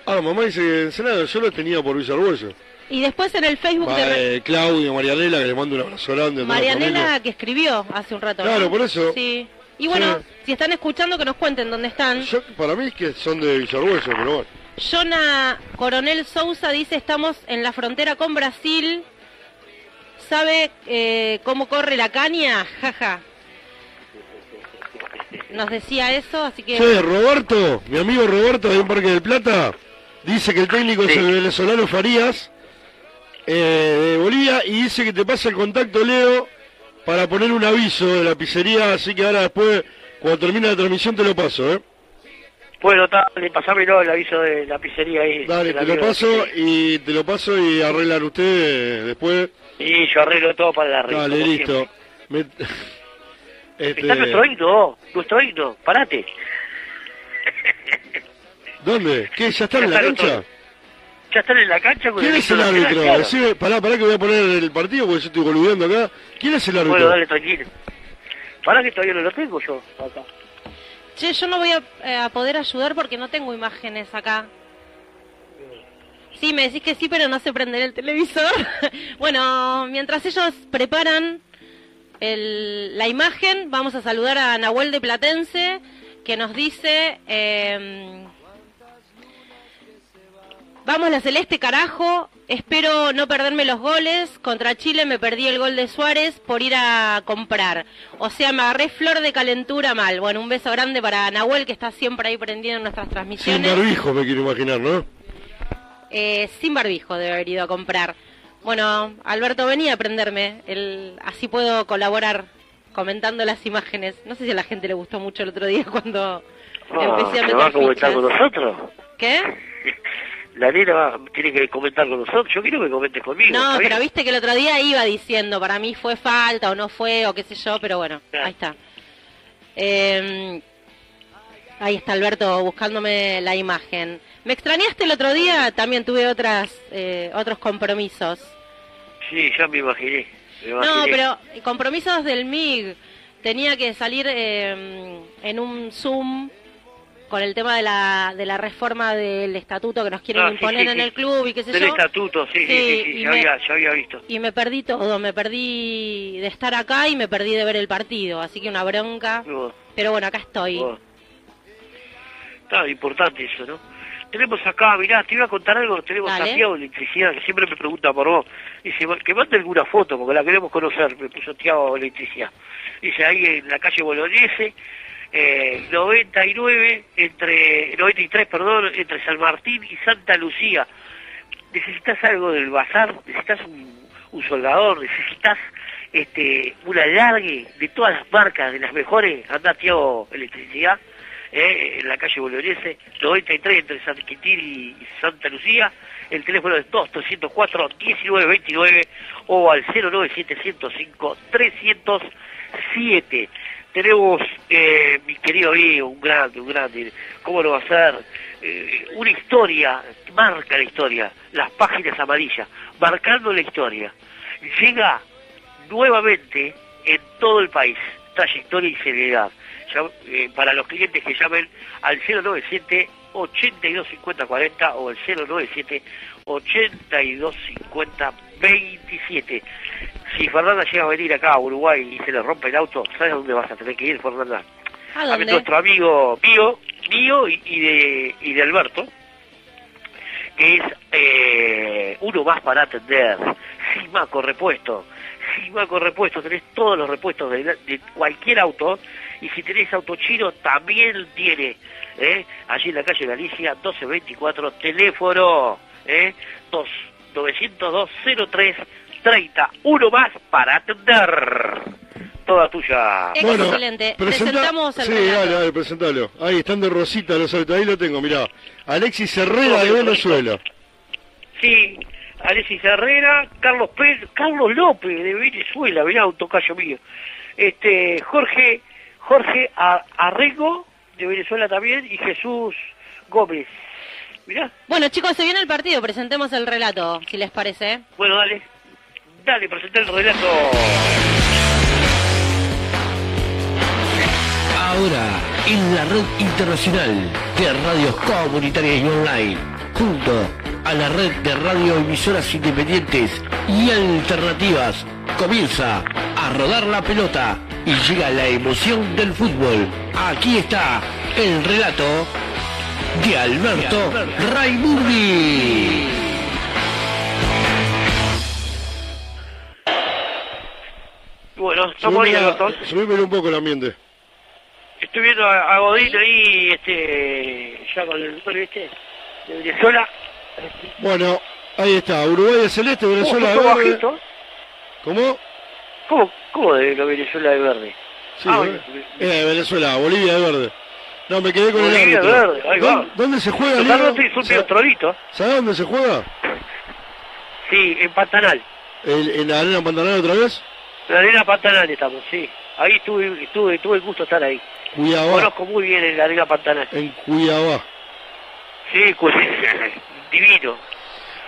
Speaker 21: Ah, mamá dice que Ensenada yo lo tenía por Villargüello.
Speaker 28: Y después en el Facebook
Speaker 21: Va,
Speaker 28: de
Speaker 21: eh, Claudio, Marianela, que le mando un abrazo grande.
Speaker 28: Marianela que escribió hace un rato. ¿no?
Speaker 21: Claro, por eso.
Speaker 28: Sí. Y bueno,
Speaker 21: Sí.
Speaker 28: si están escuchando, que nos cuenten dónde están.
Speaker 21: Yo, para mí es que son de Villargüello, pero bueno.
Speaker 28: Jonah Coronel Sousa dice, estamos en la frontera con Brasil. ¿Sabe eh, cómo corre la caña? Jaja. Nos decía eso, así que...
Speaker 21: Roberto, mi amigo Roberto de un Parque del Plata, dice que el técnico es el venezolano Farías eh, de Bolivia y dice que te pasa el contacto, Leo, para poner un aviso de la pizzería, así que ahora después, cuando termine la transmisión, te lo paso, ¿eh?
Speaker 22: Bueno, dale, pasámelo el aviso de la pizzería ahí.
Speaker 21: Dale, te lo paso y te lo paso y arreglan ustedes después.
Speaker 22: Y yo arreglo todo para la red.
Speaker 21: Dale, listo. Me- Este,
Speaker 22: Está nuestro himno, nuestro himno, parate.
Speaker 21: ¿Dónde? ¿Qué? ¿Ya están en la cancha?
Speaker 22: Ya están en la cancha con
Speaker 21: ¿Quién
Speaker 22: el
Speaker 21: es el árbitro?
Speaker 22: claro.
Speaker 21: Decime, pará, pará que voy a poner el partido porque yo estoy boludeando acá. ¿Quién es el árbitro?
Speaker 22: Bueno, dale, tranquilo. Pará que todavía no lo tengo yo acá.
Speaker 28: Che, yo no voy a, eh, a poder ayudar porque no tengo imágenes acá. Sí, me decís que sí, pero no sé prender el televisor. bueno, mientras ellos preparan el- la imagen, vamos a saludar a Nahuel de Platense, que nos dice... em, Vamos la Celeste, carajo. Espero no perderme los goles. Contra Chile me perdí el gol de Suárez por ir a comprar. O sea, me agarré flor de calentura mal. Bueno, un beso grande para Nahuel, que está siempre ahí prendido en nuestras
Speaker 21: Sin
Speaker 28: transmisiones.
Speaker 21: barbijo me quiero imaginar, ¿no?
Speaker 28: Eh, sin barbijo debe haber ido a comprar. Bueno, Alberto, venía a prenderme. El, así puedo colaborar comentando las imágenes. No sé si a la gente le gustó mucho el otro día cuando empecé a
Speaker 22: ¿Se va a comentar
Speaker 28: fichas.
Speaker 22: con nosotros?
Speaker 28: ¿Qué?
Speaker 22: La nena va- tiene que comentar con nosotros. Yo quiero que comentes conmigo.
Speaker 28: No, pero viste que el otro día iba diciendo, para mí fue falta o no fue o qué sé yo, pero bueno, ahí está. Eh, ahí está Alberto buscándome la imagen. ¿Me extrañaste el otro día? También tuve otras eh, otros compromisos.
Speaker 22: Sí, ya me imaginé. me
Speaker 28: No, pero compromisos del MIG. Tenía que salir eh, en un Zoom con el tema de la, de la reforma del estatuto que nos quieren
Speaker 22: Ah, sí,
Speaker 28: imponer
Speaker 22: sí,
Speaker 28: en
Speaker 22: sí.
Speaker 28: el club y qué sé
Speaker 22: Del
Speaker 28: yo.
Speaker 22: estatuto, sí, sí, sí, ya,
Speaker 28: me-
Speaker 22: había, ya había visto.
Speaker 28: Y me perdí todo, me perdí de estar acá y me perdí de ver el partido, así que una bronca. Pero bueno, acá estoy.
Speaker 22: oh. Está importante eso, ¿no? Tenemos acá, mirá, te iba a contar algo, tenemos
Speaker 28: Dale.
Speaker 22: a Tiago Electricidad, que siempre me pregunta por vos. Dice, que mande alguna foto, porque la queremos conocer, me puso Tiago Electricidad. Dice, ahí en la calle Bolognese, eh, 99, entre, 93, perdón, entre San Martín y Santa Lucía. necesitas algo del bazar, necesitas un, un soldador, necesitas este un alargue de todas las marcas, de las mejores, anda Tiago Electricidad, eh, en la calle Bolognese, 93 entre San Quintín y Santa Lucía, el teléfono es 2-304-1929 o al 09705-307. Tenemos, eh, mi querido amigo, un grande, un grande, ¿cómo lo va a hacer? Eh, una historia, marca la historia, las páginas amarillas, marcando la historia. Llega nuevamente en todo el país, trayectoria y seriedad. Eh, para los clientes que llamen al 097 82 50 40 o al 097 82 50 27. Si Fernanda llega a venir acá a Uruguay y se le rompe el auto, ¿sabes a dónde vas a tener que ir, Fernanda?
Speaker 28: ¿A
Speaker 22: nuestro amigo mío, mío y, y de, y de Alberto, que es eh, uno más para atender. Simaco Repuesto. Simaco Repuesto, tenés todos los repuestos de, de cualquier auto. Y si tenés auto chino, también tiene. ¿eh? Allí en la calle Galicia, 1224, teléfono. ¿eh? 2 902 03 30. Uno más para atender. Toda tuya.
Speaker 28: Excelente. Presentamos el
Speaker 21: Sí,
Speaker 28: relato.
Speaker 21: dale, dale, presentalo. Ahí están de Rosita los autos, ahí lo tengo, mirá. Alexis Herrera de Venezuela.
Speaker 22: Sí, Alexis Herrera, Carlos Pérez, Carlos López de Venezuela, mirá, un tocayo mío. Este, Jorge, Jorge Arrego de Venezuela también y Jesús Gómez. Mirá,
Speaker 28: Bueno, chicos, se viene el partido. Presentemos el relato, si les parece.
Speaker 22: bueno, dale, dale, presenté el relato.
Speaker 6: Ahora, en la red internacional de radios comunitarias y online, junto a la red de radioemisoras independientes y alternativas, comienza a rodar la pelota y llega la emoción del fútbol. Aquí está el relato de Alberto Raimundi.
Speaker 22: Bueno, estamos ahí, Alberto.
Speaker 21: subímelo un poco el ambiente.
Speaker 22: Estoy viendo a, a Godín ahí, este, ya con el este, de Venezuela.
Speaker 21: Bueno, ahí está. Uruguay de celeste, Venezuela de
Speaker 22: ¿Cómo,
Speaker 21: verde.
Speaker 22: bajito?
Speaker 21: ¿Cómo?
Speaker 22: ¿Cómo, cómo de la Venezuela de verde?
Speaker 21: Sí,
Speaker 22: Ah,
Speaker 21: ¿eh? Venezuela, Bolivia de verde. No, me quedé con
Speaker 22: Bolivia
Speaker 21: el
Speaker 22: de
Speaker 21: árbitro.
Speaker 22: verde, ahí
Speaker 21: ¿Dó-
Speaker 22: va.
Speaker 21: ¿Dónde se juega,
Speaker 22: Totalmente es un trolito.
Speaker 21: ¿Sabes dónde se juega?
Speaker 22: Sí, en Pantanal.
Speaker 21: ¿En, en la arena Pantanal otra vez?
Speaker 22: En la arena Pantanal estamos, sí. Ahí estuve, estuve, tuve el gusto de estar ahí.
Speaker 21: Cuyabá.
Speaker 22: Conozco muy bien en la arena Pantanal.
Speaker 21: En Cuyabá.
Speaker 22: Sí, pues, divino.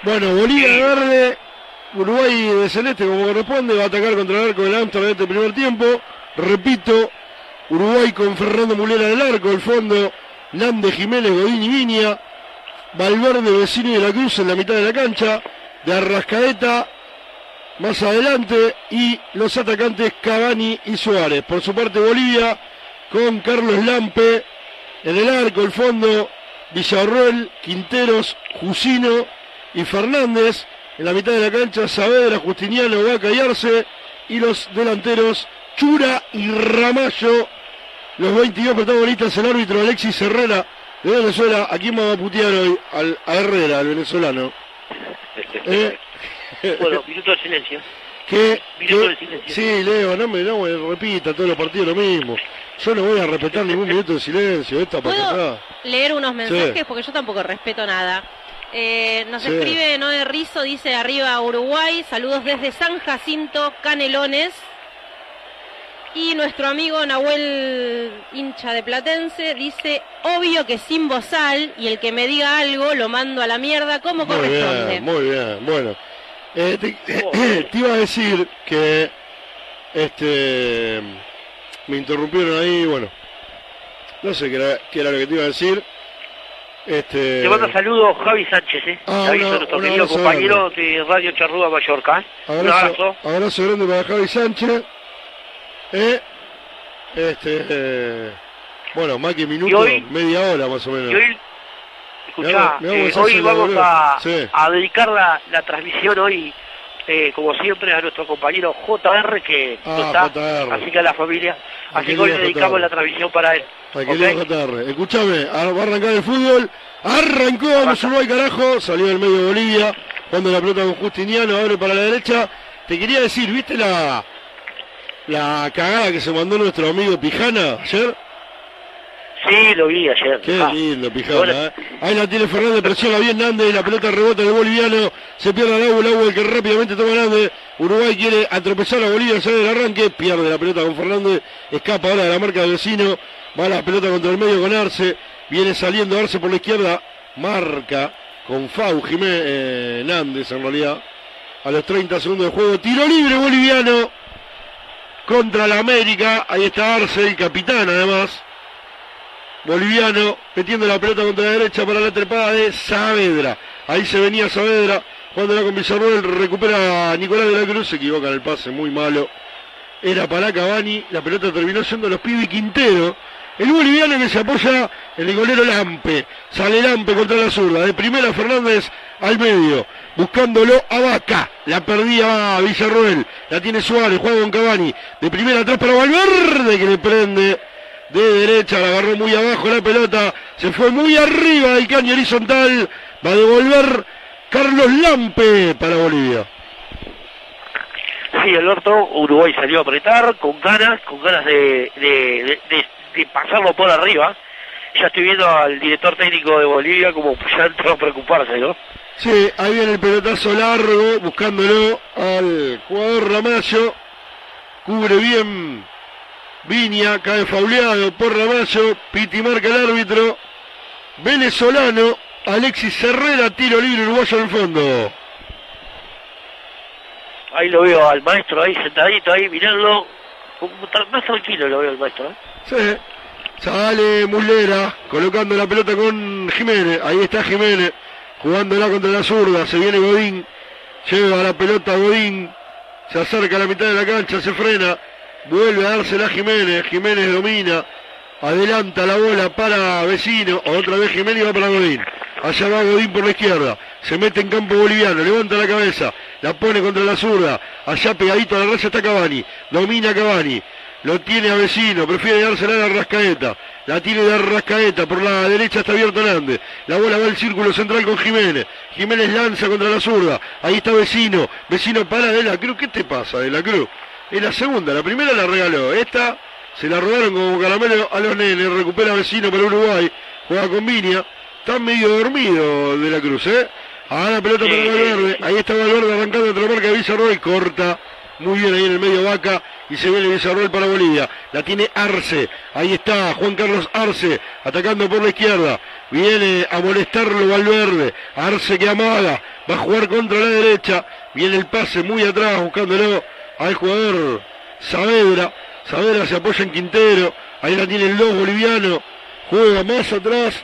Speaker 21: Bueno, Bolivia de verde, Uruguay de celeste como corresponde, va a atacar contra el arco del Amsterdam en este primer tiempo. Repito, Uruguay con Fernando Mulera en el arco, el fondo, Nande Jiménez, Godín y Viña, Valverde, Vecino de la Cruz en la mitad de la cancha, de Arrascaeta más adelante y los atacantes Cavani y Suárez. Por su parte Bolivia con Carlos Lampe en el arco, el fondo, Villarroel, Quinteros, Jusino y Fernández. En la mitad de la cancha, Saavedra, Justiniano, Vaca y Arce. Y los delanteros, Chura y Ramallo. Los 22 protagonistas, el árbitro Alexis Herrera de Venezuela. ¿A quién vamos a putear hoy? Al, a Herrera, al venezolano. Eh,
Speaker 22: Bueno, minuto de silencio.
Speaker 21: que,
Speaker 22: Minuto de silencio.
Speaker 21: sí, Leo, no me, no me repita todos los partidos lo mismo. Yo no voy a respetar ningún minuto de silencio. Esta
Speaker 28: ¿Puedo leer unos mensajes?
Speaker 21: Sí.
Speaker 28: Porque yo tampoco respeto nada. Eh, nos
Speaker 21: Sí.
Speaker 28: escribe Noé Rizo, dice arriba Uruguay, saludos desde San Jacinto, Canelones. Y nuestro amigo Nahuel, hincha de Platense, dice, obvio que sin bozal, y el que me diga algo lo mando a la mierda como
Speaker 21: Muy
Speaker 28: corresponde.
Speaker 21: bien, muy bien. Bueno, Eh, te, te iba a decir que este me interrumpieron ahí, bueno. No sé qué era, qué era lo que te iba a decir. Este...
Speaker 22: Te manda saludos Javi Sánchez, ¿eh?
Speaker 21: Ah,
Speaker 22: Javi,
Speaker 21: una-
Speaker 22: nuestro
Speaker 21: un
Speaker 22: querido compañero de Radio Charrúa Mallorca. ¿eh? Un
Speaker 21: Abrazo,
Speaker 22: abrazo.
Speaker 21: abrazo grande para Javi Sánchez. Eh, este, eh, bueno, más que minuto,
Speaker 22: hoy-
Speaker 21: media hora más o menos.
Speaker 22: Y hoy, escuchá,
Speaker 21: Me me
Speaker 22: eh,
Speaker 21: esa
Speaker 22: hoy vamos a,
Speaker 21: Sí.
Speaker 22: a dedicar la, la transmisión hoy, eh, como siempre, a nuestro compañero JR, que no
Speaker 21: Ah,
Speaker 22: está,
Speaker 21: JR.
Speaker 22: así que a la familia. Así que hoy
Speaker 21: lindo
Speaker 22: dedicamos
Speaker 21: JR.
Speaker 22: la transmisión para él.
Speaker 21: Ahora va a arrancar el fútbol. Arrancó, vamos Uruguay, carajo. Salió del medio Bolivia. Cuando la pelota con Justiniano, abre para la derecha. Te quería decir, ¿viste la, la cagada que se mandó nuestro amigo Pijana ayer?
Speaker 22: Sí, lo vi ayer.
Speaker 21: Qué
Speaker 22: Ah.
Speaker 21: lindo, Pijana.
Speaker 22: Bueno.
Speaker 21: ¿eh? Ahí la tiene Fernández, presiona bien Nández, la pelota rebota del boliviano, se pierde el agua, el agua que rápidamente toma Nández. Uruguay quiere atropellar a Bolivia, sale del arranque, pierde la pelota con Fernández, escapa ahora de la marca del vecino, va la pelota contra el medio con Arce, viene saliendo Arce por la izquierda, marca con Fau Jiménez eh, en realidad, a los 30 segundos de juego, tiro libre boliviano. Contra la América, ahí está Arce, el capitán además. Boliviano metiendo la pelota contra la derecha para la trepada de Saavedra. Ahí se venía Saavedra, cuando la con recupera a Nicolás de la Cruz, se equivoca en el pase, muy malo. Era para Cavani, la pelota terminó siendo los pibes Quintero. El boliviano que se apoya en el golero Lampe. Sale Lampe contra la zurda. De primera Fernández al medio. Buscándolo a Vaca. La perdía Villarroel. La tiene Suárez. Juega con Cavani. De primera atrás para Valverde que le prende de derecha, la agarró muy abajo la pelota, se fue muy arriba del caño horizontal, va a devolver Carlos Lampe para Bolivia.
Speaker 22: Sí, Alberto, Uruguay salió a apretar con ganas, con ganas de- de pasarlo por arriba. Ya estoy viendo al director técnico de Bolivia como ya entró a preocuparse, ¿no?
Speaker 21: Sí, ahí viene el pelotazo largo, buscándolo al jugador Ramallo, cubre bien Viña, cae fauleado por Ramallo, Piti marca el árbitro, venezolano, Alexis Herrera, tiro libre uruguayo en el fondo.
Speaker 22: Ahí lo veo al maestro ahí sentadito ahí mirando, más tranquilo lo veo al maestro, ¿eh?
Speaker 21: Sí. Sale Muslera, colocando la pelota con Jiménez. Ahí está Jiménez, jugándola contra la zurda. Se viene Godín, lleva la pelota a Godín. Se acerca a la mitad de la cancha, se frena. Vuelve a dársela a Jiménez. Jiménez domina. Adelanta la bola para Vecino. Otra vez Jiménez va para Godín. Allá va Godín por la izquierda. Se mete en campo boliviano. Levanta la cabeza. La pone contra la zurda. Allá pegadito a la raya está Cavani. Domina Cavani. Lo tiene a Vecino, prefiere dársela a Rascaeta. La tiene de Rascaeta, por la derecha está abierto Hernández. La bola va al círculo central con Jiménez. Jiménez lanza contra la zurda. Ahí está Vecino. Vecino para de la Cruz. ¿Qué te pasa de la Cruz? Es la segunda, la primera la regaló. Esta se la robaron como caramelo a los nenes. Recupera Vecino para Uruguay. Juega con Viña. Está medio dormido de la Cruz, ¿eh? Ahora la pelota para Valverde. Ahí está Valverde arrancando otra marca de Villarroel. Corta. Muy bien ahí en el medio Vaca. Y se viene Villarroel para Bolivia. La tiene Arce. Ahí está Juan Carlos Arce. Atacando por la izquierda. Viene a molestarlo Valverde. Arce que amaga. Va a jugar contra la derecha. Viene el pase muy atrás buscándolo al jugador Saavedra. Saavedra se apoya en Quintero. Ahí la tiene el 2 boliviano. Juega más atrás.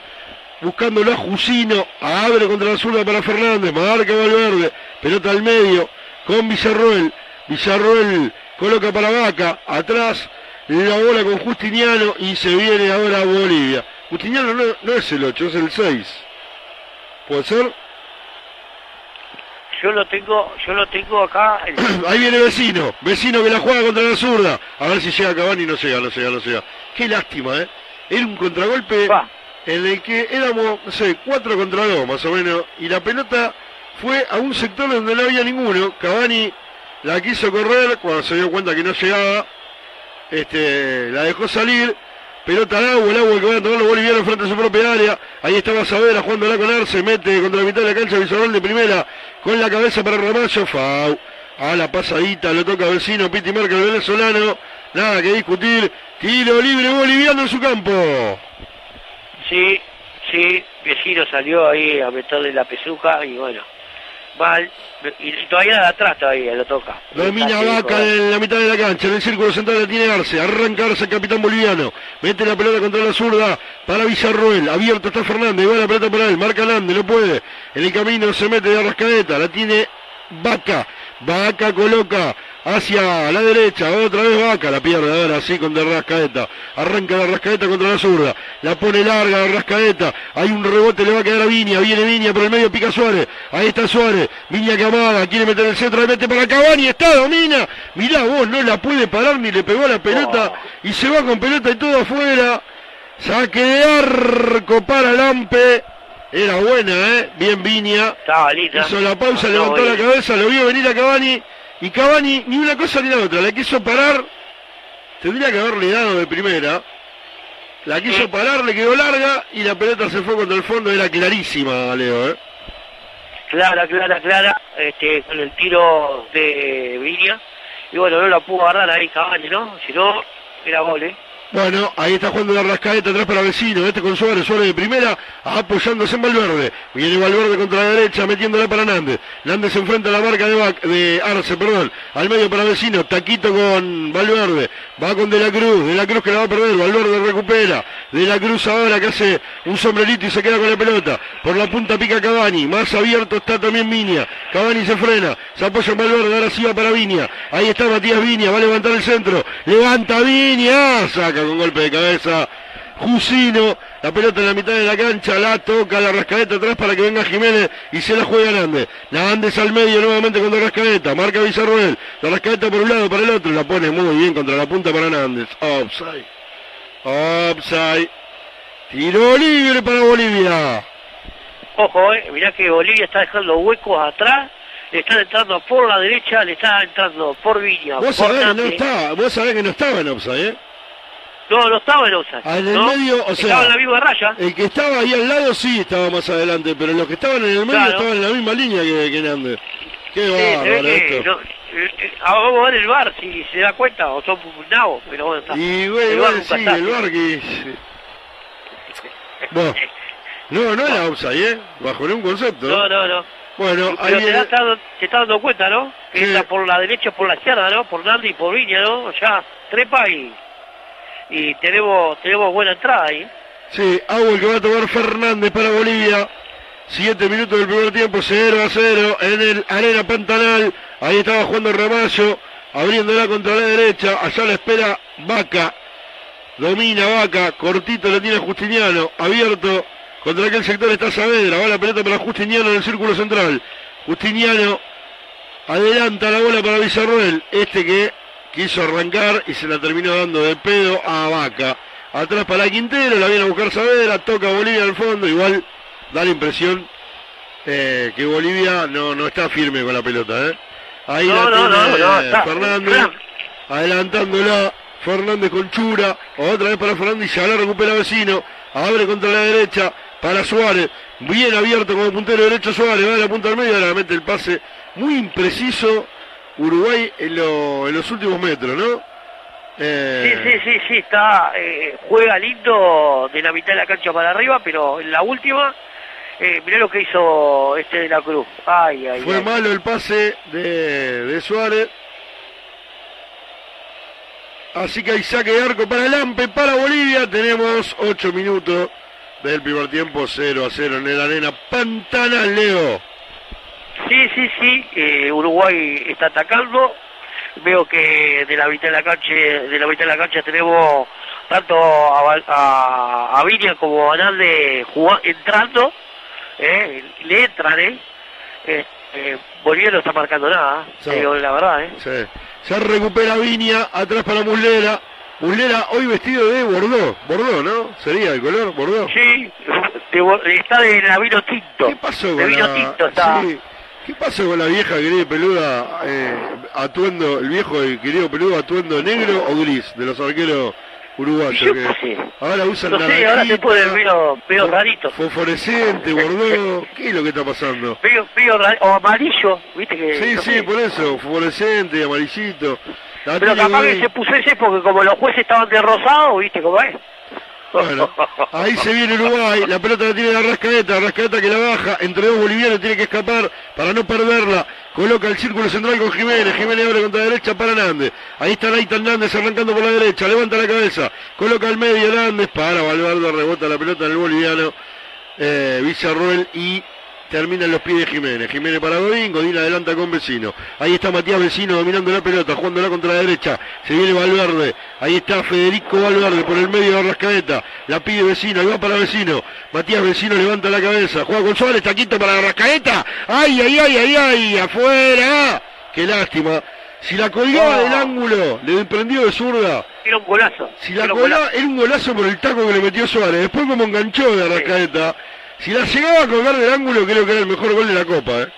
Speaker 21: Buscándolo a Jusino. Abre contra la zurda para Fernández. Marca Valverde. Pelota al medio. Con Villarroel. Villarroel coloca para Vaca. Atrás la bola con Justiniano. Y se viene ahora a Bolivia. Justiniano no, no es el 8, es el 6. ¿Puede ser?
Speaker 22: Yo lo tengo, yo lo tengo acá.
Speaker 21: Ahí viene vecino, vecino que la juega contra la zurda. A ver si llega Cavani, no llega, no llega, no llega. Qué lástima, ¿eh? Era un contragolpe en el que éramos, no sé, cuatro contra dos más o menos. Y la pelota fue a un sector donde no había ninguno. Cavani la quiso correr cuando se dio cuenta que no llegaba. Este, la dejó salir. Pelota al agua, el agua que van a tomar los bolivianos frente a su propia área. Ahí estaba Saavedra jugándola con Arce, mete contra la mitad de la cancha Villarreal de primera, con la cabeza para Ramallo, Fau. A la pasadita, lo toca vecino, Piti marca el venezolano. Nada que discutir. Tiro libre boliviano en su campo.
Speaker 22: Sí, sí, vecino salió ahí a meterle la pezuca y bueno, mal. Y todavía de atrás todavía lo toca.
Speaker 21: Domina Vaca en la mitad de la cancha, en el círculo central la tiene Arce, arranca Arce, el capitán boliviano, mete la pelota contra la zurda para Villarroel, abierto está Fernández, va la pelota para él, marca Lande, no puede, en el camino se mete de Arrascaeta, la tiene Vaca, Vaca coloca hacia la derecha, otra vez Vaca, la pierde ahora sí con de Arrascaeta, arranca de Arrascaeta contra la zurda, la pone larga de Arrascaeta, hay un rebote, le va a quedar a Viña, viene Viña por el medio, pica Suárez, ahí está Suárez, Viña que amaga, quiere meter el centro, le mete para Cavani, está, domina, mirá vos, no la puede parar ni le pegó la pelota y se va con pelota y todo afuera, saque de arco para Lampe, era buena, ¿eh? Bien Viña.
Speaker 22: Estaba.
Speaker 21: Hizo la pausa,
Speaker 22: No,
Speaker 21: levantó
Speaker 22: no,
Speaker 21: la cabeza, lo vio venir a Cavani. Y Cavani, ni una cosa ni la otra, la quiso parar. Tendría que haberle dado de primera. La quiso parar, le quedó larga y la pelota se fue contra el fondo. Era clarísima, Leo, ¿eh?
Speaker 22: Clara, clara, clara, este, con el tiro de Viña. Y bueno, no la pudo agarrar ahí Cavani, ¿no? Si no, era gol, ¿eh?
Speaker 21: Bueno, ahí está jugando la rascaeta atrás para vecino, este con Suárez, Suárez de primera, apoyándose en Valverde. Viene Valverde contra la derecha, metiéndola para Nández. Nández se enfrenta a la marca de Arce, perdón. Al medio para vecino, taquito con Valverde. Va con De la Cruz, De la Cruz que la va a perder, Valverde recupera. De la Cruz ahora que hace un sombrerito y se queda con la pelota. Por la punta pica Cavani, más abierto está también Viña. Cavani se frena, se apoya en Valverde, ahora sí va para Viña. Ahí está Matías Viña, va a levantar el centro. Levanta Viña, saca con golpe de cabeza. Jusino, la pelota en la mitad de la cancha, la toca la rascaeta atrás para que venga Jiménez y se la juega Nández. Nández al medio nuevamente contra Rascaeta, marca Villarroel, la rascaeta por un lado para el otro, la pone muy bien contra la punta para Nández. Offside. Offside. Tiro libre para Bolivia.
Speaker 22: Ojo, eh, mirá que Bolivia está dejando huecos atrás, le están entrando por la derecha, le está entrando por Viña,
Speaker 21: Vos
Speaker 22: por
Speaker 21: sabés que no estaba, vos sabés que no estaba en offside, ¿eh?
Speaker 22: No, no estaba en offside.
Speaker 21: Ah, en el
Speaker 22: ¿no?
Speaker 21: medio, o sea,
Speaker 22: Estaba en la misma raya.
Speaker 21: El que estaba ahí al lado sí estaba más adelante, pero los que estaban en el medio
Speaker 22: Claro.
Speaker 21: estaban en la misma línea que, que. Qué
Speaker 22: Sí, que no, eh, eh, vamos a ver el bar si se da cuenta o son nabos, pero bueno, está.
Speaker 21: Y güey,
Speaker 22: el nunca
Speaker 21: sí,
Speaker 22: está.
Speaker 21: el bar que... Bueno, no, no era offside, ¿eh? Bajo ningún concepto.
Speaker 22: No, no, no.
Speaker 21: Bueno, ahí
Speaker 22: Pero te,
Speaker 21: viene-
Speaker 22: está dando- te está dando cuenta, ¿no? Que entra por la derecha por la izquierda, ¿no? Por Nandi y por Viña, ¿no? Ya trepa y, y tenemos, tenemos buena entrada ahí.
Speaker 21: Sí, agua que va a tomar Fernández para Bolivia. Siete minutos del primer tiempo, 0 a 0 en el Arena Pantanal. Ahí estaba jugando Ramallo, abriéndola contra la derecha. Allá la espera Vaca. Domina Vaca, cortito lo tiene Justiniano, abierto. Contra aquel sector está Saavedra, va la pelota para Justiniano en el círculo central. Justiniano adelanta la bola para Villarroel. Este que quiso arrancar y se la terminó dando de pedo a Vaca. Atrás para Quintero, la viene a buscar Saavedra, toca Bolivia al fondo, igual da la impresión eh, que Bolivia no, no está firme con la pelota. ¿eh? Ahí
Speaker 22: No,
Speaker 21: la
Speaker 22: no,
Speaker 21: tiene
Speaker 22: no, está-
Speaker 21: Fernández, adelantándola, Fernández con Chura, otra vez para Fernández y ya la recupera vecino, abre contra la derecha para Suárez, bien abierto como puntero derecho Suárez, va a la punta al medio, ahora mete el pase muy impreciso Uruguay en, lo- en los últimos metros, ¿no? Eh,
Speaker 22: Sí, sí, sí, sí, está, eh, juega lindo de la mitad de la cancha para arriba, pero en la última, eh, mirá lo que hizo este de la Cruz. Ay, ay,
Speaker 21: Fue
Speaker 22: ay.
Speaker 21: malo el pase de, de Suárez. Así que hay saque de arco para el AMPE, para Bolivia. Tenemos 8 minutos del primer tiempo, 0 a 0 en el arena Pantanal, Leo.
Speaker 22: Sí, sí, sí, eh, Uruguay está atacando. Veo que de la mitad de la cancha, de la mitad de la cancha tenemos tanto a, a, a Viña como a Hernández entrando, eh, le entran, eh. Eh, eh, Bolivia no está marcando nada,
Speaker 21: Sí.
Speaker 22: digo la verdad, eh.
Speaker 21: Sí. Se recupera Viña, atrás para Muslera. Muslera hoy vestido de Bordeaux. Bordeaux, ¿no? Sería el color Bordeaux.
Speaker 22: Sí, de está de la vino tinto. ¿Qué
Speaker 21: pasó
Speaker 22: De vino
Speaker 21: la-
Speaker 22: tinto está.
Speaker 21: sí. ¿Qué pasó con la vieja querida peluda eh, atuendo, el viejo y querido peludo atuendo negro o gris de los arqueros uruguayos?
Speaker 22: Yo
Speaker 21: que
Speaker 22: sé.
Speaker 21: ahora usan
Speaker 22: No sé, ahora se pone medio, medio rarito.
Speaker 21: fosforescente, Bordeaux. ¿Qué es lo que está pasando?
Speaker 22: Medio ra- o amarillo, viste que...
Speaker 21: Sí,
Speaker 22: no
Speaker 21: sí,
Speaker 22: sé.
Speaker 21: por eso, fosforescente, amarillito. La
Speaker 22: Pero capaz que se puso ese porque como los jueces estaban de rosado, viste cómo es.
Speaker 21: Bueno, ahí se viene Uruguay, la pelota la tiene la Rascaeta, Rascaeta que la baja, entre dos bolivianos tiene que escapar para no perderla, coloca el círculo central con Jiménez, Jiménez abre contra la derecha para Nández, ahí está Naitan Nández arrancando por la derecha, levanta la cabeza, coloca al medio Nández, para Valverde, rebota la pelota en el boliviano, eh, Villarroel y termina en los pies de Jiménez. Jiménez para Godín, Godín adelanta con Vecino. Ahí está Matías Vecino dominando la pelota, jugándola contra la derecha. Se viene Valverde. Ahí está Federico Valverde por el medio de Rascaeta. La pide Vecino, ahí va para Vecino. Matías Vecino levanta la cabeza. Juega con Suárez, taquito para Rascaeta. ¡Ay, ay, ay, ay, ay! ¡Afuera! ¡Qué lástima! Si la colgaba del ángulo, le prendió de zurda.
Speaker 22: Era un golazo.
Speaker 21: Si la colgaba, era un golazo por el taco que le metió Suárez. Después como enganchó de Arrascaeta. Si la llegaba a colgar del ángulo, creo que era el mejor gol de la Copa, ¿eh?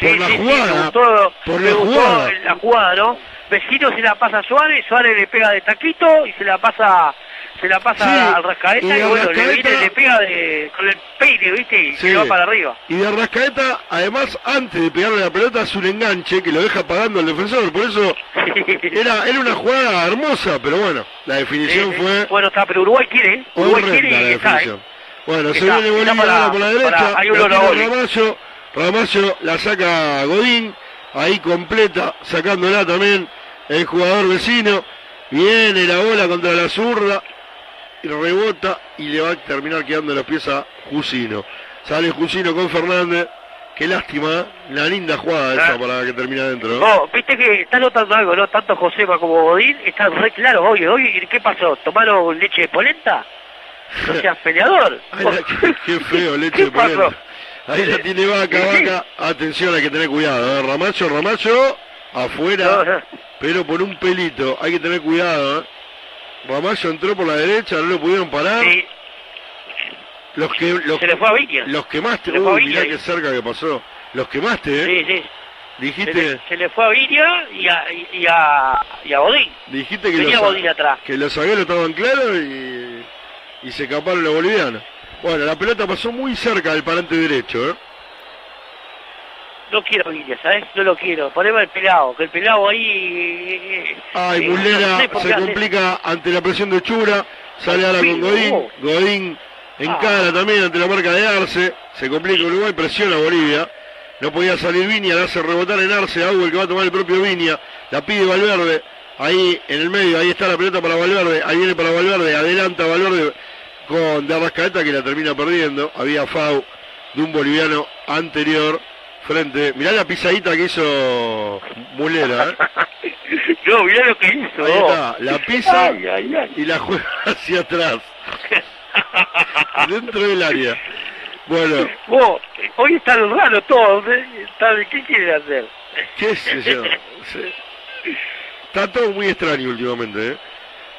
Speaker 22: Sí,
Speaker 21: por la
Speaker 22: sí, sí,
Speaker 21: jugada.
Speaker 22: me gustó,
Speaker 21: por la jugada.
Speaker 22: la jugada, ¿no? Vecino se la pasa a Suárez, Suárez le pega de taquito y se la pasa se la pasa
Speaker 21: Sí,
Speaker 22: al Rascaeta
Speaker 21: y
Speaker 22: bueno, le
Speaker 21: Rascaeta-
Speaker 22: viene, le pega de, con el peine, ¿viste? Y
Speaker 21: Sí.
Speaker 22: se va para arriba.
Speaker 21: Y de Arrascaeta, además, antes de pegarle la pelota, hace un enganche que lo deja pagando al defensor. Por eso era, era una jugada hermosa, pero bueno, la definición
Speaker 22: Sí, sí.
Speaker 21: fue
Speaker 22: Bueno, está, pero Uruguay quiere, ¿eh? Uruguay quiere y está, ¿eh?
Speaker 21: Bueno, se viene Bolivia
Speaker 22: para-
Speaker 21: por la derecha,
Speaker 22: para- hay un
Speaker 21: la. Ramallo, Ramallo la saca Godín, ahí completa, sacándola también el jugador vecino, viene la bola contra la zurda, y rebota y le va a terminar quedando en los pies a Jusino. Sale Jusino con Fernández, qué lástima, ¿eh? la linda jugada esa
Speaker 22: Ah.
Speaker 21: para que termine adentro. ¿no?
Speaker 22: Viste que está notando algo, ¿no? Tanto Josefa como Godín están re claros. Oye, oye, ¿qué pasó? ¿Tomaron leche de polenta? No seas peleador.
Speaker 21: Ay, la- qué, qué feo, leche polenta. Ahí la tiene vaca, vaca. Atención, hay que tener cuidado. ¿eh? Ramacho, Ramacho, afuera, pero por un pelito. Hay que tener cuidado. ¿eh? Ramacho entró por la derecha, no lo pudieron parar. Los que, los,
Speaker 22: Se le fue a Viña.
Speaker 21: Los quemaste, uy,
Speaker 22: Viña
Speaker 21: mirá qué cerca que pasó. Los quemaste, ¿eh?
Speaker 22: Sí, sí. Se
Speaker 21: Dijiste,
Speaker 22: le, se le fue a Viña y a, y a, y a Godín.
Speaker 21: dijiste que
Speaker 22: Venía
Speaker 21: los,
Speaker 22: Godín atrás.
Speaker 21: que los zagueros estaban claros y, y se escaparon los bolivianos. Bueno, la pelota pasó muy cerca del parante derecho, ¿eh?
Speaker 22: No quiero Viña, ¿sabes? No lo quiero. Poneme el pelado, que el pelado ahí... eh,
Speaker 21: Ay,
Speaker 22: eh,
Speaker 21: Mulera
Speaker 22: no sé por qué
Speaker 21: se complica ante la presión de Chura. Sale ahora con Godín.
Speaker 22: no.
Speaker 21: Godín
Speaker 22: Ah.
Speaker 21: encara también ante la marca de Arce. Se complica Uruguay, presiona Bolivia. No podía salir Viña, la hace rebotar en Arce. Agua el que va a tomar el propio Viña. La pide Valverde. Ahí en el medio, ahí está la pelota para Valverde. Ahí viene para Valverde. Adelanta Valverde con de Arrascaeta que la termina perdiendo. Había FAU de un boliviano anterior. Frente, mirá la pisadita que hizo Mulera, ¿eh?
Speaker 22: No, mirá lo que hizo.
Speaker 21: Ahí está, la pisa
Speaker 22: Ay, ay, ay.
Speaker 21: y la juega hacia atrás. Dentro del área. Bueno,
Speaker 22: Vos, hoy están raros todos. ¿eh? Están- ¿Qué quieren hacer?
Speaker 21: qué sé yo. Sí. Está todo muy extraño últimamente, ¿eh?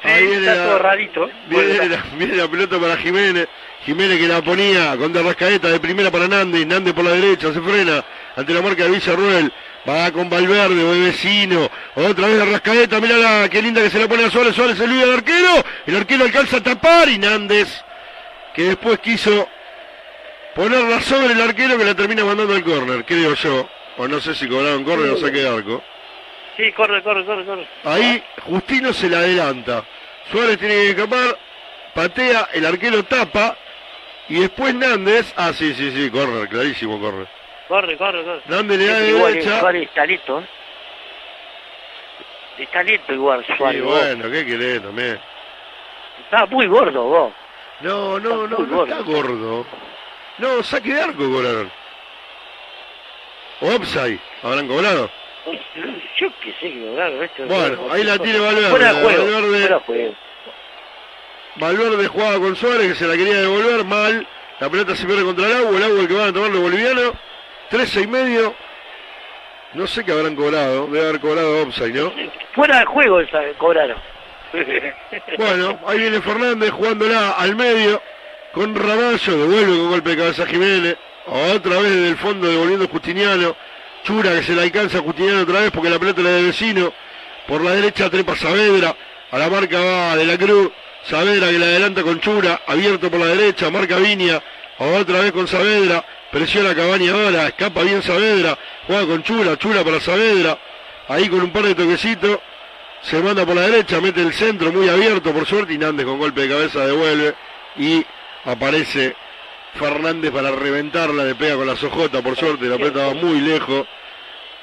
Speaker 21: Ahí viene
Speaker 22: está
Speaker 21: la-
Speaker 22: todo rarito.
Speaker 21: Viene
Speaker 22: Bueno,
Speaker 21: la, viene la pelota para Jiménez. Jiménez que la ponía con de Rascaeta de primera para Nández. Nández por la derecha se frena ante la marca de Villarruel. Va con Valverde, vecino. Otra vez Rascaeta. Mirá qué linda que se la pone a Suárez. Suárez se olvida del arquero. El arquero alcanza a tapar y Nández que después quiso ponerla sobre el arquero que la termina mandando al córner, creo yo. O no sé si cobraron córner o saque de arco.
Speaker 22: Sí, corre, corre, corre, corre.
Speaker 21: Ahí Justino se la adelanta. Suárez tiene que escapar, patea, el arquero tapa y después Nández. Ah, sí, sí, sí, corre, clarísimo, corre.
Speaker 22: Corre, corre, corre.
Speaker 21: Nández le da de
Speaker 22: Igual,
Speaker 21: derecha.
Speaker 22: Suárez está lento, ¿eh? Está lento igual,
Speaker 21: Sí,
Speaker 22: Suárez. vos.
Speaker 21: bueno, ¿qué querés también?
Speaker 22: Está muy gordo, vos.
Speaker 21: No, no, no, no está gordo. No, saque de arco cobraron. Offside, habrán cobrado.
Speaker 22: Yo qué sé lograron esto.
Speaker 21: Bueno, ahí la tiene Valverde.
Speaker 22: Fuera de juego,
Speaker 21: Valverde.
Speaker 22: fuera juego.
Speaker 21: Valverde jugaba con Suárez que se la quería devolver mal. La pelota se pierde contra el agua, el agua el que van a tomar los bolivianos. 13 y medio. No sé qué habrán cobrado. Debe haber cobrado offside, ¿no?
Speaker 22: Fuera de juego esa, cobraron.
Speaker 21: Bueno, ahí viene Fernández jugándola al medio. Con Ramallo, devuelve con golpe de cabeza Jiménez. Otra vez desde el fondo devolviendo Justiniano. Chura que se la alcanza a Justiniano otra vez porque la pelota la de vecino. Por la derecha trepa Saavedra. A la marca va de la Cruz. Saavedra que la adelanta con Chura. Abierto por la derecha. Marca Viña. Otra vez con Saavedra. Presiona Cabaña ahora. Escapa bien Saavedra. Juega con Chura. Chura para Saavedra. Ahí con un par de toquecitos. se manda por la derecha, mete el centro muy abierto por suerte y con golpe de cabeza devuelve y aparece Fernández para reventarla, le pega con la sojota por suerte, la pelota va muy lejos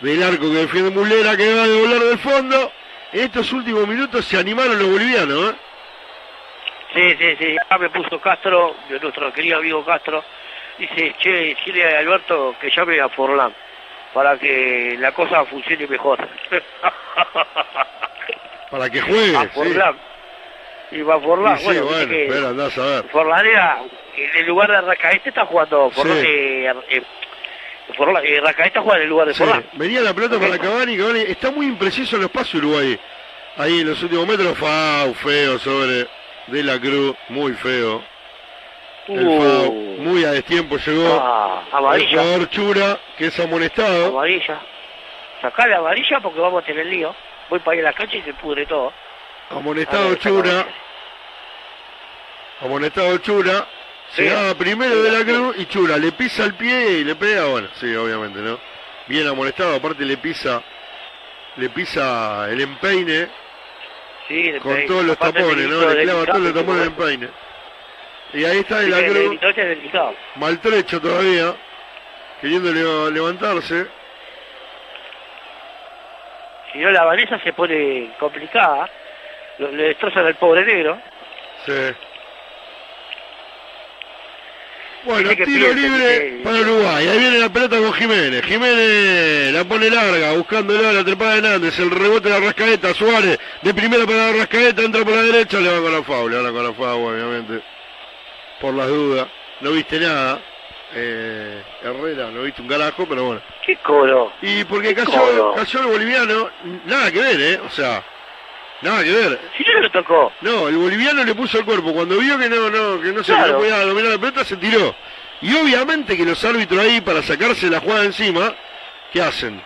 Speaker 21: del arco que defiende Mulera que va a devolver del fondo. En estos últimos minutos se animaron los bolivianos, ¿eh?
Speaker 22: Sí, sí, sí, ya me puso Castro, nuestro querido amigo Castro, dice, che, Chile a Alberto que llame a Forlán para que la cosa funcione mejor.
Speaker 21: Para que juegue.
Speaker 22: a
Speaker 21: sí.
Speaker 22: Forlán. Y va Forlán,
Speaker 21: Y sí,
Speaker 22: bueno,
Speaker 21: bueno,
Speaker 22: que
Speaker 21: andás a ver.
Speaker 22: Forlán era, en el lugar de Racaete está jugando Forlán,
Speaker 21: Sí.
Speaker 22: eh, eh, Forlán, eh, Racaete juega en el lugar de
Speaker 21: Sí,
Speaker 22: Forlán.
Speaker 21: venía la pelota para Cavani, Cavani está muy impreciso en los pasos Uruguay. Ahí en los últimos metros, Fau, feo sobre De la Cruz, muy feo. El
Speaker 22: Uh.
Speaker 21: Fau, muy a destiempo llegó.
Speaker 22: Ah,
Speaker 21: el
Speaker 22: amarilla.
Speaker 21: jugador Chura, que es amonestado.
Speaker 22: Amarilla. Sacale amarilla porque vamos a tener lío. Voy para ir a la cancha y se pudre todo.
Speaker 21: Amonestado
Speaker 22: ver,
Speaker 21: Chura. Amonestado Chura.
Speaker 22: Sí.
Speaker 21: Llegaba primero de la Cruz y Chura le pisa el pie y le pega. Bueno, sí, obviamente, ¿no? Bien amonestado, aparte le pisa le pisa el empeine
Speaker 22: Sí,
Speaker 21: con todos los
Speaker 22: Aparte
Speaker 21: tapones, ¿no? Le clava todos los tapones del empeine. Y ahí está de la Cruz, maltrecho todavía, queriendo le- levantarse.
Speaker 22: Si no, la Vanessa se pone complicada. Le destrozan al pobre negro.
Speaker 21: Sí. Bueno,
Speaker 22: que
Speaker 21: tiro libre para Uruguay. Ahí viene la pelota con Jiménez. Jiménez la pone larga, buscándolo a la trepada de Nández. El rebote de la Rascaeta. Suárez de primera para la Rascaeta. Entra por la derecha. Le va con la FAU. Le va con la FAU, obviamente. Por las dudas. No viste nada. Eh, Herrera, no viste un carajo, pero bueno.
Speaker 22: ¿Qué coro?
Speaker 21: Y porque
Speaker 22: ¿Qué
Speaker 21: cayó,
Speaker 22: coro?
Speaker 21: cayó el boliviano. Nada que ver, ¿eh? O sea, nada que ver.
Speaker 22: Si no lo tocó.
Speaker 21: No, el boliviano le puso el cuerpo. Cuando vio que no, no, que no se
Speaker 22: Claro.
Speaker 21: podía dominar la pelota, se tiró. Y obviamente que los árbitros ahí, para sacarse la jugada encima, ¿qué hacen?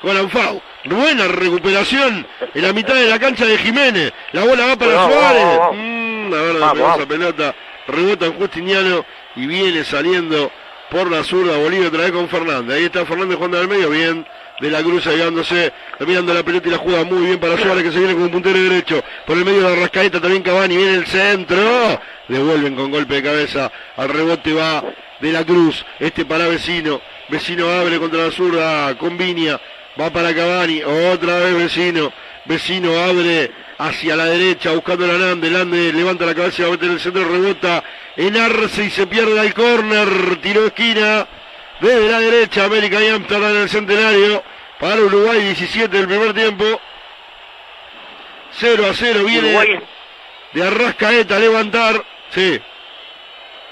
Speaker 21: Con Anfau. Buena recuperación en la mitad de la cancha de Jiménez. La bola va para Suárez.
Speaker 22: vamos, vamos.
Speaker 21: Mm, a ver
Speaker 22: vamos.
Speaker 21: esa pelota. Rebota en Justiniano y viene saliendo por la zurda Bolivia otra vez con Fernández. Ahí está Fernández jugando al medio, bien. De la Cruz ayudándose, mirando la pelota y la juega muy bien para Suárez que se viene con un puntero derecho. Por el medio de la rascaeta también Cavani, viene el centro. Devuelven con golpe de cabeza. Al rebote va de la Cruz. Este para vecino. Vecino abre contra la zurda con Viña. Va para Cavani. Otra vez vecino. Vecino abre hacia la derecha buscando a Lande. Lande levanta la cabeza y va a meter el centro. Rebota en Arce y se pierde al córner. Tiro de esquina. Desde la derecha, América y Amsterdam en el centenario. Para Uruguay, 17 del primer tiempo. 0 a 0 viene
Speaker 22: Uruguay,
Speaker 21: de Arrascaeta a levantar. Sí,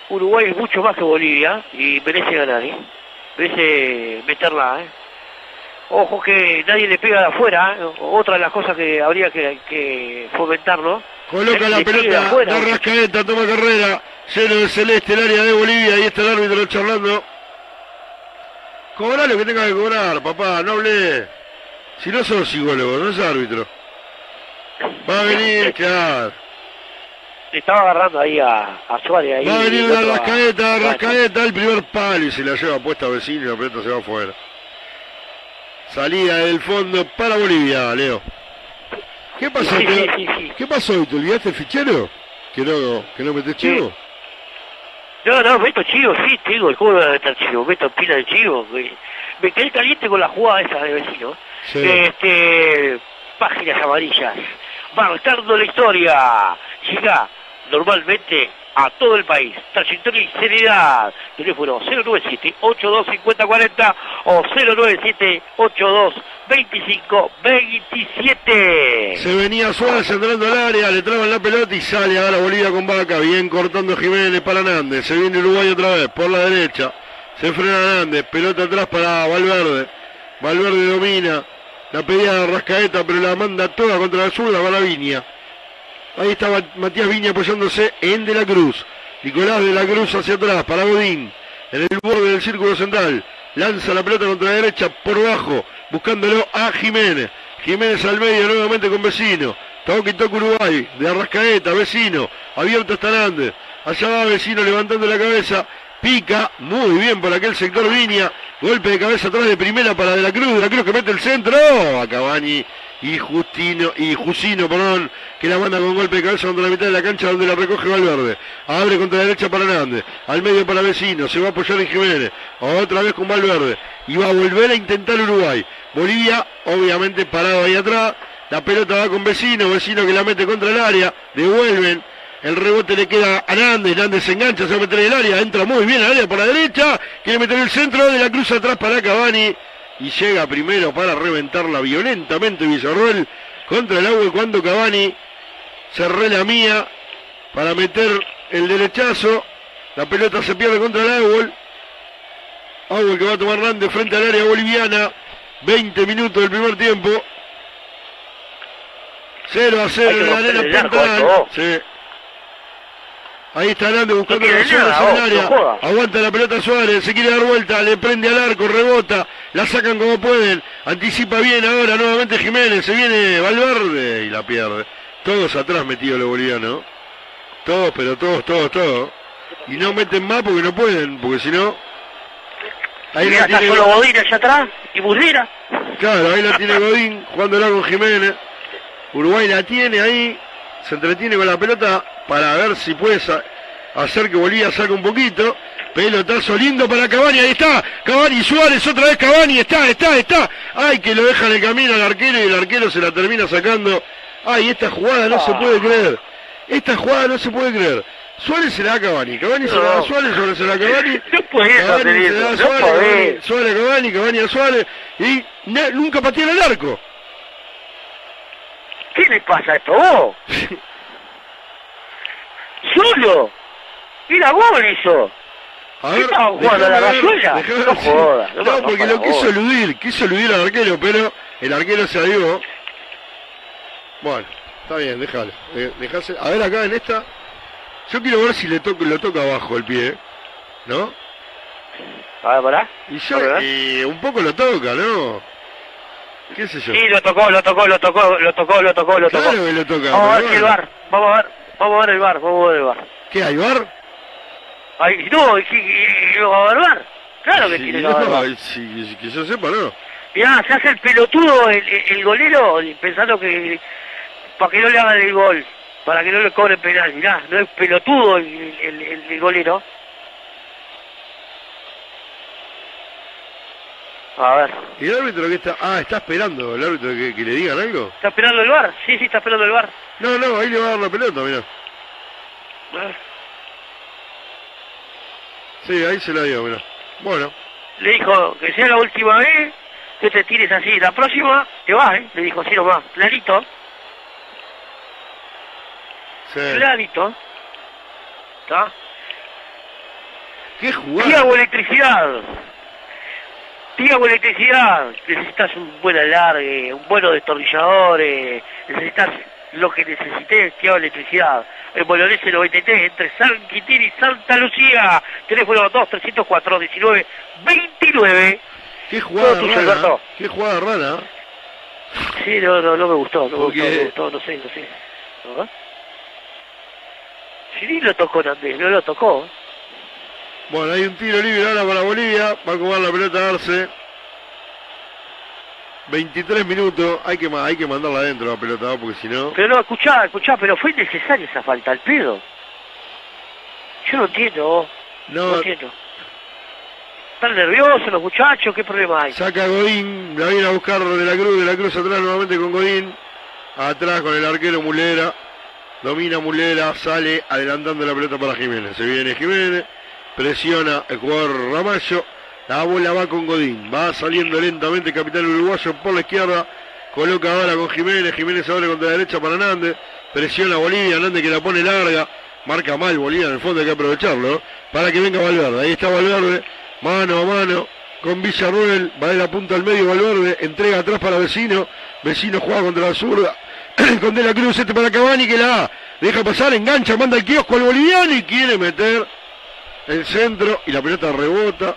Speaker 22: Uruguay es mucho más que Bolivia y merece ganar, ¿eh? Merece meterla, ¿eh? Ojo que nadie le pega de afuera, ¿eh? Otra de las cosas que habría que, que fomentar, ¿no?
Speaker 21: coloca la pelota de. Arrascaeta, toma carrera. Lleno de celeste el área de Bolivia. Ahí está el árbitro charlando. Cobra lo que tenga que cobrar, papá, no hable. Si no sos psicólogo, no es árbitro. Va a venir, claro.
Speaker 22: Le estaba agarrando ahí a, a Suárez. Ahí,
Speaker 21: Va a venir la
Speaker 22: otro a-
Speaker 21: rascaeta, rascaeta, el primer palo y se la lleva puesta a vecino y la pelota se va afuera. Salida del fondo para Bolivia, Leo. ¿Qué pasó?
Speaker 22: Sí,
Speaker 21: ¿Te-
Speaker 22: sí, sí, sí.
Speaker 21: ¿Qué pasó? ¿Te olvidaste el fichero? ¿Que no, que no metés chivo?
Speaker 22: No, no, meto chivo, sí, te digo, ¿cómo me voy a meter chivo? Meto pila de chivo. güey. Me quedé caliente con la jugada esa de vecino.
Speaker 21: Sí.
Speaker 22: Este, páginas amarillas. Marcando la historia. Llega normalmente a todo el país. Trayectoria y seriedad. Teléfono 097-825040 o 097-8225-27.
Speaker 21: Se venía Suárez entrando al área, le traban la pelota y sale ahora Bolivia con Vaca, bien cortando Jiménez para Nández, se viene Uruguay otra vez, por la derecha, se frena Nández, pelota atrás para Valverde, Valverde domina, la pedía de Rascaeta, pero la manda toda contra la zurda para Viña. Ahí estaba Matías Viña apoyándose en De la Cruz. Nicolás De la Cruz hacia atrás para Godín. En el borde del círculo central. Lanza la pelota contra la derecha por bajo. Buscándolo a Jiménez. Jiménez al medio nuevamente con Vecino. Toque toque Uruguay. De Arrascaeta, Vecino. Abierto hasta Nández. Allá va Vecino levantando la cabeza. Pica. Muy bien por aquel sector Viña. Golpe de cabeza atrás de primera para De la Cruz. De la Cruz que mete el centro. A Cavani y Justino, y Jusino, perdón, que la manda con golpe de cabeza contra la mitad de la cancha donde la recoge Valverde. Abre contra la derecha para Hernández, al medio para Vecino, se va a apoyar en Jiménez, otra vez con Valverde, y va a volver a intentar Uruguay. Bolivia, obviamente parado ahí atrás, la pelota va con Vecino, Vecino que la mete contra el área, devuelven, el rebote le queda a Hernández, Hernández se engancha, se va a meter en el área, entra muy bien al área por la derecha, quiere meter el centro de la cruz atrás para Cavani y llega primero para reventarla violentamente Villarroel contra el agua cuando Cavani se relamía para meter el derechazo, la pelota se pierde contra el Árbol, Árbol que va a tomar Hernández frente al área boliviana, 20 minutos del primer tiempo, 0 a 0
Speaker 22: Hay que
Speaker 21: en la arena Pantanal. Sí. Ahí está Hernández buscando la zona
Speaker 22: no
Speaker 21: área. Aguanta la pelota Suárez, se quiere dar vuelta, le prende al arco, rebota, la sacan como pueden. Anticipa bien ahora nuevamente Jiménez, se viene Valverde y la pierde. Todos atrás metidos los bolivianos. Todos, pero todos, todos, todos. Y no meten más porque no pueden, porque si no. Ahí
Speaker 22: Mira,
Speaker 21: la
Speaker 22: está
Speaker 21: tiene,
Speaker 22: solo Godín allá atrás y Muslera.
Speaker 21: claro, ahí la tiene Godín, jugándola con Jiménez. Uruguay la tiene ahí, se entretiene con la pelota para ver si puede hacer que Bolivia saque un poquito. Pelotazo lindo para Cavani, ahí está. Cavani Suárez, otra vez Cavani, está, está, está. Ay, que lo deja en el camino al arquero y el arquero se la termina sacando. Ay, esta jugada no se puede creer. Esta jugada no se puede creer. Suárez se la da a Cavani, Cavani se la da a Suárez, Suárez se la da a Cavani.
Speaker 22: No podés
Speaker 21: Cavani se la da a
Speaker 22: eso, no
Speaker 21: Suárez, Cavani. Suárez Cavani, Cavani a Suárez. Y nunca patearon el arco.
Speaker 22: ¿Qué le pasa a esto vos? ¡Solo! ¡Mira gol hizo!
Speaker 21: A
Speaker 22: ¿Qué
Speaker 21: ver,
Speaker 22: jugando la rayuela? No jodas, no,
Speaker 21: porque lo quiso eludir, quiso eludir al arquero, pero el arquero se avivó. Bueno, está bien, déjalo. de- dejase- A ver acá en esta. Yo quiero ver si le toca, lo toca abajo el pie, ¿no?
Speaker 22: A ver, pará.
Speaker 21: Y yo, eh, un poco lo toca, ¿no? ¿Qué sé yo?
Speaker 22: Sí, lo tocó, lo tocó, lo tocó, lo tocó, lo tocó, lo tocó.
Speaker 21: Claro que lo toca.
Speaker 22: Vamos a ver
Speaker 21: pero
Speaker 22: si el
Speaker 21: bueno.
Speaker 22: bar, vamos a ver, vamos a ver el bar, vamos a ver el bar.
Speaker 21: ¿Qué hay, bar?
Speaker 22: Ay, no, ¿y y- y- va a haber bar? Claro que
Speaker 21: Sí,
Speaker 22: tiene que haber
Speaker 21: no,
Speaker 22: bar.
Speaker 21: si- que yo sepa, no.
Speaker 22: Mirá, se hace el pelotudo el, el- el golero pensando que para que no le hagan el gol, para que no le cobren penal. Mirá, no es pelotudo el, el, el- el golero. A ver,
Speaker 21: ¿Y el árbitro que está? Ah, está esperando el árbitro que, que le digan algo.
Speaker 22: ¿está esperando el bar? Sí, sí, está esperando el bar.
Speaker 21: No, no, ahí le va a dar la pelota, mira. Sí, ahí se la dio, mira. Bueno,
Speaker 22: Le dijo que sea la última vez que te tires así. La próxima te va, ¿eh? Le dijo así nomás. Clarito,
Speaker 21: sí.
Speaker 22: clarito. ¿Está?
Speaker 21: ¿Qué jugada?
Speaker 22: Tiago Electricidad. Tiago Electricidad. Necesitas un buen alargue, un buen destornillador. eh, necesitas lo que necesites, Tiago Electricidad. En Bolognese 93, entre San Quintín y Santa Lucía. Teléfono 2 304 19 29.
Speaker 21: ¿Qué jugada
Speaker 22: tuyo,
Speaker 21: rara?
Speaker 22: Alberto.
Speaker 21: ¿Qué jugada rara?
Speaker 22: Sí, no, no, no me gustó, no me
Speaker 21: Porque-
Speaker 22: gustó, no me gustó, no sé, no sé. ¿Ah? Sí, lo tocó Nandés, no lo tocó.
Speaker 21: Bueno, hay un tiro libre ahora para Bolivia. Va a cobrar la pelota Arce. 23 minutos. Hay que, hay que mandarla adentro la pelota, porque si no...
Speaker 22: Pero no, escuchá, escuchá, pero fue innecesaria esa falta al pedo. Yo no entiendo, no,
Speaker 21: No,
Speaker 22: entiendo. ¿Están nerviosos los muchachos? ¿Qué problema hay?
Speaker 21: saca Godín. La viene a buscar de la cruz. De la cruz atrás nuevamente con Godín. Atrás con el arquero Mulera. Domina Mulera. Sale adelantando la pelota para Jiménez. Se viene Jiménez. Presiona el jugador Ramallo. La bola va con Godín. Va saliendo lentamente el capitán uruguayo por la izquierda. Coloca ahora con Jiménez. Jiménez abre contra la derecha para Hernández. Presiona Bolivia. Hernández que la pone larga. Marca mal Bolivia. En el fondo hay que aprovecharlo. Para que venga Valverde. Ahí está Valverde. Mano a mano. Con Villarruel. Va de la punta al medio Valverde. Entrega atrás para Vecino. Vecino juega contra la zurda. con De la Cruz. Este para Cavani que la deja pasar. Engancha. Manda el kiosco al boliviano. Y quiere meter el centro. Y la pelota rebota.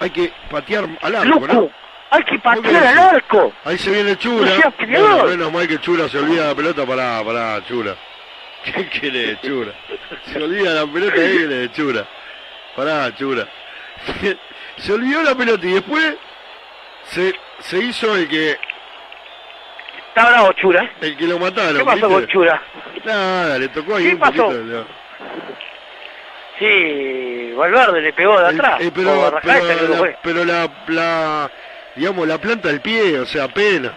Speaker 21: Hay que patear al arco, ¿no?
Speaker 22: ¡Hay que
Speaker 21: ¿Vos qué
Speaker 22: patear al arco!
Speaker 21: Ahí se viene Chura.
Speaker 22: No.
Speaker 21: Bueno, menos mal que Chura se olvida la pelota para, para Chura. ¿Qué quiere Chura? Se olvida la pelota y quiere Chura. Pará, Chura. Se olvidó la pelota y después se, se hizo el que
Speaker 22: Está bravo Chura.
Speaker 21: El que lo mataron.
Speaker 22: ¿Qué pasó
Speaker 21: ¿viste?
Speaker 22: con Chura?
Speaker 21: Nada, le tocó ahí
Speaker 22: ¿Qué
Speaker 21: un
Speaker 22: pasó?
Speaker 21: poquito.
Speaker 22: Sí, Valverde le pegó de atrás.
Speaker 21: Eh,
Speaker 22: o
Speaker 21: pero,
Speaker 22: Arrascaeta
Speaker 21: la,
Speaker 22: fue.
Speaker 21: pero la, la, digamos, la planta del pie, o sea, apenas.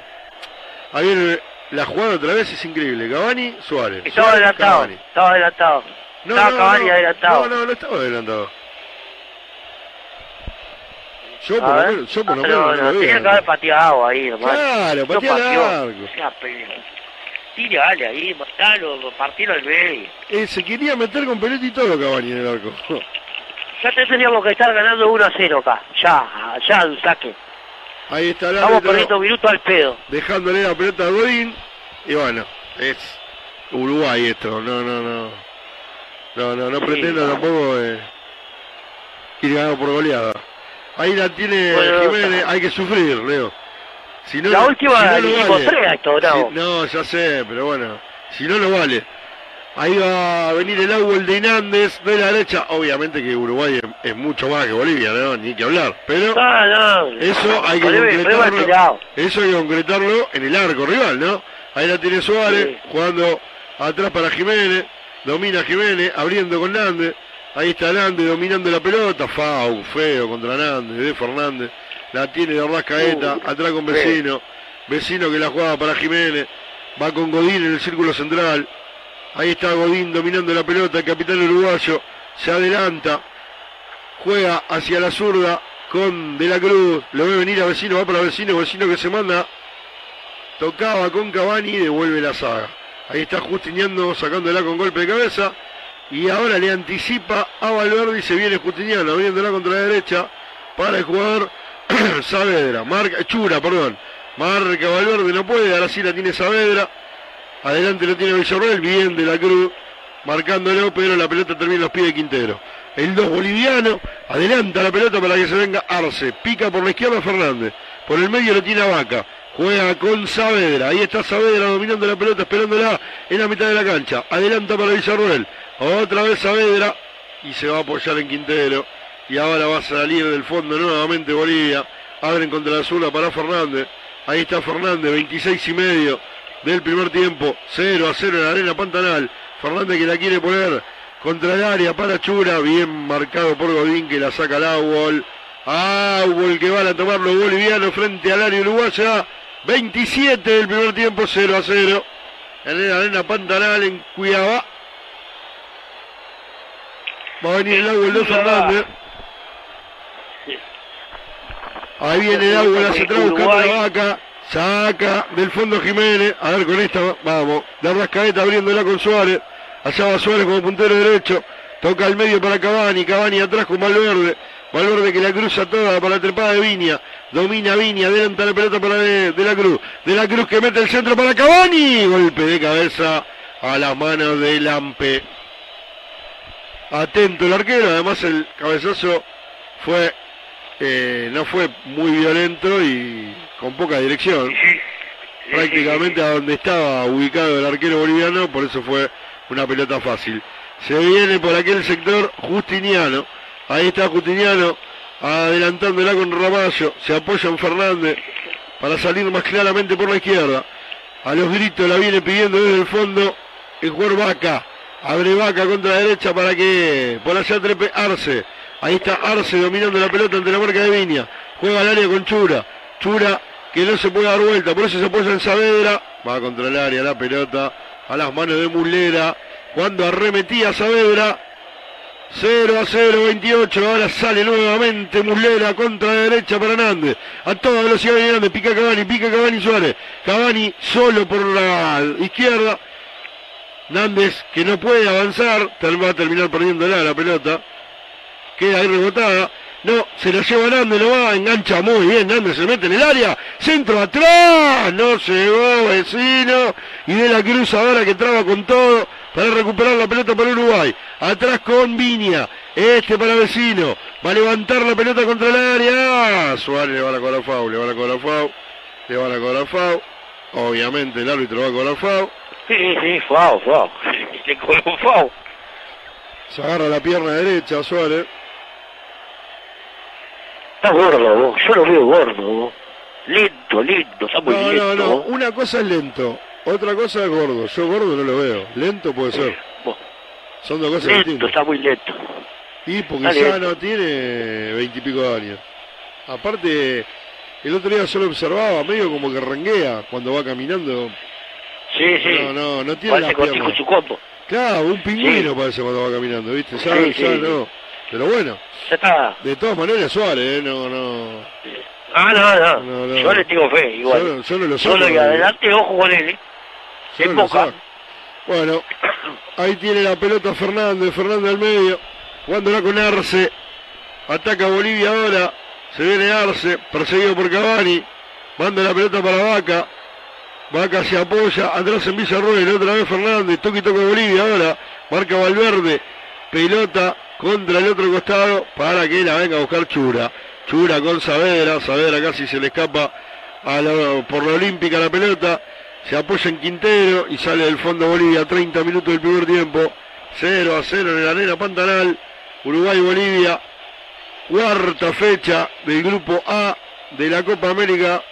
Speaker 21: Ahí viene la jugada otra vez es increíble. Cavani, Suárez.
Speaker 22: Estaba
Speaker 21: Suárez,
Speaker 22: adelantado.
Speaker 21: Cavani.
Speaker 22: Estaba adelantado.
Speaker 21: No,
Speaker 22: estaba
Speaker 21: no,
Speaker 22: Cavani
Speaker 21: no,
Speaker 22: adelantado.
Speaker 21: No, no, no estaba adelantado. Yo por lo menos, yo por lo
Speaker 22: Pero
Speaker 21: menos no lo
Speaker 22: tenía
Speaker 21: veo.
Speaker 22: que haber pateado ahí, nomás.
Speaker 21: Claro,
Speaker 22: No
Speaker 21: patea
Speaker 22: pateó. Tire, dale ahí, matalo, partilo al medio.
Speaker 21: Eh, se quería meter con pelota y todo Cavani en el arco.
Speaker 22: Ya tendríamos que estar ganando 1 a 0 acá. Ya, ya, un saque.
Speaker 21: Ahí está el
Speaker 22: Estamos perdiendo minutos al pedo.
Speaker 21: dejándole la pelota a Godín. Y bueno, es Uruguay esto. No, no, no. No, no, no
Speaker 22: Sí.
Speaker 21: pretendo tampoco eh, ir ganado por goleada. Ahí la tiene
Speaker 22: Bueno,
Speaker 21: Jiménez, hay que sufrir, Leo. Si no,
Speaker 22: La última
Speaker 21: si no,
Speaker 22: dimos
Speaker 21: vale.
Speaker 22: a esto, Bravo.
Speaker 21: Si- no, ya sé, pero bueno, si no, no vale. Ahí va a venir el agua de Hernández de la derecha. Obviamente que Uruguay es, es mucho más que Bolivia, ¿no? Ni que hablar. Pero
Speaker 22: Ah, no.
Speaker 21: eso hay que
Speaker 22: Bolivia-
Speaker 21: concretarlo. Eso hay que concretarlo en el arco rival, ¿no? Ahí la tiene Suárez,
Speaker 22: Sí.
Speaker 21: jugando atrás para Jiménez, domina Jiménez, abriendo con Nández. Ahí está Nández dominando la pelota, Fau, feo contra Nández, de Fernández. La tiene de Rascaeta,
Speaker 22: Uh,
Speaker 21: atrás con. Vecino. Vecino que la juega para Jiménez. Va con Godín en el círculo central. Ahí está Godín dominando la pelota, el capitán uruguayo. Se adelanta, juega hacia la zurda con De la Cruz. Lo ve venir a Vecino, va para Vecino, Vecino que se manda. Tocaba con Cavani y devuelve la saga. Ahí está Justiniano sacándola con golpe de cabeza. Y ahora le anticipa a Valverde y se viene Justiniano abriéndola contra la derecha para el jugador Saavedra. Marca, Chura, perdón. Marca Valverde, no puede, ahora sí la tiene Saavedra. Adelante lo tiene Villarreal, bien de la Cruz, marcándolo, pero la pelota termina en los pies de Quintero. El 2 boliviano, adelanta la pelota para que se venga Arce, pica por la izquierda Fernández, por el medio lo tiene a Vaca, juega con Saavedra, ahí está Saavedra dominando la pelota, esperándola en la mitad de la cancha, adelanta para Villarreal, otra vez Saavedra, y se va a apoyar en Quintero, y ahora va a salir del fondo nuevamente Bolivia, abren contra la zurda para Fernández, ahí está Fernández, 26 y medio, del primer tiempo, 0 a 0 en la arena Pantanal. Fernández que la quiere poner contra el área para Chura, bien marcado por Godín que la saca al Aubol. Aubol que van a tomar los bolivianos frente al área uruguaya. 27 del primer tiempo, 0 a 0 en la arena Pantanal en Cuiabá. Va a venir el Aubol de Fernández. Ahí viene el Aubol hacia atrás buscando la vaca. Saca del fondo Jiménez. A ver con esta, vamos. De Rascaeta abriéndola con Suárez. Allá va Suárez como puntero derecho. Toca al medio para Cavani. Cavani atrás con Valverde. Valverde que la cruza toda para la trepada de Viña. Domina Viña. Adelanta la pelota para de, de la Cruz. De la Cruz que mete el centro para Cavani. Golpe de cabeza a las manos de Lampe. Atento el arquero. Además el cabezazo fue eh, no fue muy violento y con poca dirección. Prácticamente a donde estaba ubicado el arquero boliviano, por eso fue una pelota fácil. Se viene por aquel sector Justiniano. Ahí está Justiniano adelantándola con Ramallo. Se apoya en Fernández para salir más claramente por la izquierda. A los gritos la viene pidiendo desde el fondo el jugador Vaca. Abre Vaca contra la derecha para que por allá trepe Arce. Ahí está Arce dominando la pelota ante la marca de Viña. Juega al área con Chura. Chura que no se puede dar vuelta, por eso se apoya en Saavedra. Va contra el área la pelota a las manos de Mulera. Cuando arremetía Saavedra. 0 a 0, 28. Ahora sale nuevamente Muslera contra la derecha para Nández. A toda velocidad viene Nández. Pica Cavani, pica Cavani Suárez. Cavani solo por la izquierda. Nández que no puede avanzar. Va a terminar perdiéndola la pelota. Queda ahí rebotada. No, se la lleva Nández, no va, engancha muy bien, Nández se mete en el área, centro atrás, no llegó vecino, y de la cruz ahora que traba con todo para recuperar la pelota para Uruguay. Atrás con Viña, este para vecino, va a levantar la pelota contra el área, Suárez le va a cobrar FAU, le va a cobrar FAU, le van a cobrar FAU, obviamente el árbitro va a cobrar FAU,
Speaker 22: Sí, sí, fao. Le cobró fao.
Speaker 21: se agarra la pierna derecha Suárez.
Speaker 22: Está gordo, vos. Yo lo veo gordo, vos. Lento, lento, está muy
Speaker 21: No,
Speaker 22: lento.
Speaker 21: no, no. Una cosa es lento, otra cosa es gordo. Yo gordo no lo veo. Lento puede ser. Son dos cosas
Speaker 22: Lento,
Speaker 21: distintas.
Speaker 22: está muy lento.
Speaker 21: Y porque
Speaker 22: Está
Speaker 21: ya
Speaker 22: lento.
Speaker 21: no tiene veintipico de años. Aparte, el otro día solo observaba, medio como que renguea cuando va caminando.
Speaker 22: Sí, sí.
Speaker 21: No, no, no tiene
Speaker 22: Parece su combo.
Speaker 21: Claro, un pingüino
Speaker 22: Sí.
Speaker 21: parece cuando va caminando, ¿viste? Ya,
Speaker 22: Sí,
Speaker 21: ya
Speaker 22: sí.
Speaker 21: no. Pero bueno,
Speaker 22: Ya está.
Speaker 21: de todas maneras Suárez, ¿eh? No, no.
Speaker 22: Ah, no, no.
Speaker 21: No.
Speaker 22: Yo le tengo fe, igual.
Speaker 21: Yo no lo
Speaker 22: Solo y adelante, ojo con él, ¿eh?
Speaker 21: Solo
Speaker 22: Boca.
Speaker 21: saca. Bueno, ahí tiene la pelota Fernández, Fernández al medio, jugándola con Arce, ataca Bolivia ahora, se viene Arce, perseguido por Cavani, manda la pelota para Vaca, Vaca se apoya, atrás en Villarroel, otra vez Fernández, toque y toque Bolivia ahora, marca Valverde, pelota contra el otro costado para que la venga a buscar Chura. Chura con Saavedra, Saavedra casi se le escapa por la olímpica la pelota, se apoya en Quintero y sale del fondo Bolivia, 30 minutos del primer tiempo, 0 a 0 en la arena Pantanal, Uruguay-Bolivia, cuarta fecha del grupo A de la Copa América.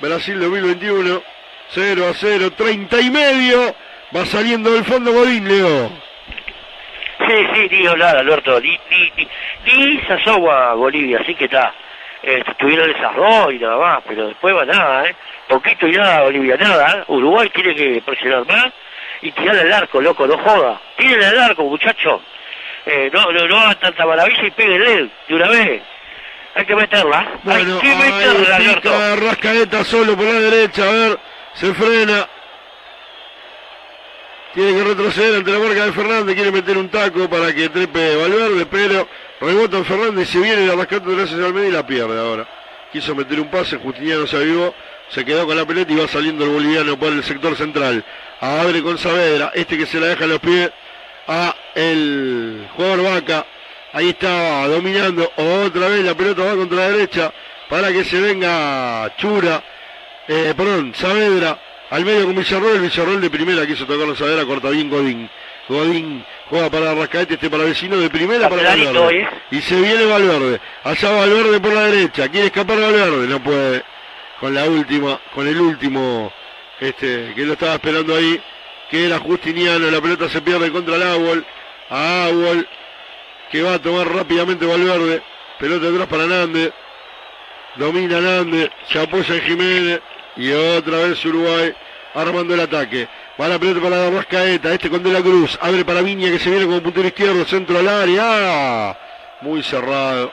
Speaker 21: Brasil 2021, 0 a 0, 30 y medio, va saliendo del fondo Godín, Leo.
Speaker 22: Sí, sí, ni hablar, Alberto. Ni, ni, ni, ni se asoma a Bolivia, así que está. Eh, tuvieron esas dos y nada más, pero después va nada, ¿eh? Poquito y nada, Bolivia, nada. ¿eh? Uruguay tiene que presionar más y tirar el arco, loco, no joda. Tiren el arco, muchacho. Eh, no, no, no hagan tanta maravilla y péguenle de una vez. Hay que meterla.
Speaker 21: Bueno,
Speaker 22: Hay que meterla, Alberto.
Speaker 21: Rascaeta solo por la derecha, a ver, se frena. Tiene que retroceder ante la marca de Fernández, quiere meter un taco para que trepe Valverde, pero rebota Fernández, se viene la rascata de gracias al medio y la pierde ahora. Quiso meter un pase, Justiniano se avivó, se quedó con la pelota y va saliendo el boliviano por el sector central. Abre con Saavedra, este que se la deja en los pies a el jugador Vaca. Ahí está dominando otra vez la pelota va contra la derecha para que se venga Chura, eh, perdón, Saavedra al medio con Villarroel, Villarroel de primera quiso tocar la Saavedra, corta bien Godín. Godín juega para Rascaete, este para vecino de primera para Valverde.
Speaker 22: ¿eh?
Speaker 21: Y se viene Valverde. Allá Valverde por la derecha. Quiere escapar Valverde. No puede. Con la última, con el último, este, que lo estaba esperando ahí, que era Justiniano. La pelota se pierde contra el Agual. A Agual, que va a tomar rápidamente Valverde. Pelota atrás para Nández. Domina Nández. Se apoya en Jiménez. Y otra vez Uruguay armando el ataque. Va la pelota para Rascaeta, este con De la Cruz. Abre para Viña que se viene como puntero izquierdo, centro al área. Muy cerrado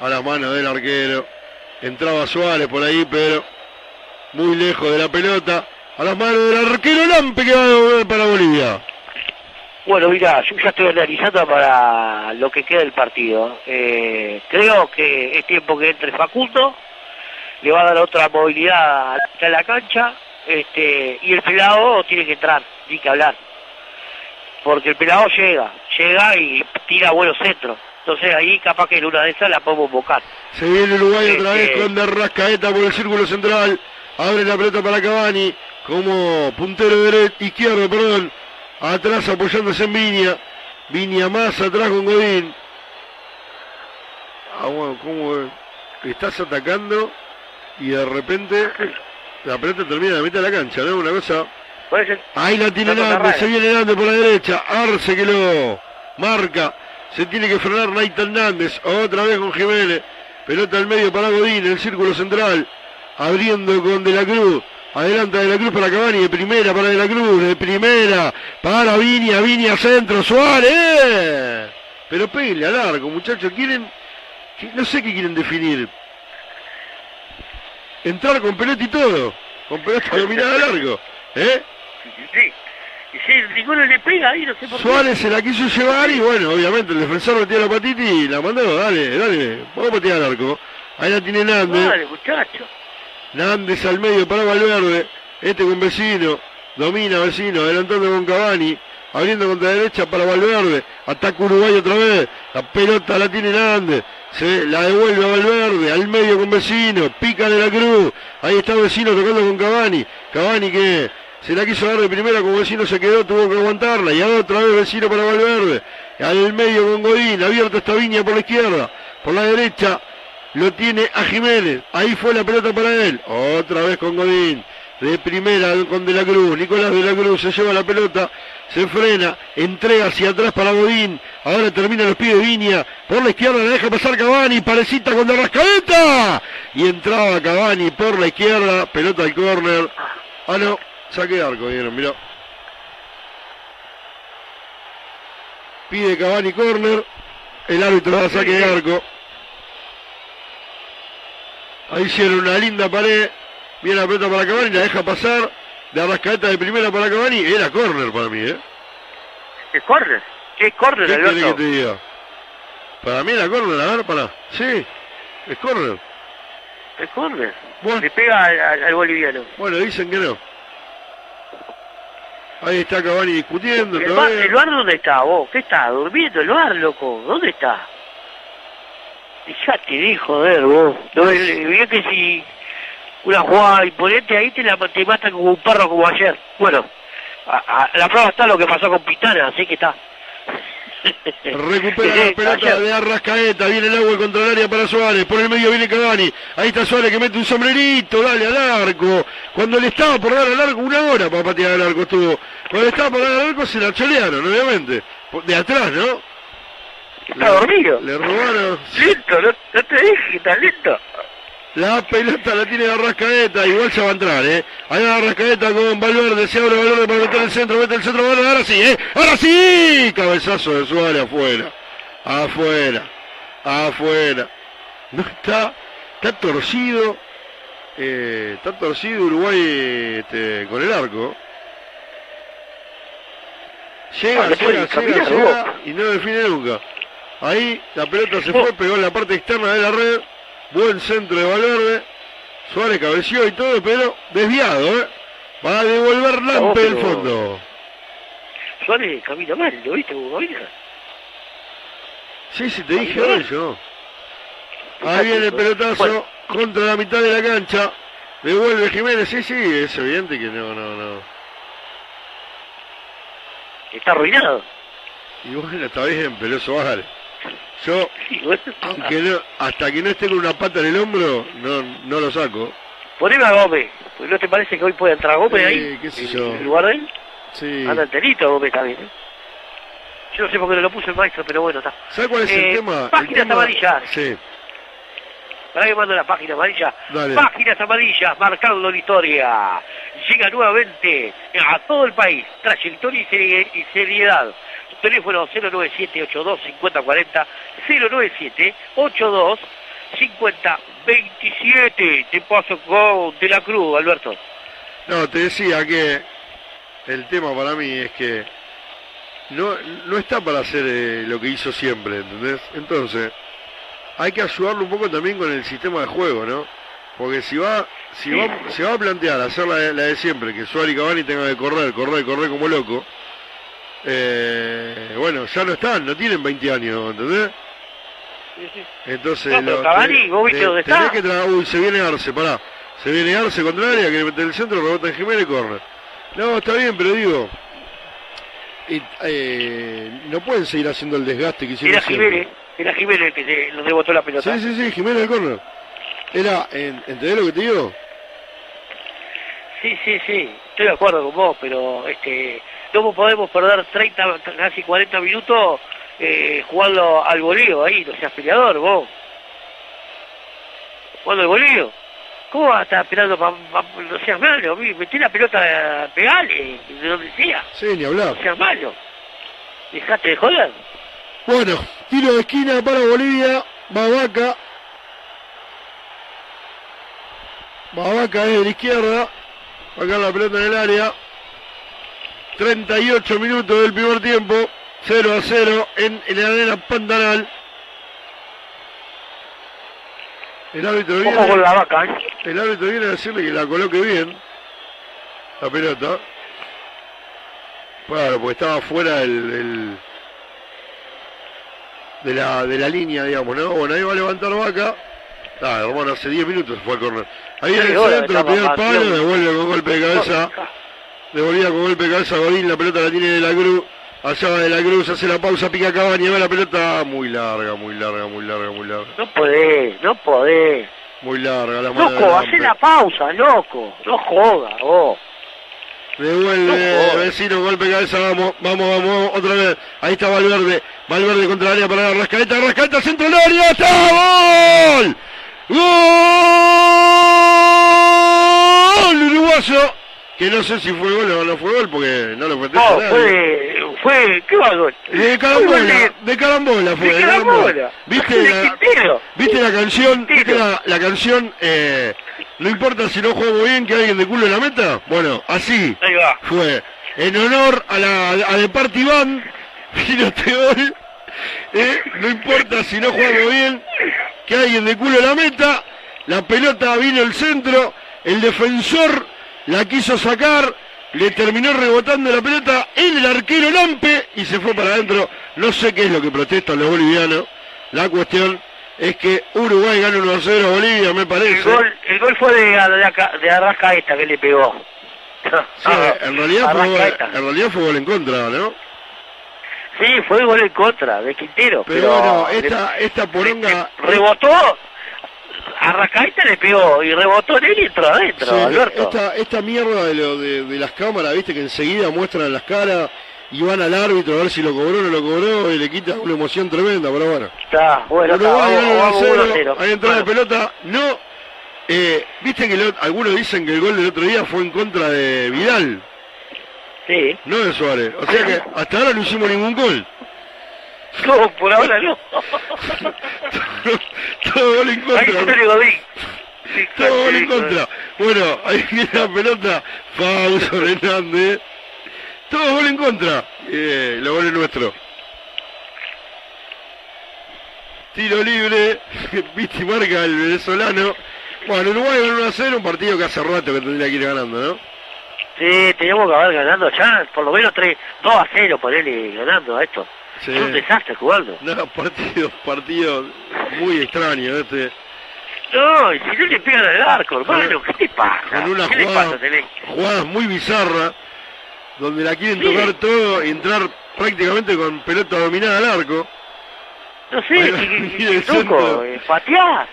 Speaker 21: a las manos del arquero. Entraba Suárez por ahí, pero muy lejos de la pelota. A las manos del arquero Lampe que va a devolver para Bolivia.
Speaker 22: Bueno, mira, yo ya estoy analizando para lo que queda del partido. Eh, creo que es tiempo que entre Facundo, le va a dar otra movilidad a la cancha, este, y el pelado tiene que entrar, tiene que hablar. Porque el pelado llega, llega y tira buenos centros. Entonces ahí capaz que en una de esas la podemos bocar.
Speaker 21: Se viene Uruguay otra vez
Speaker 22: Este-
Speaker 21: con De Rascaeta por el círculo central. Abre la pelota para Cavani como puntero dere- izquierdo, perdón. Atrás apoyándose en Viña. Viña más atrás con Godín. Ah, bueno, ¿cómo estás atacando y de repente la pelota termina en la mitad de la cancha, ¿no? Una cosa. Ahí la tiene
Speaker 22: rara.
Speaker 21: se viene Nández por la derecha. Arce que lo marca. Se tiene que frenar Nathan Nández. Otra vez con Jiménez. Pelota al medio para Godín, el círculo central. Abriendo con De la Cruz. Adelanta De la Cruz para Cavani. De primera para De la Cruz. De primera para Viña. Viña centro. Suárez. Pero pele a largo, muchachos. Quieren. No sé qué quieren definir. Entrar con pelota y todo. Con pelota dominada largo. ¿Eh?
Speaker 22: Sí, y sí, ninguno le pega ahí, no sé por qué.
Speaker 21: Suárez se la quiso llevar y bueno, obviamente el defensor metió la patita y la mandó, dale, dale, vamos a patear al arco. Ahí la tiene Nández.
Speaker 22: Vale, muchacho.
Speaker 21: Nández al medio para Valverde. Este con vecino. Domina vecino, adelantando con Cavani. Abriendo contra la derecha para Valverde. Ataca Uruguay otra vez. La pelota la tiene Nández. Se la devuelve a Valverde. Al medio con vecino. Pica de la cruz. Ahí está vecino tocando con Cavani. Cavani que se la quiso dar de primera como vecino se quedó, tuvo que aguantarla. Y otra vez vecino para Valverde. Al medio con Godín. Abierta esta viña por la izquierda. Por la derecha. Lo tiene a Jiménez. Ahí fue la pelota para él. Otra vez con Godín. De primera con De la Cruz. Nicolás De la Cruz se lleva la pelota. Se frena. Entrega hacia atrás para Godín. Ahora termina los pies de Viña. Por la izquierda la deja pasar Cavani. Parecita con la rascaeta. Y entraba Cavani por la izquierda. Pelota al córner. Ah, no. Saque de arco, vieron, mirá. Pide Cavani córner. El árbitro da saque de arco. Ahí hicieron una linda pared. Viene la pelota para Cavani, la deja pasar. De Arrascaeta de primera para Cavani. Era córner para mí, ¿eh?
Speaker 22: ¿Es córner? ¿Qué córner,
Speaker 21: ¿Qué que te diga? Para mí era córner, a ver, para. Sí, es córner.
Speaker 22: Es córner. Le pega al, al- al boliviano.
Speaker 21: Bueno, dicen que no. Ahí está Cavani discutiendo
Speaker 22: ¿El bar,
Speaker 21: todavía.
Speaker 22: ¿El bar dónde está vos? ¿Qué está? ¿Durmiendo el bar, loco? ¿Dónde está? Fíjate, de joder, vos. No, eh, que si una jugada imponente ahí te, la, te matan como un perro como ayer. Bueno, a, a- la prueba está lo que pasó con Pitana, así que está.
Speaker 21: Recupera la pelota de Arrascaeta, viene el agua contra el área para Suárez, por el medio viene Cavani, ahí está Suárez que mete un sombrerito, dale al arco, cuando le estaba por dar al arco, una hora para patear al arco estuvo, cuando le estaba por dar al arco se la cholearon, obviamente, de atrás, ¿no?
Speaker 22: Está dormido.
Speaker 21: Le robaron.
Speaker 22: Lento, no, no te dije está lento.
Speaker 21: La pelota la tiene Arrascaeta, igual se va a entrar, ¿eh? Ahí va Arrascaeta con Valverde, se abre Valverde para meter el centro, mete el centro, Valverde, ahora sí, ¿eh? Ahora sí, cabezazo de Suárez afuera, afuera, afuera. No está, está torcido, eh, está torcido Uruguay este, con el arco. Llega,
Speaker 22: Ah,
Speaker 21: llega, llega, llega
Speaker 22: vos.
Speaker 21: y no define nunca. Ahí la pelota se fue, pegó en la parte externa de la red. Buen centro de Valverde. Suárez cabeció y todo, pero desviado, ¿eh? Va a devolver Lampe del fondo.
Speaker 22: Suárez camina mal, ¿lo viste cómo camina?
Speaker 21: Sí, sí, te dije yo. Ahí viene el pelotazo contra la mitad de la cancha. Devuelve Jiménez. Sí, sí, es evidente que no, no, no.
Speaker 22: Está arruinado.
Speaker 21: Y bueno, está bien, pero eso vale. Yo, aunque no, hasta que no esté con una pata en el hombro, no, no lo saco.
Speaker 22: Poneme a Gómez. Pues ¿No te parece que hoy puede entrar Gómez ahí?
Speaker 21: qué sé
Speaker 22: en-
Speaker 21: yo.
Speaker 22: En lugar de él.
Speaker 21: Sí.
Speaker 22: Anda enterito Gómez también. ¿eh? Yo no sé por qué no lo puso el maestro, pero bueno, está.
Speaker 21: ¿Sabes cuál es el
Speaker 22: Eh,
Speaker 21: tema? El
Speaker 22: Páginas
Speaker 21: tema-
Speaker 22: amarillas.
Speaker 21: Sí,
Speaker 22: Para que mando la página amarilla.
Speaker 21: Dale.
Speaker 22: Páginas amarillas, marcando la historia. Llega nuevamente a todo el país. Trayectoria y seriedad. Teléfono 097-82-5040. 097-82-5027. Te paso con De la Cruz, Alberto.
Speaker 21: No, te decía que el tema para mí es que no, no está para hacer eh, lo que hizo siempre, ¿entendés? Entonces, hay que ayudarlo un poco también con el sistema de juego, ¿no? Porque si va, si va, se va a plantear hacer la, de- la de siempre, que Suárez y Cavani tengan que correr, correr, correr como loco, eh, bueno, ya no están, no tienen 20 años, ¿entendés? Entonces,
Speaker 22: No, pero Cavani, ¿vos viste
Speaker 21: te-
Speaker 22: dónde está?
Speaker 21: que tra- uy, se viene Arce, pará. Se viene Arce contra el área, que mete el centro, rebota en Jiménez, corner. No, está bien, pero digo, y, eh, no pueden seguir haciendo el desgaste que hicieron
Speaker 22: Era. Jiménez. Era Jiménez el que se, nos rebotó la pelota.
Speaker 21: Sí, sí, sí, Jiménez del corner. Era, en- ¿entendés lo que te digo?
Speaker 22: Sí, sí, sí, estoy de acuerdo con vos, pero este, no podemos perder 30, casi 40 minutos eh, jugando al bolío ahí, no seas peleador vos. Jugando al bolío. ¿Cómo vas a estar esperando para, no seas malo? Metí la pelota, pegale, de donde sea,
Speaker 21: Sí, ni hablar.
Speaker 22: no seas malo. Dejate de joder.
Speaker 21: Bueno, tiro de esquina para Bolivia, Babaca. Babaca es de la izquierda, acá la pelota en el área. 38 minutos del primer tiempo, 0 a 0 en, la arena Pantanal. El árbitro viene,
Speaker 22: con la vaca, ¿eh?
Speaker 21: el árbitro viene a decirle que la coloque bien, la pelota. Claro, porque estaba fuera el, el- de la de la línea, digamos, ¿no? Bueno, ahí va a levantar vaca. Ah, hermano, hace 10 minutos fue el corner. Ahí en el centro,
Speaker 22: estaba
Speaker 21: primer palo, devuelve con golpe de cabeza. Devolvía con golpe de cabeza Godín, la pelota la tiene de la Cruz. Allá va de la Cruz, hace la pausa, pica Cabaña, va la pelota muy larga, muy larga, muy larga, muy larga.
Speaker 22: No podés, no podés.
Speaker 21: Muy larga la mano
Speaker 22: Loco, hacé la pausa, loco. No joda, vos.
Speaker 21: Devuelve, vecino, golpe de cabeza, vamos, vamos, vamos, vamos, otra vez. Ahí está Valverde, Valverde contra el área para Rascaeta, Rascaeta, centro del área, ¡está! ¡Gol! ¡Gol! Uruguayo, que no sé si fue gol o no fue gol, porque no lo festeja
Speaker 22: No, fue, fue, ¿qué va gol?
Speaker 21: De carambola, de carambola fue,
Speaker 22: De carambola.
Speaker 21: carambola. ¿Viste
Speaker 22: De
Speaker 21: la. ¿viste la canción? ¿Viste la, la canción? Eh, no importa si no juego bien que alguien de culo en la meta. Bueno, así
Speaker 22: Ahí va.
Speaker 21: fue. En honor a la a de Party Band, vino este gol. Eh, no importa si no jugamos bien que alguien de culo en la meta. La pelota vino al centro. El defensor la quiso sacar. Le terminó rebotando la pelota en el arquero Lampe y se fue para adentro. No sé qué es lo que protestan los bolivianos. La cuestión es que Uruguay gana 1 a 0 a Bolivia, me
Speaker 22: El
Speaker 21: parece.
Speaker 22: gol, el gol fue de, de, de Arrascaeta que le pegó.
Speaker 21: Sí, en, realidad fue, en realidad fue gol en contra, ¿no?
Speaker 22: Sí, fue gol en contra de Quintero.
Speaker 21: Pero,
Speaker 22: Pero,
Speaker 21: bueno, esta, esta poronga...
Speaker 22: rebotó, Arrascaeta le pegó y rebotó en él y entró adentro,
Speaker 21: Sí,
Speaker 22: Alberto.
Speaker 21: esta, esta mierda de, lo, de, de las cámaras, viste, que enseguida muestran las caras y van al árbitro a ver si lo cobró o no lo cobró y le quita una emoción tremenda, pero bueno.
Speaker 22: Está, bueno, está, vamos, vamos
Speaker 21: 1 a
Speaker 22: 1
Speaker 21: 0,
Speaker 22: 0.
Speaker 21: hay entrada de pelota, no... Eh, viste que lo- algunos dicen que el gol del otro día fue en contra de Vidal,
Speaker 22: Sí.
Speaker 21: no de Suárez. O sea que hasta ahora no hicimos ningún gol.
Speaker 22: No, por ahora no.
Speaker 21: Todo gol en
Speaker 22: Ahí
Speaker 21: contra. Todo gol en contra. Bueno, ahí viene la pelota. Pau sobre Hernández. Todo gol en contra. Eh, los goles nuestros. Tiro libre. Viste marca el venezolano. Bueno, Uruguay ganó 1 a 0. Un partido que hace rato que tendría que ir ganando, ¿no?
Speaker 22: Sí, teníamos que haber ganando ya, por lo menos 3, 2 a 0 ponerle ganando a esto.
Speaker 21: Sí.
Speaker 22: Es un desastre jugando.
Speaker 21: No, partido, partido muy extraño este.
Speaker 22: No, y si no le pegan al arco, hermano, ¿qué te pasa?
Speaker 21: Con una
Speaker 22: ¿Qué le
Speaker 21: jugada,
Speaker 22: pasa, Tenés?
Speaker 21: jugadas muy bizarras, donde la quieren
Speaker 22: Sí.
Speaker 21: tocar todo y entrar prácticamente con pelota dominada al arco.
Speaker 22: No sé, loco,
Speaker 21: centro.
Speaker 22: eh, pateá.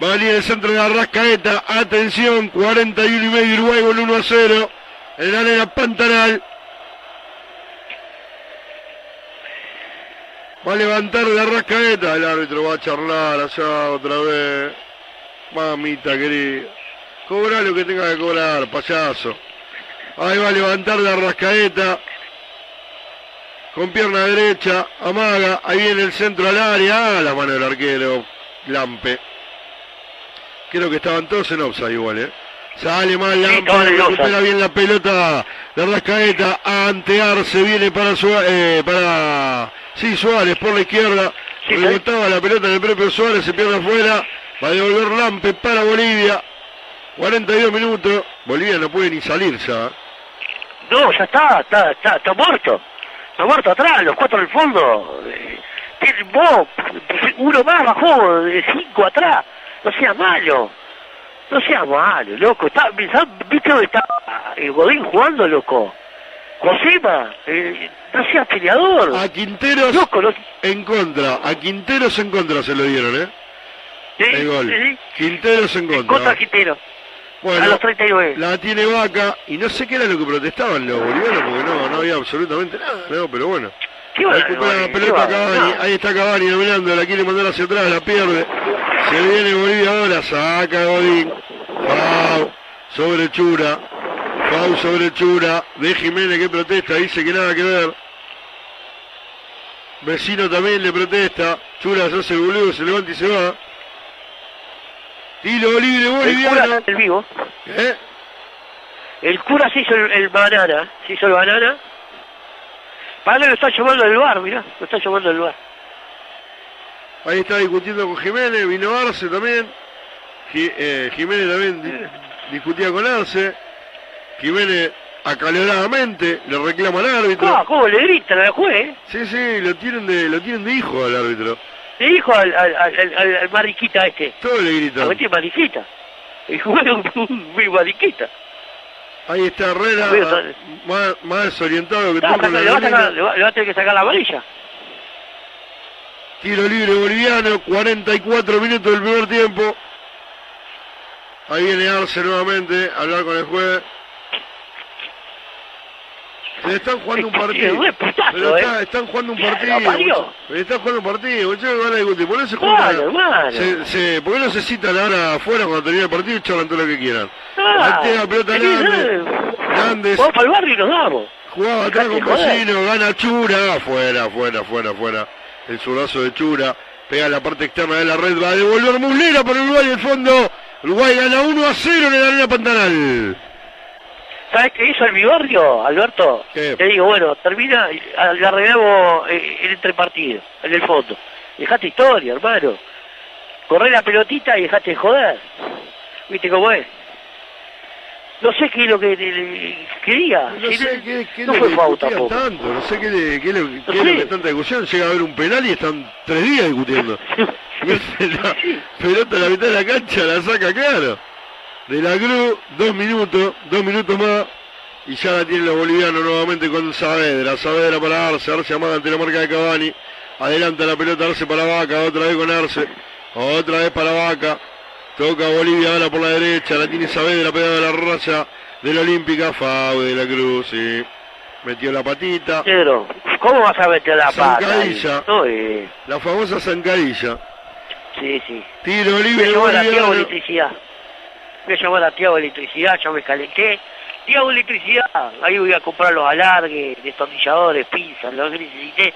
Speaker 21: Va a venir el centro de la Rascaeta. Atención, 41 y medio Uruguay con 1 a 0. En la arena Pantanal. Va a levantar la Rascaeta. El árbitro va a charlar allá otra vez. Mamita querida. Cobra lo que tenga que cobrar, payaso. Ahí va a levantar la Rascaeta. Con pierna derecha, amaga, ahí viene el centro al área, ah, la mano del arquero, Lampe. Creo que estaban todos en offside igual, ¿eh? Sale mal
Speaker 22: en
Speaker 21: recupera bien la pelota, la Rascaeta, ante Arce, viene para Suárez, eh, para, sí, Suárez por la izquierda, rebotaba la pelota en el propio Suárez, se pierde afuera, va a devolver Lampe para Bolivia, 42 minutos, Bolivia no puede ni salir ya.
Speaker 22: No, ya está, está, está, está muerto. Está muerto atrás, los cuatro en el fondo. Eh, Vos, uno más bajó de cinco atrás. No sea malo. No sea malo, loco. Está. ¿Viste dónde está el Godín jugando, loco? Josema, eh, no sea peleador.
Speaker 21: A Quinteros en contra, a Quinteros en contra se lo dieron, ¿eh? el gol.
Speaker 22: sí.
Speaker 21: Quinteros en contra.
Speaker 22: Contra Quintero.
Speaker 21: Bueno,
Speaker 22: a los 39.
Speaker 21: La tiene Vaca y no sé qué era lo que protestaban los bolivianos porque no, no había absolutamente nada, no, pero bueno. Ahí está Cavani dominando, la quiere mandar hacia atrás, la pierde. Se viene Bolivia ahora, saca Godín. Pau sobre Chura. Pau sobre Chura. De Jiménez que protesta, dice que nada que ver. Vecino también le protesta. Chura se hace el boludo, se levanta y se va. Tiro libre
Speaker 22: El
Speaker 21: boliviano.
Speaker 22: cura el vivo.
Speaker 21: ¿Eh?
Speaker 22: El cura se hizo el, el banana. Se hizo el banana. Lo está llamando del bar, mirá. Lo está llamando del bar.
Speaker 21: Ahí está discutiendo con Jiménez, vino Arce también. Eh, Jiménez también di- discutía con Arce. Jiménez acaloradamente le reclama al árbitro.
Speaker 22: Ah, ¿Cómo le gritan al juez?
Speaker 21: Sí, sí, lo tienen de, lo tienen de hijo al árbitro.
Speaker 22: Le dijo al, al, al, al- al mariquita este.
Speaker 21: Todo le
Speaker 22: A
Speaker 21: gritan.
Speaker 22: meter mariquita. El juez es un, un muy mariquita.
Speaker 21: Ahí está Herrera, más, más desorientado que tú la
Speaker 22: le, va a sacar- le va- le va a tener que sacar la amarilla.
Speaker 21: Tiro libre boliviano, 44 minutos del primer tiempo. Ahí viene Arce nuevamente a hablar con el juez. Están jugando un partido.
Speaker 22: putazo,
Speaker 21: Pero está-
Speaker 22: eh.
Speaker 21: están jugando un partido. Pero están jugando un partido. muchachos, van a discutir. ¿Por qué no se juntan? Se, se- ¿Por qué no se citan ahora afuera cuando termine el partido y charlan todo lo que quieran?
Speaker 22: Ah,
Speaker 21: la pelota Nández. Nández.
Speaker 22: Vamos para el barrio y nos damos.
Speaker 21: Jugaba atrás con. Casino, gana Chura, afuera, afuera, afuera, afuera. El zurdazo de Chura, pega la parte externa de la red, va a devolver Muslera para Uruguay el fondo. Uruguay gana 1 a 0 en el Arena Pantanal.
Speaker 22: ¿Sabes qué hizo en mi barrio, Alberto?
Speaker 21: ¿Qué?
Speaker 22: Te digo, bueno, termina, le arreglamos eh, el entrepartido, en el fondo. Dejate historia, hermano. Corré la pelotita y dejate de joder. ¿Viste cómo es? No sé qué es lo que le- le- quería.
Speaker 21: No
Speaker 22: Si
Speaker 21: sé qué,
Speaker 22: no fue pauta
Speaker 21: tanto, no sé qué, le- qué, le- qué es lo que tanta discusión. Llega a haber un penal y están tres días discutiendo. la pelota a la mitad de la cancha la saca claro. De la Cruz, dos minutos, dos minutos más. Y ya la tienen los bolivianos nuevamente con Saavedra. Saavedra para Arce. Arce amada ante la marca de Cavani. Adelanta la pelota Arce para Vaca. Otra vez con Arce. Otra vez para Vaca. Toca Bolivia ahora por la derecha. La tiene Saavedra pegada a la raya de la Olímpica. Fau de la Cruz. Sí. Metió la patita.
Speaker 22: Pedro, ¿cómo vas a meter la pata? ahí?
Speaker 21: Zancadilla.
Speaker 22: No, eh,
Speaker 21: La famosa zancadilla.
Speaker 22: sí, sí.
Speaker 21: Tiro libre
Speaker 22: llamar a Tiago
Speaker 21: boliviano.
Speaker 22: Electricidad. Voy a llamar a Tiago Electricidad, ya me calenté. Tiago Electricidad, ahí voy a comprar los alargues, destornilladores, pinzas, lo que necesité.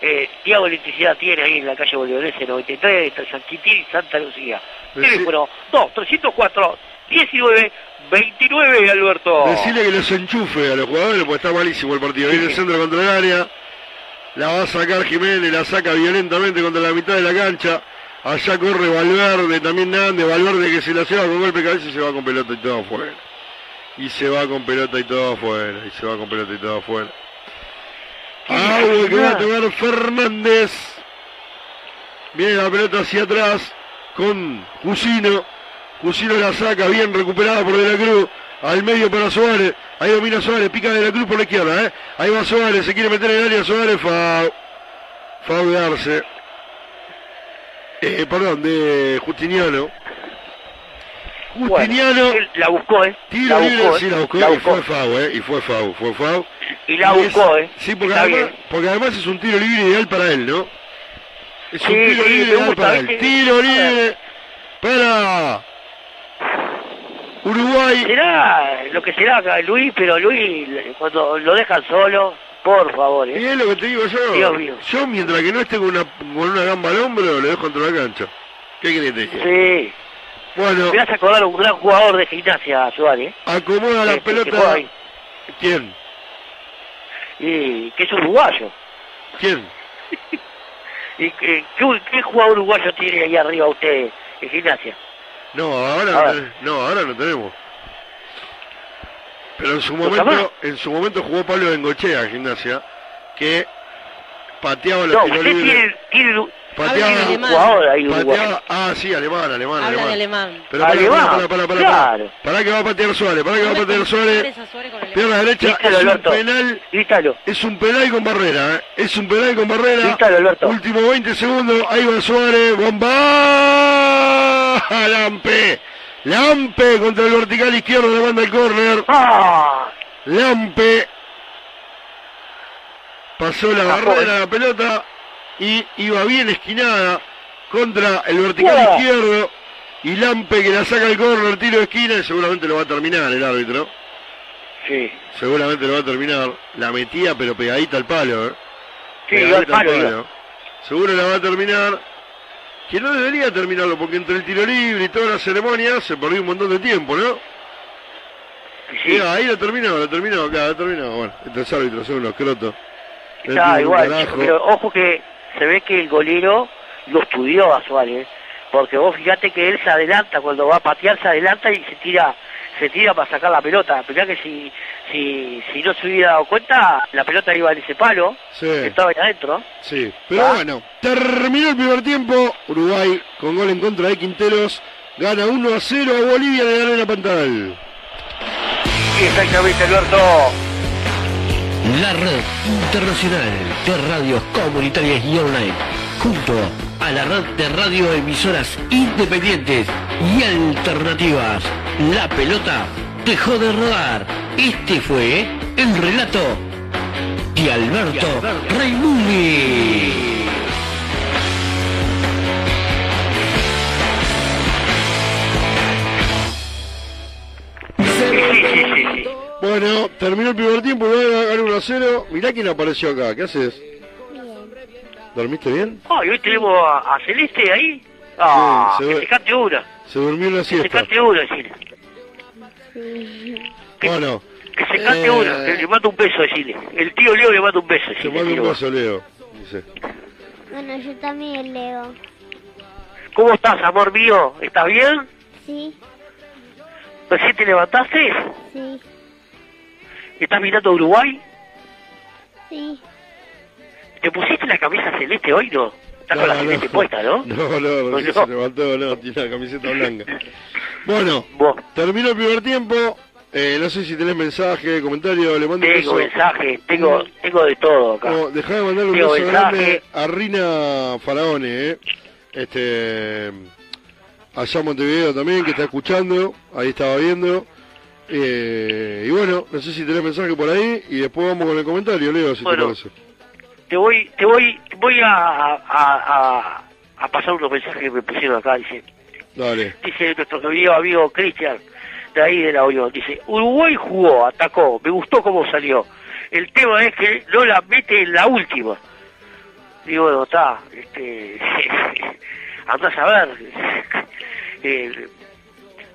Speaker 22: Eh, Tiago Electricidad tiene ahí en la calle Bolívarese 93, entre San Quintín y Santa Lucía. Teléfono 2 304 19 29, Alberto.
Speaker 21: Decirle que los enchufe a los jugadores porque está malísimo el partido. Viene el centro contra el área. La va a sacar Jiménez, la saca violentamente contra la mitad de la cancha. Allá corre Valverde, también Nández, Valverde que se la lleva con golpe de cabeza y se va con pelota y todo afuera. Y se va con pelota y todo afuera. Y se va con pelota y todo afuera. Agua que va a tocar Fernández. Viene la pelota hacia atrás con Jusino. Jusino la saca, bien recuperada por De la Cruz. Al medio para Suárez. Ahí domina Suárez, pica De la Cruz por la izquierda. ¿eh? Ahí va Suárez, se quiere meter en el área Suárez. Fau. Fau de Arce. Eh, perdón, de Justiniano. Justiniano.
Speaker 22: Bueno, la buscó, ¿eh?
Speaker 21: Tiro libre,
Speaker 22: buscó,
Speaker 21: sí,
Speaker 22: ¿eh?
Speaker 21: la buscó,
Speaker 22: La
Speaker 21: y
Speaker 22: buscó.
Speaker 21: fue Fau, ¿eh? Y fue Fau, fue Fau.
Speaker 22: Y la
Speaker 21: es-
Speaker 22: buscó, ¿eh?
Speaker 21: Sí, porque además, porque además es un tiro libre ideal para él, ¿no? Es un
Speaker 22: Sí,
Speaker 21: tiro
Speaker 22: sí,
Speaker 21: libre ideal
Speaker 22: gusta,
Speaker 21: para él.
Speaker 22: ¿viste?
Speaker 21: Tiro libre para Uruguay.
Speaker 22: Será lo que será Luis, pero Luis, cuando lo dejan solo, por favor,
Speaker 21: Y
Speaker 22: ¿eh?
Speaker 21: es lo que te digo yo.
Speaker 22: Dios mío.
Speaker 21: Yo mientras que no esté con una, con una gamba al hombro, le dejo contra la cancha. ¿Qué querés diga?
Speaker 22: Sí.
Speaker 21: Bueno,
Speaker 22: Me vas a acordar un gran jugador de gimnasia, Suárez, ¿eh?
Speaker 21: acomoda la pelota. ¿Quién?
Speaker 22: Y que es uruguayo.
Speaker 21: ¿Quién?
Speaker 22: ¿Y que- qué, qué jugador uruguayo tiene ahí arriba usted en gimnasia?
Speaker 21: No, Ahora. no, ahora no tenemos. Pero en su momento, en su momento jugó Pablo Bengochea en gimnasia, que pateaba los
Speaker 22: No,
Speaker 21: tiros
Speaker 22: usted
Speaker 21: libres.
Speaker 22: tiene, tiene un
Speaker 21: Pateaba,
Speaker 22: jugador ahí
Speaker 21: pateaba, ah, sí, alemán, alemán,
Speaker 28: Habla
Speaker 21: alemán.
Speaker 28: de alemán.
Speaker 21: Pero para,
Speaker 22: Alemán,
Speaker 21: para, para, para,
Speaker 22: claro.
Speaker 21: para, que va a patear Suárez, para que va a patear Suárez. Pierna derecha,
Speaker 22: Grítalo,
Speaker 21: es un
Speaker 22: Alberto.
Speaker 21: penal, es un penal con barrera, ¿eh? es un penal con barrera.
Speaker 22: Alberto.
Speaker 21: Último 20 segundos, ahí va Suárez, bomba, Lampe, Lampe contra el vertical izquierdo, le manda el córner.
Speaker 22: ¡Ah!
Speaker 21: Lampe pasó la barrera
Speaker 22: eh.
Speaker 21: de la pelota y iba bien esquinada contra el vertical izquierdo y Lampe que la saca el córner, tiro de esquina y seguramente lo va a terminar el árbitro.
Speaker 22: Sí.
Speaker 21: Seguramente lo va a terminar. La metía pero pegadita al palo, ¿eh?
Speaker 22: Sí, al palo, iba.
Speaker 21: Seguro la va a terminar. Que no debería terminarlo porque entre el tiro libre y toda la ceremonia se perdió un montón de tiempo, ¿no?
Speaker 22: Sí.
Speaker 21: Mira, ahí lo terminó, lo terminó, acá, lo terminó. Bueno, estos árbitros son unos crotos.
Speaker 22: Está igual, pero ojo que se ve que el golero lo estudió a Suárez, porque vos fíjate que él se adelanta, cuando va a patear se adelanta y se tira se tira para sacar la pelota. Pero que si, si, si no se hubiera dado cuenta, la pelota iba en ese palo,
Speaker 21: Sí.
Speaker 22: que estaba ahí adentro.
Speaker 21: Sí, pero
Speaker 22: ¿Ah?
Speaker 21: bueno, terminó el primer tiempo. Uruguay con gol en contra de Quinteros gana 1 a 0 a Bolivia de la Arena Pantanal.
Speaker 22: Exactamente, Alberto.
Speaker 6: La red internacional de radios comunitarias y online, junto a la red de radioemisoras independientes y alternativas. La pelota dejó de rodar. Este fue el relato de Alberto Raimundi.
Speaker 21: Bueno, terminó el primer tiempo, ganó 1 a 0. Mirá quién apareció acá, ¿qué haces? ¿Dormiste bien?
Speaker 22: Ay, hoy tenemos a, a Celeste ahí. Ah,
Speaker 21: Sí, se
Speaker 22: que se cante una.
Speaker 21: Se durmió en la
Speaker 22: Que se
Speaker 21: siesta.
Speaker 22: cante una, decirle.
Speaker 21: Bueno,
Speaker 22: Que se cante
Speaker 21: Eh,
Speaker 22: una. Que le manda un beso, decirle. El tío Leo le manda un beso, decirle.
Speaker 21: mando un beso, Leo. Dice.
Speaker 29: Bueno, yo también leo.
Speaker 22: ¿Cómo estás, amor mío? ¿Estás bien?
Speaker 29: Sí,
Speaker 22: ¿Recién te levantaste?
Speaker 29: sí,
Speaker 22: ¿Estás mirando a Uruguay?
Speaker 29: sí.
Speaker 22: ¿Te pusiste la camisa celeste hoy, no? Estás con la celeste puesta, ¿no?
Speaker 21: No, no,
Speaker 22: No.
Speaker 21: se levantó, no, tiene la camiseta blanca. Bueno, terminó el primer tiempo. Eh, no sé si tenés mensaje, comentario, le mando un
Speaker 22: Tengo
Speaker 21: beso.
Speaker 22: mensaje, tengo, tengo de todo acá.
Speaker 21: No, dejá de mandarle un
Speaker 22: Tengo
Speaker 21: beso
Speaker 22: mensaje.
Speaker 21: grande a Rina Faraone, eh. Este, allá en Montevideo también, que está escuchando, ahí estaba viendo. Eh, y bueno, no sé si tenés mensaje por ahí y después vamos con el comentario, Leo, si
Speaker 22: Bueno.
Speaker 21: te parece.
Speaker 22: Te voy, te voy, voy a, a, a, a pasar unos mensajes que me pusieron acá, dice.
Speaker 21: Dale.
Speaker 22: Dice nuestro querido amigo Cristian, de ahí de la Unión, dice, Uruguay jugó, atacó, me gustó cómo salió. El tema es que no la mete en la última. Digo, bueno, está, este, andás a ver. Eh,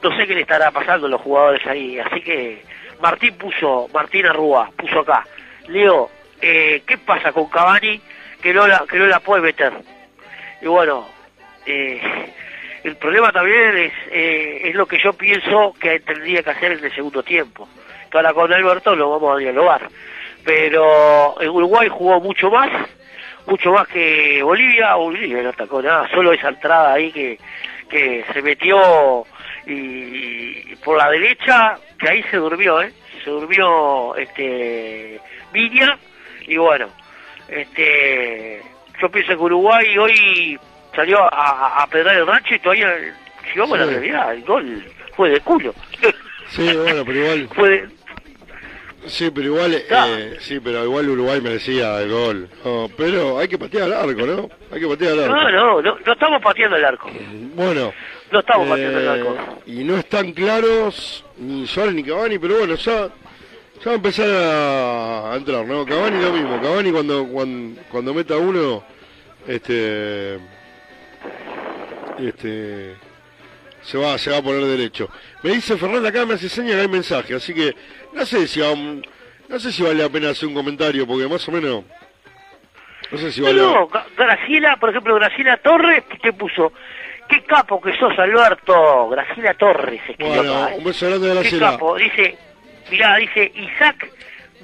Speaker 22: no sé qué le estará pasando a los jugadores ahí, así que Martín puso, Martín Arrúa puso acá, Leo, eh, ¿qué pasa con Cavani que no la, que no la puede meter? Y bueno, eh, el problema también es, eh, es lo que yo pienso que tendría que hacer en el segundo tiempo. Que ahora con Alberto lo vamos a dialogar. Pero en Uruguay jugó mucho más, mucho más que Bolivia. Bolivia no atacó nada, solo esa entrada ahí que, que se metió y, y por la derecha, que ahí se durmió, ¿eh? Se durmió este Viña y bueno, este yo pienso que Uruguay hoy salió a, a, pedrar el rancho y todavía, vamos a la
Speaker 21: Sí.
Speaker 22: realidad, el gol fue de culo.
Speaker 21: Sí, bueno, pero igual.
Speaker 22: fue de,
Speaker 21: Sí, pero igual, eh, sí, pero igual Uruguay merecía el gol. No, pero hay que patear al arco, ¿no? Hay que patear al arco.
Speaker 22: no, no, no, no estamos pateando el arco.
Speaker 21: Bueno.
Speaker 22: No estamos pateando el
Speaker 21: eh,
Speaker 22: arco.
Speaker 21: Y no están claros ni Suárez ni Cavani, pero bueno, ya, ya va a empezar a, entrar, ¿no? Cavani lo mismo. Cavani cuando, cuando, cuando meta uno, este, este, se va, se va a poner derecho. Me dice Fernanda acá, me hace señas que hay mensaje, así que no sé si va- no sé si vale la pena hacer un comentario, porque más o menos, no sé si vale.
Speaker 22: no, Gra- Graciela, por ejemplo, Graciela Torres te puso, qué capo que sos Alberto, Graciela Torres escribió
Speaker 21: Bueno,
Speaker 22: acá, ¿eh?
Speaker 21: un beso grande de
Speaker 22: Qué
Speaker 21: Graciela.
Speaker 22: capo, dice, mirá, dice Isaac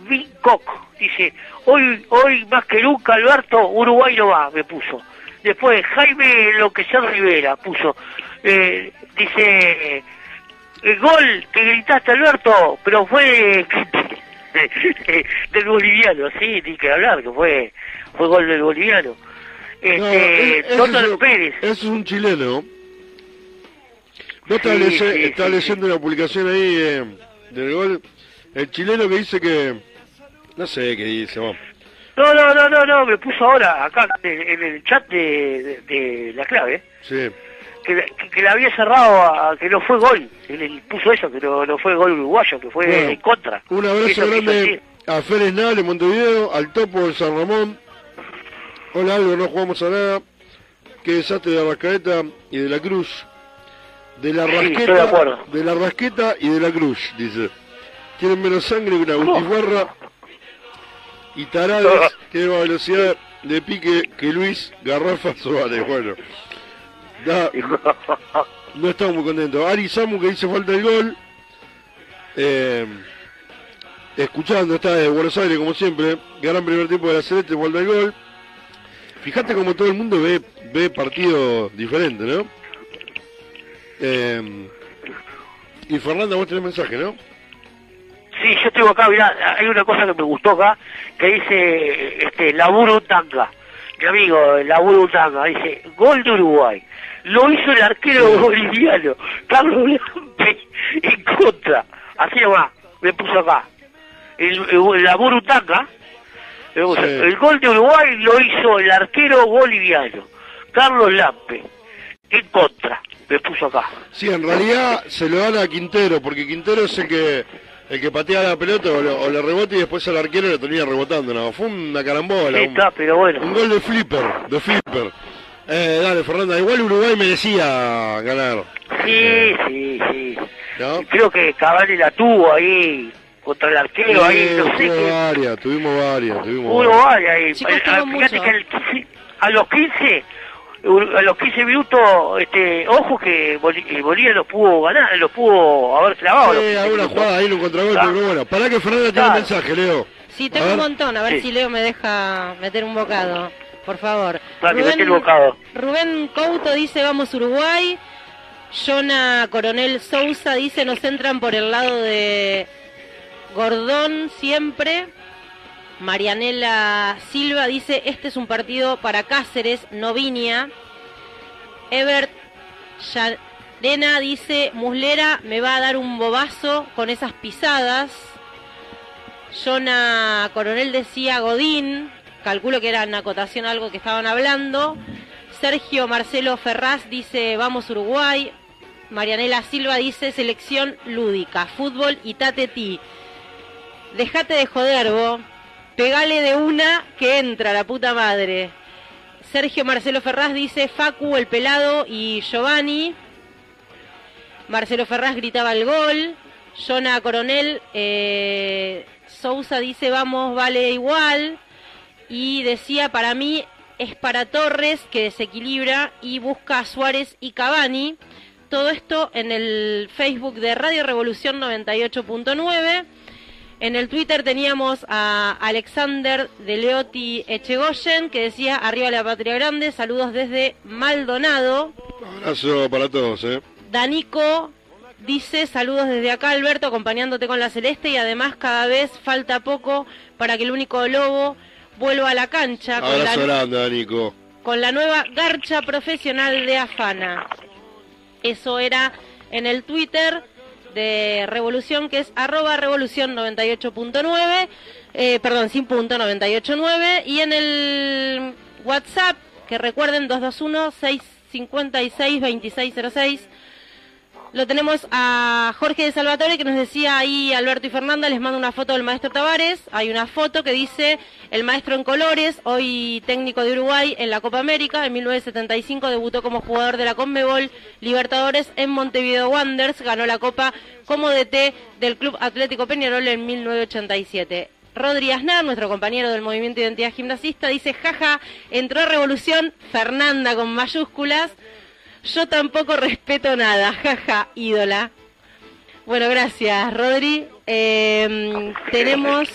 Speaker 22: Vincock, dice, hoy, hoy más que nunca Alberto, Uruguay no va, me puso. Después Jaime Enloquecer Rivera puso, eh, dice, el gol que gritaste Alberto, pero fue del boliviano, sí, ni que hablar, que fue, fue gol del boliviano. Este,
Speaker 21: es- ese es-
Speaker 22: Pérez,
Speaker 21: ese es un chileno. No está,
Speaker 22: Sí,
Speaker 21: leye-
Speaker 22: sí, sí,
Speaker 21: leyendo una publicación ahí eh, del gol. El chileno que dice que. No sé qué dice, vamos.
Speaker 22: No, no, no, no, no, me puso ahora acá en, en el chat de, de, de la clave,
Speaker 21: Sí.
Speaker 22: que, que, que la había cerrado a, que no fue gol. Él, puso eso, que no, no fue gol uruguayo, que fue
Speaker 21: Bueno,
Speaker 22: en contra.
Speaker 21: Un abrazo grande a Férez Nal en Montevideo, al Topo de San Ramón. Hola, algo, no jugamos a nada. Qué desastre de la Rascaeta y de la Cruz. De la
Speaker 22: Sí, de
Speaker 21: Rasqueta,
Speaker 22: acuerdo.
Speaker 21: de la Rasqueta y de la Cruz, dice. Tienen menos sangre que una butifarra. Y Tarades tiene más velocidad de pique que Luis Garrafa Suárez. Bueno, da- no estamos muy contentos. Ari Samu que dice falta el gol. Eh, escuchando, está de Buenos Aires como siempre. Gran primer tiempo de la Celeste, falta el gol. Fíjate como todo el mundo ve, ve partido diferente, ¿no? Eh, y Fernanda, vos tenés mensaje, ¿no?
Speaker 22: Sí, yo tengo acá, mirá, hay una cosa que me gustó acá, que dice, este, Laburo Tanga, mi amigo, Laburo Tanga, dice, gol de Uruguay. Lo hizo el arquero boliviano, Carlos Lampe, en contra. Así va, me puso acá. El, el, Laburo Tanga,
Speaker 21: Sí.
Speaker 22: el gol de Uruguay lo hizo el arquero boliviano, Carlos Lampe, en contra. Me puso acá.
Speaker 21: Sí, en realidad se lo dan a Quintero, porque Quintero es el que el que patea la pelota o, lo- o le rebota y después el arquero le termina rebotando. No, fue una carambola.
Speaker 22: Sí,
Speaker 21: un,
Speaker 22: está, pero bueno.
Speaker 21: un gol de flipper, de flipper. Eh, dale, Fernanda, igual Uruguay merecía ganar.
Speaker 22: Sí, sí, sí.
Speaker 21: ¿No?
Speaker 22: Creo que Cavani la tuvo ahí contra el arquero ahí, no sé
Speaker 21: varias, tuvimos varias, tuvimos varias.
Speaker 22: vale ahí.
Speaker 28: Chicos,
Speaker 22: Eh, ah, fíjate
Speaker 28: mucho.
Speaker 22: que el 15 a los 15 a los 15 minutos, este, ojo que eh, Bolivia los pudo ganar, los pudo haber clavado.
Speaker 21: Sí,
Speaker 22: 15
Speaker 21: alguna
Speaker 22: minutos.
Speaker 21: jugada ahí, un contragolpe, pero bueno. Pará que Fernanda tiene un mensaje, Leo.
Speaker 28: Sí, tengo un montón. A ver
Speaker 22: Sí.
Speaker 28: si Leo me deja meter un bocado. Por favor.
Speaker 22: El bocado.
Speaker 28: Rubén Couto dice vamos Uruguay. Jonah Coronel Sousa dice nos entran por el lado de Gordón siempre. Marianela Silva dice este es un partido para Cáceres, no Viña. Ebert dice Muslera me va a dar un bobazo con esas pisadas. Jonah Coronel decía Godín, calculo que era en acotación algo que estaban hablando. Sergio Marcelo Ferraz dice vamos Uruguay. Marianela Silva dice selección lúdica, fútbol y tateti. Dejate de joder, vos. Pegale de una que entra, la puta madre. Sergio Marcelo Ferraz dice Facu, el pelado y Giovanni. Marcelo Ferraz gritaba el gol. Jonah Coronel eh, Sousa dice vamos, vale igual. Y decía para mí es para Torres que desequilibra y busca a Suárez y Cavani. Todo esto en el Facebook de Radio Revolución 98.9. En el Twitter teníamos a Alexander de Leoti Echegoyen que decía arriba la patria grande, saludos desde Maldonado.
Speaker 21: Abrazo para todos, ¿eh?
Speaker 28: Danico dice saludos desde acá Alberto acompañándote con la celeste y además cada vez falta poco para que el único lobo vuelva a la cancha con
Speaker 21: Abrazo
Speaker 28: la,
Speaker 21: grande, Danico.
Speaker 28: con la nueva garcha profesional de Afana. Eso era en el Twitter de Revolución, que es arroba revolución 98.9, eh, perdón, sin punto 98.9, y en el WhatsApp, que recuerden 221-656-2606, lo tenemos a Jorge de Salvatore que nos decía ahí Alberto y Fernanda, les mando una foto del maestro Tavares. Hay una foto que dice el maestro en colores, hoy técnico de Uruguay en la Copa América. En 1975 debutó como jugador de la Conmebol Libertadores en Montevideo Wanderers. Ganó la Copa como DT del Club Atlético Peñarol en 1987. Rodri Aznar, nuestro compañero del Movimiento Identidad Gimnasista, dice, jaja, entró a Revolución Fernanda con mayúsculas. Yo tampoco respeto nada, jaja, ídola. Bueno, gracias, Rodri. Eh, tenemos.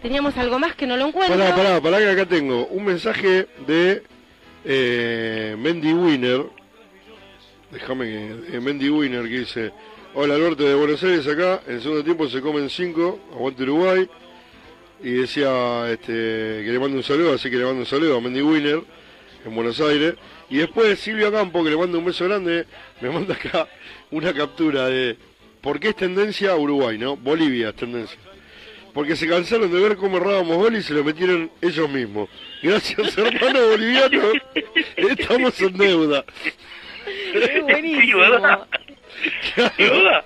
Speaker 28: Teníamos algo más que no lo encuentro.
Speaker 21: Pará, pará, pará que acá tengo un mensaje de eh, Mendy Winner. Déjame que. De Mendy Winner que dice: Hola Alberto de Buenos Aires acá. En segundo tiempo se comen cinco. Aguante Uruguay. Y decía este, que le mando un saludo, así que le mando un saludo a Mendy Winner en Buenos Aires. Y después Silvia Campo, que le mando un beso grande, me manda acá una captura de por qué es tendencia a Uruguay, ¿no? Bolivia es tendencia. Porque se cansaron de ver cómo errábamos gol y se lo metieron ellos mismos. Gracias, hermano boliviano. Estamos en deuda.
Speaker 22: Sí, ¿verdad? ¿Sí, verdad?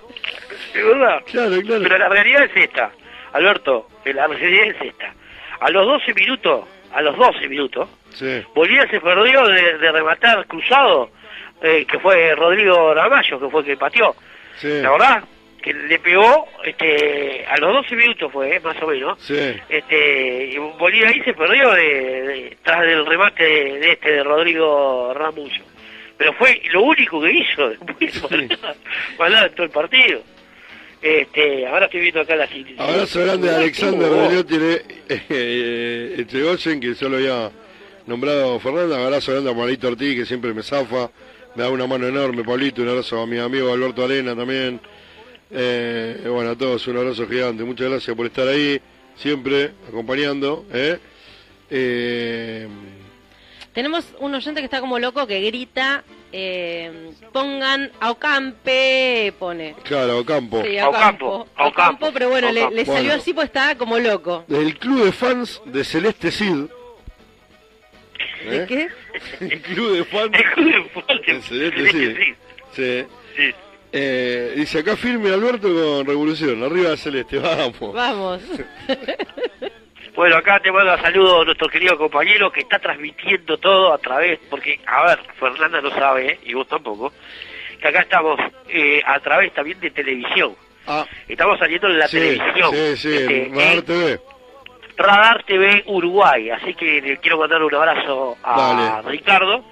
Speaker 22: ¿Sí, verdad?
Speaker 21: Claro, claro.
Speaker 22: Pero la realidad es esta, Alberto, la realidad es esta. A los 12 minutos, a los 12 minutos,
Speaker 21: Sí.
Speaker 22: Bolivia se perdió de, de rematar cruzado, eh, que fue Rodrigo Ramallo, que fue el que pateó.
Speaker 21: Sí.
Speaker 22: ¿La verdad? Que le pegó, este, a los 12 minutos fue, eh, más o menos.
Speaker 21: Sí.
Speaker 22: Este, y Bolivia ahí se perdió de, de- tras del remate de, de este, de Rodrigo Ramullo. Pero fue lo único que hizo, después en todo el partido. Este, ahora estoy viendo acá la situación.
Speaker 21: Abrazo grande a Alexander eh, eh, Echegoyen, que solo había nombrado Fernanda. Abrazo grande a Pablito Ortiz, que siempre me zafa. Me da una mano enorme, Pablito. Un abrazo a mi amigo Alberto Arena también. Eh, bueno, a todos un abrazo gigante. Muchas gracias por estar ahí, siempre acompañando. ¿eh? Eh,
Speaker 28: Tenemos un oyente que está como loco que grita, eh, pongan a Ocampe, pone.
Speaker 21: claro, Ocampo.
Speaker 28: Sí, a Ocampo. A Ocampo, pero bueno, le, le salió
Speaker 21: Bueno.
Speaker 28: así pues está como loco.
Speaker 21: Del club de fans de Celeste Cid.
Speaker 28: ¿De qué?
Speaker 21: El club de fans de Celeste Cid. Sí. Eh, dice acá firme Alberto con Revolución, arriba de Celeste, vamos.
Speaker 28: Vamos.
Speaker 22: Bueno, acá te mando saludos a nuestro querido compañero que está transmitiendo todo a través, porque, a ver, Fernanda no sabe, ¿eh? y vos tampoco, que acá estamos eh, a través también de televisión. Estamos saliendo en la
Speaker 21: Ah. Sí,
Speaker 22: televisión.
Speaker 21: Sí, sí,
Speaker 22: Este,
Speaker 21: Radar TV.
Speaker 22: Radar TV Uruguay, así que le quiero mandar un abrazo a
Speaker 21: Dale.
Speaker 22: Ricardo.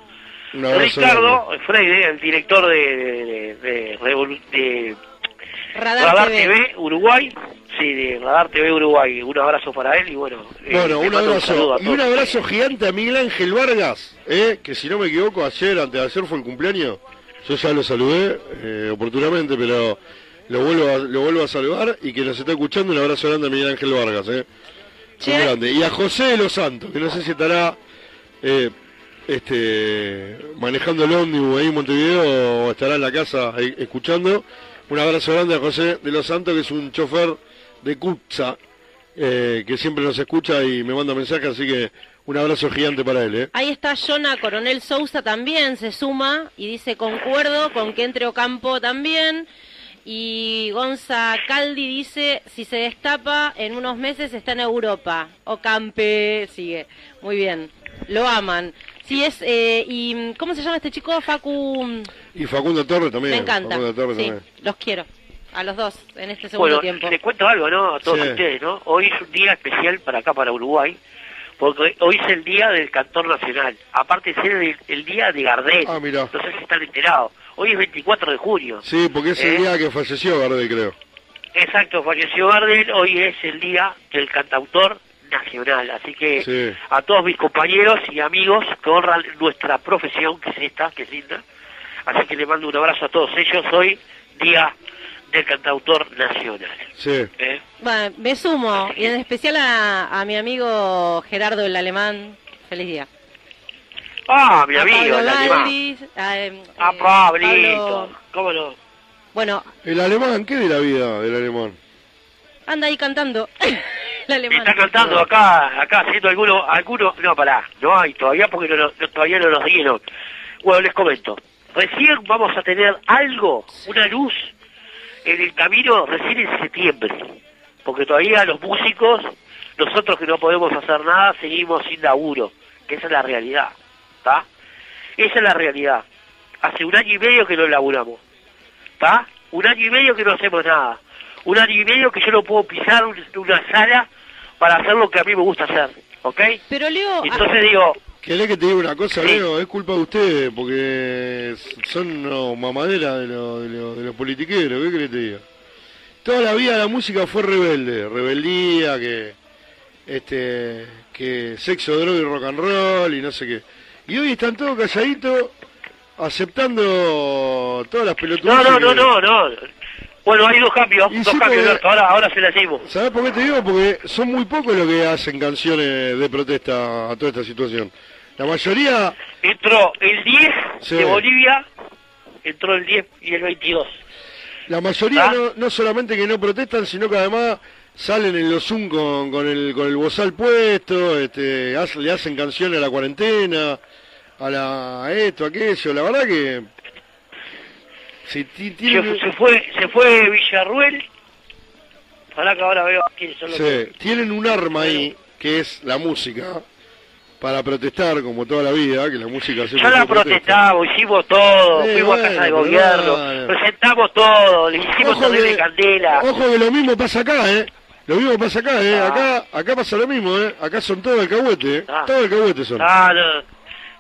Speaker 21: Un abrazo
Speaker 22: Ricardo Freire, el director de, de, de
Speaker 28: Radar,
Speaker 22: Radar
Speaker 28: TV.
Speaker 22: TV Uruguay. Sí, de Radar TV Uruguay. Un abrazo para él y bueno. eh,
Speaker 21: Bueno, un abrazo.
Speaker 22: a
Speaker 21: Y un abrazo gigante a Miguel Ángel Vargas, eh, que si no me equivoco, ayer, antes de ayer fue el cumpleaños. Yo ya lo saludé eh, oportunamente, pero lo vuelvo, a, lo vuelvo a saludar y que nos está escuchando. Un abrazo grande a Miguel Ángel Vargas. Eh. Un grande. Y a José de los Santos, que no sé si estará eh, este, manejando el ómnibus ahí en Montevideo o estará en la casa ahí escuchando. Un abrazo grande a José de los Santos, que es un chofer de Cutza, eh, que siempre nos escucha y me manda mensajes, así que un abrazo gigante para él. ¿eh?
Speaker 28: Ahí está Jonah Coronel Sousa también, se suma y dice concuerdo con que entre Ocampo también. Y Gonza Caldi dice, si se destapa en unos meses está en Europa. Ocampe sigue. Muy bien. Lo aman. Sí, es... eh, ¿Y cómo se llama este chico? Facu...
Speaker 21: Y Facundo Torres también.
Speaker 28: Me encanta.
Speaker 21: Facundo Torres
Speaker 28: Sí,
Speaker 21: también.
Speaker 28: los quiero. A los dos en este segundo
Speaker 22: Bueno,
Speaker 28: tiempo.
Speaker 22: les cuento algo, ¿no? A todos
Speaker 21: Sí.
Speaker 22: ustedes, ¿no? Hoy es un día especial para acá, para Uruguay, porque hoy es el día del cantor nacional. Aparte de ser el, el día de Gardel.
Speaker 21: Ah, mira.
Speaker 22: No sé si están enterados. Hoy es 24 de junio.
Speaker 21: Sí, porque es el
Speaker 22: ¿Eh?
Speaker 21: día que falleció Gardel, creo.
Speaker 22: Exacto, falleció Gardel. Hoy es el día del cantautor nacional. Así que
Speaker 21: Sí.
Speaker 22: a todos mis compañeros y amigos que honran nuestra profesión, que es esta, que es linda. Así que le mando un abrazo a todos ellos. Hoy, día del cantautor nacional.
Speaker 21: Sí.
Speaker 22: ¿eh?
Speaker 28: Bueno, me sumo, y en especial a, a mi amigo Gerardo el Alemán. Feliz día.
Speaker 22: Ah, mi
Speaker 28: A
Speaker 22: amigo,
Speaker 28: Pablo
Speaker 22: el alemán.
Speaker 28: Valdis, a, eh,
Speaker 22: Ah, Pablito.
Speaker 28: Pablo-
Speaker 22: ¿Cómo no?
Speaker 28: Bueno,
Speaker 21: El alemán, ¿qué de la vida del alemán?
Speaker 28: anda ahí cantando. el alemán.
Speaker 22: Está cantando acá, acá haciendo algunos, algunos, no, pará, no hay todavía porque no, no- todavía no nos dieron. Bueno, les comento, recién vamos a tener algo, una luz en el camino recién en septiembre, porque todavía los músicos, nosotros que no podemos hacer nada, seguimos sin laburo, que esa es la realidad, ¿está? Esa es la realidad. Hace un año y medio que no laburamos, ¿está? Un año y medio que no hacemos nada. Un año y medio que yo no puedo pisar un- una sala para hacer lo que a mí me gusta hacer, ¿ok?
Speaker 28: Pero Leo,
Speaker 22: Entonces digo,
Speaker 21: ¿Querés que te diga una cosa, Leo? Es culpa de ustedes, porque son unos mamaderas de, los de, los- de los politiqueros, ¿qué querés que te diga? Toda la vida la música fue rebelde, rebeldía, que este que sexo, droga y rock and roll y no sé qué. Y hoy están todos calladitos aceptando todas las pelotudas.
Speaker 22: no, no, no, no, no. Bueno, hay dos cambios, dos
Speaker 21: sí,
Speaker 22: cambios,
Speaker 21: porque-
Speaker 22: ahora, ahora se las digo.
Speaker 21: ¿Sabes por qué te digo? Porque son muy pocos los que hacen canciones de protesta a toda esta situación. La mayoría
Speaker 22: Entró el 10
Speaker 21: Sí.
Speaker 22: de Bolivia, entró el 10 y el 22.
Speaker 21: La mayoría no, no solamente que no protestan, sino que además salen en los Zoom con, con el con el bozal puesto, este, hace- le hacen canciones a la cuarentena, a la a esto, aquello. La verdad que
Speaker 22: Se,
Speaker 21: tienen,
Speaker 22: se fue se fue Villarruel. Ahora que ahora veo quiénes son los
Speaker 21: sí, tienen un arma ahí que es la música para protestar como toda la vida, que la música siempre
Speaker 22: Ya la
Speaker 21: protesta.
Speaker 22: protestamos, hicimos todo,
Speaker 21: Sí,
Speaker 22: fuimos a
Speaker 21: bueno,
Speaker 22: casa de gobierno,
Speaker 21: bueno.
Speaker 22: presentamos todo, le hicimos
Speaker 21: Ojo que-
Speaker 22: de candela.
Speaker 21: Ojo que lo mismo pasa acá, ¿eh? Lo mismo pasa acá, ¿eh? Acá, acá pasa lo mismo, ¿eh? Acá son todos alcahuete, ¿eh? Todos alcahuete son.
Speaker 22: Ah, no.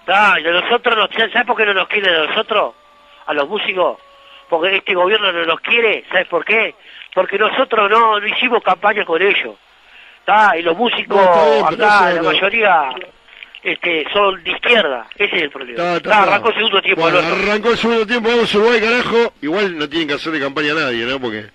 Speaker 22: Ah, y nosotros, no, ¿sabes por qué no nos quiere de nosotros? A los músicos. Porque este gobierno no nos quiere, ¿sabes por qué? Porque nosotros no, no hicimos campaña con ellos. ¿Tá? Y los músicos
Speaker 21: No, bien,
Speaker 22: acá, la mayoría este, son de izquierda. Ese es el problema.
Speaker 21: Ta, ta,
Speaker 22: Tá,
Speaker 21: ta.
Speaker 22: arrancó el segundo tiempo,
Speaker 21: Bueno, arrancó el segundo tiempo, vamos a Uruguay, carajo. Igual no tienen que hacerle campaña a nadie, ¿no? Porque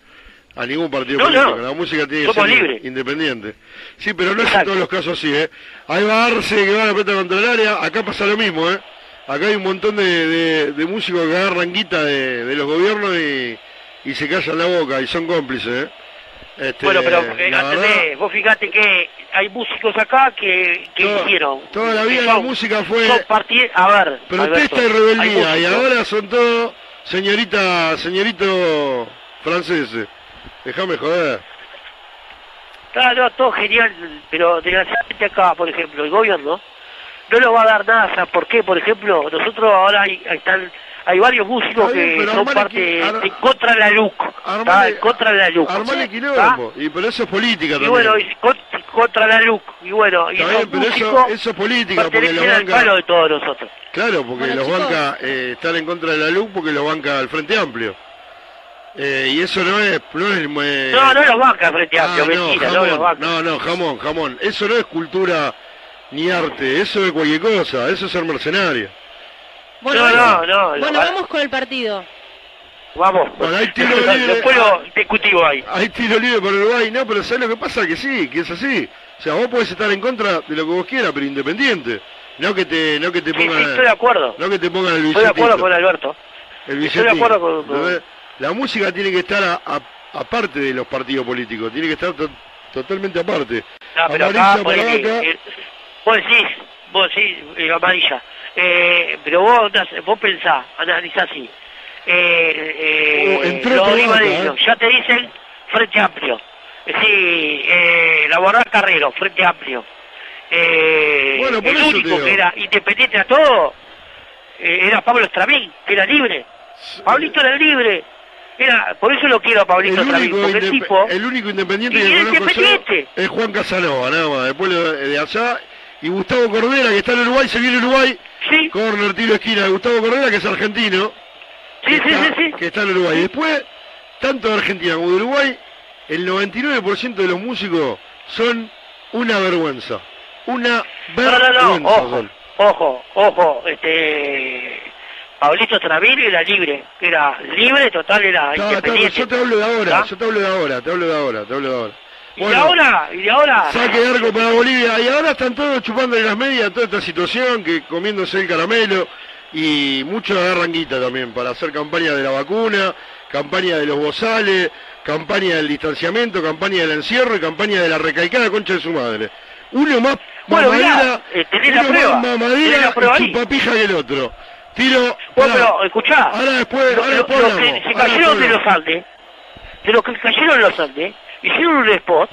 Speaker 21: A ningún partido
Speaker 22: No,
Speaker 21: político.
Speaker 22: no.
Speaker 21: La música tiene que
Speaker 22: Somos
Speaker 21: ser independiente. Sí, pero no es en todos los casos así, ¿eh? Ahí va Arce que va a la pelota contra el área. Acá pasa lo mismo, ¿eh? Acá hay un montón de, de- de músicos que agarran guita de, de los gobiernos y, y se callan la boca y son cómplices, ¿eh? Este,
Speaker 22: Bueno, pero eh, entendés,
Speaker 21: verdad,
Speaker 22: vos fíjate que hay músicos acá que, que
Speaker 21: Toda-
Speaker 22: hicieron.
Speaker 21: toda la vida la
Speaker 22: son-
Speaker 21: música fue
Speaker 22: A ver,
Speaker 21: protesta
Speaker 22: Alberto,
Speaker 21: y rebeldía y ahora son todos señorita, señorito franceses. Déjame joder.
Speaker 22: Claro, todo genial, pero desgraciadamente acá, por ejemplo, el gobierno no nos va a dar nada. ¿sabes por qué? Por ejemplo, nosotros ahora hay, hay, tal- hay varios músicos
Speaker 21: bien,
Speaker 22: que son parte de contra la LUC. En contra de la LUC.
Speaker 21: Armale
Speaker 22: ¿tá?
Speaker 21: quilombo. Y pero eso es política
Speaker 22: Y
Speaker 21: también.
Speaker 22: bueno, y con- contra la LUC. Y bueno, y
Speaker 21: bien, pero eso, eso es política porque los
Speaker 22: al
Speaker 21: banca.
Speaker 22: palo de todos nosotros.
Speaker 21: Claro, porque
Speaker 22: Bueno,
Speaker 21: los
Speaker 22: chicos.
Speaker 21: banca eh, están en contra de la luz porque los banca el Frente Amplio. Eh, y eso no es. No, es, eh,
Speaker 22: No, no los banca Frente
Speaker 21: ah,
Speaker 22: Amplio, mentira, no
Speaker 21: jamón,
Speaker 22: los banca.
Speaker 21: no, no, jamón, jamón. Eso no es cultura ni arte, eso es cualquier cosa, eso es ser mercenario.
Speaker 28: Bueno,
Speaker 22: No,
Speaker 28: vamos,
Speaker 22: no, no,
Speaker 28: bueno,
Speaker 22: no.
Speaker 28: vamos con el partido.
Speaker 22: Vamos.
Speaker 21: Bueno, hay tiro libre.
Speaker 22: Después lo discutimos ahí.
Speaker 21: Hay tiro libre por Uruguay, no, pero ¿sabes lo que pasa? Que sí, que es así. O sea, vos podés estar en contra de lo que vos quieras, pero independiente. No que te, no que te pongan.
Speaker 22: sí, estoy de acuerdo.
Speaker 21: No que te pongan el
Speaker 22: Estoy de acuerdo con Alberto.
Speaker 21: El
Speaker 22: Estoy de acuerdo con- con-.
Speaker 21: La música tiene que estar a- a- aparte de los partidos políticos, tiene que estar to- totalmente aparte.
Speaker 22: No, pero acá,
Speaker 21: para
Speaker 22: eh, vos decís, vos decís, eh, amarilla, eh, pero vos, vos pensás, analizás así, eh, eh,
Speaker 21: Oh, entró
Speaker 22: los
Speaker 21: por
Speaker 22: olivadeños,
Speaker 21: vaca, ¿eh?
Speaker 22: ya te dicen Frente Amplio, Eh, sí, eh, la Borrada Carrero, Frente Amplio, eh,
Speaker 21: Bueno, por
Speaker 22: el único que era independiente a todo, eh, era Pablo Estramín, que era libre, Pablito era libre, era, por eso lo quiero a Pablito
Speaker 21: El único,
Speaker 22: porque el tipo...
Speaker 21: el único independiente que yo
Speaker 22: independiente.
Speaker 21: es Juan Casanova, nada más. Después de, de allá. Y Gustavo Cordera, que está en Uruguay, se viene Uruguay.
Speaker 22: Sí.
Speaker 21: Corner, tiro, esquina. de Gustavo Cordera, que es argentino.
Speaker 22: Sí, sí,
Speaker 21: está,
Speaker 22: sí, sí.
Speaker 21: Que está en Uruguay. Después, tanto de Argentina como de Uruguay, el 99% de los músicos son una vergüenza. Una vergüenza.
Speaker 22: no, no, ojo,
Speaker 21: son.
Speaker 22: ojo, ojo, este... Pablito Estramín era libre, era libre, total, era independiente.
Speaker 21: yo te hablo de ahora,
Speaker 22: ¿Está?
Speaker 21: yo te hablo de ahora, te hablo de ahora, te hablo de ahora.
Speaker 22: Y de ahora, y ahora...
Speaker 21: Saque de arco para Bolivia. Y ahora están todos chupándole las medias toda esta situación, que comiéndose el caramelo. Y muchos agarran guita también para hacer campaña de la vacuna, campaña de los bozales, campaña del distanciamiento, campaña del encierro y campaña de la recaicada concha de su madre. Uno más
Speaker 22: Bueno,
Speaker 21: mamadera,
Speaker 22: mirá, eh, tenés la
Speaker 21: uno
Speaker 22: prueba,
Speaker 21: más
Speaker 22: tenés
Speaker 21: mamadera
Speaker 22: la prueba
Speaker 21: y
Speaker 22: ahí.
Speaker 21: chupapija que el otro. Tiro.
Speaker 22: Bueno, pero, escuchá,
Speaker 21: Ahora después,
Speaker 22: lo-
Speaker 21: ahora
Speaker 22: lo-
Speaker 21: después
Speaker 22: que se cayeron de los Andes, de los que cayeron en los Andes, hicieron un spot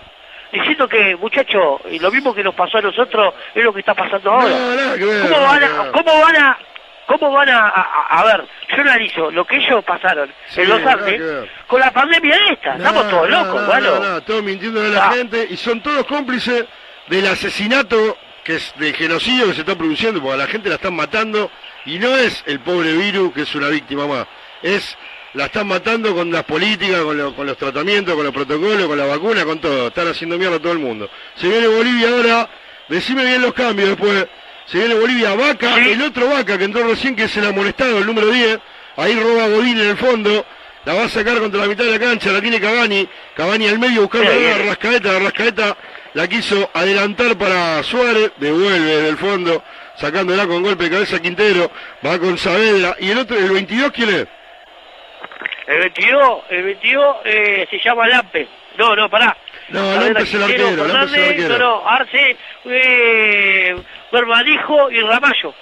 Speaker 22: diciendo que, muchachos, y lo mismo que nos pasó a nosotros es lo que está pasando ahora.
Speaker 21: No,
Speaker 22: ¿Cómo van a, cómo van a, cómo van a, a, a ver, yo analizo lo que ellos pasaron
Speaker 21: Sí,
Speaker 22: en los Andes con la pandemia esta, estamos todos locos,
Speaker 21: no,
Speaker 22: bueno.
Speaker 21: no, no, todos mintiéndole a la
Speaker 22: Ah.
Speaker 21: gente y son todos cómplices del asesinato que es de genocidio que se está produciendo porque a la gente la están matando y no es el pobre virus que es una víctima más, es la están matando con las políticas, con, lo- con los tratamientos, con los protocolos, con la vacuna, con todo, están haciendo mierda a todo el mundo. Se viene Bolivia ahora, decime bien los cambios después, se viene Bolivia Vaca, el otro Vaca que entró recién que es el amonestado, el número 10, ahí roba Godín en el fondo, la va a sacar contra la mitad de la cancha, la tiene Cavani, Cavani al medio buscando
Speaker 22: Bien,
Speaker 21: a. Rascaeta, Rascaeta la quiso adelantar para Suárez, devuelve desde el fondo, sacándola con golpe de cabeza Quintero, va con Saavedra, y el otro, el 22, ¿quién es?
Speaker 22: El 22, el 22 eh, se llama Lampe. No, no, pará.
Speaker 21: No, Lampe es el arquero, el.
Speaker 22: No, no, Arce, eh, y Ramallo.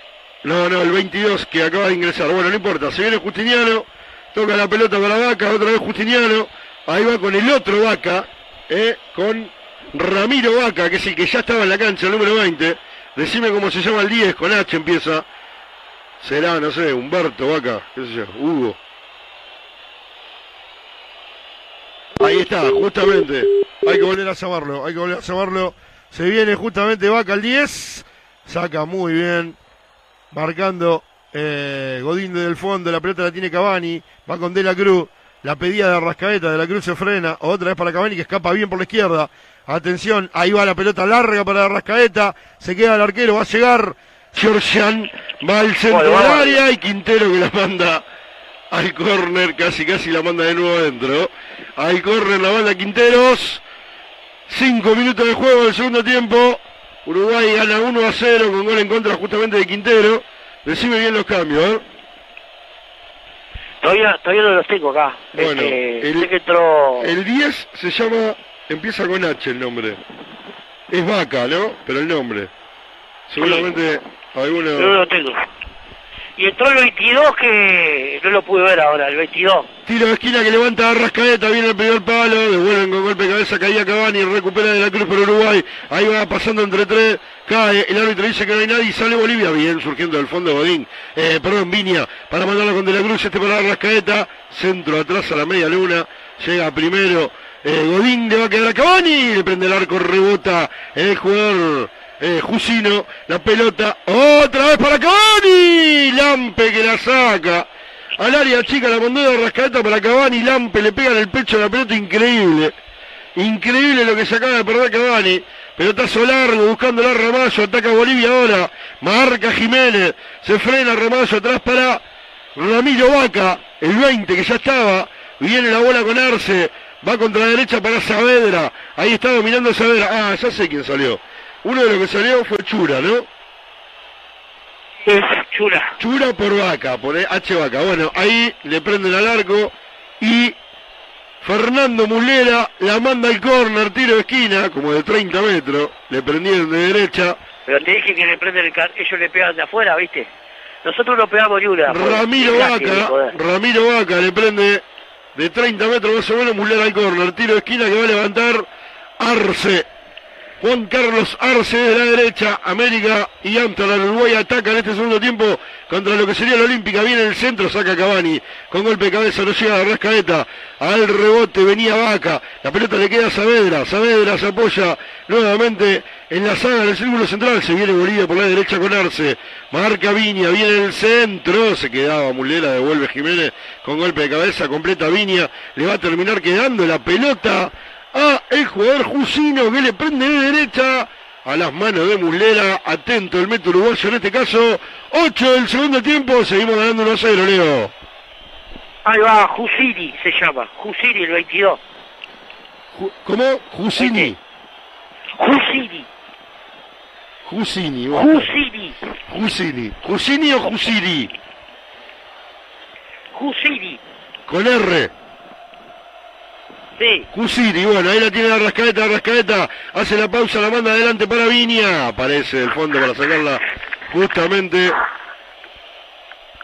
Speaker 21: No, no, el 22 que acaba de ingresar. Bueno, no importa, se viene Justiniano, toca la pelota para Vaca, otra vez Justiniano, ahí va con el otro Vaca, eh, con Ramiro Vaca, que es el que ya estaba en la cancha, el número 20. Decime cómo se llama el 10, con H empieza. Será, no sé, Humberto Vaca, qué sé yo, Hugo. Ahí está, justamente. Hay que volver a llamarlo, hay que volver a llamarlo. Se viene justamente Vaca al 10. Saca muy bien. Marcando eh, Godín desde el fondo. La pelota la tiene Cavani. Va con De la Cruz. La pedida de Arrascaeta. De la Cruz se frena. Otra vez para Cavani que escapa bien por la izquierda. Atención, ahí va la pelota larga para Arrascaeta. Se queda el arquero. Va a llegar Georgian. Va al centro del área. Y Quintero que la manda Hay córner, casi casi la manda de nuevo adentro. Hay córner, la banda Quinteros. Cinco minutos de juego del segundo tiempo. Uruguay gana 1 a 0 con gol en contra justamente de Quintero. Recibe bien los cambios, ¿eh?
Speaker 22: Todavía, todavía no los tengo acá.
Speaker 21: Bueno,
Speaker 22: Este,
Speaker 21: el-
Speaker 22: entró...
Speaker 21: El 10 se llama, empieza con H el nombre. Es Vaca, ¿no? Pero el nombre. Seguramente alguno...
Speaker 22: No lo tengo. Y entró el 22 que no lo pude ver ahora, el 22.
Speaker 21: Tiro de esquina que levanta a Rascaeta, viene el primer palo, devuelven con golpe de cabeza, caía Cavani, recupera de la cruz por Uruguay, ahí va pasando entre tres, cae, el árbitro dice que no hay nadie sale Bolivia, bien surgiendo del fondo Godín, eh, perdón, Viña, para mandarla con de la cruz, este para Rascaeta, centro atrás a la media luna, llega primero, eh, Godín le va a quedar a Cavani, le prende el arco, rebota el jugador eh, Jusino, la pelota, otra vez para Cavani, Lampe que la saca, al área chica la mandó de para Cavani, Lampe le pega en el pecho la pelota, increíble, increíble lo que se acaba de perder Cavani, pelotazo largo, buscando la Ramallo, ataca Bolivia ahora, marca Jiménez, se frena Ramallo atrás para Ramiro Vaca, el 20 que ya estaba, viene la bola con Arce, va contra la derecha para Saavedra, ahí está dominando Saavedra, ah, ya sé quién salió, uno de los que salió fue Chura, ¿no?
Speaker 22: Chura.
Speaker 21: Chura por Vaca, por H Vaca, bueno, ahí le prenden al arco y Fernando Mulera la manda al córner, tiro de esquina, como de 30 metros, le prendieron de derecha,
Speaker 22: Pero te dije que le prenden el car... ellos le pegan de afuera, ¿viste? Nosotros no pegamos ni una.
Speaker 21: Ramiro Vaca. Ramiro Vaca le prende de 30 metros más o menos Mulera al córner, tiro de esquina que va a levantar Arce. Juan Carlos Arce de la derecha, América y Amsterdam, Uruguay ataca en este segundo tiempo contra lo que sería la Olímpica, viene el centro, saca Cavani, con golpe de cabeza no llega a Rascaeta, al rebote venía Vaca, la pelota le queda a Saavedra, Saavedra se apoya nuevamente en la saga del círculo central, se viene Bolivia por la derecha con Arce, marca Viña, viene el centro, se quedaba Mulera, devuelve Jiménez con golpe de cabeza, completa Viña, le va a terminar quedando la pelota a el jugador Jusino que le prende de derecha a las manos de Muslera, atento el método uruguayo en este caso, 8 del segundo tiempo, seguimos ganando 1 a 0, Leo.
Speaker 22: Ahí va, Jusiri se llama, Jusiri el 22.
Speaker 21: ¿Cómo? Jusini.
Speaker 22: Jusiri,
Speaker 21: Jusini. bueno.
Speaker 22: Jusiri,
Speaker 21: Jusini. Jusini o Jusiri.
Speaker 22: Jusiri.
Speaker 21: Con R.
Speaker 22: Sí.
Speaker 21: Bueno, ahí la tiene la rascaeta, la hace la pausa, la manda adelante para Viña, aparece del fondo para sacarla justamente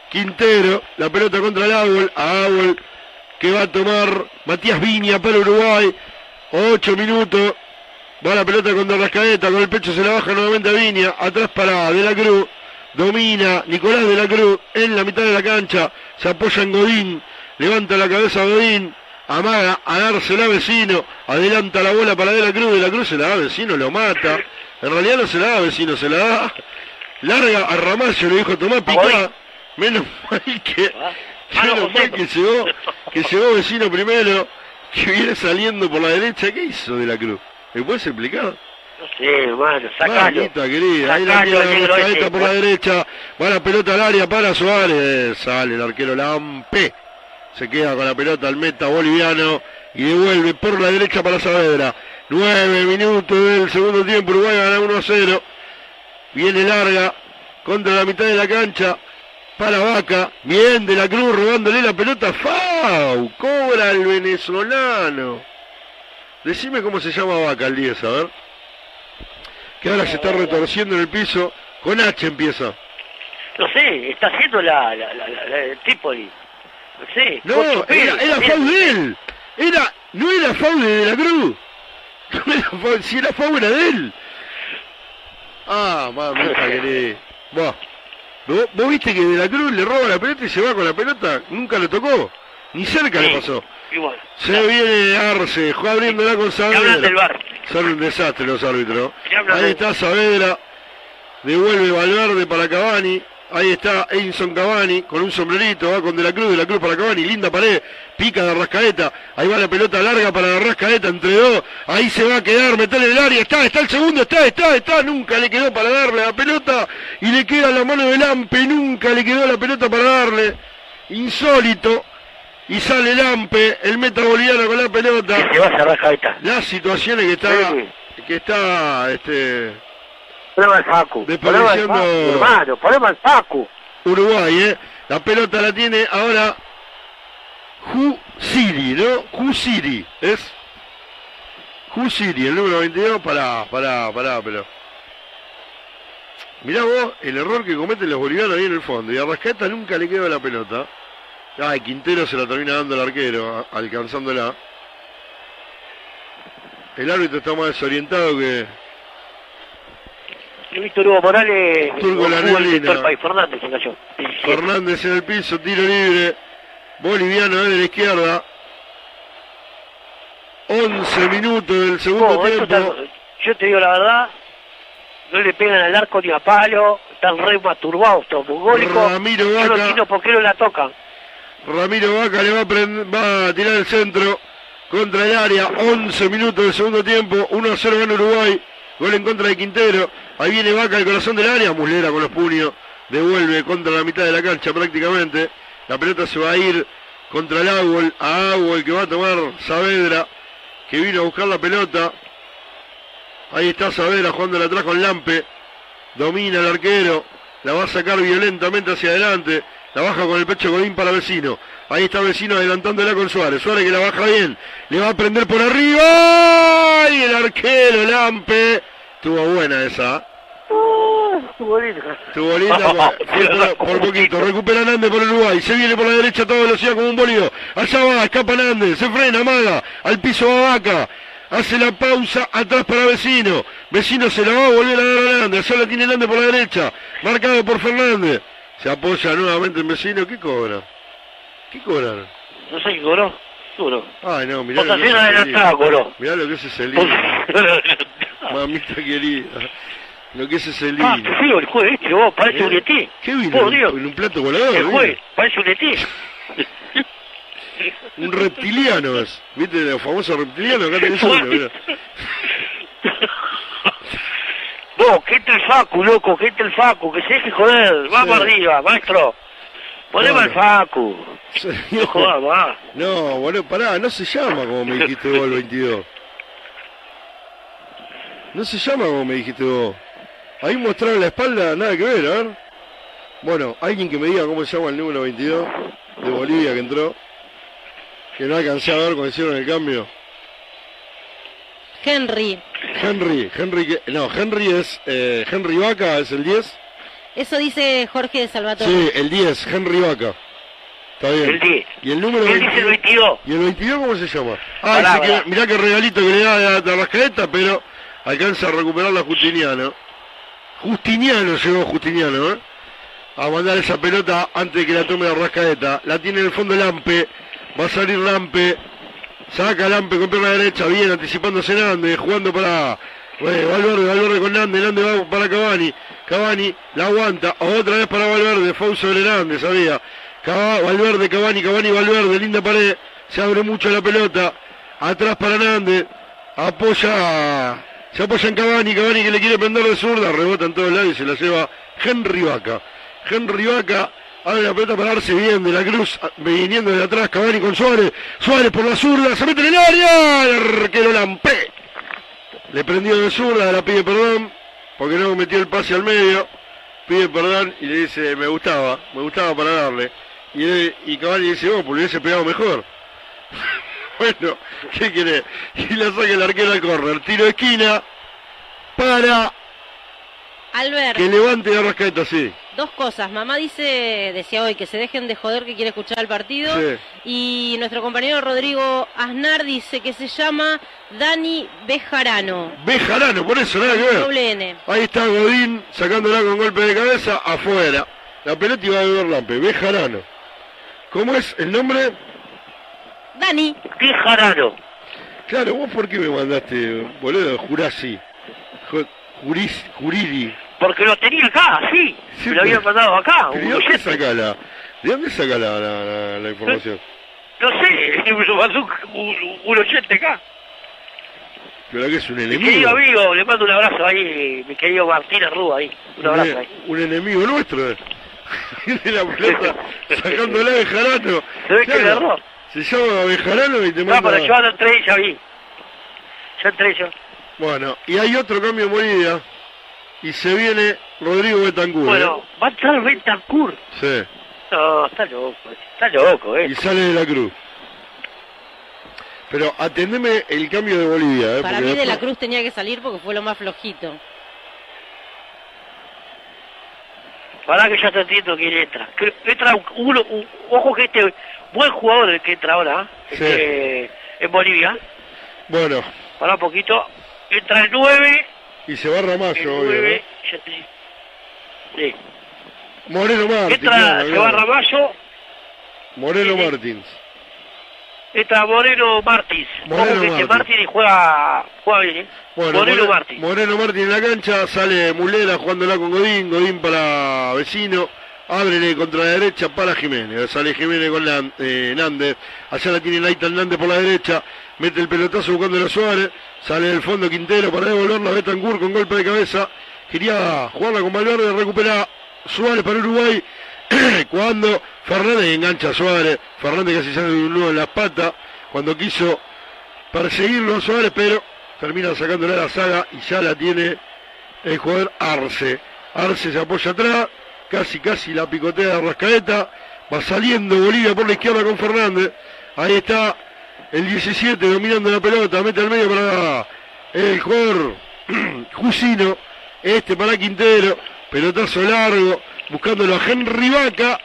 Speaker 21: Quintero, la pelota contra el Ábol, a Ábol que va a tomar Matías Viña para Uruguay, ocho minutos, va la pelota contra Rascaeta, con el pecho se la baja nuevamente a Viña, atrás para De la Cruz, domina Nicolás De la Cruz en la mitad de la cancha, se apoya en Godín, levanta la cabeza a Godín, amaga a dársela a vecino, adelanta la bola para De la Cruz, De la Cruz se la da a vecino, lo mata, en realidad no se la da a vecino, se la da, larga a Ramallo, le dijo Tomás Picá, menos mal que, menos mal que llegó, que llegó vecino primero, que viene saliendo por la derecha, ¿qué hizo De la Cruz? ¿Me puedes explicar?
Speaker 22: No sé, hermano, sacalo.
Speaker 21: Querida, ahí la
Speaker 22: Sacalo,
Speaker 21: tiene la
Speaker 22: ese,
Speaker 21: por la derecha, va la pelota al área para Suárez, sale el arquero Lampe, se queda con la pelota al meta boliviano y devuelve por la derecha para Saavedra. Nueve minutos del segundo tiempo, Uruguay gana 1 a 0, viene larga contra la mitad de la cancha para Vaca, bien de la Cruz robándole la pelota, Fau, cobra el venezolano. Decime cómo se llama Vaca el 10, a ver. Que ahora se está retorciendo en el piso. Con H empieza.
Speaker 22: No sé, está haciendo la, la, la, la- la de Trípoli. No sé.
Speaker 21: No, era, era. Fau de él. Era, no era Fau de, de la Cruz. No era Fau- si era Fau era de él. Ah, mamita querida. Buah. ¿Vos, vos viste que de la Cruz le roba la pelota y se va con la pelota? Nunca lo tocó. Ni cerca le pasó.
Speaker 22: Igual.
Speaker 21: Se viene Arce, juega abriéndola con
Speaker 22: hablan del
Speaker 21: Saavedra.
Speaker 22: bar.
Speaker 21: Son un desastre los árbitros. Ahí está Saavedra. Devuelve Valverde para Cavani. Ahí está Edinson Cavani con un sombrerito. Va con De la Cruz, De la Cruz para Cavani. Linda pared. Pica de Rascaeta. Ahí va la pelota larga para la Rascaeta entre dos. Ahí se va a quedar. Meterle el área. Está, está el segundo. Está, está, está. Nunca le quedó para darle la pelota. Y le queda la mano del Ampe. Nunca le quedó la pelota para darle. insólito. Y sale Lampe, el meta boliviano con la pelota.
Speaker 22: Se va a.
Speaker 21: Las situaciones que está,
Speaker 22: Sí.
Speaker 21: que está, este,
Speaker 22: Al Facu. Ponemos al
Speaker 21: desperdiciando
Speaker 22: Facu, hermano. Facu.
Speaker 21: Uruguay, ¿eh? La pelota la tiene ahora Jusiri, ¿no? Jusiri, ¿es? Jusiri, el número 22, pará, pará, pará, pero... Mirá vos el error que cometen los bolivianos ahí en el fondo. Y a Rascaeta nunca le queda la pelota. Ay, Quintero se la termina dando al arquero, alcanzándola. El árbitro está más desorientado que...
Speaker 22: Visto Hugo Morales.
Speaker 21: Turco.
Speaker 22: Fernández se cayó.
Speaker 21: Fernández en el piso, tiro libre. Boliviano desde la izquierda. 11 minutos del segundo
Speaker 22: No,
Speaker 21: tiempo.
Speaker 22: está- yo te digo la verdad, no le pegan al arco ni a palo, están re masturbados, estos mongólicos.
Speaker 21: Ramiro
Speaker 22: Yo no
Speaker 21: Vaca.
Speaker 22: entiendo por qué no la tocan.
Speaker 21: Ramiro Vaca le va a, prend- va a tirar el centro contra el área. 11 minutos del segundo tiempo. 1 a 0 gana Uruguay. Gol en contra de Quintero. Ahí viene Vaca al corazón del área. Muslera con los puños. Devuelve contra la mitad de la cancha prácticamente. La pelota se va a ir contra el Árbol. A Árbol que va a tomar Saavedra. Que vino a buscar la pelota. Ahí está Saavedra jugándola atrás con Lampe. Domina el arquero. La va a sacar violentamente hacia adelante. La baja con el pecho Godín para Vecino. Ahí está Vecino adelantándola con Suárez. Suárez que la baja bien. Le va a prender por arriba. Y el arquero Lampe. Estuvo buena esa.
Speaker 22: Estuvo lindo.
Speaker 21: Estuvo linda, fue- fue por, por poquito. Recupera Nández por Uruguay. Se viene por la derecha a toda velocidad como un bolido. Allá va, escapa Nández. Se frena, amaga. Al piso va Vaca. Hace la pausa atrás para Vecino. Vecino se la va a volver a dar a Nández. Solo tiene Nández por la derecha. Marcado por Fernández. Se apoya nuevamente en Vecino. ¿Qué cobra? ¿Qué cobran?
Speaker 22: No sé qué cobró.
Speaker 21: Ay, no, mirá
Speaker 22: Votación
Speaker 21: lo que es ese
Speaker 22: adelantada,
Speaker 21: lío.
Speaker 22: cobró.
Speaker 21: Mirá lo que es ese lío. Mamita querida. Lo que es ese lío.
Speaker 22: Ah, qué feo el juez este, vos, parece un ET.
Speaker 21: ¿Qué vino?
Speaker 22: Por Dios.
Speaker 21: ¿En un plato volador?
Speaker 22: El
Speaker 21: vino?
Speaker 22: juez, parece un ET.
Speaker 21: Un reptiliano es. ¿Viste los famosos reptilianos? Acá tenés uno, mirá.
Speaker 22: Vos, que el Facu, loco, que el Facu, que se deje joder. Vamos
Speaker 21: Sí.
Speaker 22: arriba, maestro. Ponemos al Facu. No más.
Speaker 21: No, boludo, pará, no se llama como me dijiste vos el 22. No se llama como me dijiste vos. Ahí mostraron la espalda, nada que ver, a ver. Bueno, alguien que me diga cómo se llama el número 22 de Bolivia que entró. Que no alcancé a ver cuando hicieron el cambio.
Speaker 28: Henry.
Speaker 21: Henry, Henry, que, no, Henry es, eh, Henry Vaca es el 10.
Speaker 28: Eso dice Jorge de Salvatore.
Speaker 21: Sí, el 10, Henry Vaca. Está bien.
Speaker 22: El 10.
Speaker 21: Y el número
Speaker 22: Él dice el 22.
Speaker 21: ¿Y el 22 cómo se llama? Ah,
Speaker 22: Pará,
Speaker 21: dice que,
Speaker 22: pará.
Speaker 21: mirá qué regalito que le da de, de Arrascaeta, pero alcanza a recuperar la Justiniano. Justiniano llegó Justiniano, ¿eh? A mandar esa pelota antes de que la tome Arrascaeta. La tiene en el fondo Lampe. Va a salir Lampe. Saca Lampe con pierna derecha, bien anticipándose Nández, jugando para bueno, Valverde, Valverde con Nández, Nández va para Cavani, Cavani la aguanta, otra vez para Valverde, fue sobre Nández, sabía. Valverde, Cavani, Cavani, Valverde, linda pared, se abre mucho la pelota, atrás para Nández, apoya, se apoya en Cavani, Cavani que le quiere prender de zurda, rebota en todos lados y se la lleva Henry Vaca. Henry Vaca abre la pelota para darse bien de la cruz, a- viniendo de atrás, Cavani con Suárez, Suárez por la zurda, se mete en el área, el arquero Lampé. Le prendió de zurda, la pide perdón, porque no metió el pase al medio, pide perdón y le dice, me gustaba, me gustaba para darle. Y Cavani dice, oh, pues le hubiese pegado mejor. bueno, ¿qué quiere? Y la saca el arquero al correr, tiro de esquina, para
Speaker 28: Albert,
Speaker 21: que levante a Rascaeta, sí.
Speaker 28: dos cosas. Mamá dice, decía hoy, que se dejen de joder que quiere escuchar el partido.
Speaker 21: Sí.
Speaker 28: Y nuestro compañero Rodrigo Aznar dice que se llama Dani Bejarano.
Speaker 21: Bejarano, por eso, nada que ver.
Speaker 28: Doble N.
Speaker 21: Ahí está Godín sacándola con golpe de cabeza afuera. La pelota iba a beber Lampe, Bejarano. ¿Cómo es el nombre?
Speaker 28: Dani.
Speaker 22: Bejarano.
Speaker 21: Claro, vos por qué me mandaste, boludo, Jurasi. Ju- Juris, Juriri.
Speaker 22: Porque lo tenía acá, sí.
Speaker 21: Sí,
Speaker 22: Me lo había
Speaker 21: pero-
Speaker 22: mandado acá.
Speaker 21: ¿Pero
Speaker 22: un
Speaker 21: ¿De dónde saca la, de dónde saca la, la, la- la información?
Speaker 22: No sé, lo mandó un, un, oyente acá.
Speaker 21: Pero que es un
Speaker 22: Mi
Speaker 21: enemigo.
Speaker 22: querido amigo, le mando un abrazo ahí, mi querido Martín Arrúa ahí. Un
Speaker 21: Un,
Speaker 22: abrazo
Speaker 21: e-
Speaker 22: ahí.
Speaker 21: un enemigo nuestro. eh. de la pelota sacándola de Jarano.
Speaker 22: Se ve que le erró.
Speaker 21: Se llama Bejarano y te
Speaker 22: No,
Speaker 21: manda...
Speaker 22: pero yo no entré y ya vi. Ya entré yo.
Speaker 21: Bueno, y hay otro cambio en Bolivia. Y se viene Rodrigo Betancourt.
Speaker 22: Bueno,
Speaker 21: ¿eh?
Speaker 22: va a entrar Betancourt.
Speaker 21: Sí.
Speaker 22: No, está loco. Está loco, eh.
Speaker 21: Y sale de la cruz. Pero atendeme el cambio de Bolivia, ¿eh?
Speaker 28: Para
Speaker 21: porque
Speaker 28: mí de la Cruz tenía que salir porque fue lo más flojito.
Speaker 22: Para que ya te entiendo quién entra. Que entra un- uno, un- ojo que este buen jugador el que entra ahora,
Speaker 21: Sí.
Speaker 22: este, en Bolivia,
Speaker 21: Bueno,
Speaker 22: para un poquito, entra el 9,
Speaker 21: y se va
Speaker 22: el
Speaker 21: Ramallo, obvio,
Speaker 22: 9, ya te sí.
Speaker 21: ¿no? Moreno Martins.
Speaker 22: Entra, se va. Ramallo,
Speaker 21: Moreno Martins.
Speaker 22: entra Moreno Martins.
Speaker 21: Moreno
Speaker 22: que este
Speaker 21: Martins.
Speaker 22: Martins juega, juega bien, eh.
Speaker 21: Bueno,
Speaker 22: Moreno
Speaker 21: More-
Speaker 22: Martins.
Speaker 21: Moreno Martín en la cancha, sale Mulera jugándola con Godín, Godín para vecino, ábrele contra la derecha para Jiménez, sale Jiménez con la, eh, Nández, allá la tiene Laita Nández por la derecha, mete el pelotazo buscando a Suárez, sale del fondo Quintero para devolverla, Betancourt con golpe de cabeza, quería jugarla con Valverde, recupera Suárez para Uruguay, cuando Fernández engancha a Suárez, Fernández casi sale de un nudo en las patas, cuando quiso perseguirlo a Suárez, pero termina sacándole a la saga y ya la tiene el jugador Arce. Arce se apoya atrás, casi casi la picotea de Rascaeta, va saliendo Bolivia por la izquierda con Fernández, ahí está el 17 dominando la pelota, mete al medio para el jugador Jusino, este para Quintero, pelotazo largo, buscándolo a Henry Vaca,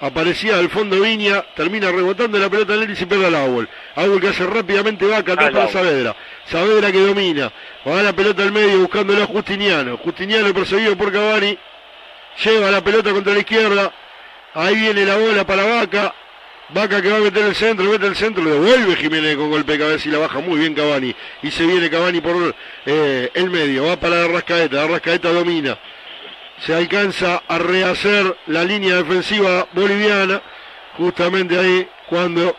Speaker 21: aparecía al fondo Viña, termina rebotando la pelota en él y se pierde al Ábol. Ábol que hace rápidamente Vaca, atrás para. Saavedra. Saavedra que domina, va la pelota al medio buscándolo a Justiniano. Justiniano perseguido por Cavani, lleva la pelota contra la izquierda, ahí viene la bola para Vaca, Vaca que va a meter el centro, mete el centro, le devuelve Jiménez con golpe de cabeza y la baja muy bien Cavani. Y se viene Cavani por eh, el medio, va para Arrascaeta, Arrascaeta domina. Se alcanza a rehacer la línea defensiva boliviana, justamente ahí cuando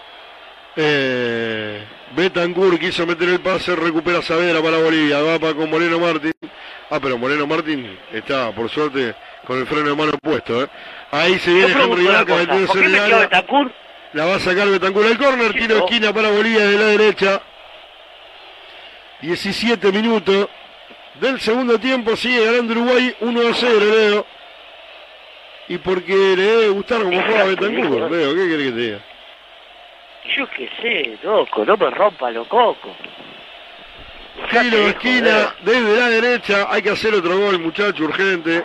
Speaker 21: eh, Betancourt quiso meter el pase, recupera Saavedra para Bolivia, va para con Moreno Martín. Ah, pero Moreno Martín está, por suerte, con el freno de mano puesto. ¿eh? Ahí se viene Henry Vaca,
Speaker 22: cosa,
Speaker 21: metiéndose
Speaker 22: ¿por qué
Speaker 21: en el.
Speaker 22: Betancourt?
Speaker 21: La va a sacar Betancourt al córner, tiro de esquina para Bolivia de la derecha. 17 minutos del segundo tiempo, sigue ganando Uruguay 1 a 0, Leo. Y porque le debe gustar como juega Betancourt, Leo, ¿qué querés que te diga?
Speaker 22: Yo qué sé, loco, no me rompa los cocos.
Speaker 21: Tiro de esquina desde la derecha, hay que hacer otro gol, muchacho, urgente.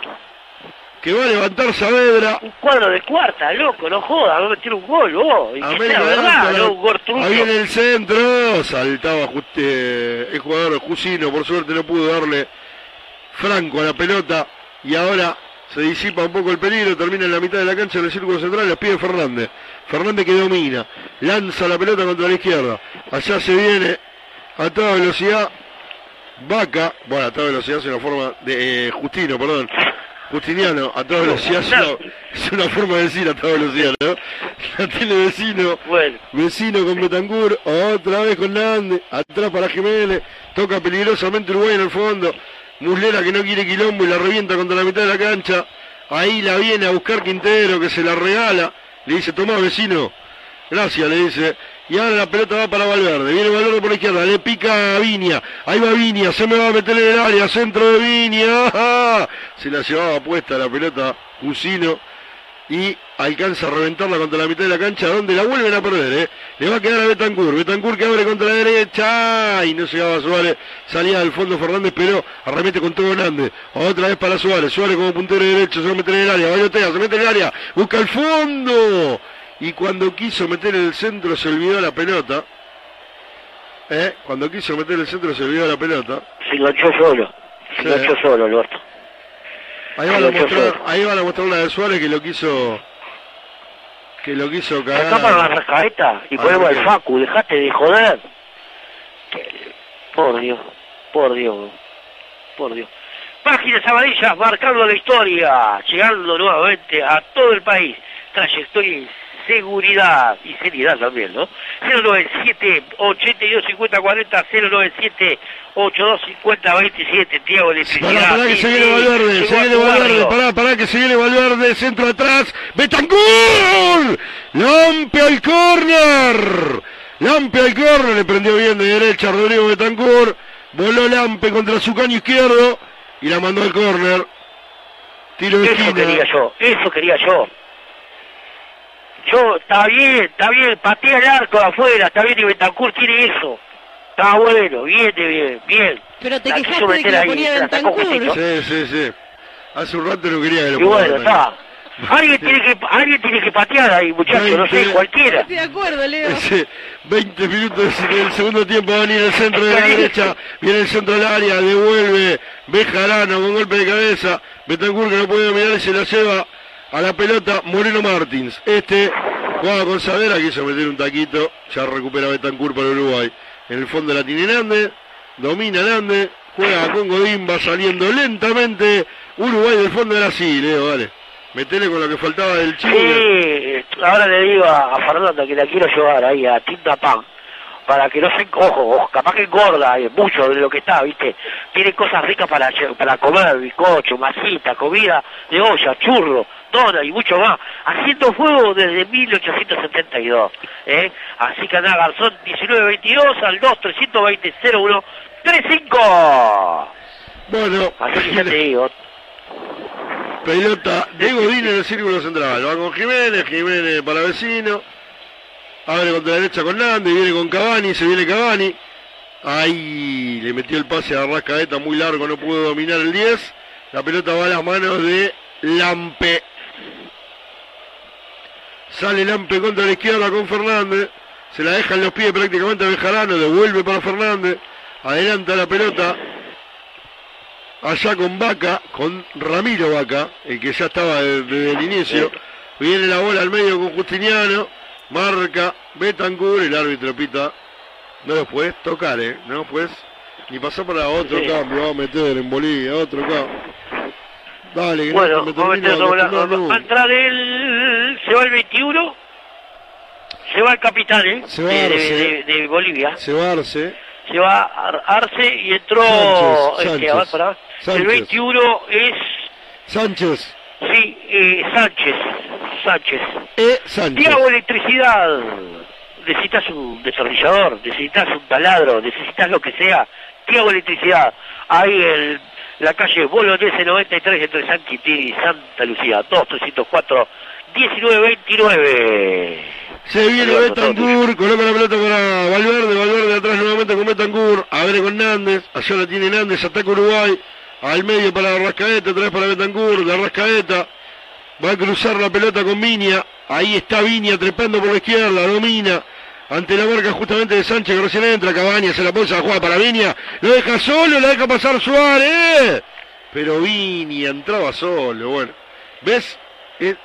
Speaker 21: Que va a levantar Saavedra.
Speaker 22: Un cuadro de cuarta, loco, no joda, va a meter un gol, vos. Y
Speaker 21: América
Speaker 22: verdad,
Speaker 21: la-
Speaker 22: no un gol trucho.
Speaker 21: Ahí en el centro saltaba just- eh, el jugador Jusino, por suerte no pudo darle franco a la pelota y ahora se disipa un poco el peligro, termina en la mitad de la cancha en el círculo central, la pide Fernández. Fernández que domina, lanza la pelota contra la izquierda. Allá se viene a toda velocidad Vaca, bueno, a toda velocidad es una forma de eh, Justino, perdón. Justiniano, a toda velocidad es una, es una forma de decir a toda velocidad, ¿no? La tiene vecino. Vecino con Betancourt, otra vez con Nández, atrás para Jiménez, toca peligrosamente Uruguay en el fondo. Muslera que no quiere quilombo y la revienta contra la mitad de la cancha. Ahí la viene a buscar Quintero que se la regala. Le dice, tomá vecino. Gracias, le dice. Y ahora la pelota va para Valverde. Viene Valverde por la izquierda. Le pica a Viña. Ahí va Viña. Se me va a meter en el área. Centro de Viña. Se la llevaba puesta la pelota Cusino. Y alcanza a reventarla contra la mitad de la cancha. Donde la vuelven a perder. ¿eh? Le va a quedar a Betancourt. Betancourt que abre contra la derecha. Y no llegaba Suárez. Salía del fondo Fernández. Pero arremete con todo Hernández. Otra vez para Suárez. Suárez como puntero derecho. Se va a meter en el área. Bayotea. Se mete en el área. Busca el fondo y cuando quiso meter el centro se olvidó la pelota. ¿Eh? Cuando quiso meter el centro se olvidó la pelota.
Speaker 22: Se enganchó solo. Se
Speaker 21: Sí.
Speaker 22: enganchó solo, Alberto.
Speaker 21: Ahí van a mostrar, ahí van a mostrar la de Suárez que lo quiso que lo quiso cagar.
Speaker 22: Acá para la rascaeta y
Speaker 21: Ah,
Speaker 22: ponemos al. Facu, dejate de joder. Por Dios, por Dios, por Dios. Páginas amarillas marcando la historia, llegando nuevamente a todo el país. Trayectoria seguridad y seriedad también, ¿no? 097 82 50 40 097 82 50 27 Tiago Electricidad.
Speaker 21: Pará, pará que se viene Valverde, se viene Valverde, pará, pará que se viene Valverde, centro atrás, Betancourt, Lampe al córner, Lampe al córner, le prendió bien de derecha Rodrigo Betancourt, voló Lampe contra su caño izquierdo y la mandó al córner, tiro de
Speaker 22: Eso
Speaker 21: esquina.
Speaker 22: quería yo, eso quería yo. Yo, está bien, está bien, patea el arco de afuera, está bien, y Betancourt tiene eso. Está bueno, bien, bien, bien.
Speaker 28: Pero te
Speaker 22: La
Speaker 28: quejaste de que lo
Speaker 22: ahí,
Speaker 28: ponía Bentancur.
Speaker 21: Sí, sí, sí. Hace un rato no quería que lo
Speaker 22: Y bueno, está. Alguien tiene que, alguien tiene que patear ahí, muchachos, no sé, cualquiera.
Speaker 28: Estoy de acuerdo, Leo.
Speaker 21: Ese 20 minutos del segundo tiempo va a venir el centro de la derecha, viene el centro del área, devuelve Bejarano con golpe de cabeza, Betancourt que no puede dominar y se la lleva a la pelota Moreno Martins. Este juega con Savera, quiso meter un taquito, ya recupera Betancourt para Uruguay. En el fondo la tiene Nández, domina Nández, juega con Godín, va saliendo lentamente Uruguay del fondo de la sí, Leo, dale. Metele con lo que faltaba del chico.
Speaker 22: Sí, ahora le digo a, a Fernando que la quiero llevar ahí a Tinta Pan para que no se ojo, capaz que engorda eh, mucho de lo que está, ¿viste? Tiene cosas ricas para para comer, bizcocho, masita, comida de olla, churro, dona y mucho más. Haciendo fuego desde 1872, ¿eh? Así que anda Garzón 1922 al 2 320 01 35.
Speaker 21: Bueno,
Speaker 22: Así que ya te digo,
Speaker 21: Pelota de Godín en el círculo central. Va con Jiménez, Jiménez para vecino. Abre contra la derecha con Nández, viene con Cavani, se viene Cavani. Ahí le metió el pase a Rascaeta muy largo, no pudo dominar el 10. La pelota va a las manos de Lampe. Sale Lampe contra la izquierda con Fernández. Se la deja en los pies prácticamente a Bejarano, devuelve para Fernández. Adelanta la pelota allá con Vaca, con Ramiro Vaca, el que ya estaba de- desde el inicio. Viene la bola al medio con Justiniano, marca Betancourt, el árbitro pita. No lo puedes tocar, ¿eh? No lo puedes ni pasar para otro
Speaker 22: Sí.
Speaker 21: cambio, va a meter en Bolivia, otro cambio. Dale, que
Speaker 22: Bueno,
Speaker 21: no me
Speaker 22: vamos a
Speaker 21: termino acostumbrar
Speaker 22: va a entrar el... Se va el 21. Se va el capitán, ¿eh?
Speaker 21: Se va
Speaker 22: de, de-
Speaker 21: Arce.
Speaker 22: de- de Bolivia.
Speaker 21: Se va Arce.
Speaker 22: Se va Ar- Arce y entró...
Speaker 21: Sánchez,
Speaker 22: este, a ver,
Speaker 21: Sánchez.
Speaker 22: pará.
Speaker 21: Sánchez.
Speaker 22: El 21 es...
Speaker 21: Sánchez.
Speaker 22: Sí, eh, Sánchez. Sánchez.
Speaker 21: E. Sánchez.
Speaker 22: Tiago Electricidad. Necesitas un desarrollador, necesitas un taladro, necesitas lo que sea. Tiago Electricidad. Ahí en la calle Bolognese 93 entre San Quintín y Santa Lucía. 2 304 1929.
Speaker 21: Se viene Betancourt, coloca la pelota para Valverde, Valverde atrás nuevamente con Betancourt, abre con Nández, allá la tiene Nández, ataca Uruguay, al medio para Rascaeta, otra vez para Betancourt, la Rascaeta, va a cruzar la pelota con Viña, ahí está Viña trepando por la izquierda, domina, ante la marca justamente de Sánchez que recién entra, Cabaña se la pulsa, la juega para Viña, lo deja solo, la deja pasar Suárez, pero Viña entraba solo, bueno, ¿ves? Eh,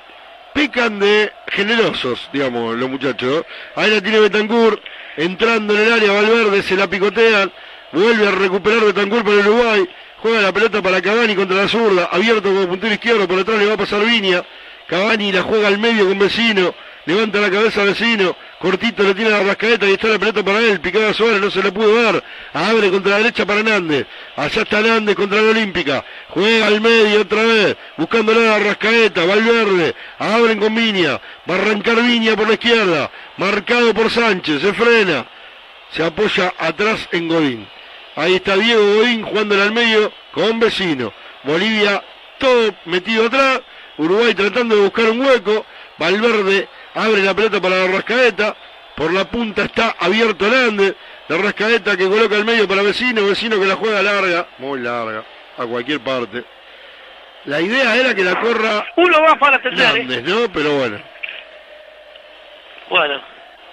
Speaker 21: pecan de generosos, digamos, los muchachos. Ahí la tiene Betancourt, entrando en el área, Valverde, se la picotean, vuelve a recuperar Betancourt para Uruguay, juega la pelota para Cavani contra la zurda, abierto como puntero izquierdo, por detrás le va a pasar Viña, Cavani la juega al medio con Vecino, levanta la cabeza Vecino, cortito le tiene la rascaeta y está la pelota para él, picada Suárez, no se la pudo dar, abre contra la derecha para Nández, allá está Nández contra la Olímpica, juega al medio otra vez, buscándola a Rascaeta, Valverde, abren con Viña, va a arrancar Viña por la izquierda, marcado por Sánchez, se frena, se apoya atrás en Godín. Ahí está Diego Godín jugándole al medio con vecino. Bolivia todo metido atrás. Uruguay tratando de buscar un hueco. Valverde abre la pelota para la Rascaeta. Por la punta está abierto Nández. La Rascaeta que coloca al medio para vecino. Vecino que la juega larga. Muy larga. A cualquier parte. La idea era que la corra
Speaker 22: Uno va para atender, ¿eh?
Speaker 21: ¿no? Pero bueno.
Speaker 22: Bueno,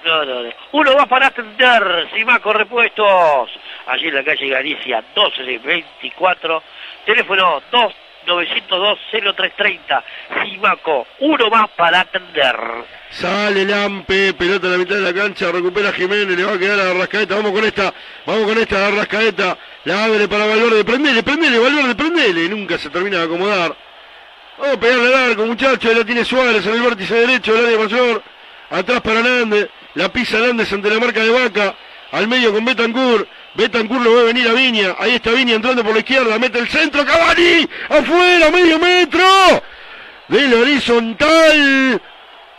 Speaker 22: no, no, no. Uno va para atender, Simaco Repuestos, allí en la calle Galicia, 1224, teléfono 2 902 0330, Simaco, uno más para atender.
Speaker 21: Sale Lampe, pelota a la mitad de la cancha, recupera Jiménez, le va a quedar a Rascaeta, vamos con esta, vamos con esta, Rascaeta, la abre para Valverde, prendele, prendele, Valverde, prendele, nunca se termina de acomodar. Vamos a pegarle al arco, muchachos, la tiene Suárez en el vértice derecho del área mayor. Atrás para Nández. La pisa Nández ante la marca de Vaca. Al medio con Betancourt. Betancourt lo ve venir a Viña. Ahí está Viña entrando por la izquierda. Mete el centro. Cavani. Afuera, medio metro. De la horizontal.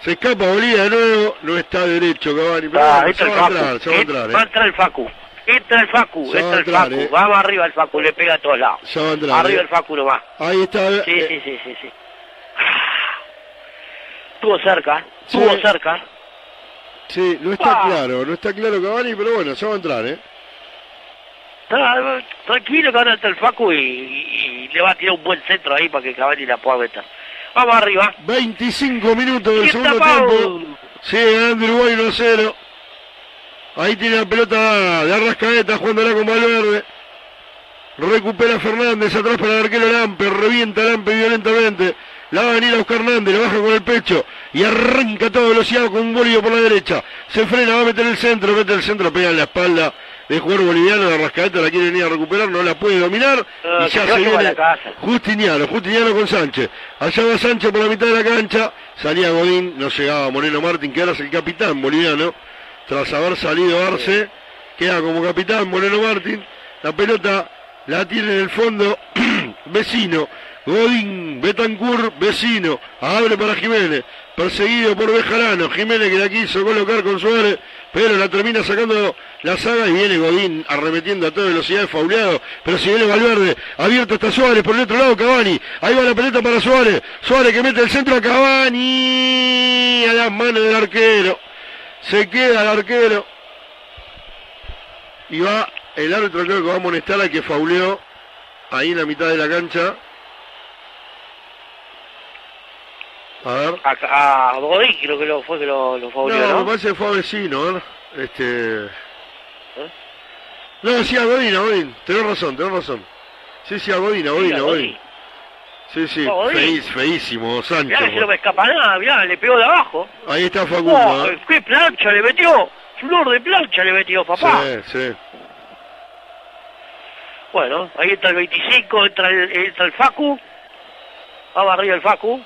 Speaker 21: Se escapa Bolivia de nuevo. No está derecho Cavani.
Speaker 22: Ah,
Speaker 21: se va a entrar, se va a
Speaker 22: Eh,
Speaker 21: entrar.
Speaker 22: Va a
Speaker 21: eh.
Speaker 22: entrar el Facu. Entra el Facu,
Speaker 21: va
Speaker 22: entra el Facu.
Speaker 21: eh.
Speaker 22: Vamos arriba el Facu, le pega a todos lados.
Speaker 21: Se va a entrar.
Speaker 22: Arriba
Speaker 21: eh.
Speaker 22: el Facu nomás.
Speaker 21: Ahí está.
Speaker 22: Sí,
Speaker 21: eh,
Speaker 22: sí, sí, sí, sí. Estuvo cerca,
Speaker 21: Sí.
Speaker 22: estuvo cerca.
Speaker 21: Sí, no está
Speaker 22: Ah.
Speaker 21: claro, no está claro Cavani, pero bueno, se va a entrar, ¿eh?
Speaker 22: Tra- Tranquilo que ahora está el Facu y, y- y le va a tirar un buen centro ahí para que Cavani la pueda meter. Vamos arriba.
Speaker 21: 25 minutos del segundo
Speaker 22: tapado.
Speaker 21: tiempo. Sigue ganando Uruguay 1 a 0. Ahí tiene la pelota de Arrascaeta jugándola con Valverde. Recupera Fernández atrás para el arquero Lampe. Revienta Lampe violentamente. La va a venir a buscar Hernández, lo baja con el pecho y arranca a toda velocidad con un bolillo por la derecha. Se frena, va a meter el centro, mete el centro, pega en la espalda de jugador boliviano. De Arrascaeta la quiere venir a recuperar, no la puede dominar. Y ya se viene. Justiniano, Justiniano con Sánchez. Allá va Sánchez por la mitad de la cancha. Salía Godín, no llegaba Moreno Martín, que ahora es el capitán boliviano. Tras haber salido Arce, queda como capitán Moreno Martín. La pelota la tiene en el fondo Vecino. Godín, Betancourt, Vecino. Abre para Jiménez. Perseguido por Bejarano. Jiménez que la quiso colocar con Suárez. Pero la termina sacando la saga y viene Godín arremetiendo a toda velocidad, fauleado. Pero si viene Valverde, abierto está Suárez por el otro lado, Cavani. Ahí va la pelota para Suárez. Suárez que mete el centro a Cavani. A las manos del arquero. Se queda el arquero. Y va el árbitro creo que va a amonestar al que fauleó ahí en la mitad de la cancha. A ver.
Speaker 22: A, a Godín creo que lo fue que lo, lo
Speaker 21: No,
Speaker 22: ¿no?
Speaker 21: me parece que fue a vecino, a ver. Este. No, sí, a Godín, a Godín. Tenés razón, tenés razón. Sí, sí, a Godín, a Godín,
Speaker 22: a
Speaker 21: Godín. Sí, sí, feís- feísimo, Sancho.
Speaker 22: Mirá se no me escapa nada, mirá, le pegó de abajo.
Speaker 21: Ahí está Facundo.
Speaker 22: Oh,
Speaker 21: ¿eh?
Speaker 22: ¡Qué plancha le metió! Flor de plancha le metió, papá.
Speaker 21: Sí, sí.
Speaker 22: Bueno, ahí entra el 25, entra el, entra el Facu. Va arriba el Facu.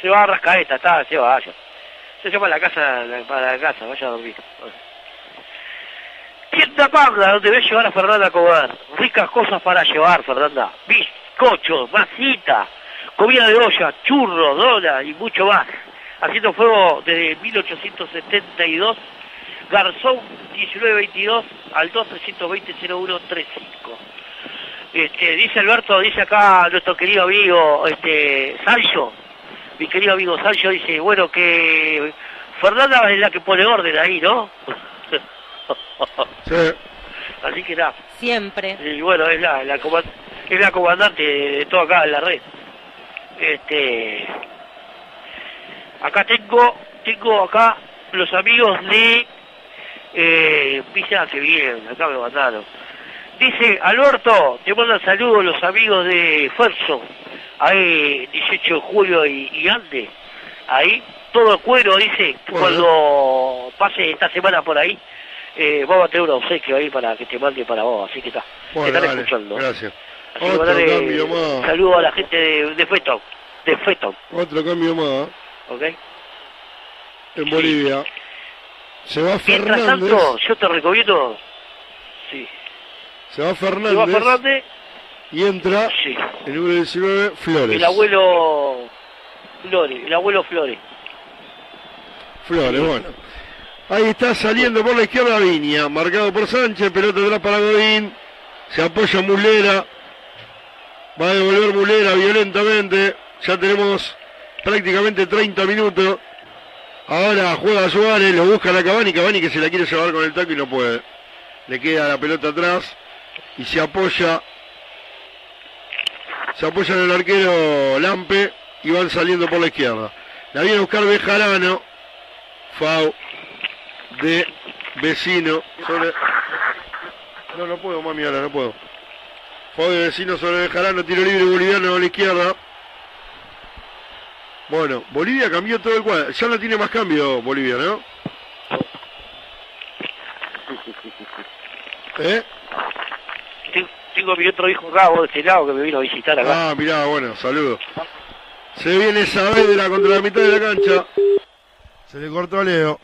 Speaker 22: Se va a Rascaeta, está, se va, vaya. Se llama la casa, para la casa, vaya a dormir. Tienda Magda, donde ves llevar a Fernanda a comer. Ricas cosas para llevar, Fernanda. Bizcochos, masita, comida de olla, churros, dólar y mucho más. Haciendo fuego desde 1872. Garzón 1922 al 2320-0135. Este, dice Alberto, dice acá nuestro querido amigo este, Sancho, mi querido amigo Sancho dice, bueno, que Fernanda es la que pone orden ahí, ¿no?
Speaker 21: Sí.
Speaker 22: Así que nada.
Speaker 28: Siempre.
Speaker 22: Y bueno, es la, la es la comandante de todo acá en la red. Este acá tengo, tengo acá los amigos de eh, que bien, acá me mandaron. Dice Alberto, te mandan saludos los amigos de Ferso, ahí 18 de julio y, y Ande, ahí, todo cuero, dice, cuando pase esta semana por ahí, eh, vamos a tener un obsequio ahí para que te mande para vos, así que está, te
Speaker 21: Bueno,
Speaker 22: están
Speaker 21: dale,
Speaker 22: escuchando.
Speaker 21: gracias.
Speaker 22: Así que
Speaker 21: Otro cambio más.
Speaker 22: saludos a la gente de, de Feton, de Feton,
Speaker 21: Otro cambio más.
Speaker 22: ¿ok?
Speaker 21: En Bolivia. Se va
Speaker 22: Mientras
Speaker 21: Fernández.
Speaker 22: tanto, yo te recomiendo, sí,
Speaker 21: Se va
Speaker 22: se va
Speaker 21: Fernández.
Speaker 22: Fernández,
Speaker 21: Y entra el número 19, Flores.
Speaker 22: el abuelo Flores, el abuelo Flores.
Speaker 21: Flores, bueno. Ahí está saliendo por la izquierda Viña, marcado por Sánchez, pelota atrás para Godín. Se apoya Mulera. Va a devolver Mulera violentamente. Ya tenemos prácticamente 30 minutos. Ahora juega Suárez, lo busca la Cavani, Cavani que se la quiere llevar con el taco y no puede. Le queda la pelota atrás y se apoya. Se apoya en el arquero Lampe y van saliendo por la izquierda. La viene a buscar Bejarano. Fau de vecino sobre. No, no puedo, mami, ahora no puedo. Fau de vecino sobre Bejarano, tiro libre boliviano a la izquierda. Bueno, Bolivia cambió todo el cuadro. Ya no tiene más cambio Bolivia, ¿no? ¿Eh?
Speaker 22: Te- tengo mi otro hijo Gabo de este lado que me vino a visitar acá.
Speaker 21: Ah, mirá, bueno, saludos. Se viene Saavedra contra la mitad de la cancha. Se le cortó a Leo.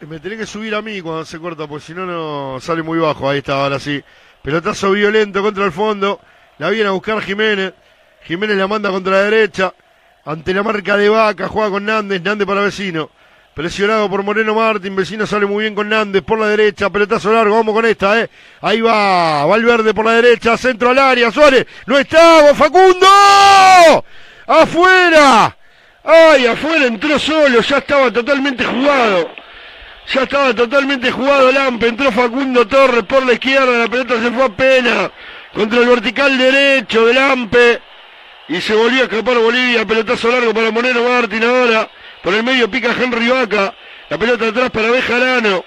Speaker 21: Me tenés que subir a mí cuando se corta, porque si no, no sale muy bajo. Ahí está, ahora sí. Pelotazo violento contra el fondo. La viene a buscar Jiménez. Jiménez la manda contra la derecha. Ante la marca de Vaca, juega con Nández. Nández para vecino. Presionado por Moreno Martín. Vecino sale muy bien con Nández por la derecha. Pelotazo largo. Vamos con esta, eh. Ahí va. Valverde por la derecha. Centro al área. Suárez. No está. Facundo. Afuera. Ay, afuera entró solo. Ya estaba totalmente jugado. Ya estaba totalmente jugado Lampe, entró Facundo Torres por la izquierda, la pelota se fue a pena contra el vertical derecho de Lampe y se volvió a escapar Bolivia, pelotazo largo para Moreno Martín ahora, por el medio pica Henry Vaca, la pelota atrás para Bejarano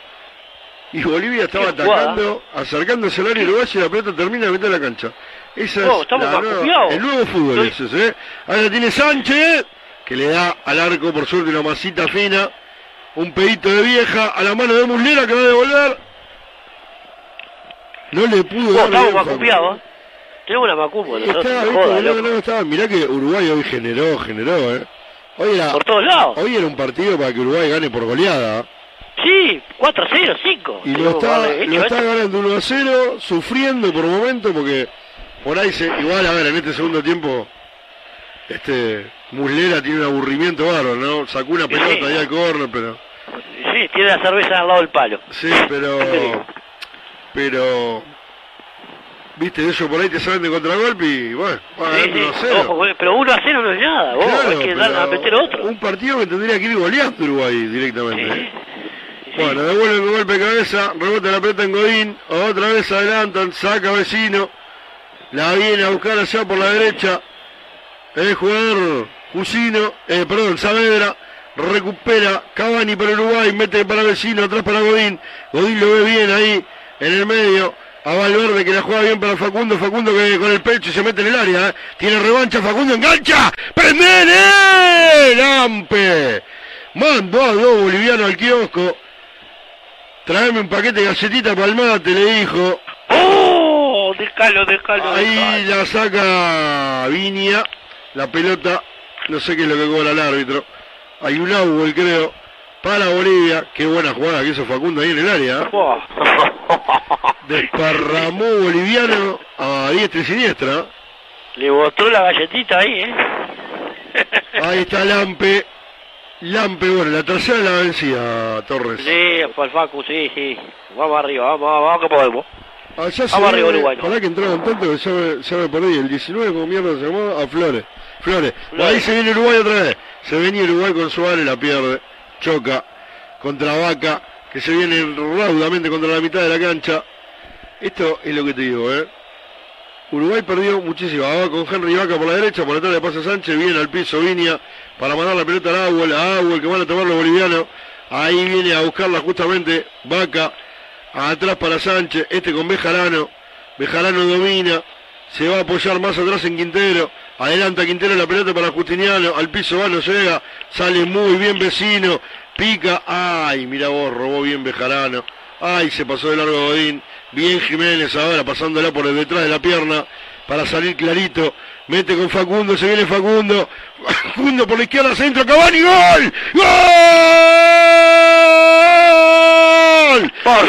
Speaker 21: y Bolivia estaba atacando, acercándose al área uruguaya y la pelota termina de meter la cancha. Esa
Speaker 22: No,
Speaker 21: es la nueva- el nuevo fútbol ese, ¿eh? Ahora tiene Sánchez, que le da al arco por suerte una masita fina. Un pedito de vieja a la mano de Muslera que va a devolver. No le pudo
Speaker 22: Oh,
Speaker 21: dar
Speaker 22: estamos
Speaker 21: Facu.
Speaker 22: confiados. Tenemos una macumba nosotros.
Speaker 21: Estaba,
Speaker 22: no
Speaker 21: no, estaba. Mirá que Uruguay hoy generó, generó, ¿eh? Hoy era,
Speaker 22: Por todos lados.
Speaker 21: Hoy era un partido para que Uruguay gane por goleada.
Speaker 22: Sí, 4-0, 5.
Speaker 21: Y lo está, lo está ganando 1 a 0, sufriendo por momento porque por ahí se. Igual, a ver, en este segundo tiempo, este. Muslera tiene un aburrimiento bárbaro, ¿no? Sacó una pelota ahí al córner, pero.
Speaker 22: Sí, tiene la cerveza al lado del palo.
Speaker 21: Sí, pero. Pero. Viste, ellos por ahí te salen de contragolpe y bueno, va
Speaker 22: Sí,
Speaker 21: ganando 1 a
Speaker 22: sí.
Speaker 21: 0.
Speaker 22: Ojo, güey, pero 1 a 0 no es nada. Vos
Speaker 21: Claro,
Speaker 22: hay que dar a meter otro.
Speaker 21: Un partido que tendría que ir goleando Uruguay directamente. ¿eh? Bueno, devuelve el golpe de cabeza, rebota la pelota en Godín, otra vez adelantan, saca vecino, la viene a buscar allá por la derecha, el jugador Jusino, eh, perdón, Saavedra, recupera Cavani para Uruguay, mete para vecino, atrás para Godín, Godín lo ve bien ahí, en el medio, a Valverde que la juega bien para Facundo, Facundo que con el pecho se mete en el área, ¿eh? tiene revancha, Facundo engancha, ¡prendele! ¡Lampe! Mandó a dos bolivianos al kiosco, Traeme un paquete de galletita palmate, le dijo.
Speaker 22: ¡Oh! Déjalo, déjalo,
Speaker 21: Ahí la saca Viña, la pelota, no sé qué es lo que cobra el árbitro. Hay un outball, creo, para Bolivia. Qué buena jugada que hizo Facundo ahí en el área. ¿eh? Desparramó boliviano a diestra y siniestra.
Speaker 22: Le mostró la galletita ahí, ¿eh?
Speaker 21: Ahí está Lampe. Lampe, bueno, la tercera la vencía Torres.
Speaker 22: Sí, por Facu, sí, sí. Vamos arriba, vamos, vamos, vamos que podemos.
Speaker 21: Allá se
Speaker 22: Vamos arriba,
Speaker 21: viene-
Speaker 22: Uruguay.
Speaker 21: Pará que entraron tanto que me, ya me perdí. El 19, como mierda se llamó? A Flores. Flores. Ahí se viene Uruguay otra vez. Se venía Uruguay con Suárez, la pierde. Choca contra Vaca, que se viene raudamente contra la mitad de la cancha. Esto es lo que te digo, ¿eh? Uruguay perdió muchísimo. Va con Henry Vaca por la derecha, por atrás le pasa Sánchez, viene al piso Viña para mandar la pelota al Agüel, a Agüel que van a tomar los bolivianos. Ahí viene a buscarla justamente Vaca, atrás para Sánchez, este con Bejarano. Bejarano domina, se va a apoyar más atrás en Quintero. Adelanta Quintero la pelota para Justiniano, al piso va, no llega, sale muy bien vecino, pica, ay, mira vos, robó bien Bejarano. Ay, se pasó de largo Godín. Bien Jiménez ahora pasándola por detrás de la pierna para salir clarito. Mete con Facundo, se viene Facundo. Facundo por la izquierda, centro, Cavani, gol. ¡Gol! ¡Gol!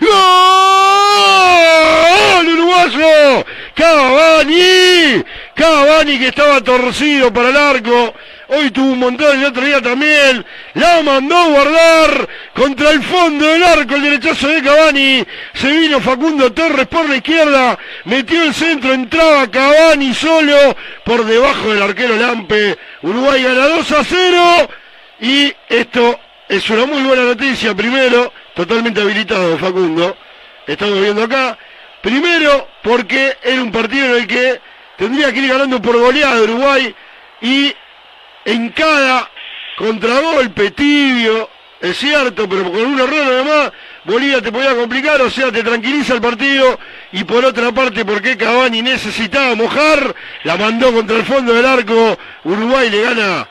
Speaker 21: ¡Gol! ¡Uruguayo! ¡Cavani! Cavani que estaba torcido para el arco. Hoy tuvo un montón, el otro día también. La mandó a guardar contra el fondo del arco el derechazo de Cavani. Se vino Facundo Torres por la izquierda. Metió el centro, entraba Cavani solo por debajo del arquero Lampe. Uruguay gana 2 a 0. Y esto es una muy buena noticia. Primero, totalmente habilitado Facundo. Estamos viendo acá. Primero, porque era un partido en el que tendría que ir ganando por goleada Uruguay. Y en cada contragolpe tibio, es cierto, pero con un error además, Bolivia te podía complicar, o sea, te tranquiliza el partido. Y por otra parte, porque Cavani necesitaba mojar, la mandó contra el fondo del arco. Uruguay le gana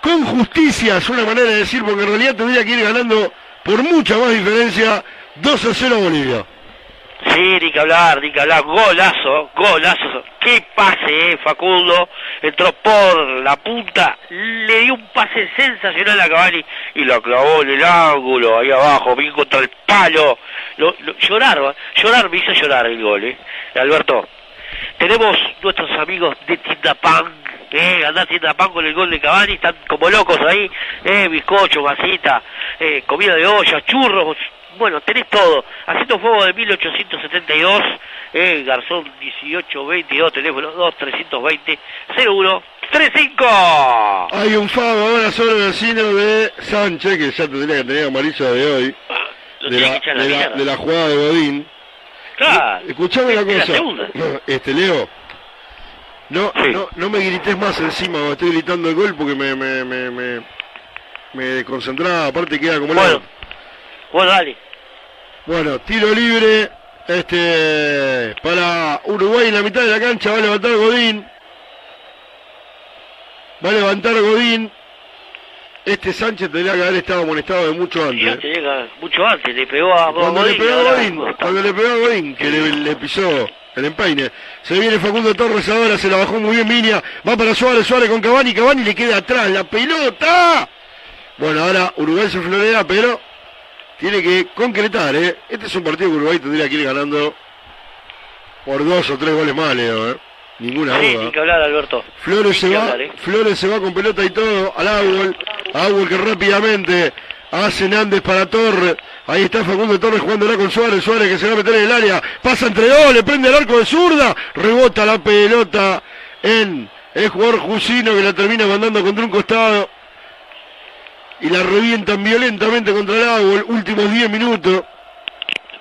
Speaker 21: con justicia, es una manera de decir, porque en realidad tendría que ir ganando por mucha más diferencia, 2 a 0 a Bolivia.
Speaker 22: Sí, ni que hablar, ni que hablar. Golazo, golazo. Qué pase, eh, Facundo. Entró por la punta, le dio un pase sensacional a Cavani y lo clavó en el ángulo, ahí abajo, bien contra el palo. Lo, lo- llorar, llorar, me hizo llorar el gol, eh. Alberto, tenemos nuestros amigos de Tienda Pan, eh, andá a Pan con el gol de Cavani, están como locos ahí, eh, bizcocho, masita, eh, comida de olla, churros, bueno, tenés todo. Haciendo fuego de 1872, eh, Garzón 1822, teléfono 2320 0135.
Speaker 21: Hay un fago ahora sobre el vecino de Sánchez, que ya tendría que tener amarillo de hoy,
Speaker 22: lo
Speaker 21: de la,
Speaker 22: que la
Speaker 21: la- de la jugada de Godín.
Speaker 22: Claro.
Speaker 21: Escuchame una
Speaker 22: la
Speaker 21: cosa, este Leo, no, no, no me grites más encima estoy gritando el gol porque me, me, me, me, me desconcentraba, aparte queda como
Speaker 22: Bueno.
Speaker 21: loco.
Speaker 22: Bueno, dale.
Speaker 21: Bueno, tiro libre, este, para Uruguay en la mitad de la cancha, va a levantar Godín. Va a levantar Godín. Este Sánchez tendría que haber estado amonestado de mucho antes.
Speaker 22: te llega mucho antes, le pegó a
Speaker 21: Cuando le
Speaker 22: Godín,
Speaker 21: pegó a
Speaker 22: ahora-
Speaker 21: Godín, cuando le pegó a Godín, que le, le pisó el empeine. Se viene Facundo Torres ahora, se la bajó muy bien Viña, va para Suárez, Suárez con Cavani, Cavani le queda atrás, la pelota. Bueno, ahora Uruguay se florea, pero tiene que concretar, ¿eh? Este es un partido que Uruguay tendría que ir ganando por dos o tres goles más, Leo, ¿eh? Ninguna
Speaker 22: Sí,
Speaker 21: duda.
Speaker 22: ni que hablar, Alberto.
Speaker 21: Flores se va,
Speaker 22: hablar, eh.
Speaker 21: Flores se va con pelota y todo al Auel, Auel que rápidamente hace Nández para Torres, ahí está Facundo Torres jugándola con Suárez, Suárez que se va a meter en el área, pasa entre dos, le prende el arco de zurda, rebota la pelota en el jugador Jusino que la termina mandando contra un costado y la revientan violentamente contra el Auel, últimos 10 minutos.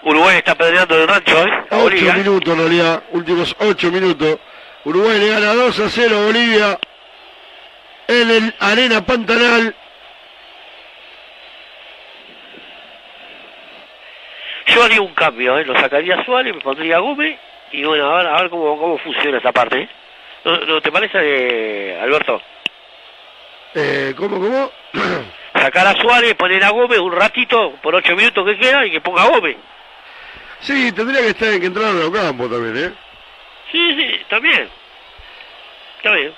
Speaker 22: Uruguay está pedreando el rancho, ¿eh? A
Speaker 21: 8
Speaker 22: Bolivia. ¿eh?
Speaker 21: minutos en realidad, últimos 8 minutos. Uruguay le gana 2 a 0 a Bolivia en el Arena Pantanal.
Speaker 22: Yo haría un cambio, ¿eh? Lo sacaría a Suárez, me pondría a Gómez y bueno, a ver, a ver cómo, cómo funciona esa parte, ¿eh? ¿No, no te parece, eh, Alberto?
Speaker 21: Eh, ¿Cómo, cómo?
Speaker 22: Sacar a Suárez, poner a Gómez un ratito, por 8 minutos que queda, y que ponga a Gómez.
Speaker 21: Sí, tendría que estar que entrar a los campos también, ¿eh?
Speaker 22: Sí, sí, también. Está bien.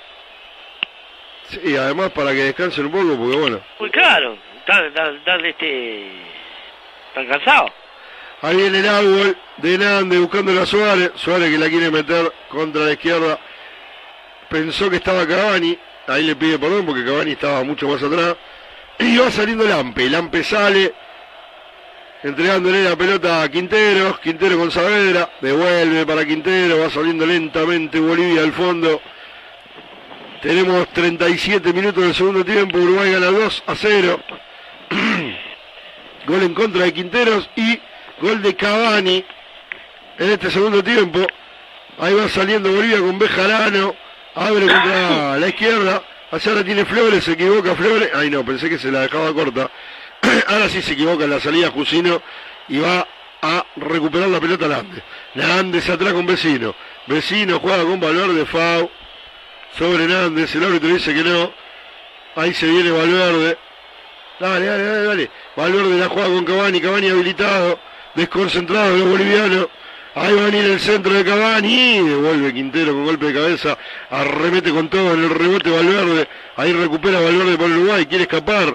Speaker 21: Sí, además para que descansen un poco, porque bueno,
Speaker 22: Muy claro. Están, están, están, este... Están cansados.
Speaker 21: ahí viene el árbol de Nández buscando a Suárez. Suárez que la quiere meter contra la izquierda. Pensó que estaba Cavani. Ahí le pide perdón porque Cavani estaba mucho más atrás. Y va saliendo Lampe. Lampe sale. Entregándole la pelota a Quinteros. Quintero con Saavedra. Devuelve para Quintero. Va saliendo lentamente Bolivia al fondo. Tenemos 37 minutos del segundo tiempo. Uruguay gana 2 a 0. gol en contra de Quinteros y gol de Cavani en este segundo tiempo. Ahí va saliendo Bolivia con Bejarano. Abre contra la izquierda. Allá ahora tiene Flores, se equivoca Flores. Ay no, pensé que se la dejaba corta. ahora sí se equivoca en la salida Jusino y va a recuperar la pelota Landes. Landes atrás con Vecino. Vecino juega con Valverde, Fau. Sobre Nández, el árbitro dice que no. Ahí se viene Valverde. Dale, dale, dale, dale. Valverde la juega con Cavani, Cavani habilitado, desconcentrado los bolivianos. Ahí va a venir el centro de Cavani, devuelve Quintero con golpe de cabeza, arremete con todo en el rebote Valverde, ahí recupera Valverde por Uruguay, quiere escapar,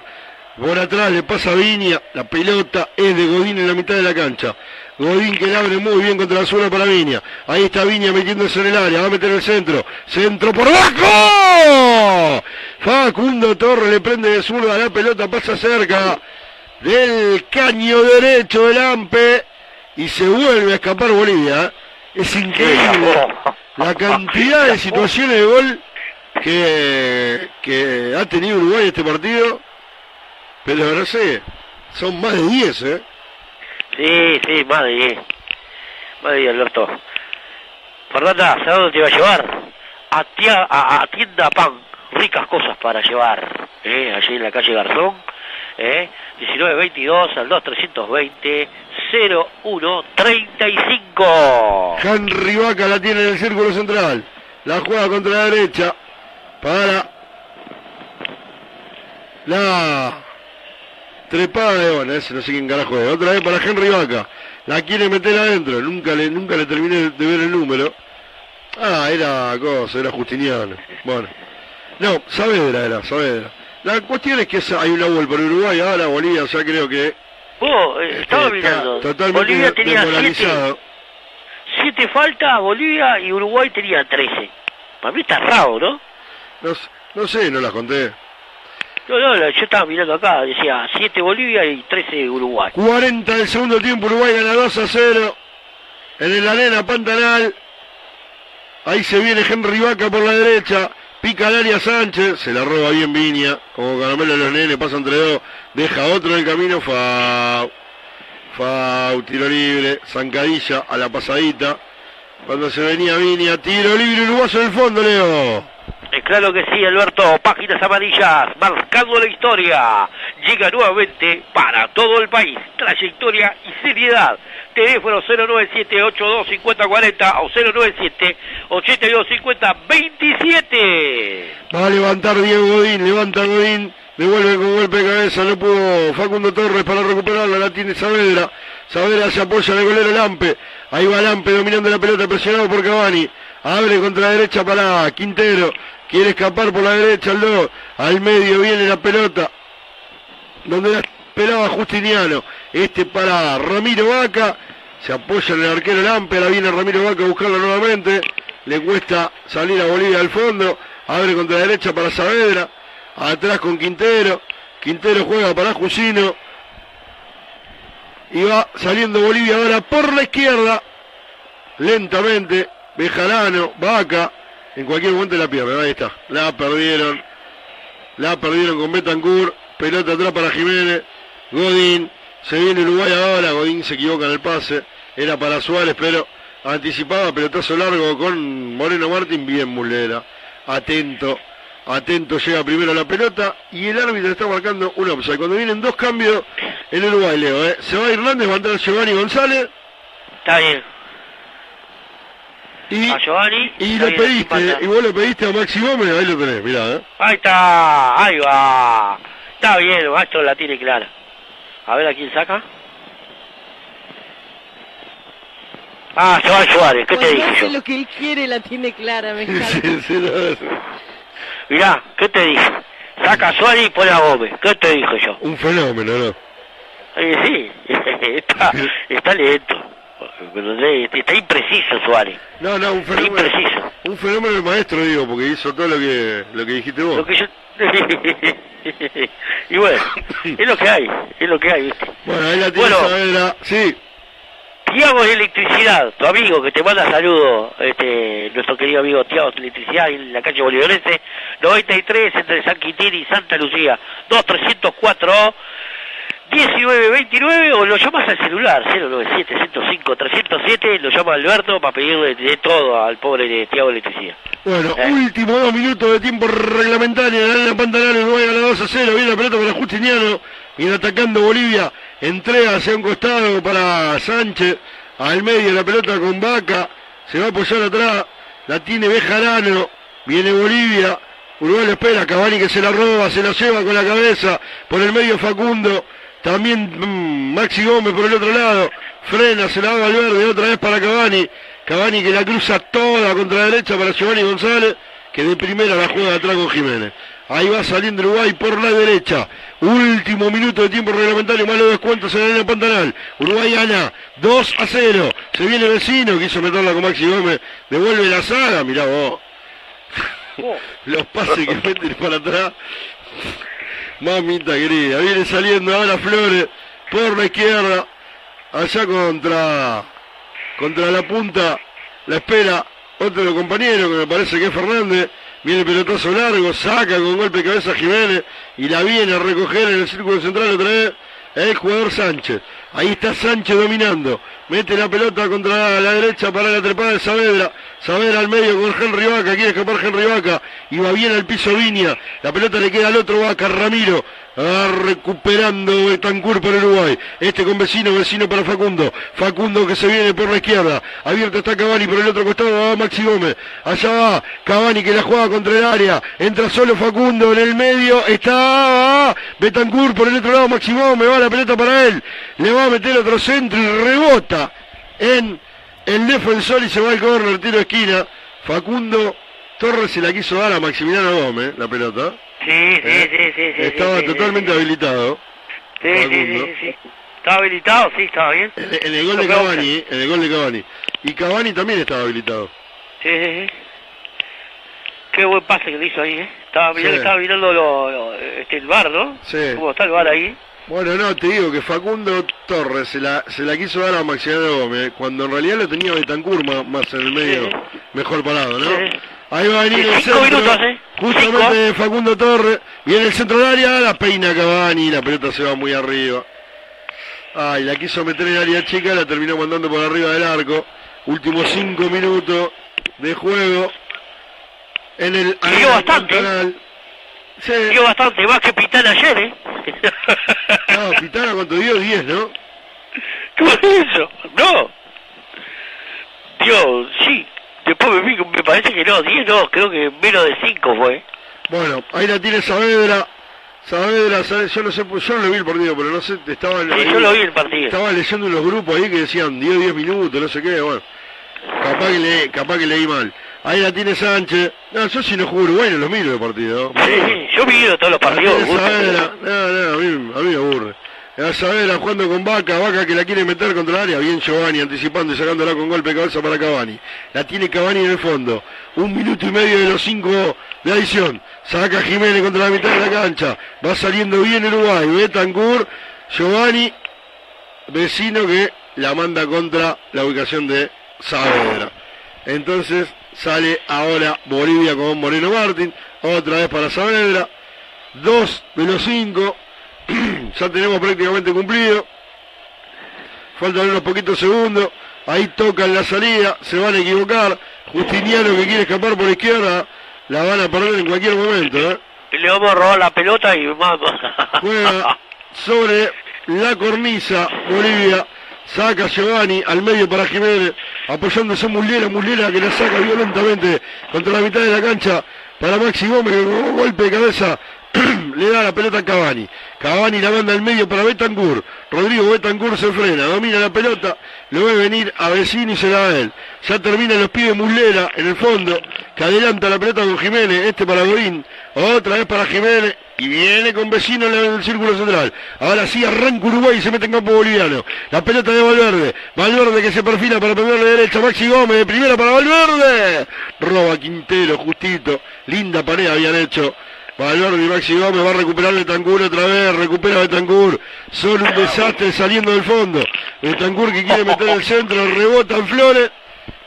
Speaker 21: por atrás le pasa Viña, la pelota es de Godín en la mitad de la cancha. Godín que le abre muy bien contra la zona para Viña. Ahí está Viña metiéndose en el área, va a meter el centro. Centro por abajo. Facundo Torres le prende de zurda, la pelota. Pasa cerca del caño derecho del Ampe y se vuelve a escapar Bolivia. ¿eh? Es increíble la cantidad de situaciones de gol que, que ha tenido Uruguay este partido. Pero no sé, son más de 10, ¿eh?
Speaker 22: Sí, sí, más de 10. Más de 10, Alberto. Fernanda, ¿sabes dónde te iba a llevar? A, tia- a, a tienda pan. Ricas cosas para llevar. ¿eh? Allí en la calle Garzón. ¿eh? 1922 al 2320 0135.
Speaker 21: Henry Vaca la tiene en el círculo central. La juega contra la derecha. Para la trepada de Ona, ese no sé quién carajo es. Otra vez para Henry Vaca. La quiere meter adentro. Nunca le, nunca le terminé de ver el número. Ah, era cosa, era Justiniano. Bueno. No, Saavedra era, Saavedra. La cuestión es que hay una vuelta por Uruguay, ahora Bolivia, ya creo que
Speaker 22: Vos, eh, estaba
Speaker 21: está
Speaker 22: mirando.
Speaker 21: totalmente
Speaker 22: Bolivia tenía siete, siete faltas, Bolivia y Uruguay tenía 13. Para mí está raro, ¿no?
Speaker 21: No, no sé, no las conté.
Speaker 22: No, no, yo estaba mirando acá, decía 7 Bolivia y 13 Uruguay.
Speaker 21: 40 del segundo tiempo, Uruguay gana 2 a 0. En el arena Pantanal. Ahí se viene Henry Vaca por la derecha. Pica al área Sánchez. Se la roba bien Viña. Como caramelo a los nenes, pasa entre dos. Deja otro en el camino. Fau. Fau, tiro libre. Zancadilla a la pasadita. Cuando se venía Viña. Tiro libre uruguayo en el fondo, Leo.
Speaker 22: Eh, claro que sí, Alberto, páginas amarillas, marcando la historia. Llega nuevamente para todo el país. Trayectoria y seriedad. Teléfono 097-825040 o 097-8250-27.
Speaker 21: Va a levantar Diego Godín, levanta Godín, devuelve con golpe de cabeza, no pudo Facundo Torres para recuperarla, la tiene Saavedra, Saavedra se apoya en el golero Lampe, ahí va Lampe dominando la pelota, presionado por Cavani, abre contra la derecha para Quintero, quiere escapar por la derecha al 2, al medio viene la pelota, donde la esperaba Justiniano, este para Ramiro Vaca, se apoya en el arquero Lampe, ahora viene Ramiro Vaca a buscarlo nuevamente, le cuesta salir a Bolivia al fondo, abre contra la derecha para Saavedra, atrás con Quintero, Quintero juega para Jusino, y va saliendo Bolivia ahora por la izquierda, lentamente, Bejarano, Vaca, en cualquier momento la pierde, ahí está, la perdieron, la perdieron con Betancourt, pelota atrás para Jiménez, Godín, se viene Uruguay ahora, Godín se equivoca en el pase, era para Suárez, pero anticipaba pelotazo largo con Moreno Martín, bien Mulera, atento, atento, llega primero la pelota y el árbitro está marcando un offside. Cuando vienen dos cambios en Uruguay, Leo, ¿eh? se va Hernández, va a entrar Giovanni González.
Speaker 22: Está bien.
Speaker 21: Y,
Speaker 22: A Giovanni.
Speaker 21: y lo pediste, y vos lo pediste a Maxi Gómez, ahí lo tenés, mirá, ¿eh?
Speaker 22: Ahí está, ahí va. Está bien, maestro la tiene clara. A ver a quién saca. Ah, Joan Suárez, ¿qué te dije yo?
Speaker 28: lo que él quiere la tiene clara, me
Speaker 22: Mirá, ¿qué te dije? Saca a Suárez y pone a Gómez. ¿Qué te dije yo?
Speaker 21: un fenómeno, ¿no?
Speaker 22: Eh, sí, está, está lento. Pero está impreciso Suárez.
Speaker 21: No, no, un fenómeno. Un fenómeno del maestro, digo, porque hizo todo lo que, lo que dijiste vos.
Speaker 22: Lo que yo... y bueno, es lo que hay, es lo que hay, ¿viste?
Speaker 21: Bueno, ahí la tiene
Speaker 22: Bueno.
Speaker 21: Saavedra. Sí,
Speaker 22: Tiago de Electricidad, tu amigo que te manda saludos, este, nuestro querido amigo Tiago de Electricidad en la calle Bolivarense, 93 entre San Quintín y Santa Lucía, 2304 1929 o lo llamas al celular 097 105 307 lo llama Alberto para pedirle de todo al pobre de Tiago Electricidad.
Speaker 21: Bueno,
Speaker 22: Eh.
Speaker 21: último dos minutos de tiempo reglamentario. En la Pantanal, Uruguay gana 2 a 0. Viene la pelota para Justiniano. Viene atacando Bolivia. Entrega hacia un costado para Sánchez. Al medio la pelota con Vaca. Se va a apoyar atrás. La tiene Bejarano. Viene Bolivia. Uruguay lo espera. Cavani que se la roba. Se la lleva con la cabeza. Por el medio Facundo. También mm, Maxi Gómez por el otro lado. Frena, se la va al verde. Otra vez para Cavani. Cavani que la cruza toda contra la derecha para Giovanni González, que de primera la juega atrás con Jiménez. Ahí va saliendo Uruguay por la derecha. Último minuto de tiempo reglamentario, malo descuentos en la arena Pantanal. Uruguay gana 2 a 0. Se viene vecino, quiso meterla con Maxi Gómez. Devuelve la saga, mirá vos. Los pases que meten para atrás. Mamita querida. Viene saliendo ahora Flores por la izquierda. Allá contra contra la punta, la espera otro compañeros, que me parece que es Fernández, viene el pelotazo largo, saca con golpe de cabeza a Jiménez y la viene a recoger en el círculo central otra vez el jugador Sánchez. Ahí está Sánchez dominando, mete la pelota contra la derecha para la trepada de Saavedra, Saavedra al medio con Henry Vaca, quiere escapar Henry Vaca. Y va bien al piso Viña, la pelota le queda al otro Vaca, Ramiro, Va recuperando Betancur por Uruguay. Este con vecino, vecino para Facundo. Facundo que se viene por la izquierda. Abierto está Cavani por el otro costado. Va Maxi Gómez. Allá va Cavani que la juega contra el área. Entra solo Facundo en el medio. Está Betancur por el otro lado. Maxi Gómez. Va la pelota para él. Le va a meter otro centro y rebota en el defensor y se va al córner. Tiro de esquina. Facundo Torres se la quiso dar a Maximiliano Gómez, la pelota.
Speaker 22: Sí, sí, sí, sí, sí.
Speaker 21: Estaba
Speaker 22: sí, sí,
Speaker 21: totalmente habilitado.
Speaker 22: Sí, sí, sí, sí. ¿Estaba habilitado? Sí, estaba bien.
Speaker 21: En, el gol de Cavani, eh, en el gol de Cavani. Y Cavani también estaba habilitado.
Speaker 22: Sí, sí, sí. Qué buen pase que le hizo ahí, ¿eh? Estaba,
Speaker 21: Sí.
Speaker 22: que estaba mirando lo, lo- este, el bar, ¿no?
Speaker 21: Sí.
Speaker 22: ¿Cómo está el bar ahí?
Speaker 21: Bueno, no, te digo que Facundo Torres se la, se la quiso dar a Maximiliano Gómez, cuando en realidad lo tenía Betancur más, más en el medio, mejor parado, ¿no?
Speaker 22: Sí.
Speaker 21: Ahí va a venir el
Speaker 22: Cinco
Speaker 21: centro,
Speaker 22: minutos, ¿eh?
Speaker 21: justamente Facundo Torres, viene el centro del área, la peina Cavani, la pelota se va muy arriba. Ay, la quiso meter en área chica, la terminó mandando por arriba del arco. Últimos cinco minutos de juego en el
Speaker 22: Dio bastante, ¿eh?
Speaker 21: Canal. Sí.
Speaker 22: Dio bastante, más que Pitán ayer, ¿eh?
Speaker 21: No, Pitana cuánto dio 10, ¿no?
Speaker 22: ¿Cómo es eso? No. Dios, sí. Después me, parece que no, 10 no, creo que menos de 5 fue.
Speaker 21: Bueno, ahí la tiene Saavedra. Saavedra, Sa- yo no sé, yo no lo vi el partido, pero no sé, estaban
Speaker 22: Sí,
Speaker 21: ahí-
Speaker 22: yo lo vi el partido.
Speaker 21: Estaba leyendo en los grupos ahí que decían 10, 10 minutos, no sé qué, bueno. Capaz que, le, capaz que leí mal. Ahí la tiene Sánchez. No, yo si no juego Uruguay no lo miro el partido.
Speaker 22: Sí, sí, yo vi todos los partidos.
Speaker 21: Saavedra. No, no, a mí, a mí me aburre. A Saavedra jugando con Vaca, Vaca que la quiere meter contra el área, bien Giovanni anticipando y sacándola con golpe de cabeza para Cavani. La tiene Cavani en el fondo. Un minuto y medio de los cinco de adición. Saca Jiménez contra la mitad de la cancha. Va saliendo bien Uruguay. Betancur, Giovanni, vecino que la manda contra la ubicación de Saavedra. Entonces sale ahora Bolivia con Moreno Martín. Otra vez para Saavedra. Dos de los cinco. ya tenemos prácticamente cumplido. Faltan unos poquitos segundos. Ahí tocan la salida. Se van a equivocar. Justiniano que quiere escapar por izquierda. La van a perder en cualquier momento. ¿eh?
Speaker 22: Le vamos a robar la pelota y vamos.
Speaker 21: Juega sobre la cornisa Bolivia. Saca Giovanni al medio para Jiménez. Apoyándose Muslera. Muslera que la saca violentamente contra la mitad de la cancha. Para Maxi Gómez que con un golpe de cabeza le da la pelota a Cavani. Cavani la manda al medio para Betancourt. Rodrigo Betancourt se frena, domina la pelota, lo ve venir a vecino y se la da él. Ya termina los pies Muslera en el fondo, que adelanta la pelota con Jiménez, este para Gorín, otra vez para Jiménez, y viene con vecino en el círculo central. Ahora sí arranca Uruguay y se mete en campo boliviano. La pelota de Valverde. Valverde que se perfila para pegarle derecha. Maxi Gómez de primera para Valverde. Roba Quintero, justito. Linda pared habían hecho. Valverde y Maxi Gómez va a recuperar Betancur otra vez, recupera Betancur, son un desastre saliendo del fondo. Betancur que quiere meter el centro, rebota en Flores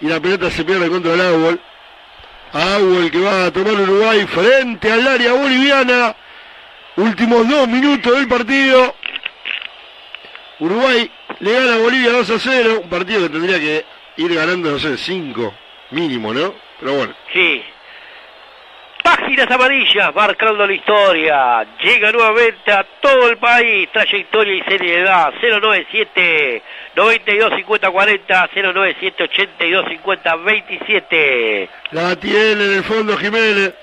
Speaker 21: y la pelota se pierde contra el Agual. Agual que va a tomar Uruguay frente al área boliviana. Últimos dos minutos del partido. Uruguay le gana a Bolivia 2 a 0. Un partido que tendría que ir ganando, no sé, 5 mínimo, ¿no? Pero bueno.
Speaker 22: Sí. Páginas amarillas marcando la historia. Llega nuevamente a todo el país. Trayectoria y seriedad. 097 92 50 40 097 82 50 27.
Speaker 21: La tiene en el fondo Jiménez.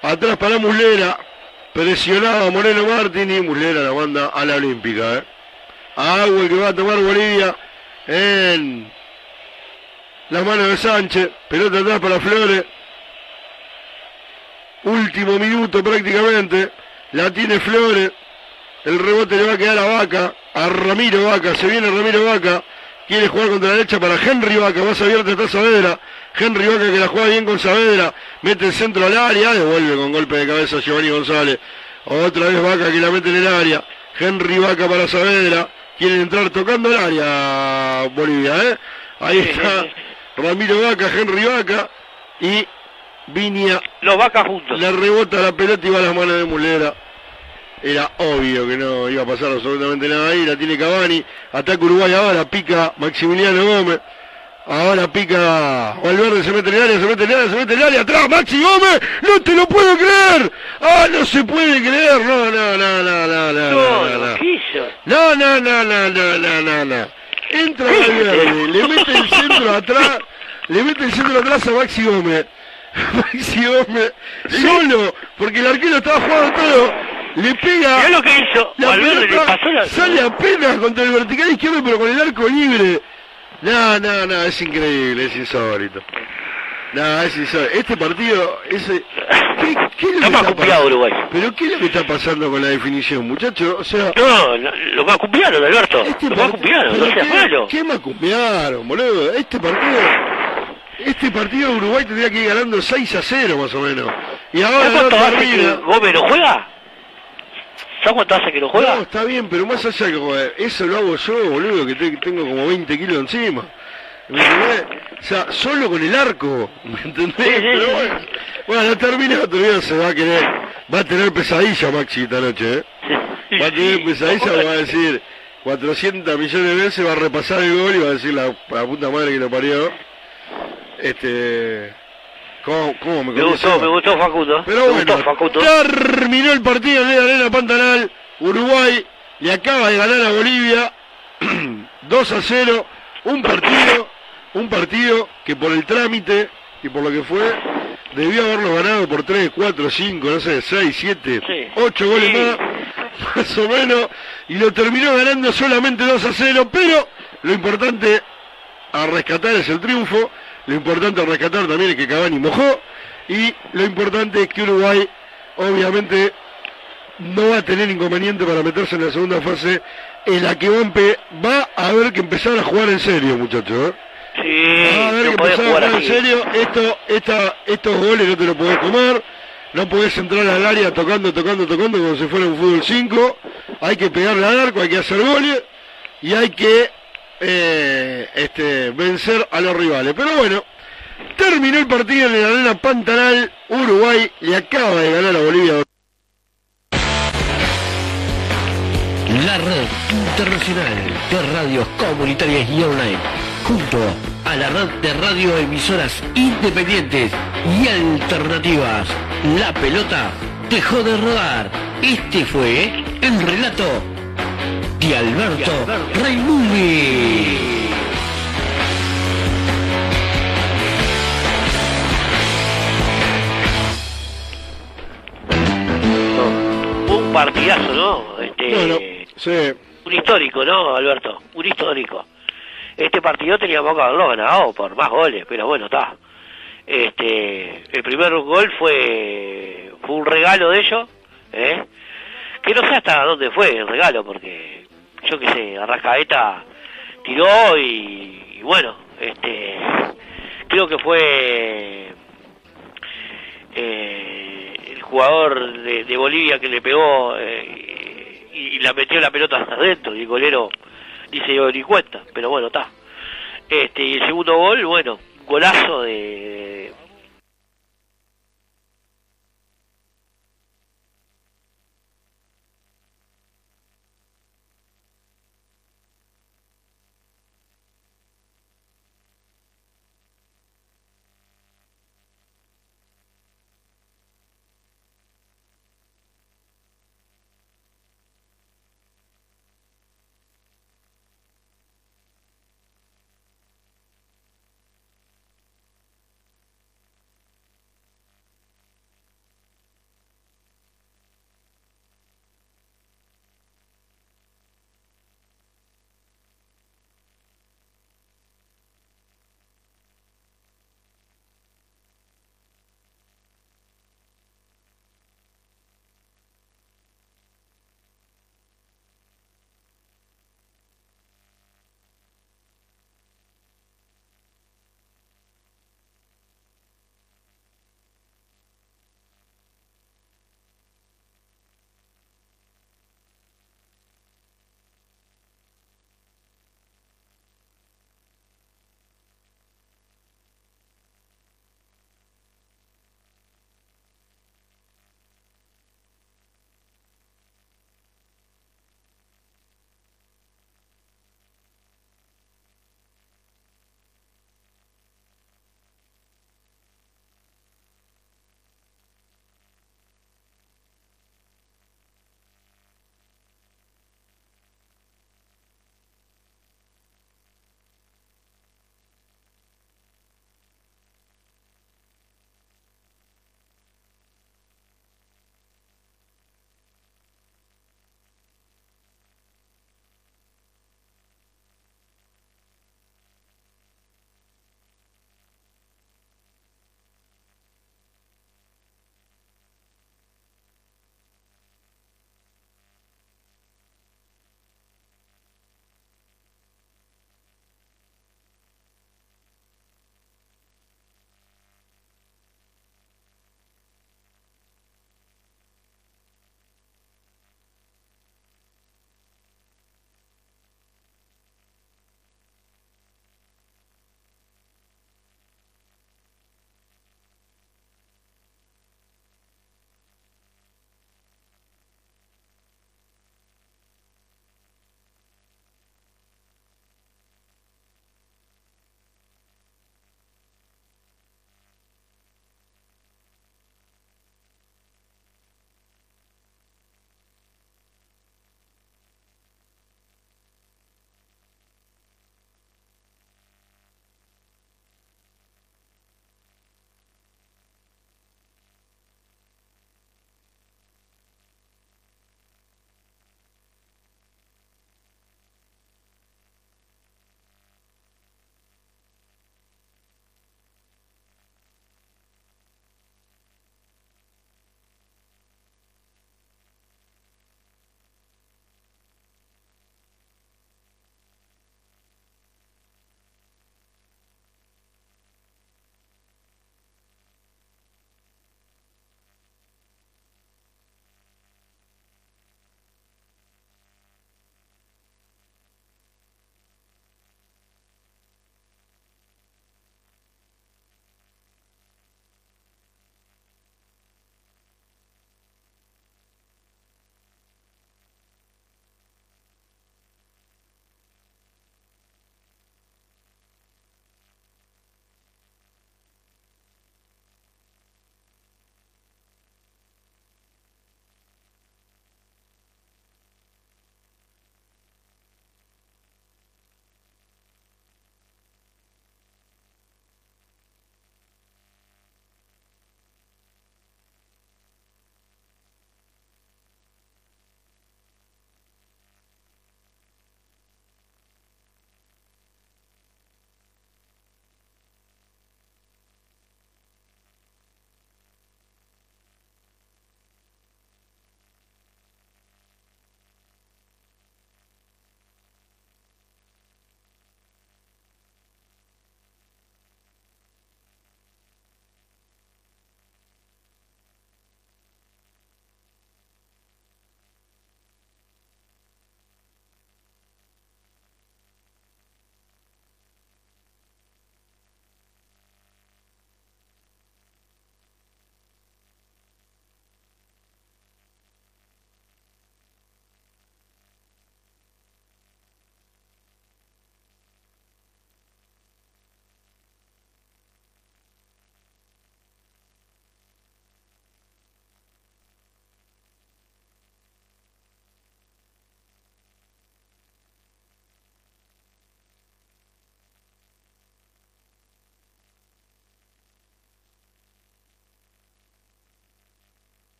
Speaker 21: Atrás para Muslera. Presionado Moreno Martín y Muslera la manda a la Olímpica. ¿eh? Agua que va a tomar Bolivia en las manos de Sánchez. Pelota atrás para Flores. Último minuto prácticamente. La tiene Flores. El rebote le va a quedar a Vaca. A Ramiro Vaca. Se viene Ramiro Vaca. Quiere jugar contra la derecha para Henry Vaca. Más abierta está Saavedra. Henry Vaca que la juega bien con Saavedra. Mete el centro al área. Devuelve con golpe de cabeza a Giovanni González. Otra vez Vaca que la mete en el área. Henry Vaca para Saavedra. Quieren entrar tocando el área Bolivia. ¿eh? Ahí está Ramiro Vaca, Henry Vaca. Y Viña.
Speaker 22: Los Vaca juntos.
Speaker 21: Le rebota la pelota y va a las manos de Mulera. Era obvio que no iba a pasar absolutamente nada ahí. La tiene Cavani. Ataca Uruguay ahora. Pica Maximiliano Gómez. Ahora pica Valverde, se mete en el área, se mete en el área, se mete en el área, atrás, Maxi Gómez, no te lo puedo creer. Ah, no se puede creer, no, no, no, no, no, no, no, no, no. No, no, no, no, no, no, no, no. Entra Valverde, le mete el centro atrás, le mete el centro atrás a Maxi Gómez. Maxi Gómez, solo, porque el arquero estaba jugando todo, le pega.
Speaker 22: Mirá lo que hizo.
Speaker 21: La
Speaker 22: Valverde le pasó la-
Speaker 21: Sale apenas contra el vertical izquierdo, pero con el arco libre. No, no, no, es increíble, es insólito. No, es insólito. Este partido, ese... ¿Qué, qué es lo que
Speaker 22: Está
Speaker 21: pasando?
Speaker 22: Uruguay.
Speaker 21: Pero ¿qué es lo que está pasando con la definición, muchachos? O sea...
Speaker 22: No, lo, lo macumbiaron, Alberto. lo macumbiaron, no
Speaker 21: Este ¿Pero
Speaker 22: seas malo.
Speaker 21: ¿Qué macumbiaron, boludo? Este partido... Este partido Uruguay tendría que ir ganando 6 a 0 más o menos. Y ahora no
Speaker 22: ¿Cuánto hace que. Gómez no juega? ¿Sabes cuánto hace que no juega?
Speaker 21: No, está bien, pero más allá que joder, eso lo hago yo, boludo, que te- tengo como 20 kilos encima. ¿Me entendés? O sea, solo con el arco, ¿me entendés? Pero bueno, bueno, no termina, todavía se va a querer, va a tener pesadilla Maxi esta noche, ¿eh? Va a tener pesadilla, va a decir 400 millones de veces, va a repasar el gol y va a decir la, la puta madre que lo parió. Este... ¿Cómo, cómo me
Speaker 22: Me gustó, me gustó Facundo.
Speaker 21: Pero
Speaker 22: me
Speaker 21: bueno,
Speaker 22: gustó Facundo.
Speaker 21: terminó el partido en la Arena Pantanal. Uruguay le acaba de ganar a Bolivia 2 a 0. Un partido, un partido que por el trámite y por lo que fue, debió haberlo ganado por 3, 4, 5, no sé, 6, 7, 8 goles más, más o menos. Y lo terminó ganando solamente 2 a 0. Pero lo importante a rescatar es el triunfo. Lo importante a rescatar también es que Cavani mojó. Y lo importante es que Uruguay, obviamente, no va a tener inconveniente para meterse en la segunda fase, en la que va a, empe- va a haber que empezar a jugar en serio, muchachos. ¿eh?
Speaker 22: Sí,
Speaker 21: va a haber
Speaker 22: no
Speaker 21: que
Speaker 22: podés
Speaker 21: empezar a
Speaker 22: jugar
Speaker 21: en serio. Esto, esta, estos goles no te los podés comer. No podés entrar al área tocando, tocando, tocando como si fuera un fútbol 5. Hay que pegarle al arco, hay que hacer goles y hay que eh, este, vencer a los rivales. Pero bueno, terminó el partido en la arena Pantanal. Uruguay le acaba de ganar a Bolivia.
Speaker 6: La red internacional de radios comunitarias y online, junto a la red de radioemisoras independientes y alternativas. La pelota dejó de rodar. Este fue el relato de Alberto Raimundi.
Speaker 22: Un partidazo, ¿no? Este,
Speaker 21: Bueno, sí.
Speaker 22: Un histórico, ¿no, Alberto? Un histórico. Este partido teníamos que haberlo ganado por más goles, pero bueno, está. Este, el primer gol fue fue un regalo de ellos, ¿eh? Que no sé hasta dónde fue el regalo, porque yo qué sé, Arrascaeta tiró y, bueno, este, creo que fue eh, el jugador de, Bolivia que le pegó eh, y, y la metió la pelota hasta adentro y el golero ni se dio ni cuenta, pero bueno, está. Este, y el segundo gol, bueno, golazo de,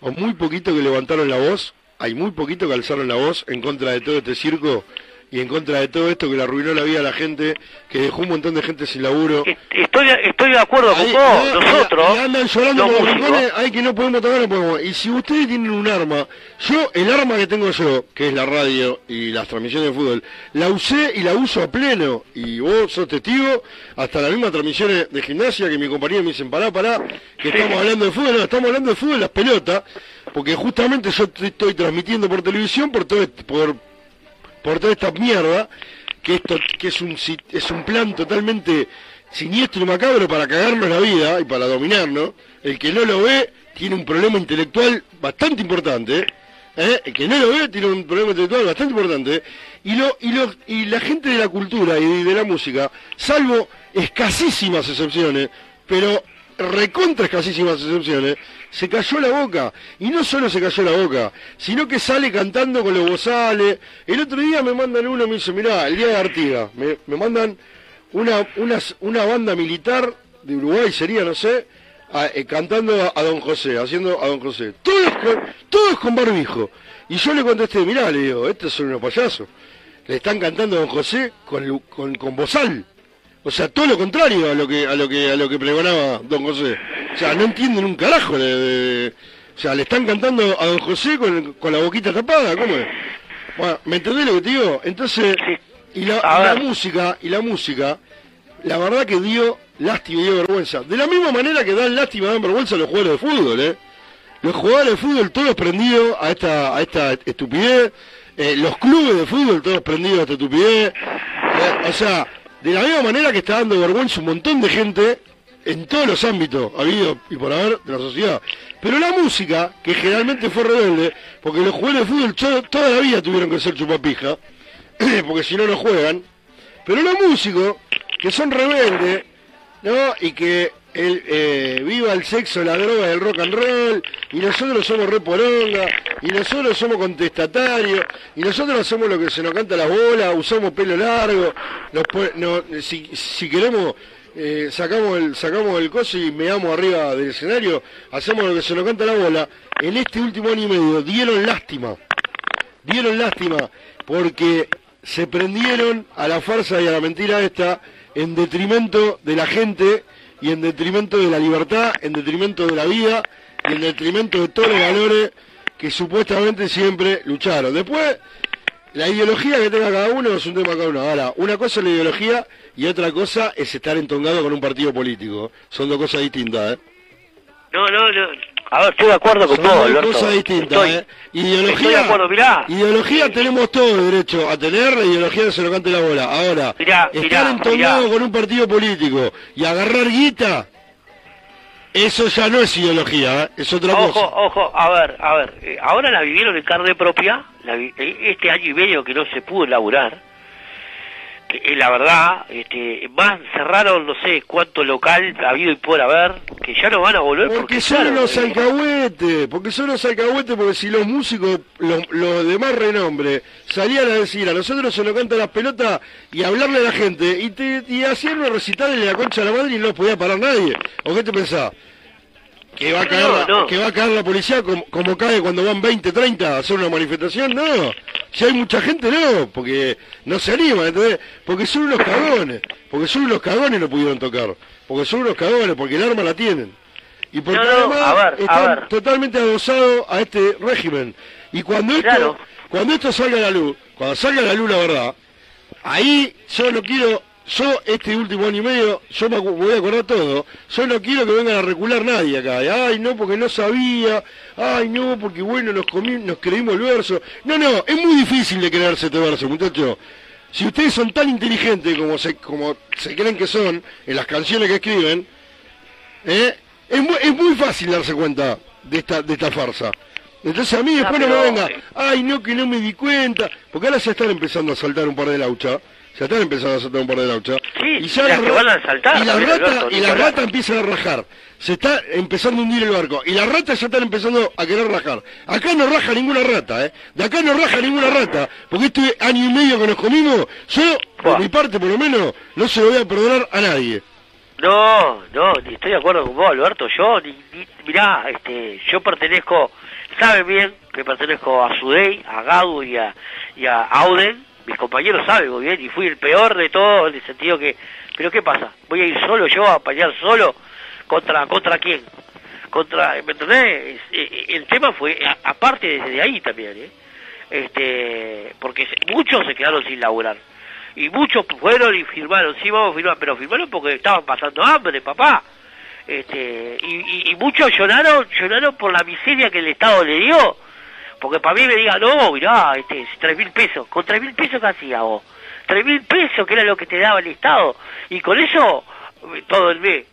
Speaker 21: o muy poquito que levantaron la voz, hay muy poquito que alzaron la voz en contra de todo este circo y en contra de todo esto que le arruinó la vida a la gente, que dejó un montón de gente sin laburo.
Speaker 22: Estoy, estoy de acuerdo con vos, nosotros,
Speaker 21: ahí andan llorando
Speaker 22: los
Speaker 21: por los
Speaker 22: músicos.
Speaker 21: rincones, ay que no podemos tocar, no podemos. Y si ustedes tienen un arma, yo, el arma que tengo yo, que es la radio y las transmisiones de fútbol, la usé y la uso a pleno. Y vos sos testigo, hasta las mismas transmisiones de gimnasia que mi compañero me dicen, pará, pará, que estamos hablando de fútbol, no, estamos hablando de fútbol, las pelotas, porque justamente yo estoy transmitiendo por televisión por todo este- por, por toda esta mierda, que esto que es un es un plan totalmente siniestro y macabro para cagarnos la vida y para dominarnos. El que no lo ve tiene un problema intelectual bastante importante. ¿eh? El que no lo ve tiene un problema intelectual bastante importante. Y, lo, y, lo, y la gente de la cultura y de la música, salvo escasísimas excepciones, pero recontra escasísimas excepciones, se cayó la boca. Y no solo se cayó la boca, sino que sale cantando con los bozales. El otro día me mandan uno, me dice, mirá, el día de Artigas, me, me mandan una, una, una banda militar de Uruguay, sería, no sé, eh, cantando a, Don José, haciendo a Don José. Todos con, todos con barbijo. Y yo le contesté, mirá, le digo, estos son unos payasos. Le están cantando a Don José con, con, con bozal. O sea, todo lo contrario a lo que a lo que a lo que pregonaba Don José. O sea, no entienden un carajo. de- de- o sea, le están cantando a Don José con, con la boquita tapada, ¿cómo es? Bueno, ¿me entendés lo que te digo? Entonces, y la, y la música, y la música, la verdad que dio lástima y dio vergüenza. De la misma manera que dan lástima y dan vergüenza los jugadores de fútbol, ¿eh? Los jugadores de fútbol todos prendidos a esta, a esta estupidez. Eh, los clubes de fútbol todos prendidos a esta estupidez. Eh, o sea, de la misma manera que está dando vergüenza un montón de gente en todos los ámbitos habido y por haber de la sociedad. Pero la música, que generalmente fue rebelde, porque los jugadores de fútbol to- toda la vida tuvieron que ser chupapija, porque si no no juegan, pero los músicos, que son rebeldes, ¿no? Y que eh, viva el sexo, la droga el rock and roll, y nosotros somos re poronga, y nosotros somos contestatarios, y nosotros hacemos lo que se nos canta la bola, usamos pelo largo, si queremos eh, sacamos el sacamos el coso y meamos arriba del escenario, hacemos lo que se nos canta la bola, en este último año y medio dieron lástima, dieron lástima, porque se prendieron a la farsa y a la mentira esta en detrimento de la gente y en detrimento de la libertad, en detrimento de la vida y en detrimento de todos los valores que supuestamente siempre lucharon. Después, la ideología que tenga cada uno es un tema cada uno. Ahora, una cosa es la ideología y otra cosa es estar entongado con un partido político. Son dos cosas distintas, ¿eh?
Speaker 22: No, no, no. A ver, estoy de acuerdo con
Speaker 21: Son
Speaker 22: vos, Alberto.
Speaker 21: cosas distintas,
Speaker 22: Estoy-
Speaker 21: ¿eh? Ideología,
Speaker 22: estoy de acuerdo, mirá.
Speaker 21: Ideología tenemos todo derecho a tener, la ideología se lo cante la bola. Ahora,
Speaker 22: Mirá,
Speaker 21: estar
Speaker 22: mirá.
Speaker 21: con un partido político y agarrar guita, eso ya no es ideología, ¿eh? es otra
Speaker 22: Ojo,
Speaker 21: cosa.
Speaker 22: ojo, a ver, a ver. eh, ahora la vivieron en carne propia, la vi- eh, este año y medio que no se pudo elaborar. Eh, la verdad, este, más cerraron no sé cuánto local ha habido y por haber, que ya no van a volver porque,
Speaker 21: Porque son
Speaker 22: claro, eh,
Speaker 21: alcahuetes, porque son unos alcahuetes, porque si los músicos, los, los de más renombre, salían a decir, a nosotros se nos canta las pelotas y hablarle a la gente, y, te, y hacían la concha de la madre y no los podía parar nadie. ¿O qué te pensás? ¿Que va a caer,
Speaker 22: No,
Speaker 21: la,
Speaker 22: no.
Speaker 21: que va a caer la policía como, como cae cuando van 20, 30 a hacer una manifestación? No, si hay mucha gente no, porque no se anima, ¿entendés? Porque son unos cagones, porque son unos cagones no pudieron tocar, porque son unos cagones, porque el arma la tienen. Y porque
Speaker 22: No,
Speaker 21: además
Speaker 22: a ver, a
Speaker 21: están
Speaker 22: ver.
Speaker 21: totalmente adosados a este régimen. Y cuando esto,
Speaker 22: Claro.
Speaker 21: cuando esto salga a la luz, cuando salga a la luz la verdad, ahí yo no quiero, yo este último año y medio, yo me voy a acordar todo, yo no quiero que vengan a recular nadie acá, ay no porque no sabía, ay no porque bueno nos, comi- nos creímos el verso, no no, es muy difícil de creerse este verso muchachos, si ustedes son tan inteligentes como se, como se creen que son en las canciones que escriben, ¿eh? es, muy, es muy fácil darse cuenta de esta, de esta farsa. Entonces a mí después no me venga, ay no que no me di cuenta, porque ahora ya están empezando a saltar un par de lauchas, ya están empezando a saltar un par de lauchas, y ya
Speaker 22: las
Speaker 21: la
Speaker 22: que van a saltar,
Speaker 21: y la rata,
Speaker 22: Alberto,
Speaker 21: y la rata empiezan a rajar, se está empezando a hundir el barco, y las ratas ya están empezando a querer rajar. Acá no raja ninguna rata, eh, de acá no raja ninguna rata, porque este año y medio que nos comimos, yo, por mi parte por lo menos, no se lo voy a perdonar a nadie.
Speaker 22: No, no, ni estoy de acuerdo con vos, Alberto. Yo, ni, ni- mirá, este, yo pertenezco, saben bien que pertenezco a Sudey, a Gadu y a, y a Auden. Mis compañeros saben muy bien y fui el peor de todos en el sentido que, pero ¿qué pasa? ¿Voy a ir solo yo a pelear solo? ¿Contra, contra quién? Contra, ¿me entendés? Es- eh, El tema fue, a- aparte desde ahí también, ¿eh? Este, porque muchos se quedaron sin laburar y muchos fueron y firmaron, sí vamos a firmar, pero firmaron porque estaban pasando hambre, papá. Este, y muchos lloraron, lloraron por la miseria que el Estado le dio. Porque para mí me diga, no, mirá, este, tres mil pesos, con tres mil pesos ¿qué hacías vos? Tres mil pesos, que era lo que te daba el Estado, y con eso, todo el mes,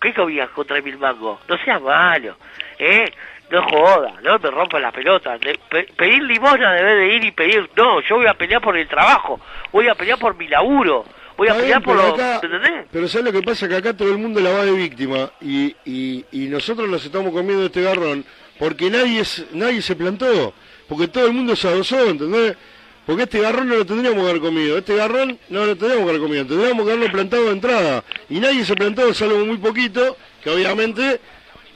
Speaker 22: ¿qué comías con tres mil mangos? No seas malo, ¿eh? No joda, no me rompa la pelota. De- pe- pedir limosna debe de ir y pedir, no, yo voy a pelear por el trabajo, voy a pelear por mi laburo, voy a
Speaker 21: Está
Speaker 22: pelear
Speaker 21: bien,
Speaker 22: por los...
Speaker 21: acá-
Speaker 22: ¿entendés?
Speaker 21: Pero ¿sabes lo que pasa? Que acá todo el mundo la va de víctima y, y, y nosotros nos estamos comiendo este garrón porque nadie, es, nadie se plantó, porque todo el mundo se adosó, ¿entendés? Porque este garrón no lo tendríamos que haber comido, este garrón no lo tendríamos que haber comido, tendríamos que haberlo plantado de entrada. Y nadie se plantó, salvo muy poquito, que obviamente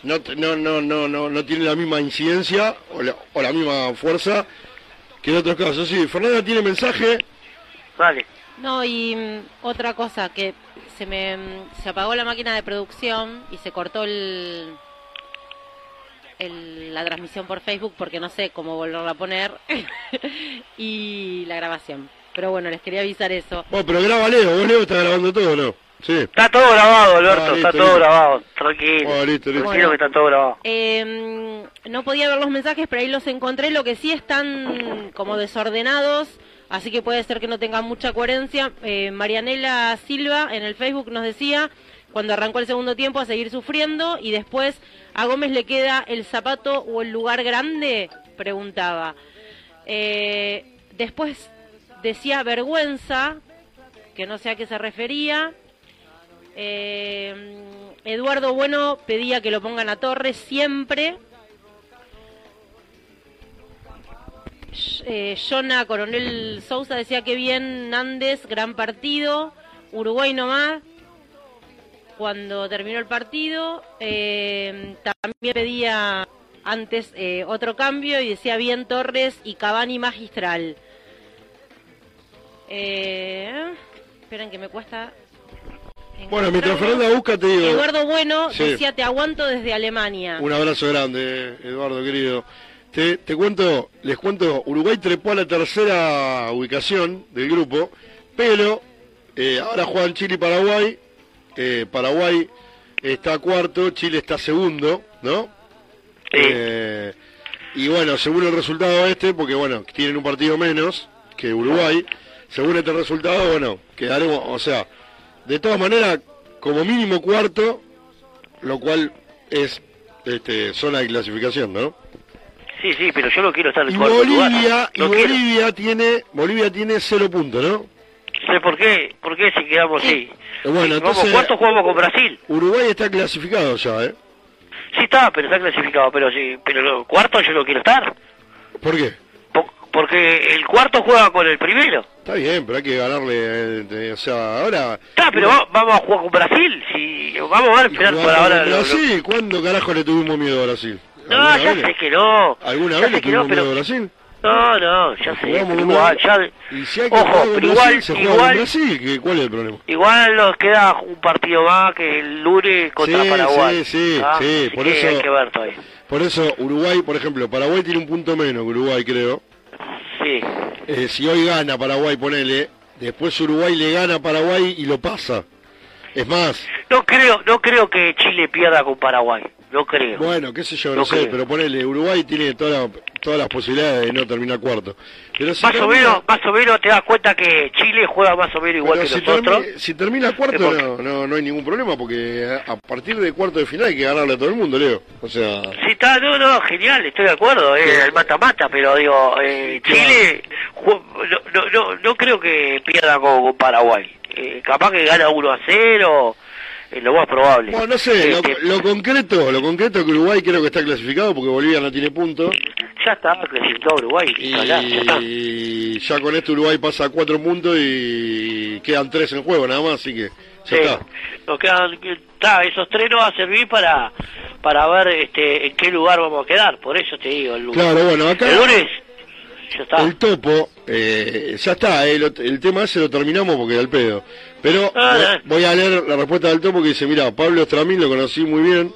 Speaker 21: no, no, no, no, no, no tiene la misma incidencia o la, o la misma fuerza que en otros casos. Sí, Fernanda tiene mensaje.
Speaker 22: Vale.
Speaker 28: No, y mm, otra cosa, que se me mm, se apagó la máquina de producción y se cortó el, el- la transmisión por Facebook porque no sé cómo volverla a poner y la grabación. Pero bueno, les quería avisar eso.
Speaker 21: Bueno, pero graba Leo, vos Leo está grabando todo, ¿no? Sí.
Speaker 22: Está todo grabado, Alberto,
Speaker 21: Ah, listo,
Speaker 22: está todo
Speaker 21: listo.
Speaker 22: grabado, tranquilo.
Speaker 21: Ah, listo, listo.
Speaker 22: Tranquilo que está todo grabado.
Speaker 28: Eh, no podía ver los mensajes, pero ahí los encontré. Lo que sí están como desordenados, así que puede ser que no tengan mucha coherencia. Eh, Marianela Silva en el Facebook nos decía, cuando arrancó el segundo tiempo, a seguir sufriendo y después a Gómez le queda el zapato o el lugar grande, preguntaba. Eh, después decía vergüenza, que no sé a qué se refería. Eh, Eduardo Bueno pedía que lo pongan a Torres siempre. Eh, Jonah Coronel Sousa decía que bien Nández, gran partido. Uruguay nomás. Cuando terminó el partido, eh, también pedía antes eh, otro cambio y decía bien Torres y Cavani magistral. Eh, esperen que me cuesta.
Speaker 21: Bueno, mientras Fernanda busca, te digo.
Speaker 28: Eduardo Bueno
Speaker 21: Sí.
Speaker 28: decía te aguanto desde Alemania.
Speaker 21: Un abrazo grande, Eduardo, querido. Te, te cuento, les cuento, Uruguay trepó a la tercera ubicación del grupo, pero eh, ahora juegan Chile y Paraguay. Eh, Paraguay está cuarto, Chile está segundo, ¿no? Eh, y bueno, según el resultado este, porque bueno, tienen un partido menos que Uruguay, según este resultado, bueno, quedaremos, o sea, de todas maneras, como mínimo cuarto, lo cual es este, zona de clasificación, ¿no?
Speaker 22: Sí, sí, pero yo no quiero estar en
Speaker 21: Y
Speaker 22: el cuarto
Speaker 21: Bolivia,
Speaker 22: lugar.
Speaker 21: y
Speaker 22: No quiero.
Speaker 21: Bolivia tiene, Bolivia tiene cero puntos, ¿no?
Speaker 22: sé por qué, por qué si quedamos así.
Speaker 21: Bueno,
Speaker 22: Si vamos cuarto jugamos con Brasil.
Speaker 21: Uruguay está clasificado ya, ¿eh?
Speaker 22: Sí está, pero está clasificado, pero sí, pero no, cuarto yo no quiero estar.
Speaker 21: ¿Por qué?
Speaker 22: Porque el cuarto juega con el primero.
Speaker 21: Está bien, pero hay que ganarle, eh, o sea, ahora...
Speaker 22: Está, pero va- vamos a jugar con Brasil. Si vamos a esperar por ahora.
Speaker 21: con
Speaker 22: lo- lo-
Speaker 21: Brasil, ¿cuándo carajo le tuvimos miedo a Brasil?
Speaker 22: No,
Speaker 21: ¿Alguna
Speaker 22: ya
Speaker 21: vez?
Speaker 22: sé que no.
Speaker 21: ¿Alguna
Speaker 22: Ya
Speaker 21: vez le
Speaker 22: que no,
Speaker 21: tuvimos miedo
Speaker 22: pero-
Speaker 21: a Brasil?
Speaker 22: No, no, ya sé. Pero igual, ya-
Speaker 21: Y si hay que
Speaker 22: Ojo, pero
Speaker 21: Brasil,
Speaker 22: igual,
Speaker 21: se juega
Speaker 22: igual-
Speaker 21: Brasil, ¿qué- ¿cuál es el problema?
Speaker 22: Igual nos queda un partido más que el lunes contra
Speaker 21: sí,
Speaker 22: Paraguay.
Speaker 21: Sí, sí,
Speaker 22: ¿ah?
Speaker 21: sí,
Speaker 22: Así
Speaker 21: por
Speaker 22: que
Speaker 21: eso...
Speaker 22: hay que ver todavía.
Speaker 21: Por eso Uruguay, por ejemplo, Paraguay tiene un punto menos que Uruguay, creo.
Speaker 22: Sí.
Speaker 21: Eh, si hoy gana Paraguay, ponele, después Uruguay le gana a Paraguay y lo pasa. Es más,
Speaker 22: No creo, no creo que Chile pierda con Paraguay. No creo.
Speaker 21: bueno, qué sé yo, no,
Speaker 22: No
Speaker 21: sé,
Speaker 22: creo.
Speaker 21: pero ponele, Uruguay tiene toda la- todas las posibilidades de no terminar cuarto. Pero si
Speaker 22: más o menos, más o menos te das cuenta que Chile juega más o menos igual que
Speaker 21: si,
Speaker 22: nosotros.
Speaker 21: si termina cuarto no, no, no hay ningún problema porque a partir de cuarto de final hay que ganarle a todo el mundo, Leo. O sea,
Speaker 22: Sí, está, no, no, genial, estoy de acuerdo, eh, el mata-mata, pero digo, eh, Chile, no, no, no, no creo que pierda con, con Paraguay. Eh, capaz que gana 1 a 0, es lo más probable.
Speaker 21: bueno, no sé, lo,
Speaker 22: Este,
Speaker 21: lo concreto, lo concreto que Uruguay creo que está clasificado porque Bolivia no tiene puntos.
Speaker 22: ya está clasificado Uruguay,
Speaker 21: Y,
Speaker 22: ya está.
Speaker 21: ya con esto Uruguay pasa a cuatro puntos y quedan tres en juego nada más, así que Ya
Speaker 22: Sí.
Speaker 21: está.
Speaker 22: Nos quedan, está, esos tres nos va a servir para, para ver este, en qué lugar vamos a quedar. Por eso te digo, el lunes.
Speaker 21: Claro, bueno, acá-
Speaker 22: El lunes, ya está.
Speaker 21: El topo, eh, ya está, eh, lo- el tema ese lo terminamos porque da el pedo. Pero
Speaker 22: Ah,
Speaker 21: voy- a leer la respuesta del topo que dice, mira, Pablo Estramín lo conocí muy bien,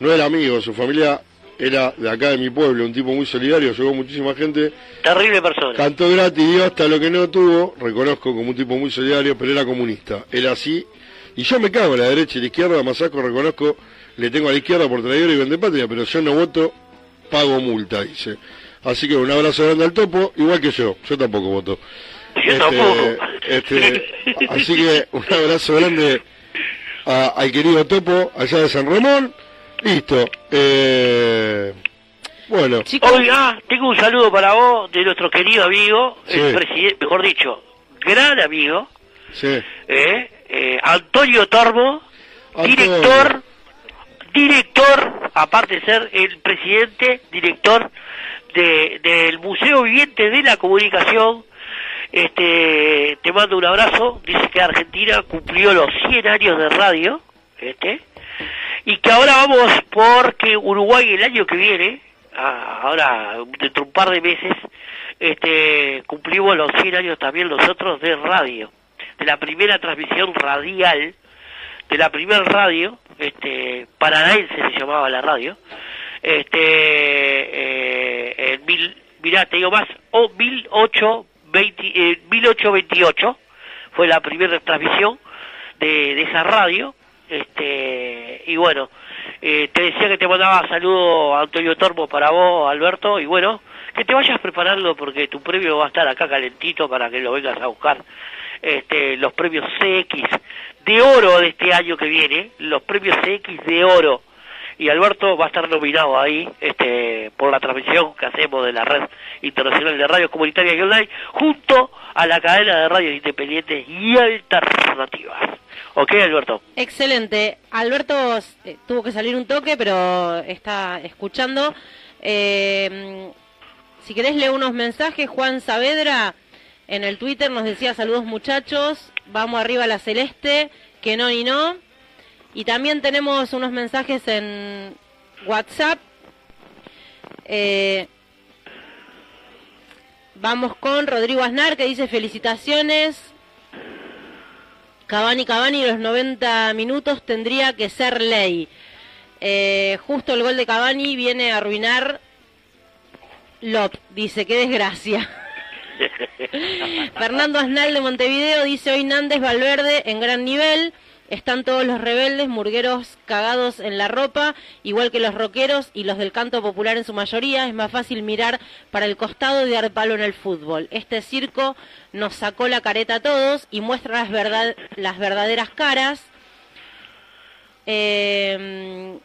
Speaker 21: no era amigo, su familia era de acá de mi pueblo, un tipo muy solidario, llegó muchísima gente,
Speaker 22: Terrible persona.
Speaker 21: cantó gratis, dio hasta lo que no tuvo, reconozco como un tipo muy solidario, pero era comunista, era así, y yo me cago en la derecha y la izquierda, Masaco reconozco, le tengo a la izquierda por traidor y vendepatria, pero yo no voto, pago multa, dice. Así que un abrazo grande al topo, igual que yo, yo tampoco voto.
Speaker 22: Tampoco.
Speaker 21: este, así que un abrazo grande a- al querido topo allá de San Ramón. Listo. Eh, bueno.
Speaker 22: Hoy, ah, tengo un saludo para vos de nuestro querido amigo,
Speaker 21: Sí.
Speaker 22: el presidente, mejor dicho, gran amigo,
Speaker 21: Sí.
Speaker 22: eh, eh, Antonio Tormo,
Speaker 21: Antonio.
Speaker 22: director, director, aparte de ser el presidente, director de, del Museo Viviente de la Comunicación. Este, te mando un abrazo. Dice que Argentina cumplió los 100 años de radio, este, y que ahora vamos porque Uruguay el año que viene, ah, ahora dentro de un par de meses, este, cumplimos los 100 años también nosotros de radio, de la primera transmisión radial, de la primera radio, este, paranaense se llamaba la radio, este, eh, en mil, mirá, te digo más, o 1820, eh, 1828 fue la primera transmisión de, esa radio, este, y bueno, eh, te decía que te mandaba saludo a Antonio Tormo para vos, Alberto, y bueno, que te vayas preparando porque tu premio va a estar acá calentito para que lo vengas a buscar. Este, los premios CX de oro de este año que viene, los premios CX de oro. Y Alberto va a estar nominado ahí este, por la transmisión que hacemos de la red internacional de radios comunitarias y online, junto a la cadena de radios independientes y alternativas. ¿Ok, Alberto?
Speaker 28: Excelente. Alberto eh, tuvo que salir un toque, pero está escuchando. Eh, si querés leer unos mensajes, Juan Saavedra en el Twitter nos decía saludos muchachos, vamos arriba a la celeste, que no y no. Y también tenemos unos mensajes en WhatsApp. Eh, vamos con Rodrigo Aznar que dice felicitaciones. Cavani Cavani los 90 minutos tendría que ser ley. Eh, justo el gol de Cavani viene a arruinar Lop, dice, qué desgracia. Fernando Asnal de Montevideo dice hoy Nández Valverde en gran nivel. Están todos los rebeldes, murgueros cagados en la ropa, igual que los rockeros y los del canto popular en su mayoría. Es más fácil mirar para el costado y dar palo en el fútbol. Este circo nos sacó la careta a todos y muestra las, verdad, las verdaderas caras. Eh,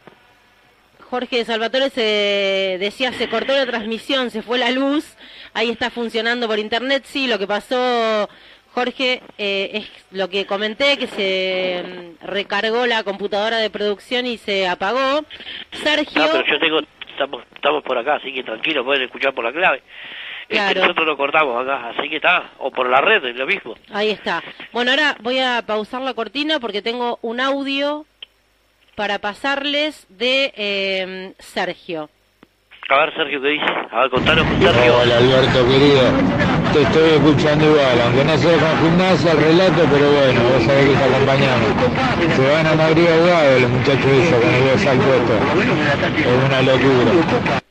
Speaker 28: Jorge de Salvatore se decía, se cortó la transmisión, se fue la luz, ahí está funcionando por internet, sí, lo que pasó, Jorge, eh, es lo que comenté, que se mm, recargó la computadora de producción y se apagó. Sergio...
Speaker 22: Ah, pero yo tengo, estamos, estamos por acá, así que tranquilo, pueden escuchar por la clave. Este, nosotros lo cortamos acá, así que está, o por la red, es lo mismo.
Speaker 28: Ahí está. Bueno, ahora voy a pausar la cortina porque tengo un audio para pasarles de eh, Sergio.
Speaker 22: A ver, Sergio, ¿qué dice? A ver, contanos con Sergio.
Speaker 30: Hola Alberto querido, te estoy escuchando igual, aunque no sea con gimnasia el relato, pero bueno, vos sabés que te acompañamos. Se van a Madrid ahogados los muchachos esos con el salto esto. Es una locura.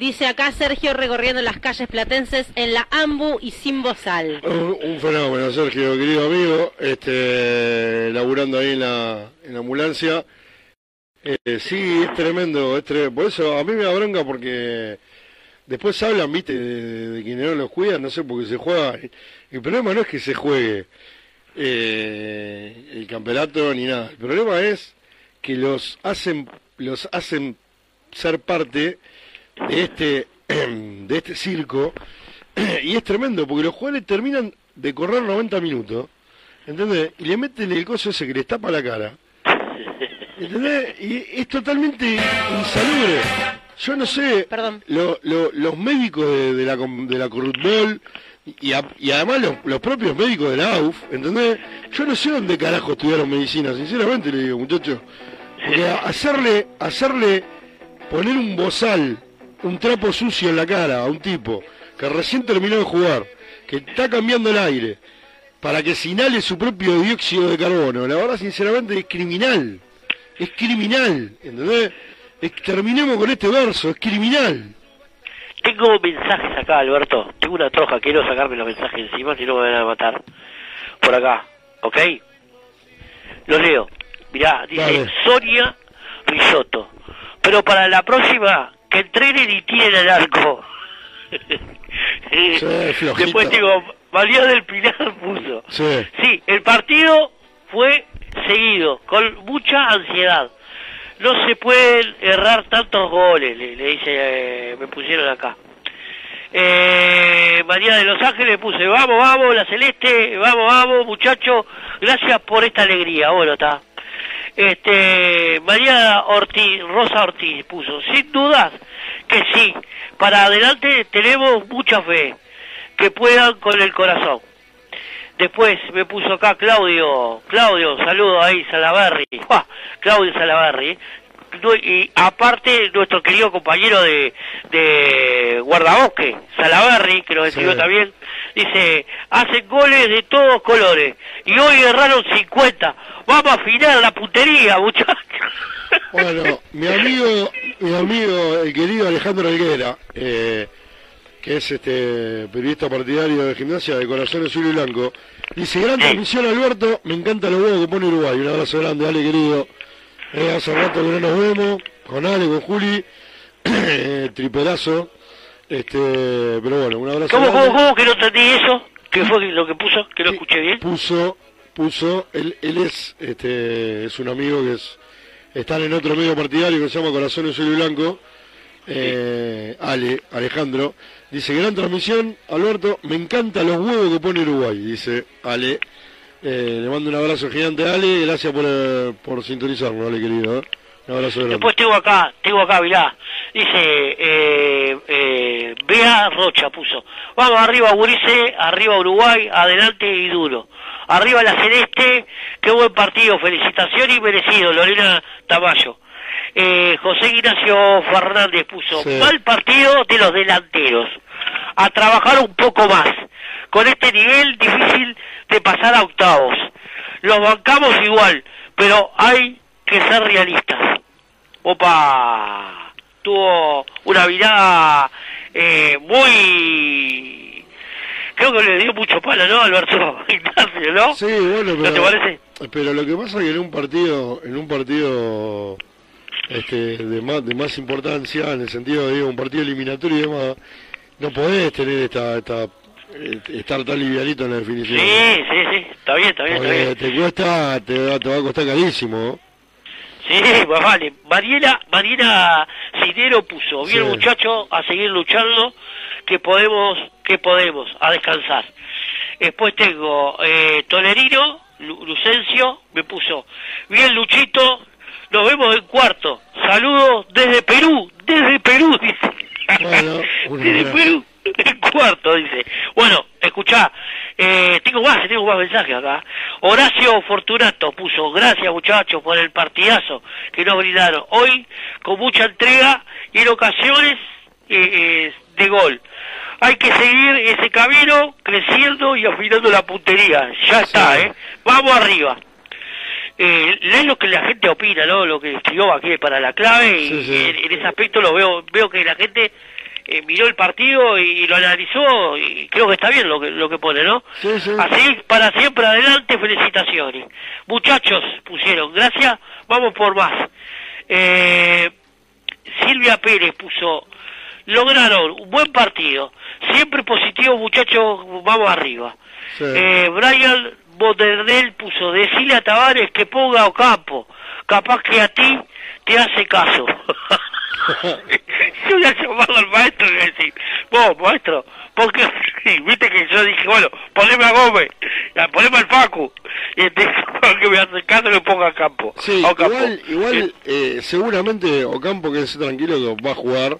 Speaker 28: Dice acá Sergio recorriendo las calles platenses en la AMBU y sin bozal.
Speaker 21: Un, un fenómeno, Sergio, querido amigo, este, laburando ahí en la, en la ambulancia. Eh, sí, es tremendo, es tre- por eso a mí me da bronca porque después hablan, viste, de, de quienes no los cuidan, no sé, porque se juega. El problema no es que se juegue eh, el campeonato ni nada, el problema es que los hacen, los hacen ser parte de este, de este circo y es tremendo porque los jugadores terminan de correr 90 minutos, ¿entendés? Y le meten el coso ese que les tapa la cara, ¿entendés? Y es totalmente insalubre. Yo no sé, lo- lo- los médicos de, de la de la Corrupbol, Y, a- y además los, los propios médicos de la AUF, ¿entendés? Yo no sé dónde carajo estudiaron medicina, sinceramente le digo, muchachos. Porque hacerle, hacerle poner un bozal, un trapo sucio en la cara a un tipo que recién terminó de jugar, que está cambiando el aire, para que se inhale su propio dióxido de carbono, la verdad sinceramente es criminal. Es criminal, ¿entendés? Terminemos con este verso, es criminal.
Speaker 22: Tengo mensajes acá, Alberto. Tengo una troja, quiero sacarme los mensajes encima, si no me van a matar. Por acá, ¿ok? Los leo. Mirá, dice
Speaker 21: Dale.
Speaker 22: Sonia Risotto. Pero para la próxima, que entrenen y tiren al arco. Después tengo, María del Pilar puso.
Speaker 21: Sí.
Speaker 22: Sí, el partido fue seguido, con mucha ansiedad. No se pueden errar tantos goles, le, dice, eh, me pusieron acá. Eh, María de Los Ángeles puse, vamos, vamos, la Celeste, vamos, vamos, muchachos, gracias por esta alegría. Bueno, está. Este, María Ortiz, Rosa Ortiz puso, sin dudas que sí, para adelante tenemos mucha fe, que puedan con el corazón. Después me puso acá Claudio, Claudio, saludo ahí, Salaberry. Claudio Salaberry, y aparte nuestro querido compañero de, de guardabosque, Salaberry, que nos escribió
Speaker 21: Sí.
Speaker 22: también, dice, hacen goles de todos colores, y hoy erraron 50, vamos a afinar la puntería, muchachos.
Speaker 21: Bueno, mi amigo, mi amigo, el querido Alejandro Alguera, eh, que es este periodista partidario de gimnasia de Corazón Azul y Blanco, dice, gran transmisión Alberto, me encanta los huevos que pone Uruguay, un abrazo grande, Ale querido, Eh, hace rato que no nos vemos, con Ale, con Juli, eh, triperazo, este, pero bueno, un abrazo
Speaker 22: ¿Cómo,
Speaker 21: grande.
Speaker 22: cómo, cómo que no entendí eso? ¿Qué fue lo que puso? Que no escuché bien.
Speaker 21: puso puso él, él es este es un amigo que es están en otro medio partidario que se llama Corazón Azul y Blanco. Eh, Ale Alejandro dice gran transmisión Alberto me encantan los huevos que pone Uruguay dice Ale Eh, le mando un abrazo gigante a Ale gracias por, eh, por sintonizarnos Ale querido ¿eh? un abrazo grande
Speaker 22: Después tengo acá, tengo acá, mirá, dice, eh, eh, Bea Rocha puso, vamos arriba Urice, arriba Uruguay, adelante y duro. Arriba la Celeste, qué buen partido, felicitación y merecido, Lorena Tamayo. Eh, José Ignacio Fernández puso,
Speaker 21: Sí.
Speaker 22: mal partido de los delanteros, a trabajar un poco más, con este nivel difícil de pasar a octavos. Los bancamos igual, pero hay que ser realistas. Opa, tuvo una mirada eh, muy... Creo que le dio mucho palo, ¿no, Alberto Ignacio, no?
Speaker 21: Sí, bueno, pero,
Speaker 22: ¿No te parece?
Speaker 21: pero lo que pasa es que en un partido, en un partido este, de más de más importancia, en el sentido de digo, un partido eliminatorio y demás, no podés tener esta, esta eh, estar tan livianito en la definición.
Speaker 22: Sí, sí, sí, está bien, está bien, está
Speaker 21: Porque
Speaker 22: bien.
Speaker 21: te cuesta, te, va- te va a costar carísimo.
Speaker 22: Sí, pues vale. Mariela, Mariela Cinero puso, bien
Speaker 21: Sí.
Speaker 22: muchacho, a seguir luchando, que podemos, que podemos, a descansar. Después tengo eh, Tolerino, Lu- Lucencio, me puso, bien Luchito, nos vemos en cuarto. Saludos desde Perú, desde Perú, dice.
Speaker 21: Bueno,
Speaker 22: desde Perú, en cuarto, dice. Bueno, escuchá, eh, tengo más, tengo más mensajes acá. Horacio Fortunato puso, gracias muchachos por el partidazo que nos brindaron. Hoy, con mucha entrega y en ocasiones eh, eh, de gol. Hay que seguir ese camino, creciendo y afinando la puntería. Ya está, ¿eh? Vamos arriba. Eh, lees lo que la gente opina, ¿no? Lo que escribió aquí para la clave y
Speaker 21: Sí, sí.
Speaker 22: En, en ese aspecto lo veo veo que la gente eh, miró el partido y, lo analizó y creo que está bien lo que lo que pone, ¿no? Así para siempre adelante, felicitaciones. Muchachos pusieron, gracias, vamos por más. Eh, Silvia Pérez puso, lograron un buen partido, siempre positivo muchachos, vamos arriba. Eh, Brian Boderdel puso, decirle a Tavares que ponga a Ocampo, capaz que a ti te hace caso. yo voy a llamar al maestro y le voy a decir, vos maestro, porque viste que yo dije, bueno, poneme a Gómez, poneme al Facu, y entonces que me hace caso le ponga a Campo.
Speaker 21: Sí,
Speaker 22: a Ocampo.
Speaker 21: igual, igual eh, seguramente Ocampo, que es tranquilo, que va a jugar.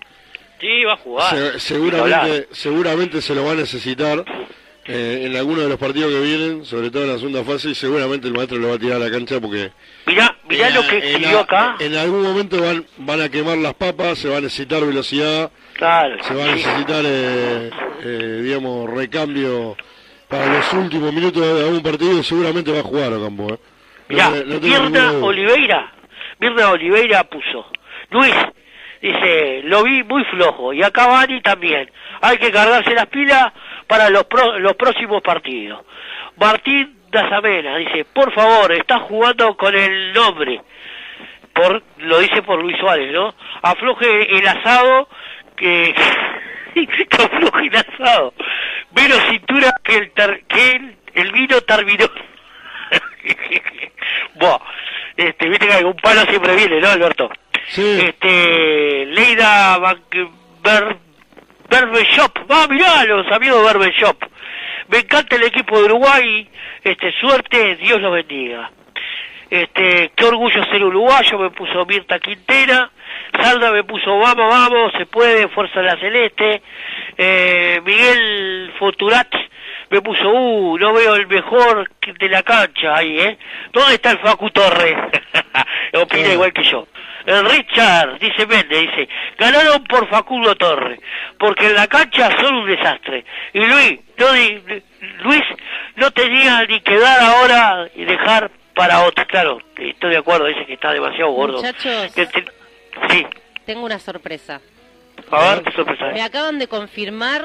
Speaker 22: Sí, va a jugar.
Speaker 21: Se- seguramente, seguramente se lo va a necesitar eh, en alguno de los partidos que vienen, sobre todo en la segunda fase, seguramente el maestro lo va a tirar a la cancha porque
Speaker 22: Mirá, mirá
Speaker 21: en,
Speaker 22: lo que escribió
Speaker 21: a-
Speaker 22: acá.
Speaker 21: en algún momento van, van a quemar las papas, se va a necesitar velocidad,
Speaker 22: Claro.
Speaker 21: se va a necesitar, eh, eh, digamos, recambio para los últimos minutos de algún partido, seguramente va a jugar Ocampo. ¿eh? No
Speaker 22: Mirá,
Speaker 21: no
Speaker 22: Mirna. Oliveira, Mirna Oliveira puso. Luis, dice, lo vi muy flojo. Y acá Vani también. Hay que cargarse las pilas para los, pro- los próximos partidos. Martín Dazamena dice, por favor, está jugando con el nombre. Por, lo dice por Luis Suárez, ¿no? Afloje el asado que... que afloje el asado. Menos cintura que el, tar- que el, el vino terminó. Buah, este, viste que algún palo siempre viene, ¿no, Alberto? Este, Leida Van Ber, Shop, va, mirá, los amigos de Berber Shop. Me encanta el equipo de Uruguay, este, suerte, Dios los bendiga. Este, qué orgullo ser uruguayo, me puso Mirta Quintera, Salda me puso vamos, vamos, se puede, fuerza de la celeste, eh, Miguel Foturat me puso, uh, no veo el mejor que- de la cancha ahí, ¿eh? ¿Dónde está el Facu Torres? Opina igual que yo. El Richard, dice Méndez, dice, ganaron por Facundo Torres, porque en la cancha son un desastre. Y Luis, no, Luis no tenía ni que dar ahora y dejar para otro. Claro, estoy de acuerdo, dice que está demasiado gordo.
Speaker 28: Muchachos.
Speaker 22: Te- Sí,
Speaker 28: Tengo una sorpresa.
Speaker 22: a ver, qué sorpresa.
Speaker 28: Me acaban de confirmar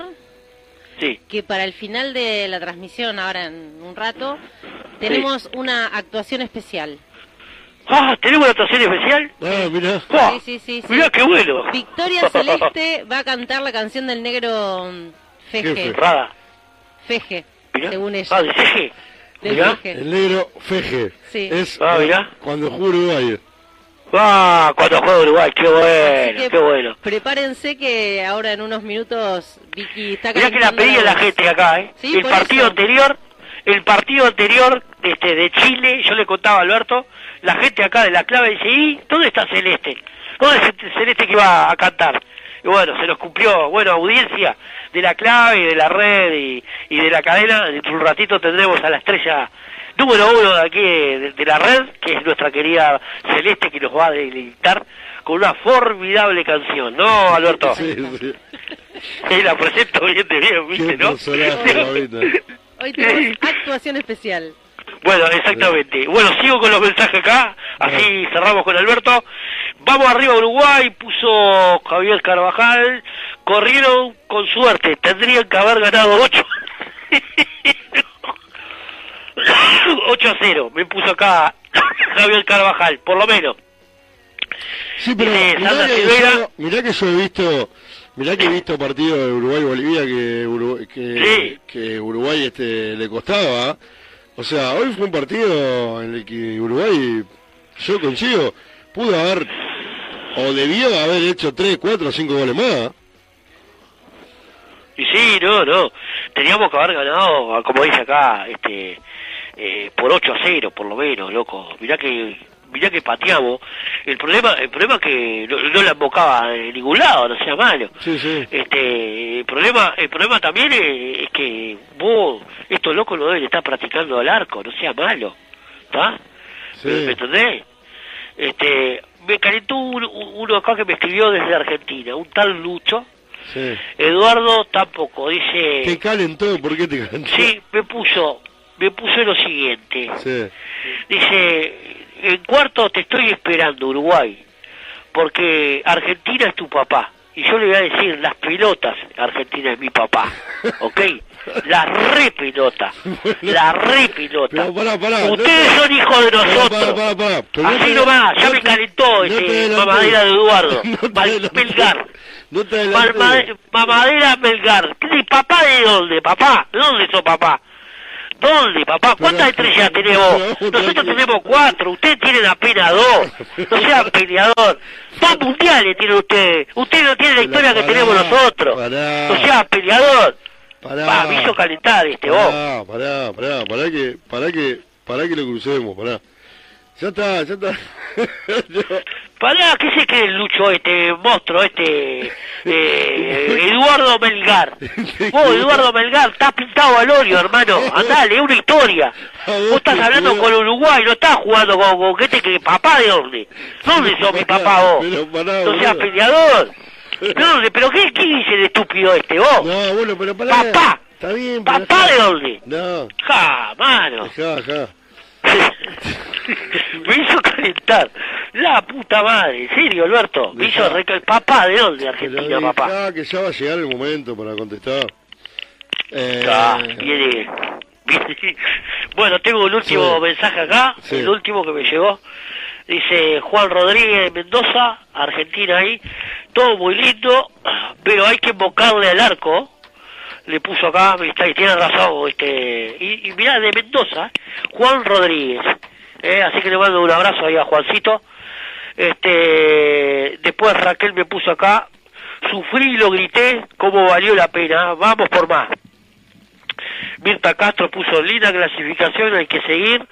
Speaker 22: Sí.
Speaker 28: que para el final de la transmisión, ahora en un rato, tenemos una actuación especial.
Speaker 22: Ah, ¿tenemos una actuación especial?
Speaker 21: Ah, mirá.
Speaker 28: Sí, sí, sí, sí.
Speaker 22: Mirá qué bueno.
Speaker 28: Victoria Celeste va a cantar la canción del negro mm, Feje.
Speaker 22: Rada.
Speaker 28: Feje,
Speaker 22: Mirá.
Speaker 28: según ella.
Speaker 22: Ah, de Feje.
Speaker 28: Del
Speaker 22: Mirá.
Speaker 28: Feje.
Speaker 21: El negro Feje.
Speaker 28: Sí.
Speaker 21: Es
Speaker 22: Ah, mirá.
Speaker 21: cuando jugó Uruguay.
Speaker 22: Ah, cuando juega Uruguay, qué bueno,
Speaker 28: que
Speaker 22: qué bueno.
Speaker 28: Prepárense que ahora en unos minutos Vicky está
Speaker 22: Mirá que la pedía la gente acá, ¿eh?
Speaker 28: Sí,
Speaker 22: el partido
Speaker 28: eso.
Speaker 22: anterior, el partido anterior este, de Chile, yo le contaba a Alberto, la gente acá de la clave dice, ¿y dónde está Celeste? ¿Dónde es el Celeste que iba a cantar? Y bueno, se nos cumplió, bueno, audiencia de la clave y de la red y, y de la cadena, dentro de un ratito tendremos a la estrella número uno de aquí de, de la red, que es nuestra querida Celeste, que nos va a deleitar con una formidable canción, ¿no, Alberto?
Speaker 21: Sí, sí.
Speaker 22: Sí, la presento bien de bien, ¿viste, no?
Speaker 28: Hoy tenemos actuación especial.
Speaker 22: Bueno, exactamente. Bueno, sigo con los mensajes acá, así cerramos con Alberto. Vamos arriba a Uruguay, puso Javier Carvajal, corrieron con suerte, tendrían que haber ganado 8. 8 a 0, me puso acá Javier Carvajal, por lo menos.
Speaker 21: Sí, pero
Speaker 22: Dice
Speaker 21: mirá que, yo, mirá que yo he visto, mirá que he visto partidos de Uruguay-Bolivia que, Uruguay, que, que Uruguay este, le costaba. ¿ah? O sea, hoy fue un partido en el que Uruguay, yo consigo, pudo haber, o debió haber hecho 3, 4, 5 goles más. ¿ah?
Speaker 22: Y sí, no, no. Teníamos que haber ganado, como dice acá, este, eh, por 8 a 0, por lo menos, loco. Mirá que, mirá que pateamos. El problema, el problema es que no, no la embocaba en ningún lado, no sea malo.
Speaker 21: Sí, sí.
Speaker 22: Este, el problema, el problema también es, es que vos, estos locos lo deben estar practicando al arco, no sea malo. ¿Está?
Speaker 21: Sí.
Speaker 22: ¿Me entendés? Este, me calentó un- un- uno acá que me escribió desde Argentina, un tal Lucho.
Speaker 21: Sí.
Speaker 22: Eduardo tampoco, dice...
Speaker 21: Te calentó, ¿por qué te calentó?
Speaker 22: Sí, me puso, me puso lo siguiente.
Speaker 21: Sí.
Speaker 22: Dice, en cuarto te estoy esperando, Uruguay, porque Argentina es tu papá. Y yo le voy a decir, las pelotas, Argentina es mi papá, ¿ok? La re pelota, la re pelota.
Speaker 21: Pero pará, pará.
Speaker 22: Ustedes
Speaker 21: no
Speaker 22: son hijos de nosotros.
Speaker 21: pará,
Speaker 22: Así nomás, ya
Speaker 21: no
Speaker 22: me calentó
Speaker 21: no
Speaker 22: este mamadera de Eduardo. Melgar. Mamadera Melgar. ¿De papá de dónde, papá? ¿De dónde sos papá? ¿Dónde, papá? ¿Cuántas estrellas tenemos? Nosotros tenemos cuatro, ustedes tienen apenas dos. No sean peleador. Dos mundiales tiene usted. Usted no tiene la historia que tenemos nosotros. No sea peleador.
Speaker 21: Pará.
Speaker 22: Pa, me hizo calentar este vos.
Speaker 21: Pará, pará, pará, pará que, pará que, pará que lo crucemos, pará. Ya está, ya está.
Speaker 22: Pará, ¿qué se cree el Lucho este monstruo, este eh, Eduardo Melgar? Vos, Eduardo Melgar, estás pintado al óleo, hermano. Andale, es una historia. Vos estás hablando con Uruguay, no estás jugando con, con ¿qué te crees? ¿Papá de dónde? ¿Dónde sos mi papá vos? No seas peleador. ¿Dónde? ¿Pero qué, qué dice el estúpido este, vos?
Speaker 21: No, bueno, pero pará.
Speaker 22: ¿Papá?
Speaker 21: Está bien, pero
Speaker 22: ¿Papá de dónde?
Speaker 21: No.
Speaker 22: Ja, mano.
Speaker 21: Dejá.
Speaker 22: Me hizo calentar. La puta madre, en serio, Alberto. Me hizo recal... ¿Papá de dónde, Argentina, papá?
Speaker 21: dejá que ya va a llegar el momento para contestar. Eh,
Speaker 22: Ah, viene, viene. Bueno, tengo el último
Speaker 21: Sí.
Speaker 22: mensaje acá,
Speaker 21: Sí.
Speaker 22: el último que me llegó. Dice Juan Rodríguez de Mendoza, Argentina ahí. Todo muy lindo, pero hay que invocarle al arco. Le puso acá, está, y tiene razón. Este, y, y mirá, de Mendoza, Juan Rodríguez. Eh, así que le mando un abrazo ahí a Juancito. Este, después Raquel me puso acá, sufrí y lo grité, cómo valió la pena, vamos por más. Mirta Castro puso linda clasificación, hay que seguir,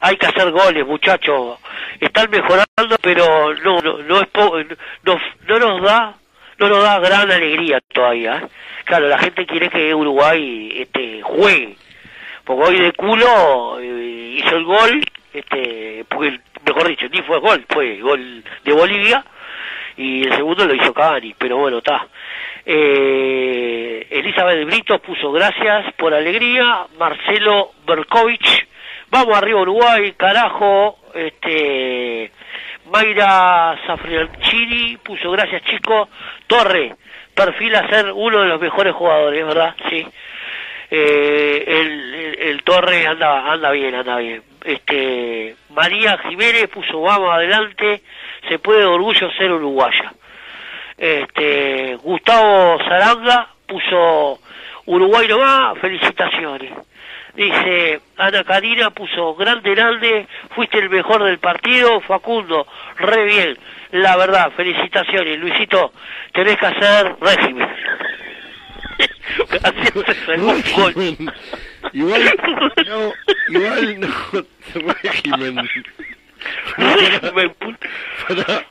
Speaker 22: hay que hacer goles, muchachos. Están mejorando, pero no no no es po- no, no nos da no nos da gran alegría todavía. ¿eh? Claro, la gente quiere que Uruguay este juegue. Porque hoy de culo eh, hizo el gol, este, porque, mejor dicho, ni fue gol, fue gol de Bolivia y el segundo lo hizo Cavani, pero bueno, está. Eh, Elizabeth Brito puso gracias por alegría, Marcelo Berkovich, vamos arriba Uruguay, carajo, este, Mayra Safrianchini puso gracias chicos, Torre, perfila ser uno de los mejores jugadores, ¿verdad? Sí. Eh, el, el, el Torre anda anda bien, anda bien. Este María Jiménez puso vamos adelante, se puede de orgullo ser uruguaya. Este Gustavo Zaranga puso Uruguay nomás, felicitaciones. Dice Ana Karina puso grande grande, fuiste el mejor del partido, Facundo, re bien, la verdad, felicitaciones, Luisito, tenés que hacer régimen.
Speaker 21: Igual, no, igual no, régimen. Pará.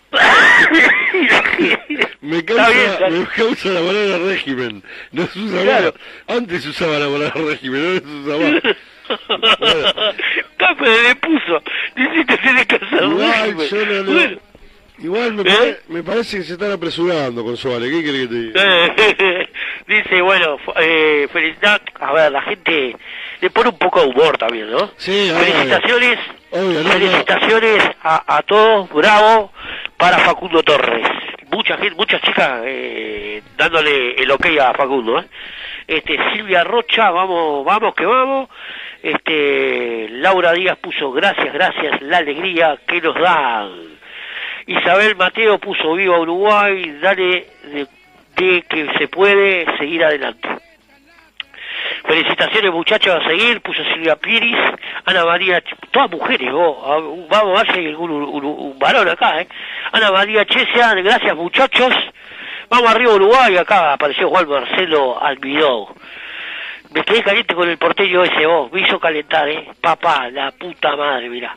Speaker 21: Me
Speaker 22: Está
Speaker 21: causa,
Speaker 22: bien,
Speaker 21: me causa la palabra régimen. No se usa
Speaker 22: Claro.
Speaker 21: Antes se usaba la palabra régimen, ahora se usa más.
Speaker 22: Cape le puso, dice que tiene que hacer
Speaker 21: Igual,
Speaker 22: régimen.
Speaker 21: yo no, no.
Speaker 22: Bueno,
Speaker 21: Igual me,
Speaker 22: ¿Eh?
Speaker 21: pare- me parece que se están apresurando con Suárez. ¿Qué querés que te diga?
Speaker 22: Dice, bueno, eh, felicidad, a ver, la gente le pone un poco de humor también, ¿no?
Speaker 21: Sí.
Speaker 22: Felicitaciones,
Speaker 21: Obvio, no,
Speaker 22: felicitaciones a, a todos, bravo, para Facundo Torres. Mucha gente, muchas chicas eh, dándole el ok a Facundo, ¿eh? Este, Silvia Rocha, vamos, vamos que vamos. Este, Laura Díaz puso gracias, gracias, la alegría que nos dan. Isabel Mateo puso viva Uruguay, dale de, que se puede seguir adelante. Felicitaciones muchachos a seguir, puso Silvia Piris, Ana María, todas mujeres, vos, a- vamos a ver algún ur- un varón acá, ¿eh? Ana María Chesia, gracias muchachos, vamos arriba Uruguay, acá apareció Juan Marcelo Almidón. Me quedé caliente con el porteño ese, vos, me hizo calentar, ¿eh? Papá, la puta madre, mirá.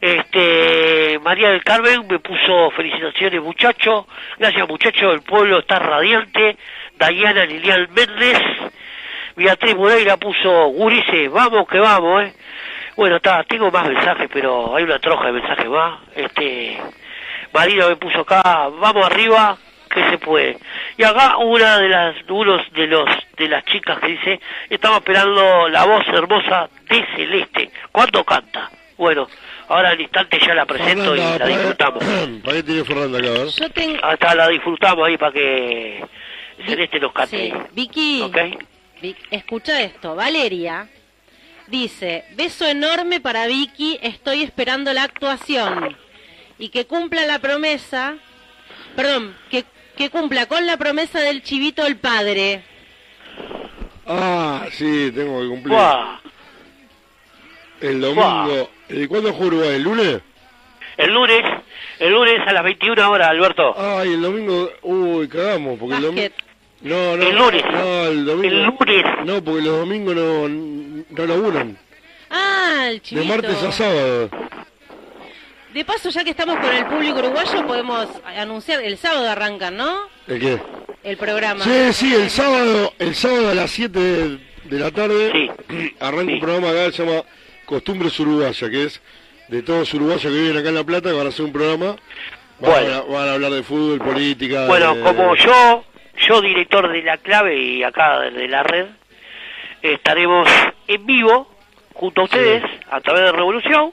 Speaker 22: Este, María del Carmen me puso felicitaciones muchachos, gracias muchachos, el pueblo está radiante, Dayana Lilian Méndez, Beatriz Moreira puso Gurice, vamos que vamos, eh. Bueno, está, tengo más mensajes, pero hay una troja de mensajes más. Este, Marina me puso acá, vamos arriba, que se puede. Y acá una de las, unos de los, de las chicas que dice, estamos esperando la voz hermosa de Celeste. ¿Cuándo canta? Bueno, ahora al instante ya la presento y la disfrutamos.
Speaker 21: ¿Para qué tiene Fernanda acá? a ver?
Speaker 28: Yo tengo...
Speaker 22: Hasta la disfrutamos ahí para que Celeste nos cante.
Speaker 28: Sí, Vicky, escucha esto. Valeria dice, beso enorme para Vicky, estoy esperando la actuación. Y que cumpla la promesa, perdón, que, que cumpla con la promesa del chivito el padre.
Speaker 21: Ah, sí, tengo que cumplir.
Speaker 22: Buah.
Speaker 21: El domingo. ¿Y cuándo juega Uruguay? ¿El lunes?
Speaker 22: El lunes, el lunes a las 21 horas, Alberto.
Speaker 21: Ay, el domingo. Uy, cagamos, porque el domingo. No, no.
Speaker 22: El lunes.
Speaker 21: No, el domingo.
Speaker 22: El lunes.
Speaker 21: No, porque los domingos no, no laburan.
Speaker 28: Ah, el
Speaker 21: De
Speaker 28: chivito.
Speaker 21: martes a sábado.
Speaker 28: De paso, ya que estamos con el público uruguayo, podemos anunciar, el sábado arrancan, ¿no?
Speaker 21: ¿El qué?
Speaker 28: El programa.
Speaker 21: Sí, sí, el sábado, el sábado a las 7 de, de la tarde arranca un programa acá que se llama Costumbres Uruguaya, que es de todos los uruguayos que viven acá en La Plata, que van a hacer un programa. Van,
Speaker 22: Bueno.
Speaker 21: a, van a hablar de fútbol, política.
Speaker 22: Bueno,
Speaker 21: de-
Speaker 22: como yo, yo director de la clave y acá de la red, estaremos en vivo junto a ustedes a través de Revolución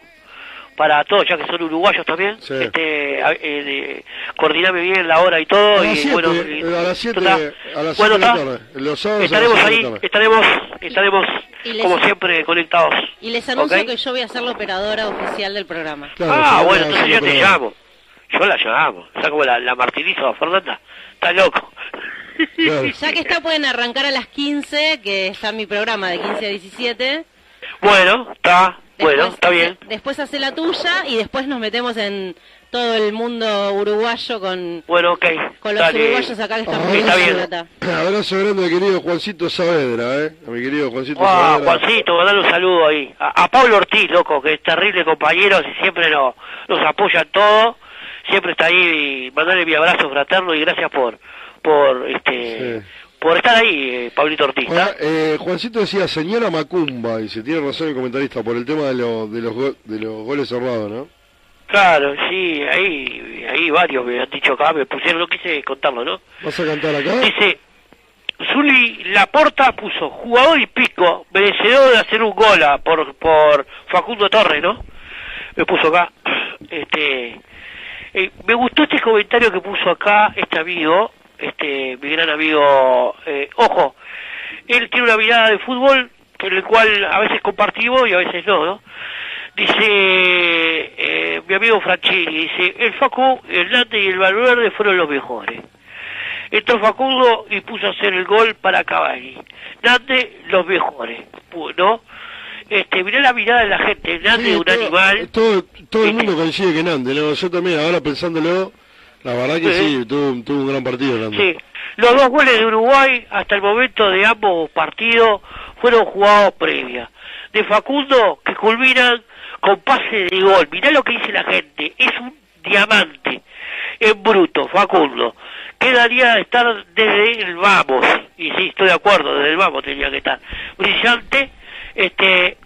Speaker 22: para todos, ya que son uruguayos también. Este, a- eh, coordiname bien la hora y todo.
Speaker 21: A las
Speaker 22: y
Speaker 21: 7,
Speaker 22: bueno,
Speaker 21: eh,
Speaker 22: y-
Speaker 21: a las 7,
Speaker 22: ¿está?
Speaker 21: a las
Speaker 22: Bueno,
Speaker 21: 7 de la
Speaker 22: está.
Speaker 21: tarde. Los sábados
Speaker 22: Estaremos
Speaker 21: 7 de
Speaker 22: ahí,
Speaker 21: tarde.
Speaker 22: estaremos, estaremos
Speaker 28: les-
Speaker 22: como siempre conectados.
Speaker 28: Y les anuncio que yo voy a ser la operadora oficial del programa.
Speaker 22: ah, bueno, entonces yo te llamo. Yo la llamo. O sea, como la, la martirizo a Fernanda. Está loco.
Speaker 28: Ya que está, pueden arrancar a las 15, que está mi programa de 15 a 17.
Speaker 22: Bueno, está, bueno,
Speaker 28: Después
Speaker 22: está bien.
Speaker 28: Después hace la tuya y después nos metemos en todo el mundo uruguayo con,
Speaker 22: Bueno, ok.
Speaker 28: con los
Speaker 22: dale.
Speaker 28: uruguayos acá que poniendo
Speaker 22: está bien.
Speaker 21: Abrazo grande, querido Juancito Saavedra, ¿eh? A mi querido Juancito
Speaker 22: Ah,
Speaker 21: Saavedra.
Speaker 22: Juancito, mandale un saludo ahí. A, a Pablo Ortiz, loco, que es terrible compañero y siempre nos, nos apoya en todo. Siempre está ahí y mandale mi abrazo fraterno y gracias por por este por estar ahí, eh, Pablito Ortiz.
Speaker 21: eh, Juancito decía, señora Macumba, y se tiene razón el comentarista, por el tema de, lo- de, los, go- de los goles cerrados, ¿no?
Speaker 22: Claro, sí, ahí ahí varios me han dicho acá, me pusieron, no quise contarlo, ¿no?
Speaker 21: ¿Vas a cantar acá?
Speaker 22: Dice, Zuli Laporta puso jugador y pico, merecedor de hacer un gol a- por, por Facundo Torres, ¿no? Me puso acá. Este, eh, me gustó este comentario que puso acá este amigo, este mi gran amigo, eh, ojo, él tiene una mirada de fútbol en el cual a veces compartimos y a veces no, ¿no? Dice eh, mi amigo Franchini, dice, el Facu, el Nate y el Valverde fueron los mejores. Entró Facundo y puso a hacer el gol para Cavani. Nate, los mejores, ¿no? Este, mirá la mirada de la gente, Nate es un animal.
Speaker 21: Todo, todo el mundo coincide que Nande, ¿no? Yo también, ahora pensándolo, la verdad que
Speaker 22: Sí.
Speaker 21: sí, tuvo, tuvo un gran partido.
Speaker 22: Sí, los dos goles de Uruguay hasta el momento de ambos partidos fueron jugados previa. De Facundo, que culminan con pase de gol. Mirá lo que dice la gente, es un diamante en bruto, Facundo. Quedaría estar desde el vamos, y sí, estoy de acuerdo, desde el vamos tenía que estar. Brillante, este,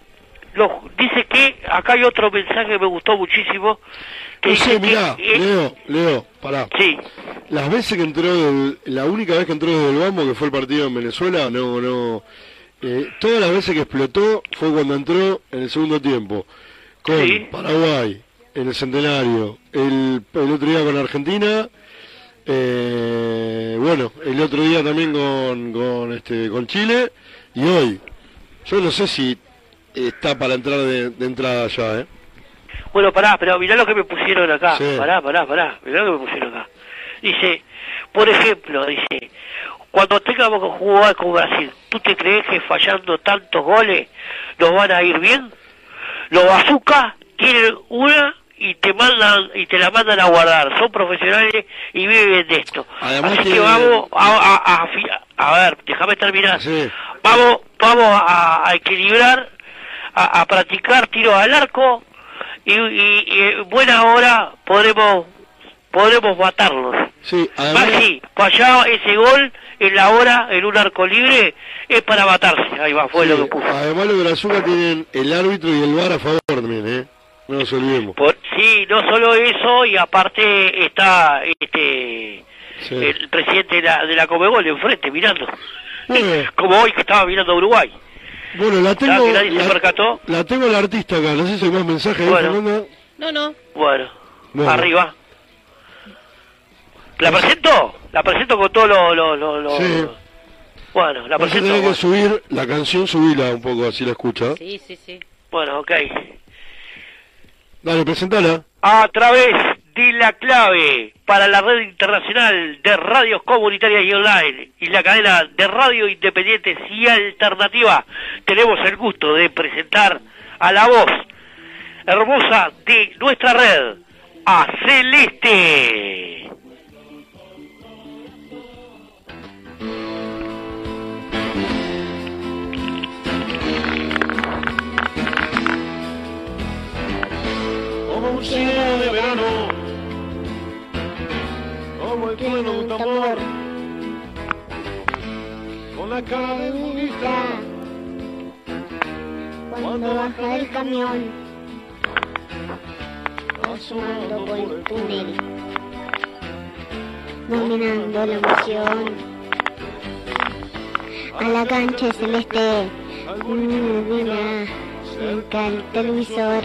Speaker 22: lo, dice que, acá hay otro mensaje que me gustó muchísimo, que-
Speaker 21: mirá, Leo, Leo, pará.
Speaker 22: Sí.
Speaker 21: Las veces que entró, del- la única vez que entró desde el Bambo, que fue el partido en Venezuela, no, no. eh, todas las veces que explotó fue cuando entró en el segundo tiempo. Con
Speaker 22: Sí.
Speaker 21: Paraguay, en el Centenario, el, el otro día con Argentina, eh, bueno, el otro día también con, con, este, con Chile, y hoy. Yo no sé si está para entrar de, de entrada ya, ¿eh?
Speaker 22: Bueno, pará, pero mirá lo que me pusieron acá.
Speaker 21: Sí.
Speaker 22: Pará, pará, pará. Mirá lo que me pusieron acá. Dice, por ejemplo, dice, cuando tengamos que jugar con Brasil, ¿tú te crees que fallando tantos goles nos van a ir bien? Los bazookas tienen una y te mandan y te la mandan a guardar. Son profesionales y viven de esto.
Speaker 21: Además
Speaker 22: Así que vamos a, a, a, ver, déjame terminar. Vamos, vamos a, equilibrar, a, a practicar tiros al arco y, y- y en buena hora podremos podremos matarlos.
Speaker 21: Sí,
Speaker 22: Más si fallado ese gol en la hora en un arco libre es para matarse. Ahí va, fue
Speaker 21: Sí,
Speaker 22: lo que puso.
Speaker 21: Además los de Azúcar tienen el árbitro y el VAR a favor también, ¿eh? No nos olvidemos.
Speaker 22: Por- sí, no solo eso y aparte está este
Speaker 21: Sí.
Speaker 22: el presidente de la, de la Comebol enfrente mirando. Como hoy que estaba mirando a Uruguay.
Speaker 21: Bueno, la tengo,
Speaker 22: que nadie se
Speaker 21: la,
Speaker 22: percató?
Speaker 21: la tengo la artista acá, no sé si hay más mensajes ahí,
Speaker 22: Bueno.
Speaker 21: Fernanda.
Speaker 28: No, no.
Speaker 22: Bueno,
Speaker 21: Bueno.
Speaker 22: arriba. ¿La presento? La presento con todo lo... lo, lo, lo-
Speaker 21: Sí.
Speaker 22: Bueno, la
Speaker 21: Vas a
Speaker 22: presento.
Speaker 21: tener que subir la canción, subila un poco, así la escucha.
Speaker 28: Sí, sí, sí.
Speaker 22: Bueno, ok.
Speaker 21: Dale, presentala.
Speaker 22: A través de la clave para la red internacional de radios comunitarias y online y la cadena de radio independientes y alternativa, tenemos el gusto de presentar a la voz hermosa de nuestra red, a Celeste.
Speaker 31: Como un cielo de de un tambor.
Speaker 21: Con la cara de bonita.
Speaker 29: Cuando baja el camión, sumando por el túnel, dominando la emoción. A la cancha celeste, ilumina cerca el televisor.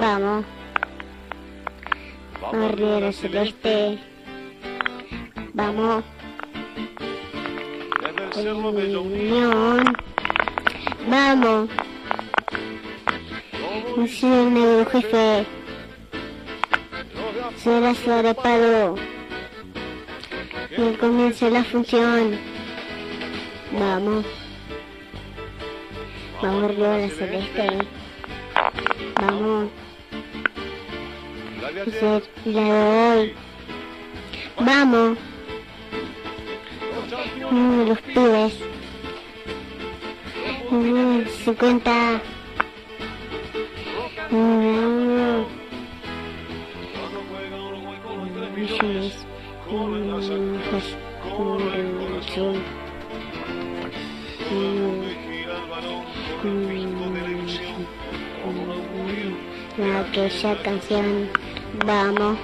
Speaker 29: Vamos arriba celeste. Vamos. Unión. Vamos. Señor negro jefe. Será sobrepado. Y comienza la función. Vamos. Vamos arriba la celeste. Vamos. De hoy. Vamos. Los pibes. Uno de 50. Uno. Millones. Juntos. Juntos. Aquella canción, vamos.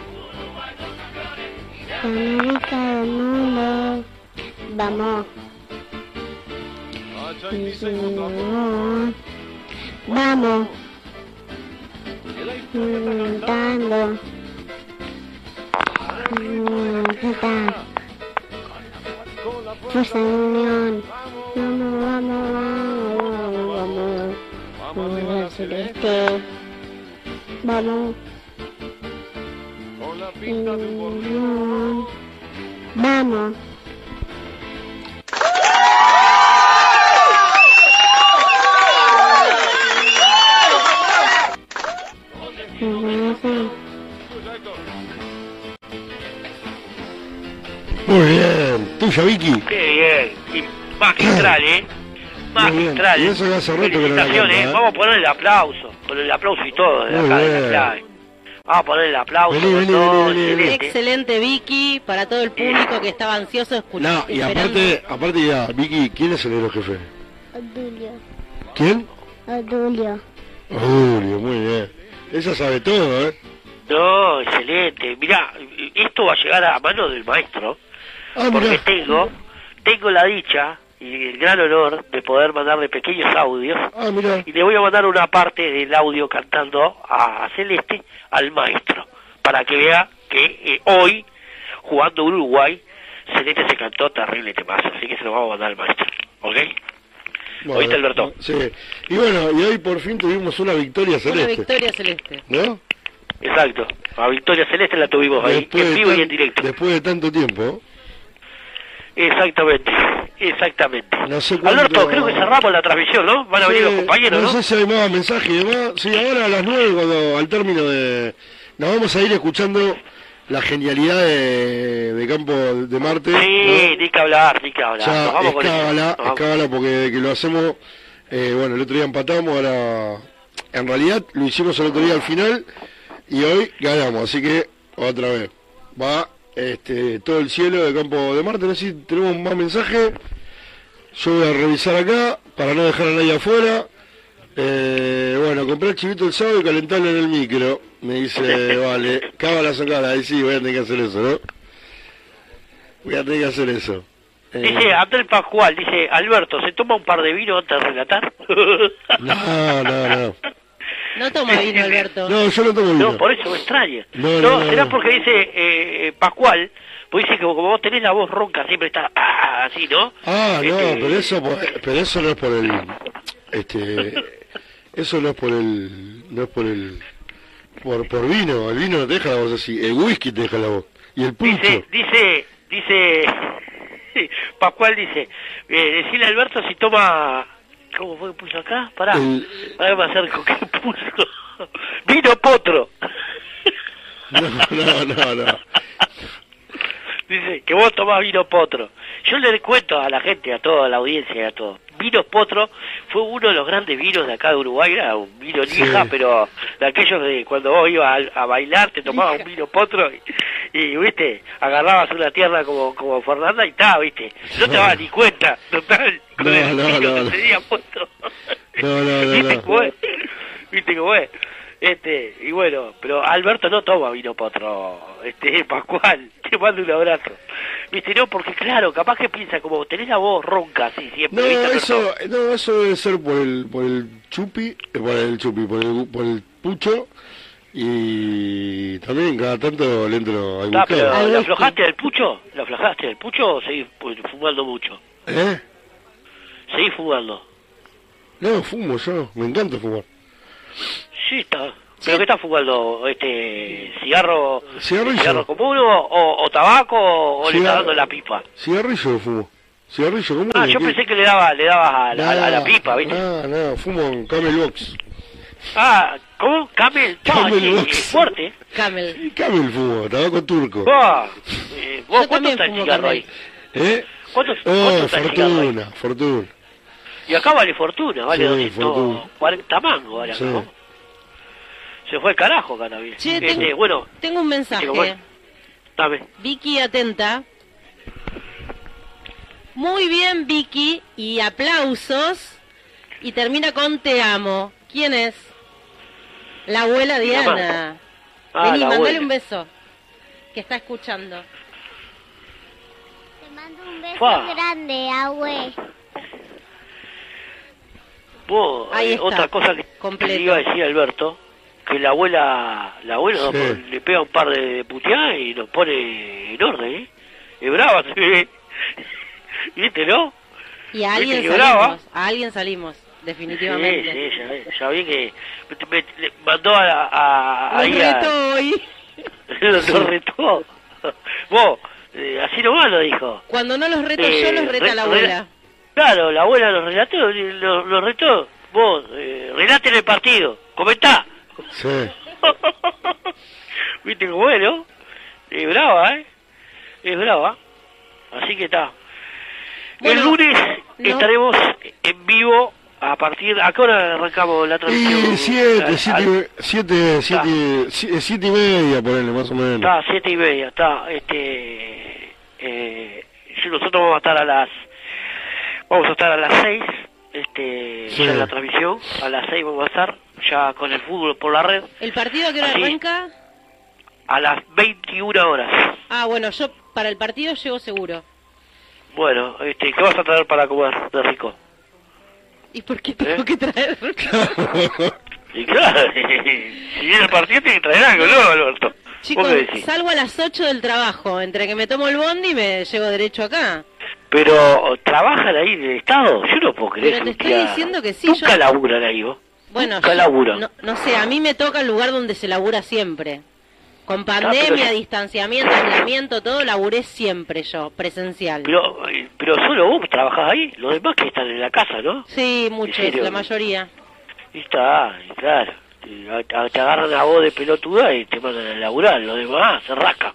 Speaker 29: América del mundo, vamos. Vamos. Cantando. Fuerza de unión. Vamos, vamos, vamos, vamos. Vamos al. Vamos. Unión. Vamos.
Speaker 21: Muy bien. ¿Tuya, Vicky?
Speaker 22: Qué bien. Y magistral, ¿eh? Magistral.
Speaker 21: Y eso que hace rato que no la canta,
Speaker 22: ¿eh? Vamos a poner el aplauso. Con el aplauso y todo. De
Speaker 21: Muy
Speaker 22: acá, de
Speaker 21: bien.
Speaker 22: la clave. Vamos a poner el aplauso.
Speaker 21: Vení,
Speaker 22: con
Speaker 21: vení,
Speaker 22: todo,
Speaker 21: vení, vení, vení.
Speaker 22: excelente.
Speaker 28: Excelente, Vicky, para todo el público que estaba ansioso escuchando.
Speaker 21: No, y aparte, aparte ya, Vicky, ¿quién es el negro jefe?
Speaker 29: Adulio.
Speaker 21: ¿Quién?
Speaker 29: Adulio.
Speaker 21: Julio, muy bien. Ella sabe todo, ¿eh?
Speaker 22: No, excelente. Mirá, esto va a llegar a mano del maestro.
Speaker 21: Ah,
Speaker 22: porque
Speaker 21: mirá.
Speaker 22: tengo, tengo la dicha y el gran honor de poder mandarle pequeños audios.
Speaker 21: Ah, mirá.
Speaker 22: Y le voy a mandar una parte del audio cantando a, Celeste al maestro. Para que vea que eh, hoy, jugando Uruguay, Celeste se cantó terrible temazo. Así que se lo vamos a mandar al maestro. ¿Ok?
Speaker 21: Bueno,
Speaker 22: ¿Oíste, Alberto?
Speaker 21: Sí. Y bueno, y hoy por fin tuvimos una victoria
Speaker 28: Una
Speaker 21: celeste.
Speaker 28: victoria celeste.
Speaker 21: ¿No?
Speaker 22: Exacto. A Victoria Celeste la tuvimos ahí,
Speaker 21: Después
Speaker 22: en vivo y en directo.
Speaker 21: Después de tanto tiempo.
Speaker 22: Exactamente, exactamente.
Speaker 21: No sé cuánto-
Speaker 22: Alberto, creo que cerramos la transmisión, ¿no? Van a venir los compañeros, ¿no?
Speaker 21: sé si hay más mensajes y demás. Sí, ahora a las nueve, cuando, al término de... Nos vamos a ir escuchando la genialidad de, de Campo de Marte.
Speaker 22: Sí, ni que hablar, ni que hablar.
Speaker 21: Ya,
Speaker 22: Nos vamos con eso.
Speaker 21: escábala,
Speaker 22: Nos vamos.
Speaker 21: escábala porque que lo hacemos, eh, bueno, el otro día empatamos, ahora, en realidad lo hicimos el otro día al final y hoy ganamos, así que otra vez, va este, todo el cielo de Campo de Marte, no sé si tenemos más mensajes, yo voy a revisar acá para no dejar a nadie afuera. Eh, bueno, compré el chivito el sábado y calentarlo en el micro. Me dice, vale, cábala sacala. Ahí sí, voy a tener que hacer eso, ¿no? Voy a tener que hacer eso. Eh,
Speaker 22: Dice Andrés Pascual, dice Alberto, ¿se toma un par de vino antes de relatar?
Speaker 21: No, no, no.
Speaker 28: No toma vino, Alberto.
Speaker 21: No, yo no tomo vino.
Speaker 22: No, por eso me extraña.
Speaker 21: No,
Speaker 22: No,
Speaker 21: no, no,
Speaker 22: será
Speaker 21: no.
Speaker 22: porque dice eh, Pascual, pues dice que como vos tenés la voz ronca, siempre está ah, así, ¿no?
Speaker 21: Ah, no,
Speaker 22: Este,
Speaker 21: pero eso, por- pero eso no es por el, este, eso no es por el, no es por el, por, por vino. El vino no te deja la voz así. El whisky te deja la voz. Y el pulso.
Speaker 22: Dice, dice, dice, Pascual dice, eh, decirle a Alberto si toma, ¿cómo fue que puso acá? Pará,
Speaker 21: El-
Speaker 22: pará que me acerco, ¿qué puso? Vino potro.
Speaker 21: No, no, no, no.
Speaker 22: Dice que vos tomás vino potro. Yo le cuento a la gente, a toda la audiencia y a todos. Vinos Potro fue uno de los grandes vinos de acá de Uruguay, era un vino
Speaker 21: Sí.
Speaker 22: lija, pero de aquellos de cuando vos ibas a, a bailar te tomabas un vino Potro y, y, viste, agarrabas una tierra como, como Fernanda y estaba, viste, no te dabas ni cuenta, total, con
Speaker 21: No,
Speaker 22: el
Speaker 21: no,
Speaker 22: vino
Speaker 21: no, no.
Speaker 22: tenía Potro.
Speaker 21: No, no, no,
Speaker 22: ¿Viste
Speaker 21: no.
Speaker 22: cómo es? ¿Viste cómo es? Este, y bueno, pero Alberto no toma vino potro, este, Pascual, te mando un abrazo. Viste, no, porque claro, capaz que piensa como tenés la voz ronca así siempre,
Speaker 21: No,
Speaker 22: ¿viste?
Speaker 21: eso, no, eso debe ser por el, por el chupi, eh, por el chupi, por el, por el pucho y también cada tanto le entro al
Speaker 22: Ah, pero. ¿la aflojaste del pucho? ¿La aflojaste del pucho o seguís pues, fumando mucho?
Speaker 21: ¿Eh?
Speaker 22: Seguís fumando.
Speaker 21: No, fumo yo, me encanta fumar.
Speaker 22: Sí, está. ¿Pero qué estás fumando? Este, ¿Cigarro,
Speaker 21: Cigarrillo.
Speaker 22: cigarro común o, o, o tabaco o le estás dando la pipa?
Speaker 21: Cigarrillo fumo. Cigarrillo, ¿cómo?
Speaker 22: Ah, yo pensé que le, daba, le dabas a, la- a la- a la
Speaker 21: No,
Speaker 22: pipa, ¿viste?
Speaker 21: No, no, fumo en Camel Box.
Speaker 22: Ah, ¿cómo? ¿Camel? Ah,
Speaker 21: Camel Box.
Speaker 22: es fuerte.
Speaker 28: Camel.
Speaker 21: Camel fumo, tabaco turco.
Speaker 22: Ah, eh, ¿Vos
Speaker 28: Yo
Speaker 22: cuánto
Speaker 28: también
Speaker 22: está el cigarro
Speaker 28: Camel.
Speaker 22: ahí?
Speaker 21: ¿Eh?
Speaker 22: ¿Cuánto, cuánto
Speaker 21: Oh,
Speaker 22: está el cigarro ahí?
Speaker 21: fortuna, fortuna.
Speaker 22: Y acá vale fortuna, vale
Speaker 21: Sí,
Speaker 22: 240 mangos, vale acá,
Speaker 21: Sí.
Speaker 22: ¿no? Se fue el carajo, Cannabis.
Speaker 28: Che,
Speaker 22: Este,
Speaker 28: tengo-
Speaker 22: bueno,
Speaker 28: Tengo un mensaje.
Speaker 22: Digo, bueno. dame.
Speaker 28: Vicky atenta. Muy bien, Vicky. Y aplausos. Y termina con te amo. ¿Quién es? La abuela Diana.
Speaker 22: Ah,
Speaker 28: Vení, mandale
Speaker 22: abuela.
Speaker 28: un beso. Que está escuchando.
Speaker 29: Un beso
Speaker 22: Fua.
Speaker 29: grande, abue.
Speaker 28: Ahí
Speaker 22: eh,
Speaker 28: está,
Speaker 22: otra cosa que
Speaker 28: completo.
Speaker 22: le iba a decir Alberto, que la abuela, la abuela
Speaker 21: Sí.
Speaker 22: le pega un par de puteadas y nos pone en orden, ¿eh? Es brava, ve. ¿Viste, no?
Speaker 28: Y a alguien salimos. A alguien salimos. Definitivamente.
Speaker 22: Sí, sí, ya, vi- ya vi que me, me- le mandó a, a,
Speaker 28: Los
Speaker 22: ahí a-
Speaker 28: retó hoy.
Speaker 22: lo, lo retó. Vos, eh, así nomás lo dijo.
Speaker 28: Cuando no los reto
Speaker 22: Eh,
Speaker 28: yo, los reta
Speaker 22: re-
Speaker 28: la
Speaker 22: re-
Speaker 28: abuela.
Speaker 22: Claro, la abuela lo relató, lo, lo retó. Vos, eh, relaten el partido, comentá.
Speaker 21: Sí.
Speaker 22: ¿Viste cómo es, no? Es brava, ¿eh? Es brava. Así que está. el lunes
Speaker 21: no.
Speaker 22: estaremos en vivo a partir... ¿A qué hora arrancamos la transmisión?
Speaker 21: Y siete,
Speaker 22: Al-
Speaker 21: siete,
Speaker 22: al-
Speaker 21: siete, siete, siete, siete y media, ponele, más o menos.
Speaker 22: Está, siete y media, está, este, eh, nosotros vamos a estar a las, vamos a estar a las seis, este,
Speaker 21: Sí.
Speaker 22: ya en la transmisión, a las seis vamos a estar, ya con el fútbol por la red,
Speaker 28: ¿El partido a qué hora
Speaker 22: Así.
Speaker 28: arranca?
Speaker 22: a las 21 horas.
Speaker 28: Ah, bueno, yo para el partido llego seguro.
Speaker 22: Bueno, este, ¿qué vas a traer para comer de rico?
Speaker 28: ¿Y por qué tengo que traer?
Speaker 22: Y claro, si viene el partido tiene que traer algo, ¿no, Alberto?
Speaker 28: Chicos, salgo a las 8 del trabajo. Entre que me tomo el bondi y me llevo derecho acá.
Speaker 22: Pero, ¿trabajan ahí en el Estado? Yo no puedo creer.
Speaker 28: Pero te estoy diciendo que sí.
Speaker 22: Nunca
Speaker 28: yo...
Speaker 22: laburan ahí, vos.
Speaker 28: Bueno, yo-. No, no sé, a mí me toca el lugar donde se labura siempre. Con
Speaker 22: pero
Speaker 28: pandemia, distanciamiento, aislamiento, todo laburé siempre yo, presencial.
Speaker 22: Pero, eh, pero solo vos trabajás ahí, los demás que están en la casa, ¿no?
Speaker 28: Sí, muchos, la mayoría.
Speaker 22: Y está, y claro. Te, agarran a vos de pelotuda y te mandan a laburar, los demás se rascan.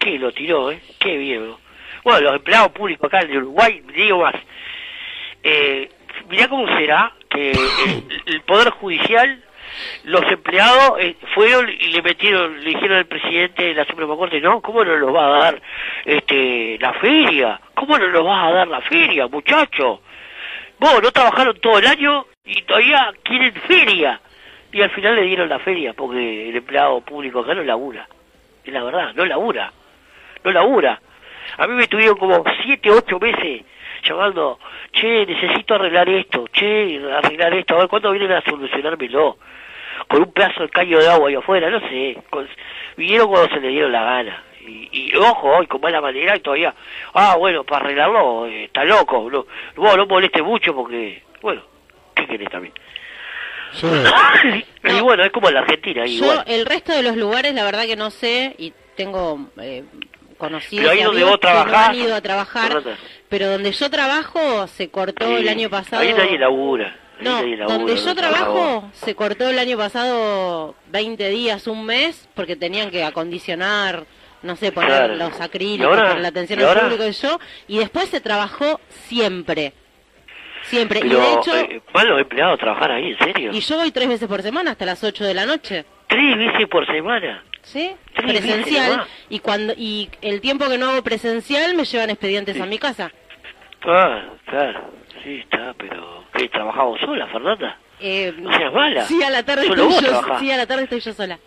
Speaker 22: ¿Qué lo tiró, eh? Qué bien. ¿no? Bueno, los empleados públicos acá en Uruguay, digo más, eh, mirá cómo será que eh, el Poder Judicial, los empleados eh, fueron y le metieron, le dijeron al presidente de la Suprema Corte, no, ¿cómo no nos va a dar este la feria? ¿Cómo no nos vas a dar la feria, muchacho? Vos no trabajaron todo el año y todavía quieren feria. Y al final le dieron la feria porque el empleado público acá no labura. Es la verdad, no labura. No labura. A mí me tuvieron como siete, ocho meses llamando, che, necesito arreglar esto, che, arreglar esto, a ver cuándo vienen a solucionármelo. Con un pedazo de caño de agua ahí afuera, no sé. con- vinieron cuando se le dieron la gana. Y, y ojo, y con mala manera y todavía, ah, bueno, para arreglarlo, eh, está loco. No, vos no moleste mucho porque, bueno, ¿qué querés también? y bueno, es como en la Argentina,
Speaker 28: Yo,
Speaker 22: igual.
Speaker 28: el resto de los lugares, la verdad que no sé, y tengo eh, conocidos
Speaker 22: Pero ahí donde vos
Speaker 28: que no
Speaker 22: trabajás,
Speaker 28: han ido a trabajar, pero donde yo trabajo se cortó
Speaker 22: sí,
Speaker 28: el año pasado...
Speaker 22: Ahí nadie labura. ahí
Speaker 28: No,
Speaker 22: labura,
Speaker 28: donde yo trabajo se cortó el año pasado 20 días, un mes, porque tenían que acondicionar no sé, poner
Speaker 22: Claro.
Speaker 28: los
Speaker 22: ¿Y
Speaker 28: acrílicos, poner la atención
Speaker 22: ¿Y
Speaker 28: al público y yo, y después se trabajó siempre. Siempre. y de
Speaker 22: Pero,
Speaker 28: hecho,
Speaker 22: eh, ¿van los empleados a trabajar ahí, en serio?
Speaker 28: y yo voy tres veces por semana hasta las 8 de la noche.
Speaker 22: ¿Tres veces por semana?
Speaker 28: ¿Sí?
Speaker 22: Tres
Speaker 28: Presencial. Y cuando y el tiempo que no hago presencial me llevan expedientes a mi casa.
Speaker 22: Ah, claro. Sí, está, pero... ¿Qué, trabajamos sola, Fernanda?
Speaker 28: Eh,
Speaker 22: No seas mala.
Speaker 28: Sí, a la tarde
Speaker 22: Solo
Speaker 28: estoy
Speaker 22: vos
Speaker 28: yo.
Speaker 22: trabajás.
Speaker 28: Sí, a la tarde estoy yo sola.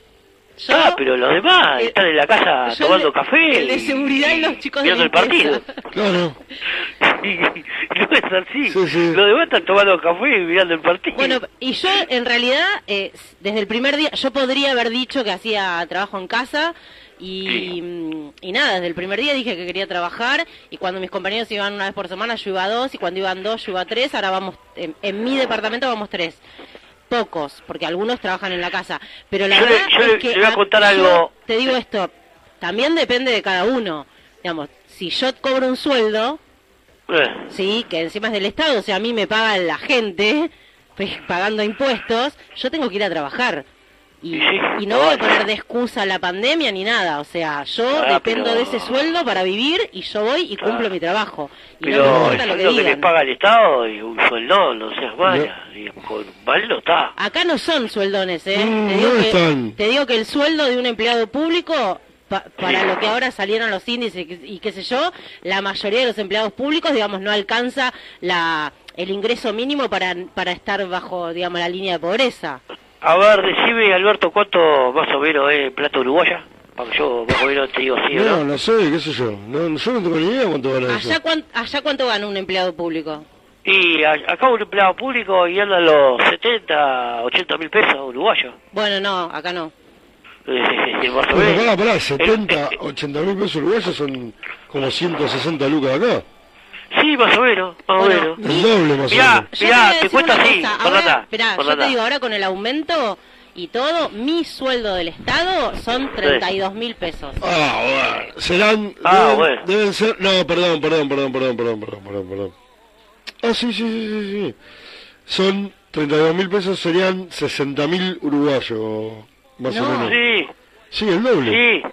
Speaker 28: Yo,
Speaker 22: ah, pero los demás
Speaker 28: eh,
Speaker 22: están en la casa tomando
Speaker 28: el de-
Speaker 22: café.
Speaker 28: el de
Speaker 22: y-
Speaker 28: seguridad y los chicos de
Speaker 22: Viendo el partido.
Speaker 21: Claro.
Speaker 22: no es así. Los demás están tomando café y mirando el partido.
Speaker 28: Bueno, y yo en realidad, eh, desde el primer día, yo podría haber dicho que hacía trabajo en casa y, mm, y nada, desde el primer día dije que quería trabajar y cuando mis compañeros iban una vez por semana yo iba a dos y cuando iban dos yo iba a tres, ahora vamos, en, en mi departamento vamos tres. Pocos, porque algunos trabajan en la casa. Pero la
Speaker 22: Yo
Speaker 28: verdad
Speaker 22: yo
Speaker 28: es que
Speaker 22: voy a contar algo.
Speaker 28: Te digo esto, también depende de cada uno. Digamos, si yo cobro un sueldo,
Speaker 22: Eh,
Speaker 28: sí, que encima es del Estado, o sea, a mí me paga la gente, pagando impuestos, yo tengo que ir a trabajar. Y, y no voy a poner de excusa la pandemia ni nada, o sea, yo
Speaker 22: Ah,
Speaker 28: dependo
Speaker 22: pero-
Speaker 28: de ese sueldo para vivir y yo voy y cumplo mi trabajo. Y no me
Speaker 22: pero el
Speaker 28: importa lo que
Speaker 22: que, les paga el Estado y un sueldo, no seas mala. Y con mal no está.
Speaker 28: Acá no son sueldones, ¿eh?
Speaker 22: Mm,
Speaker 28: te, digo
Speaker 22: no
Speaker 28: que,
Speaker 22: están.
Speaker 28: te digo que el sueldo de un empleado público, pa- para lo que ahora salieron los índices y, qué- y qué sé yo, la mayoría de los empleados públicos, digamos, no alcanza la el ingreso mínimo para, para estar bajo, digamos, la línea de pobreza.
Speaker 22: A ver, decime, Alberto, ¿cuánto más o menos es plata uruguaya? Para que yo más o menos te digo sí
Speaker 21: No,
Speaker 22: no.
Speaker 21: no sé, qué sé yo. No, yo no tengo ni idea cuánto gana eso.
Speaker 28: Allá, cuán- allá cuánto gana un empleado público?
Speaker 22: Y a- acá un empleado público y anda los 70, 80 mil pesos uruguayos.
Speaker 28: Bueno, no, acá no.
Speaker 22: Eh, más o
Speaker 21: Bueno,
Speaker 22: menos.
Speaker 21: pará, pará, 70, 80 mil pesos uruguayos son como 160 lucas acá.
Speaker 22: Sí, más o menos, más o menos.
Speaker 21: El doble más o
Speaker 22: Mirá,
Speaker 21: menos.
Speaker 28: Te voy
Speaker 22: mirá, te cuento
Speaker 28: una
Speaker 22: así,
Speaker 28: ahora, esperá, yo te digo, ahora con el aumento y todo, mi sueldo del Estado son 32 mil pesos.
Speaker 21: Ah, bueno. Serán.
Speaker 22: Ah,
Speaker 21: deben,
Speaker 22: bueno.
Speaker 21: deben ser. No, perdón, perdón, perdón, perdón, perdón, perdón, perdón, perdón. Ah, sí, sí, sí, sí, sí. Son 32 mil pesos, serían 60 mil uruguayos, más o menos.
Speaker 22: Sí,
Speaker 21: Sí, el doble.
Speaker 22: sí,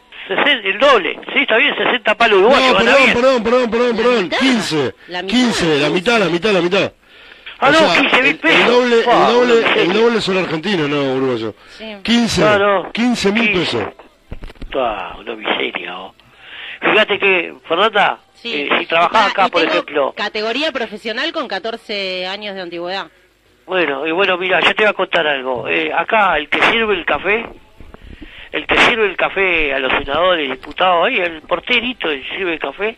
Speaker 22: el doble. Sí, está bien, 60 palos uruguayos,
Speaker 21: No, perdón, perdón, perdón, perdón, perdón. 15.
Speaker 28: La mitad,
Speaker 21: 15, la mitad, la mitad, la mitad.
Speaker 22: Ah,
Speaker 21: O
Speaker 22: no,
Speaker 21: sea,
Speaker 22: 15 mil
Speaker 21: el-
Speaker 22: pesos.
Speaker 21: El doble, el doble, el doble son argentinos, no uruguayos.
Speaker 28: Sí.
Speaker 21: 15,
Speaker 22: No, no.
Speaker 21: 15 mil pesos.
Speaker 22: Ah, una miseria, oh. Fíjate que, Fernanda,
Speaker 28: Sí.
Speaker 22: eh, si trabajás
Speaker 28: Ah,
Speaker 22: acá,
Speaker 28: y
Speaker 22: por
Speaker 28: tengo
Speaker 22: ejemplo,
Speaker 28: Categoría profesional con 14 años de antigüedad.
Speaker 22: Bueno, y bueno, mira, yo te voy a contar algo. Eh, acá el que sirve el café, el que sirve el café a los senadores, diputados, ahí el porterito que sirve el café,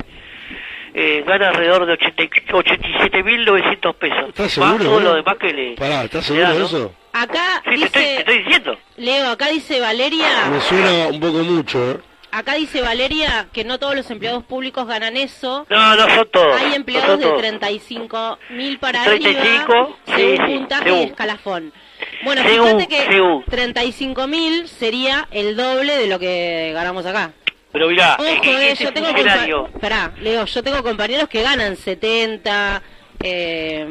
Speaker 22: eh, gana alrededor de 87.900 pesos.
Speaker 21: ¿Estás
Speaker 22: Más
Speaker 21: seguro?
Speaker 22: todo
Speaker 21: boludo?
Speaker 22: lo demás que le...
Speaker 21: Pará, ¿estás seguro de
Speaker 22: ¿no?
Speaker 21: eso?
Speaker 28: Acá
Speaker 22: Sí, te estoy, te
Speaker 28: dice,
Speaker 22: estoy diciendo.
Speaker 28: Leo, acá dice Valeria,
Speaker 21: Me suena un poco mucho, ¿eh?
Speaker 28: acá dice Valeria que no todos los empleados públicos ganan eso.
Speaker 22: No, no son todos.
Speaker 28: Hay
Speaker 22: no
Speaker 28: empleados de
Speaker 22: todos.
Speaker 28: 35 mil para
Speaker 22: 35,
Speaker 28: arriba,
Speaker 22: sí,
Speaker 28: según
Speaker 22: sí,
Speaker 28: puntaje
Speaker 22: según.
Speaker 28: y escalafón. Bueno, fíjate que
Speaker 22: según.
Speaker 28: 35 mil sería el doble de lo que ganamos acá.
Speaker 22: Pero mirá,
Speaker 28: Ojo,
Speaker 22: eh,
Speaker 28: eh,
Speaker 22: ese
Speaker 28: yo tengo
Speaker 22: funcionario...
Speaker 28: compa- Leo, yo tengo compañeros que ganan 70, eh,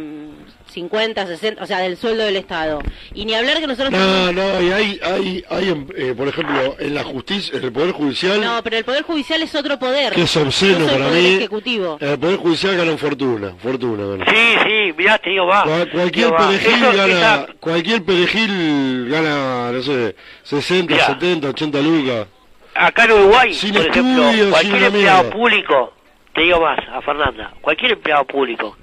Speaker 28: 50, 60, o sea, del sueldo del Estado. Y ni hablar que nosotros
Speaker 21: No,
Speaker 28: tenemos-
Speaker 21: no, y hay, hay, hay em, eh, por ejemplo, en la justicia, en el Poder Judicial,
Speaker 28: No, pero el Poder Judicial es otro poder.
Speaker 21: que es obsceno para
Speaker 28: poder
Speaker 21: mí,
Speaker 28: ejecutivo.
Speaker 21: en el Poder Judicial ganan fortuna, fortuna. ganan.
Speaker 22: Sí, sí, mirá, te digo, va.
Speaker 21: Cual- cualquier
Speaker 22: Digo, va.
Speaker 21: perejil
Speaker 22: Eso-
Speaker 21: gana,
Speaker 22: esa-
Speaker 21: cualquier perejil gana, no sé, 60,
Speaker 22: Mirá.
Speaker 21: 70, 80 lucas.
Speaker 22: acá en Uruguay,
Speaker 21: Sin
Speaker 22: por ejemplo,
Speaker 21: estudios, sin
Speaker 22: cualquier empleado
Speaker 21: mierda.
Speaker 22: público, te digo más, a Fernanda, cualquier empleado público,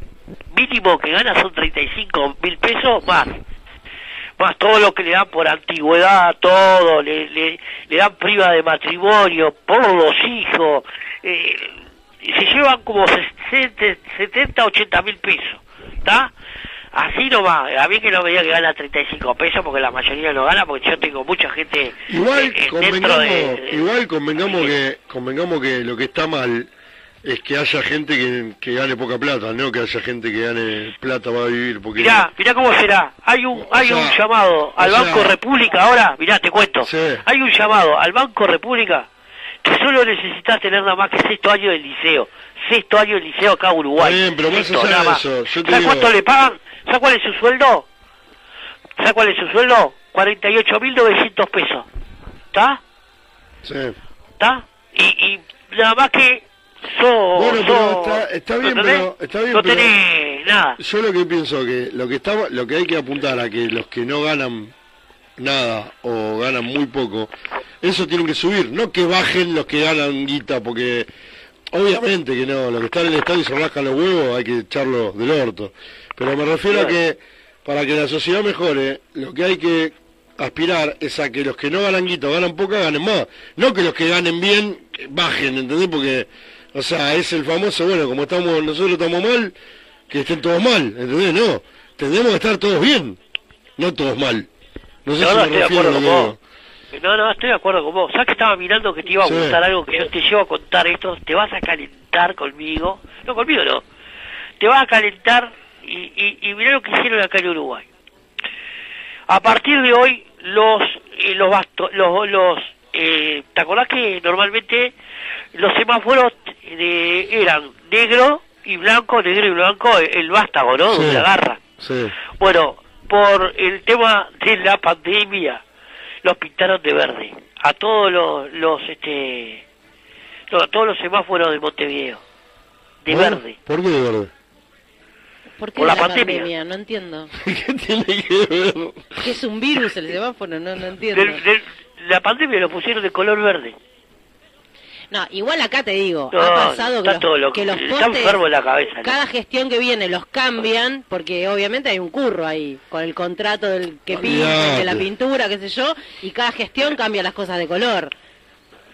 Speaker 22: mínimo que gana son 35 mil pesos más. Más todo lo que le dan por antigüedad, todo, le, le, le dan priva de matrimonio, por los hijos, eh, se llevan como 60, 70, 80 mil pesos, ¿está? Así nomás, a mí que no me diga que gana 35 pesos, porque la mayoría no gana, porque yo tengo mucha gente
Speaker 21: Igual
Speaker 22: eh, eh,
Speaker 21: convengamos,
Speaker 22: de...
Speaker 21: igual convengamos que, convengamos que lo que está mal es que haya gente que, que gane poca plata, no que haya gente que gane plata para vivir, porque
Speaker 22: Mirá, mirá cómo será. Hay un, hay
Speaker 21: sea,
Speaker 22: un llamado al
Speaker 21: o sea-
Speaker 22: Banco República ahora, mirá, te cuento.
Speaker 21: Sí.
Speaker 22: Hay un llamado al Banco República que solo necesitas tener nada más que sexto año del liceo. Sexto año del liceo acá en Uruguay.
Speaker 21: Bien, pero más
Speaker 22: Sexto,
Speaker 21: allá
Speaker 22: nada
Speaker 21: de
Speaker 22: más.
Speaker 21: eso, yo te
Speaker 22: ¿Sabes
Speaker 21: digo-
Speaker 22: cuánto le pagan? ¿Sabes cuál es su sueldo? ¿Sabes cuál es su sueldo? 48.900 pesos. ¿Está?
Speaker 21: Sí.
Speaker 22: ¿Está? y, y nada más que
Speaker 21: Bueno, pero está, está bien, pero está bien,
Speaker 22: no
Speaker 21: pero
Speaker 22: tenés nada.
Speaker 21: yo lo que pienso que lo que está, lo que hay que apuntar a que los que no ganan nada o ganan muy poco, eso tienen que subir, no que bajen los que ganan guita, porque obviamente que no, los que están en el estadio y se rascan los huevos hay que echarlos del orto, pero me refiero a que para que la sociedad mejore, lo que hay que aspirar es a que los que no ganan guita o ganan poca ganen más, no que los que ganen bien bajen, ¿entendés? Porque, o sea, es el famoso, bueno, como estamos nosotros estamos mal, que estén todos mal, ¿entendés? No, tendremos que estar todos bien, no todos mal. No sé
Speaker 22: No,
Speaker 21: si
Speaker 22: no,
Speaker 21: me
Speaker 22: estoy de
Speaker 21: refiero a
Speaker 22: acuerdo
Speaker 21: lo
Speaker 22: con
Speaker 21: que
Speaker 22: vos. No, no, estoy de acuerdo con vos. ¿Sabes que estaba mirando que te iba a
Speaker 21: Sí.
Speaker 22: gustar algo que yo te llevo a contar esto? Te vas a calentar conmigo. No, conmigo no. Te vas a calentar y, y, y mirá lo que hicieron acá en Uruguay. A partir de hoy, los eh, los, basto- los, los eh, ¿te acordás que normalmente los semáforos de, eran negro y blanco, negro y blanco, el vástago, ¿no?
Speaker 21: Sí.
Speaker 22: La garra.
Speaker 21: Sí.
Speaker 22: Bueno, por el tema de la pandemia, los pintaron de verde. A todos los, los este, no, a todos los semáforos de Montevideo. De
Speaker 21: Bueno,
Speaker 22: verde.
Speaker 21: ¿Por qué de verde?
Speaker 28: ¿Por qué
Speaker 22: Por la
Speaker 28: la
Speaker 22: pandemia.
Speaker 28: pandemia? No entiendo.
Speaker 21: ¿Qué tiene que ver?
Speaker 28: ¿Qué es un virus el semáforo? No, no entiendo.
Speaker 22: Del- del- la pandemia lo pusieron de color verde.
Speaker 28: No, igual acá te digo,
Speaker 22: No,
Speaker 28: ha pasado que los,
Speaker 22: loco.
Speaker 28: que los
Speaker 22: Está
Speaker 28: postes,
Speaker 22: enfermo en la cabeza. ¿no?
Speaker 28: cada gestión que viene los cambian, porque obviamente hay un curro ahí, con el contrato del que pinta, el de la pintura, qué sé yo, y cada gestión cambia las cosas de color.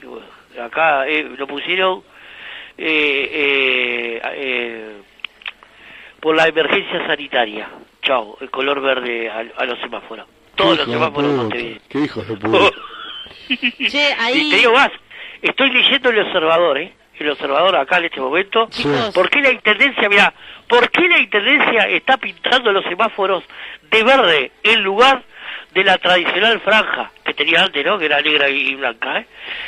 Speaker 22: Bueno, acá eh, lo pusieron eh, eh, eh, por la emergencia sanitaria. Chao, el color verde a, a los semáforos. Todos los semáforos.
Speaker 21: Qué hijos de puta.
Speaker 28: Ahí...
Speaker 22: Y te digo más, estoy leyendo el observador, ¿eh? El observador acá en este momento. ¿Por qué la intendencia, mira, por qué la intendencia está pintando los semáforos de verde en lugar de la tradicional franja que tenía antes, ¿no? Que era negra y blanca, ¿eh?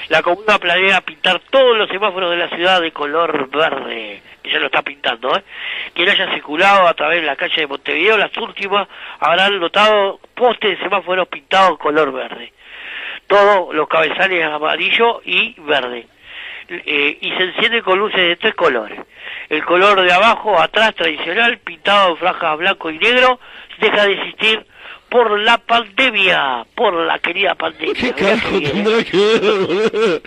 Speaker 22: La comuna planea pintar todos los semáforos de la ciudad de color verde. Que ya lo está pintando, ¿eh? Quien haya circulado a través de la calle de Montevideo, las últimas habrán notado postes de semáforos pintados color verde todos los cabezales amarillo y verde. Eh, y se enciende con luces de tres colores. El color de abajo, atrás, tradicional, pintado en franjas blanco y negro, deja de existir por la pandemia, por la querida pandemia.
Speaker 21: ¿Qué carajo
Speaker 22: bien,
Speaker 21: tendrá que ver?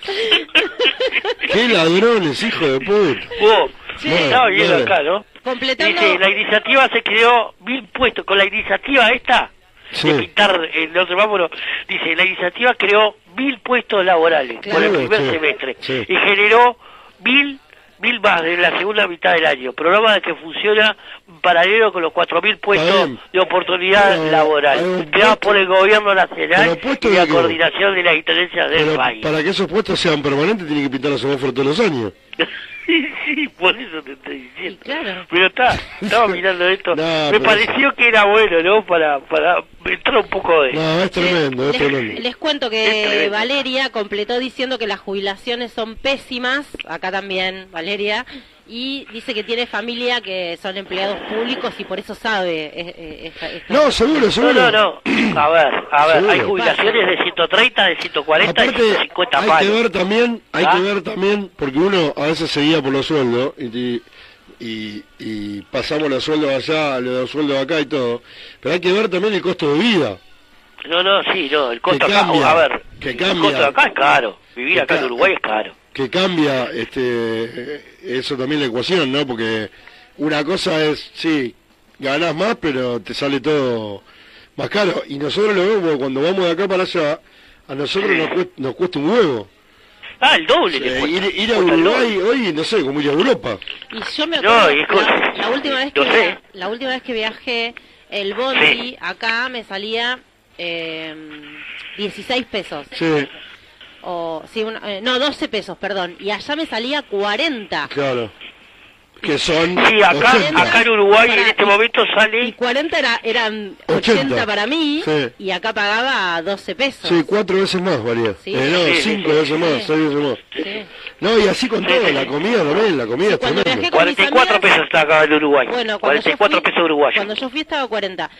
Speaker 21: Qué ladrones, hijo de puta.
Speaker 22: Vos,
Speaker 21: Bueno,
Speaker 22: estaba viendo
Speaker 21: dale.
Speaker 22: acá, ¿no?
Speaker 28: Completando...
Speaker 22: Dice, la iniciativa se creó mil puestos. Con la iniciativa esta,
Speaker 21: Sí.
Speaker 22: de pintar en los semáforos, dice, la iniciativa creó mil puestos laborales por el
Speaker 21: Claro,
Speaker 22: primer
Speaker 21: sí,
Speaker 22: semestre
Speaker 21: sí.
Speaker 22: y generó mil mil más en la segunda mitad del año. Programa que funciona paralelo con los cuatro mil puestos
Speaker 21: bien.
Speaker 22: de oportunidad
Speaker 21: Pero,
Speaker 22: laboral creados
Speaker 21: puesto-
Speaker 22: por el gobierno nacional y la coordinación de las intendencias del país.
Speaker 21: para que esos puestos sean permanentes tienen que pintar los semáforos todos los años.
Speaker 22: sí, sí, por eso te estoy diciendo.
Speaker 28: Claro.
Speaker 22: Pero está, estaba mirando esto.
Speaker 21: No,
Speaker 22: Me
Speaker 21: pero
Speaker 22: pareció que era bueno, ¿no? Para, para entrar un poco de...
Speaker 21: No, es tremendo, es tremendo.
Speaker 28: Les, les cuento que. Valeria completó diciendo que las jubilaciones son pésimas, acá también Valeria, y dice que tiene familia que son empleados públicos y por eso sabe. eh, eh, esta-
Speaker 21: No, seguro, seguro.
Speaker 22: No, no, no. A ver, a ver,
Speaker 21: Seguro.
Speaker 22: hay jubilaciones de 130, de 140 y
Speaker 21: Aparte,
Speaker 22: 150
Speaker 21: hay
Speaker 22: palos.
Speaker 21: que ver también, hay
Speaker 22: ¿Ah?
Speaker 21: que ver también, porque uno a veces se guía por los sueldos y, y, y pasamos los sueldos allá, los sueldos acá y todo, pero hay que ver también el costo de vida.
Speaker 22: No, no, sí, no, el costo
Speaker 21: Que
Speaker 22: acá,
Speaker 21: cambia,
Speaker 22: a ver,
Speaker 21: que
Speaker 22: el
Speaker 21: cambia.
Speaker 22: costo de acá es caro. Vivir
Speaker 21: Que
Speaker 22: acá en Uruguay es caro.
Speaker 21: Que cambia este eh, eso también la ecuación, ¿no? Porque una cosa es, sí, ganás más, pero te sale todo más caro. Y nosotros lo vemos porque cuando vamos de acá para allá, a nosotros nos cuesta, nos cuesta un huevo.
Speaker 22: Ah, el doble
Speaker 21: Sí,
Speaker 22: te cuesta.
Speaker 21: ir, ir a Uruguay hoy, no sé, como ir a Europa.
Speaker 28: Y yo me acuerdo, la, la última vez que
Speaker 22: sé.
Speaker 28: la última vez que viajé, el bondi acá me salía eh, 16 pesos.
Speaker 21: Sí,
Speaker 28: O, sí, una- eh, no, 12 pesos, perdón. Y allá me salía 40.
Speaker 21: claro. Que son
Speaker 22: Sí, acá,
Speaker 21: 80.
Speaker 22: acá en Uruguay en
Speaker 28: Pará,
Speaker 22: este
Speaker 28: y-
Speaker 22: momento sale...
Speaker 28: Y 40 era, eran
Speaker 21: 80.
Speaker 28: 80, para mí
Speaker 21: Sí.
Speaker 28: y acá pagaba 12 pesos.
Speaker 21: Sí, cuatro veces más varía.
Speaker 28: Sí.
Speaker 21: Eh, no,
Speaker 22: Sí,
Speaker 21: cinco
Speaker 22: sí.
Speaker 21: veces más,
Speaker 28: Sí.
Speaker 21: seis veces más.
Speaker 28: Sí.
Speaker 21: No, y así con
Speaker 22: Sí,
Speaker 21: todo,
Speaker 22: sí.
Speaker 21: la comida también, la comida
Speaker 28: mis
Speaker 22: 44
Speaker 28: amigas-
Speaker 22: pesos está acá en Uruguay.
Speaker 28: Bueno, cuando
Speaker 22: 44
Speaker 28: yo fui,
Speaker 22: pesos uruguayos.
Speaker 28: Cuando yo fui estaba 40.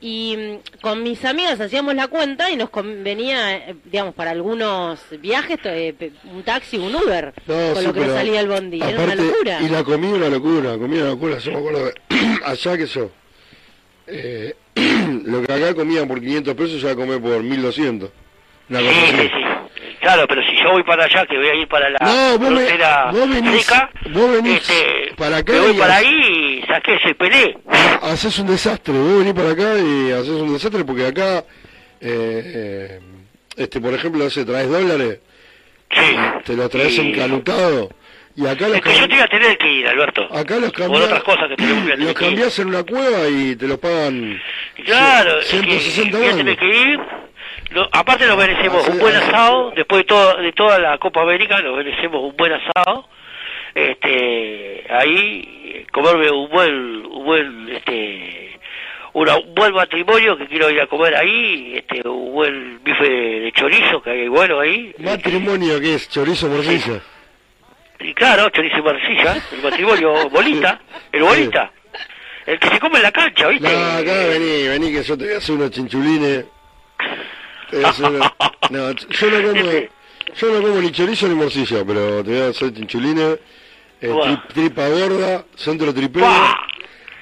Speaker 28: Y mm, con mis amigas hacíamos la cuenta y nos convenía, eh, digamos, para algunos viajes, to- eh, un taxi, un Uber,
Speaker 21: No,
Speaker 28: con
Speaker 21: sí,
Speaker 28: lo que nos salía el bondi. Era una
Speaker 21: aparte-
Speaker 28: locura.
Speaker 21: Y la comida una locura, comida una locura. Yo me acuerdo de allá que eso. eh, lo que acá comían por 500 pesos, ya comé por 1200. Una cosa así.
Speaker 22: Claro, pero si yo voy para allá, que voy a ir para la
Speaker 21: No, vos, me-
Speaker 22: frontera
Speaker 21: vos venís,
Speaker 22: seca,
Speaker 21: vos venís
Speaker 22: este,
Speaker 21: para acá
Speaker 22: me voy
Speaker 21: y
Speaker 22: para ahí y saqué ese pelé.
Speaker 21: haces un desastre. Vos venís para acá y haces un desastre porque acá, eh, eh, este por ejemplo, sé, traes dólares, te los traes
Speaker 22: Sí.
Speaker 21: encanucado. Y acá los,
Speaker 22: Es que yo te iba a tener que ir, Alberto.
Speaker 21: acá los
Speaker 22: Por
Speaker 21: cambiás,
Speaker 22: otras cosas que tenemos que
Speaker 21: los
Speaker 22: tener que ir.
Speaker 21: cambiás en una cueva y te los pagan
Speaker 22: Claro, es que
Speaker 21: 160
Speaker 22: voy a tener que ir. Lo- aparte nos merecemos
Speaker 21: Así-
Speaker 22: un buen asado, después de, todo, de toda la Copa América, nos merecemos un buen asado. Este, ahí comerme un buen, un buen, este, una- un buen matrimonio que quiero ir a comer ahí, este, un buen bife de chorizo que hay bueno ahí.
Speaker 21: Matrimonio que es chorizo morcilla.
Speaker 22: Y claro, chorizo y morcilla, el matrimonio bolita, el bolita, el que se come en la cancha, ¿viste?
Speaker 21: No, acá vení, vení que yo te voy a hacer unos chinchulines. Unos- No, yo no como, yo no como ni chorizo ni morcilla, pero te voy a hacer chinchulines, eh, tri- tripa gorda, centro tripeo,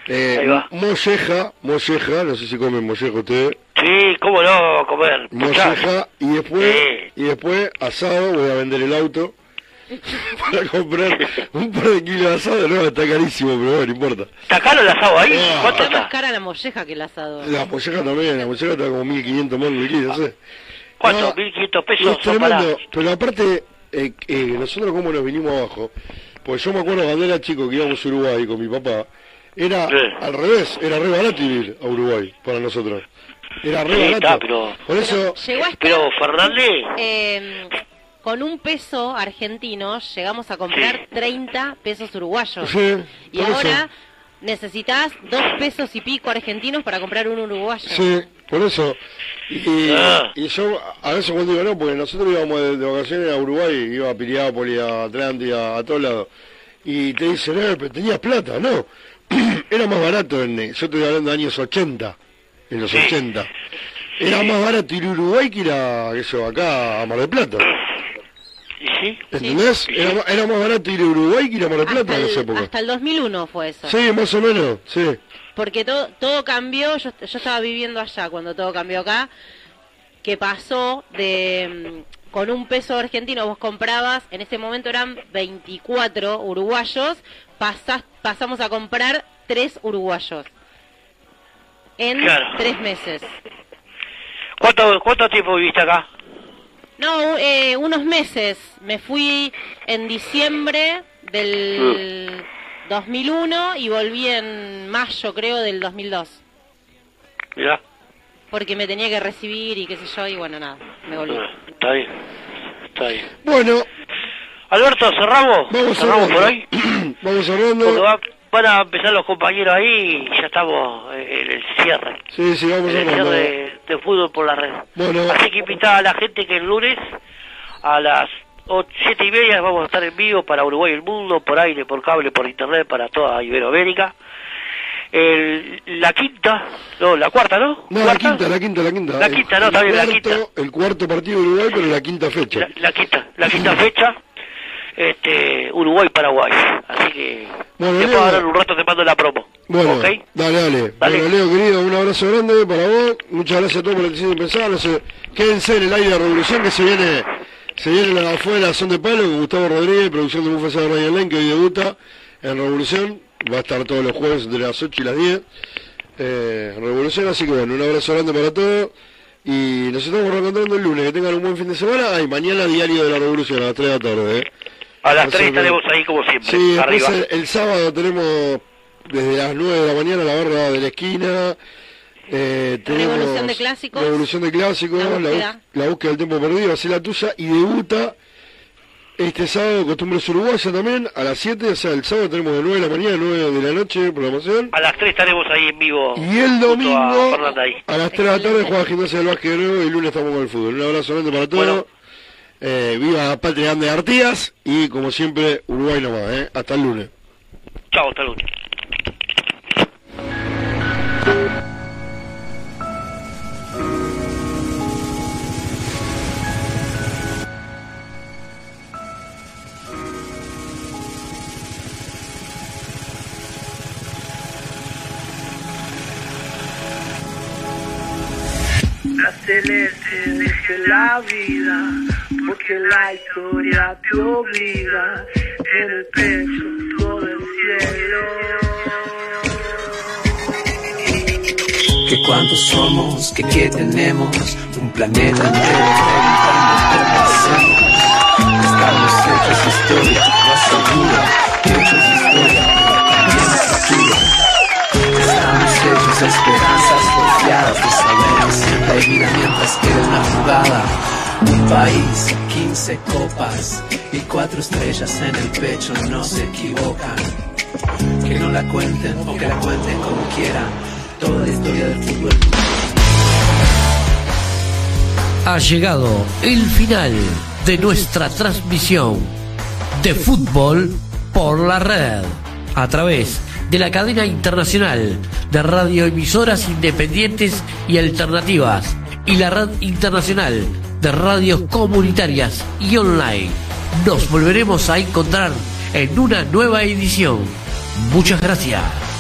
Speaker 21: eh, molleja, molleja, no sé si comen molleja ustedes,
Speaker 22: Sí, cómo no comer.
Speaker 21: molleja, y después, y después asado, voy a vender el auto. Para comprar un par de kilos de asado, no, está carísimo, pero bueno, no importa.
Speaker 22: ¿Está caro el asado ahí?
Speaker 21: Ah.
Speaker 22: ¿Cuánto
Speaker 28: Está más cara la molleja que el asado.
Speaker 21: La molleja también, la molleja está como 1500 mangos el kilo, no sé.
Speaker 22: ¿Cuánto?
Speaker 21: No,
Speaker 22: 1.500 pesos para...
Speaker 21: pero aparte, eh, eh, nosotros como nos vinimos abajo, pues yo me acuerdo cuando era chico que íbamos a Uruguay con mi papá, era al revés, era re barato ir a Uruguay para nosotros. Era re
Speaker 22: Sí,
Speaker 21: barato.
Speaker 22: está, pero...
Speaker 21: Por eso,
Speaker 28: Llegó a estar,
Speaker 22: Pero Fernández...
Speaker 28: eh, con un peso argentino llegamos a comprar 30 pesos uruguayos.
Speaker 21: Sí,
Speaker 28: y ahora
Speaker 21: eso.
Speaker 28: necesitas dos pesos y pico argentinos para comprar un uruguayo.
Speaker 21: sí, por eso. Y,
Speaker 22: Ah.
Speaker 21: y yo a veces cuando digo no, porque nosotros íbamos de, de vacaciones a Uruguay, iba a Piriápolis, a Atlántida, a todos lados. Y te dicen, eh, pero tenías plata, no. Era más barato, en, yo estoy hablando de años 80, en los 80. Era más barato ir a Uruguay que ir a, eso, acá a Mar del Plata.
Speaker 22: Sí?
Speaker 21: ¿Entendés? Era, era más barato ir a Uruguay que ir a Mar del Plata en esa época.
Speaker 28: Hasta el 2001 fue eso.
Speaker 21: Sí, más o menos, sí.
Speaker 28: Porque todo, todo cambió, yo, yo estaba viviendo allá cuando todo cambió acá, que pasó de mm, con un peso argentino vos comprabas, en ese momento eran 24 uruguayos, pasás, pasamos a comprar 3 uruguayos en
Speaker 22: Claro.
Speaker 28: tres meses.
Speaker 22: ¿Cuánto, ¿Cuánto tiempo viviste acá?
Speaker 28: No, eh, unos meses. Me fui en diciembre del 2001 y volví en mayo, creo, del 2002.
Speaker 22: Mirá,
Speaker 28: Porque me tenía que recibir y qué sé yo, y bueno, nada, me volví.
Speaker 22: está bien, está bien.
Speaker 21: Bueno.
Speaker 22: Alberto, ¿cerramos?
Speaker 21: Vamos
Speaker 22: ¿Cerramos
Speaker 21: cerrando.
Speaker 22: por hoy?
Speaker 21: Vamos cerrando.
Speaker 22: Van a empezar los compañeros ahí y ya estamos en el cierre.
Speaker 21: Sí, sí, vamos
Speaker 22: en el cierre de fútbol por la red.
Speaker 21: Bueno.
Speaker 22: Así que invitar a la gente que el lunes a las o- siete y media vamos a estar en vivo para Uruguay y el mundo, por aire, por cable, por internet, para toda Iberoamérica. El, la quinta, no, la cuarta, ¿no?
Speaker 21: No, la quinta, la quinta, la quinta.
Speaker 22: La
Speaker 21: El-
Speaker 22: quinta, no,
Speaker 21: el
Speaker 22: bien, la
Speaker 21: cuarto- El cuarto partido de Uruguay, pero la quinta fecha.
Speaker 22: La, la quinta, la quinta fecha, este, Uruguay-Paraguay. Así que
Speaker 21: Bueno,
Speaker 22: después ahora en un rato te mando la promo.
Speaker 21: Bueno,
Speaker 22: ¿Ok?
Speaker 21: dale, dale,
Speaker 22: Dale.
Speaker 21: Bueno, Leo, querido, un abrazo grande para vos. Muchas gracias a todos por la decisión de pensar. No sé, quédense en el aire de Revolución que se viene se viene la afuera Son de Palo con Gustavo Rodríguez, producción de Bufesa de Radio Online, que hoy debuta en Revolución. Va a estar todos los jueves entre las 8 y las 10 eh, Revolución. Así que bueno, un abrazo grande para todos. Y nos estamos reencontrando el lunes. Que tengan un buen fin de semana. Y mañana Diario de la Revolución a las 3 de la tarde. ¿eh?
Speaker 22: A las
Speaker 21: Así
Speaker 22: 3
Speaker 21: que-
Speaker 22: estaremos ahí como siempre,
Speaker 21: Sí,
Speaker 22: arriba.
Speaker 21: el, el sábado tenemos desde las 9 de la mañana la barra de la esquina. Eh, tenemos
Speaker 28: Revolución de clásicos.
Speaker 21: Revolución de clásicos,
Speaker 28: La
Speaker 21: la,
Speaker 28: búsqueda.
Speaker 21: bus- la búsqueda del tiempo perdido, hace la tuya y debuta este sábado Costumbres Uruguayas también a las 7, o sea, el sábado tenemos de 9 de la mañana a 9 de la noche programación.
Speaker 22: A las 3 estaremos ahí en vivo.
Speaker 21: Y el domingo
Speaker 22: a
Speaker 21: las 3 de la tarde juega Gimnasia del Básquet de nuevo y el lunes estamos con el fútbol. Un abrazo grande para todos. Eh, viva Patria de Artigas y como siempre, Uruguay nomás. Eh. Hasta el lunes.
Speaker 22: Chao, hasta el lunes.
Speaker 7: La celeste dejé la vida porque la historia te obliga. En el pecho todo el cielo.
Speaker 8: Que cuántos somos, que qué tenemos, un planeta entero. Estamos hechos historia, lo aseguro, hechos historia, también. Estamos hechos esperanzas confiadas, de saber que siempre hay vida mientras queda una jugada. País, 15 copas y cuatro estrellas en el pecho, no se equivocan. Que no la cuenten o que la cuenten como quieran. Toda la historia del fútbol.
Speaker 6: Ha llegado el final de nuestra transmisión de fútbol por la red a través de la cadena internacional de radioemisoras independientes y alternativas y la red internacional de radios comunitarias y online. Nos volveremos a encontrar en una nueva edición. Muchas gracias.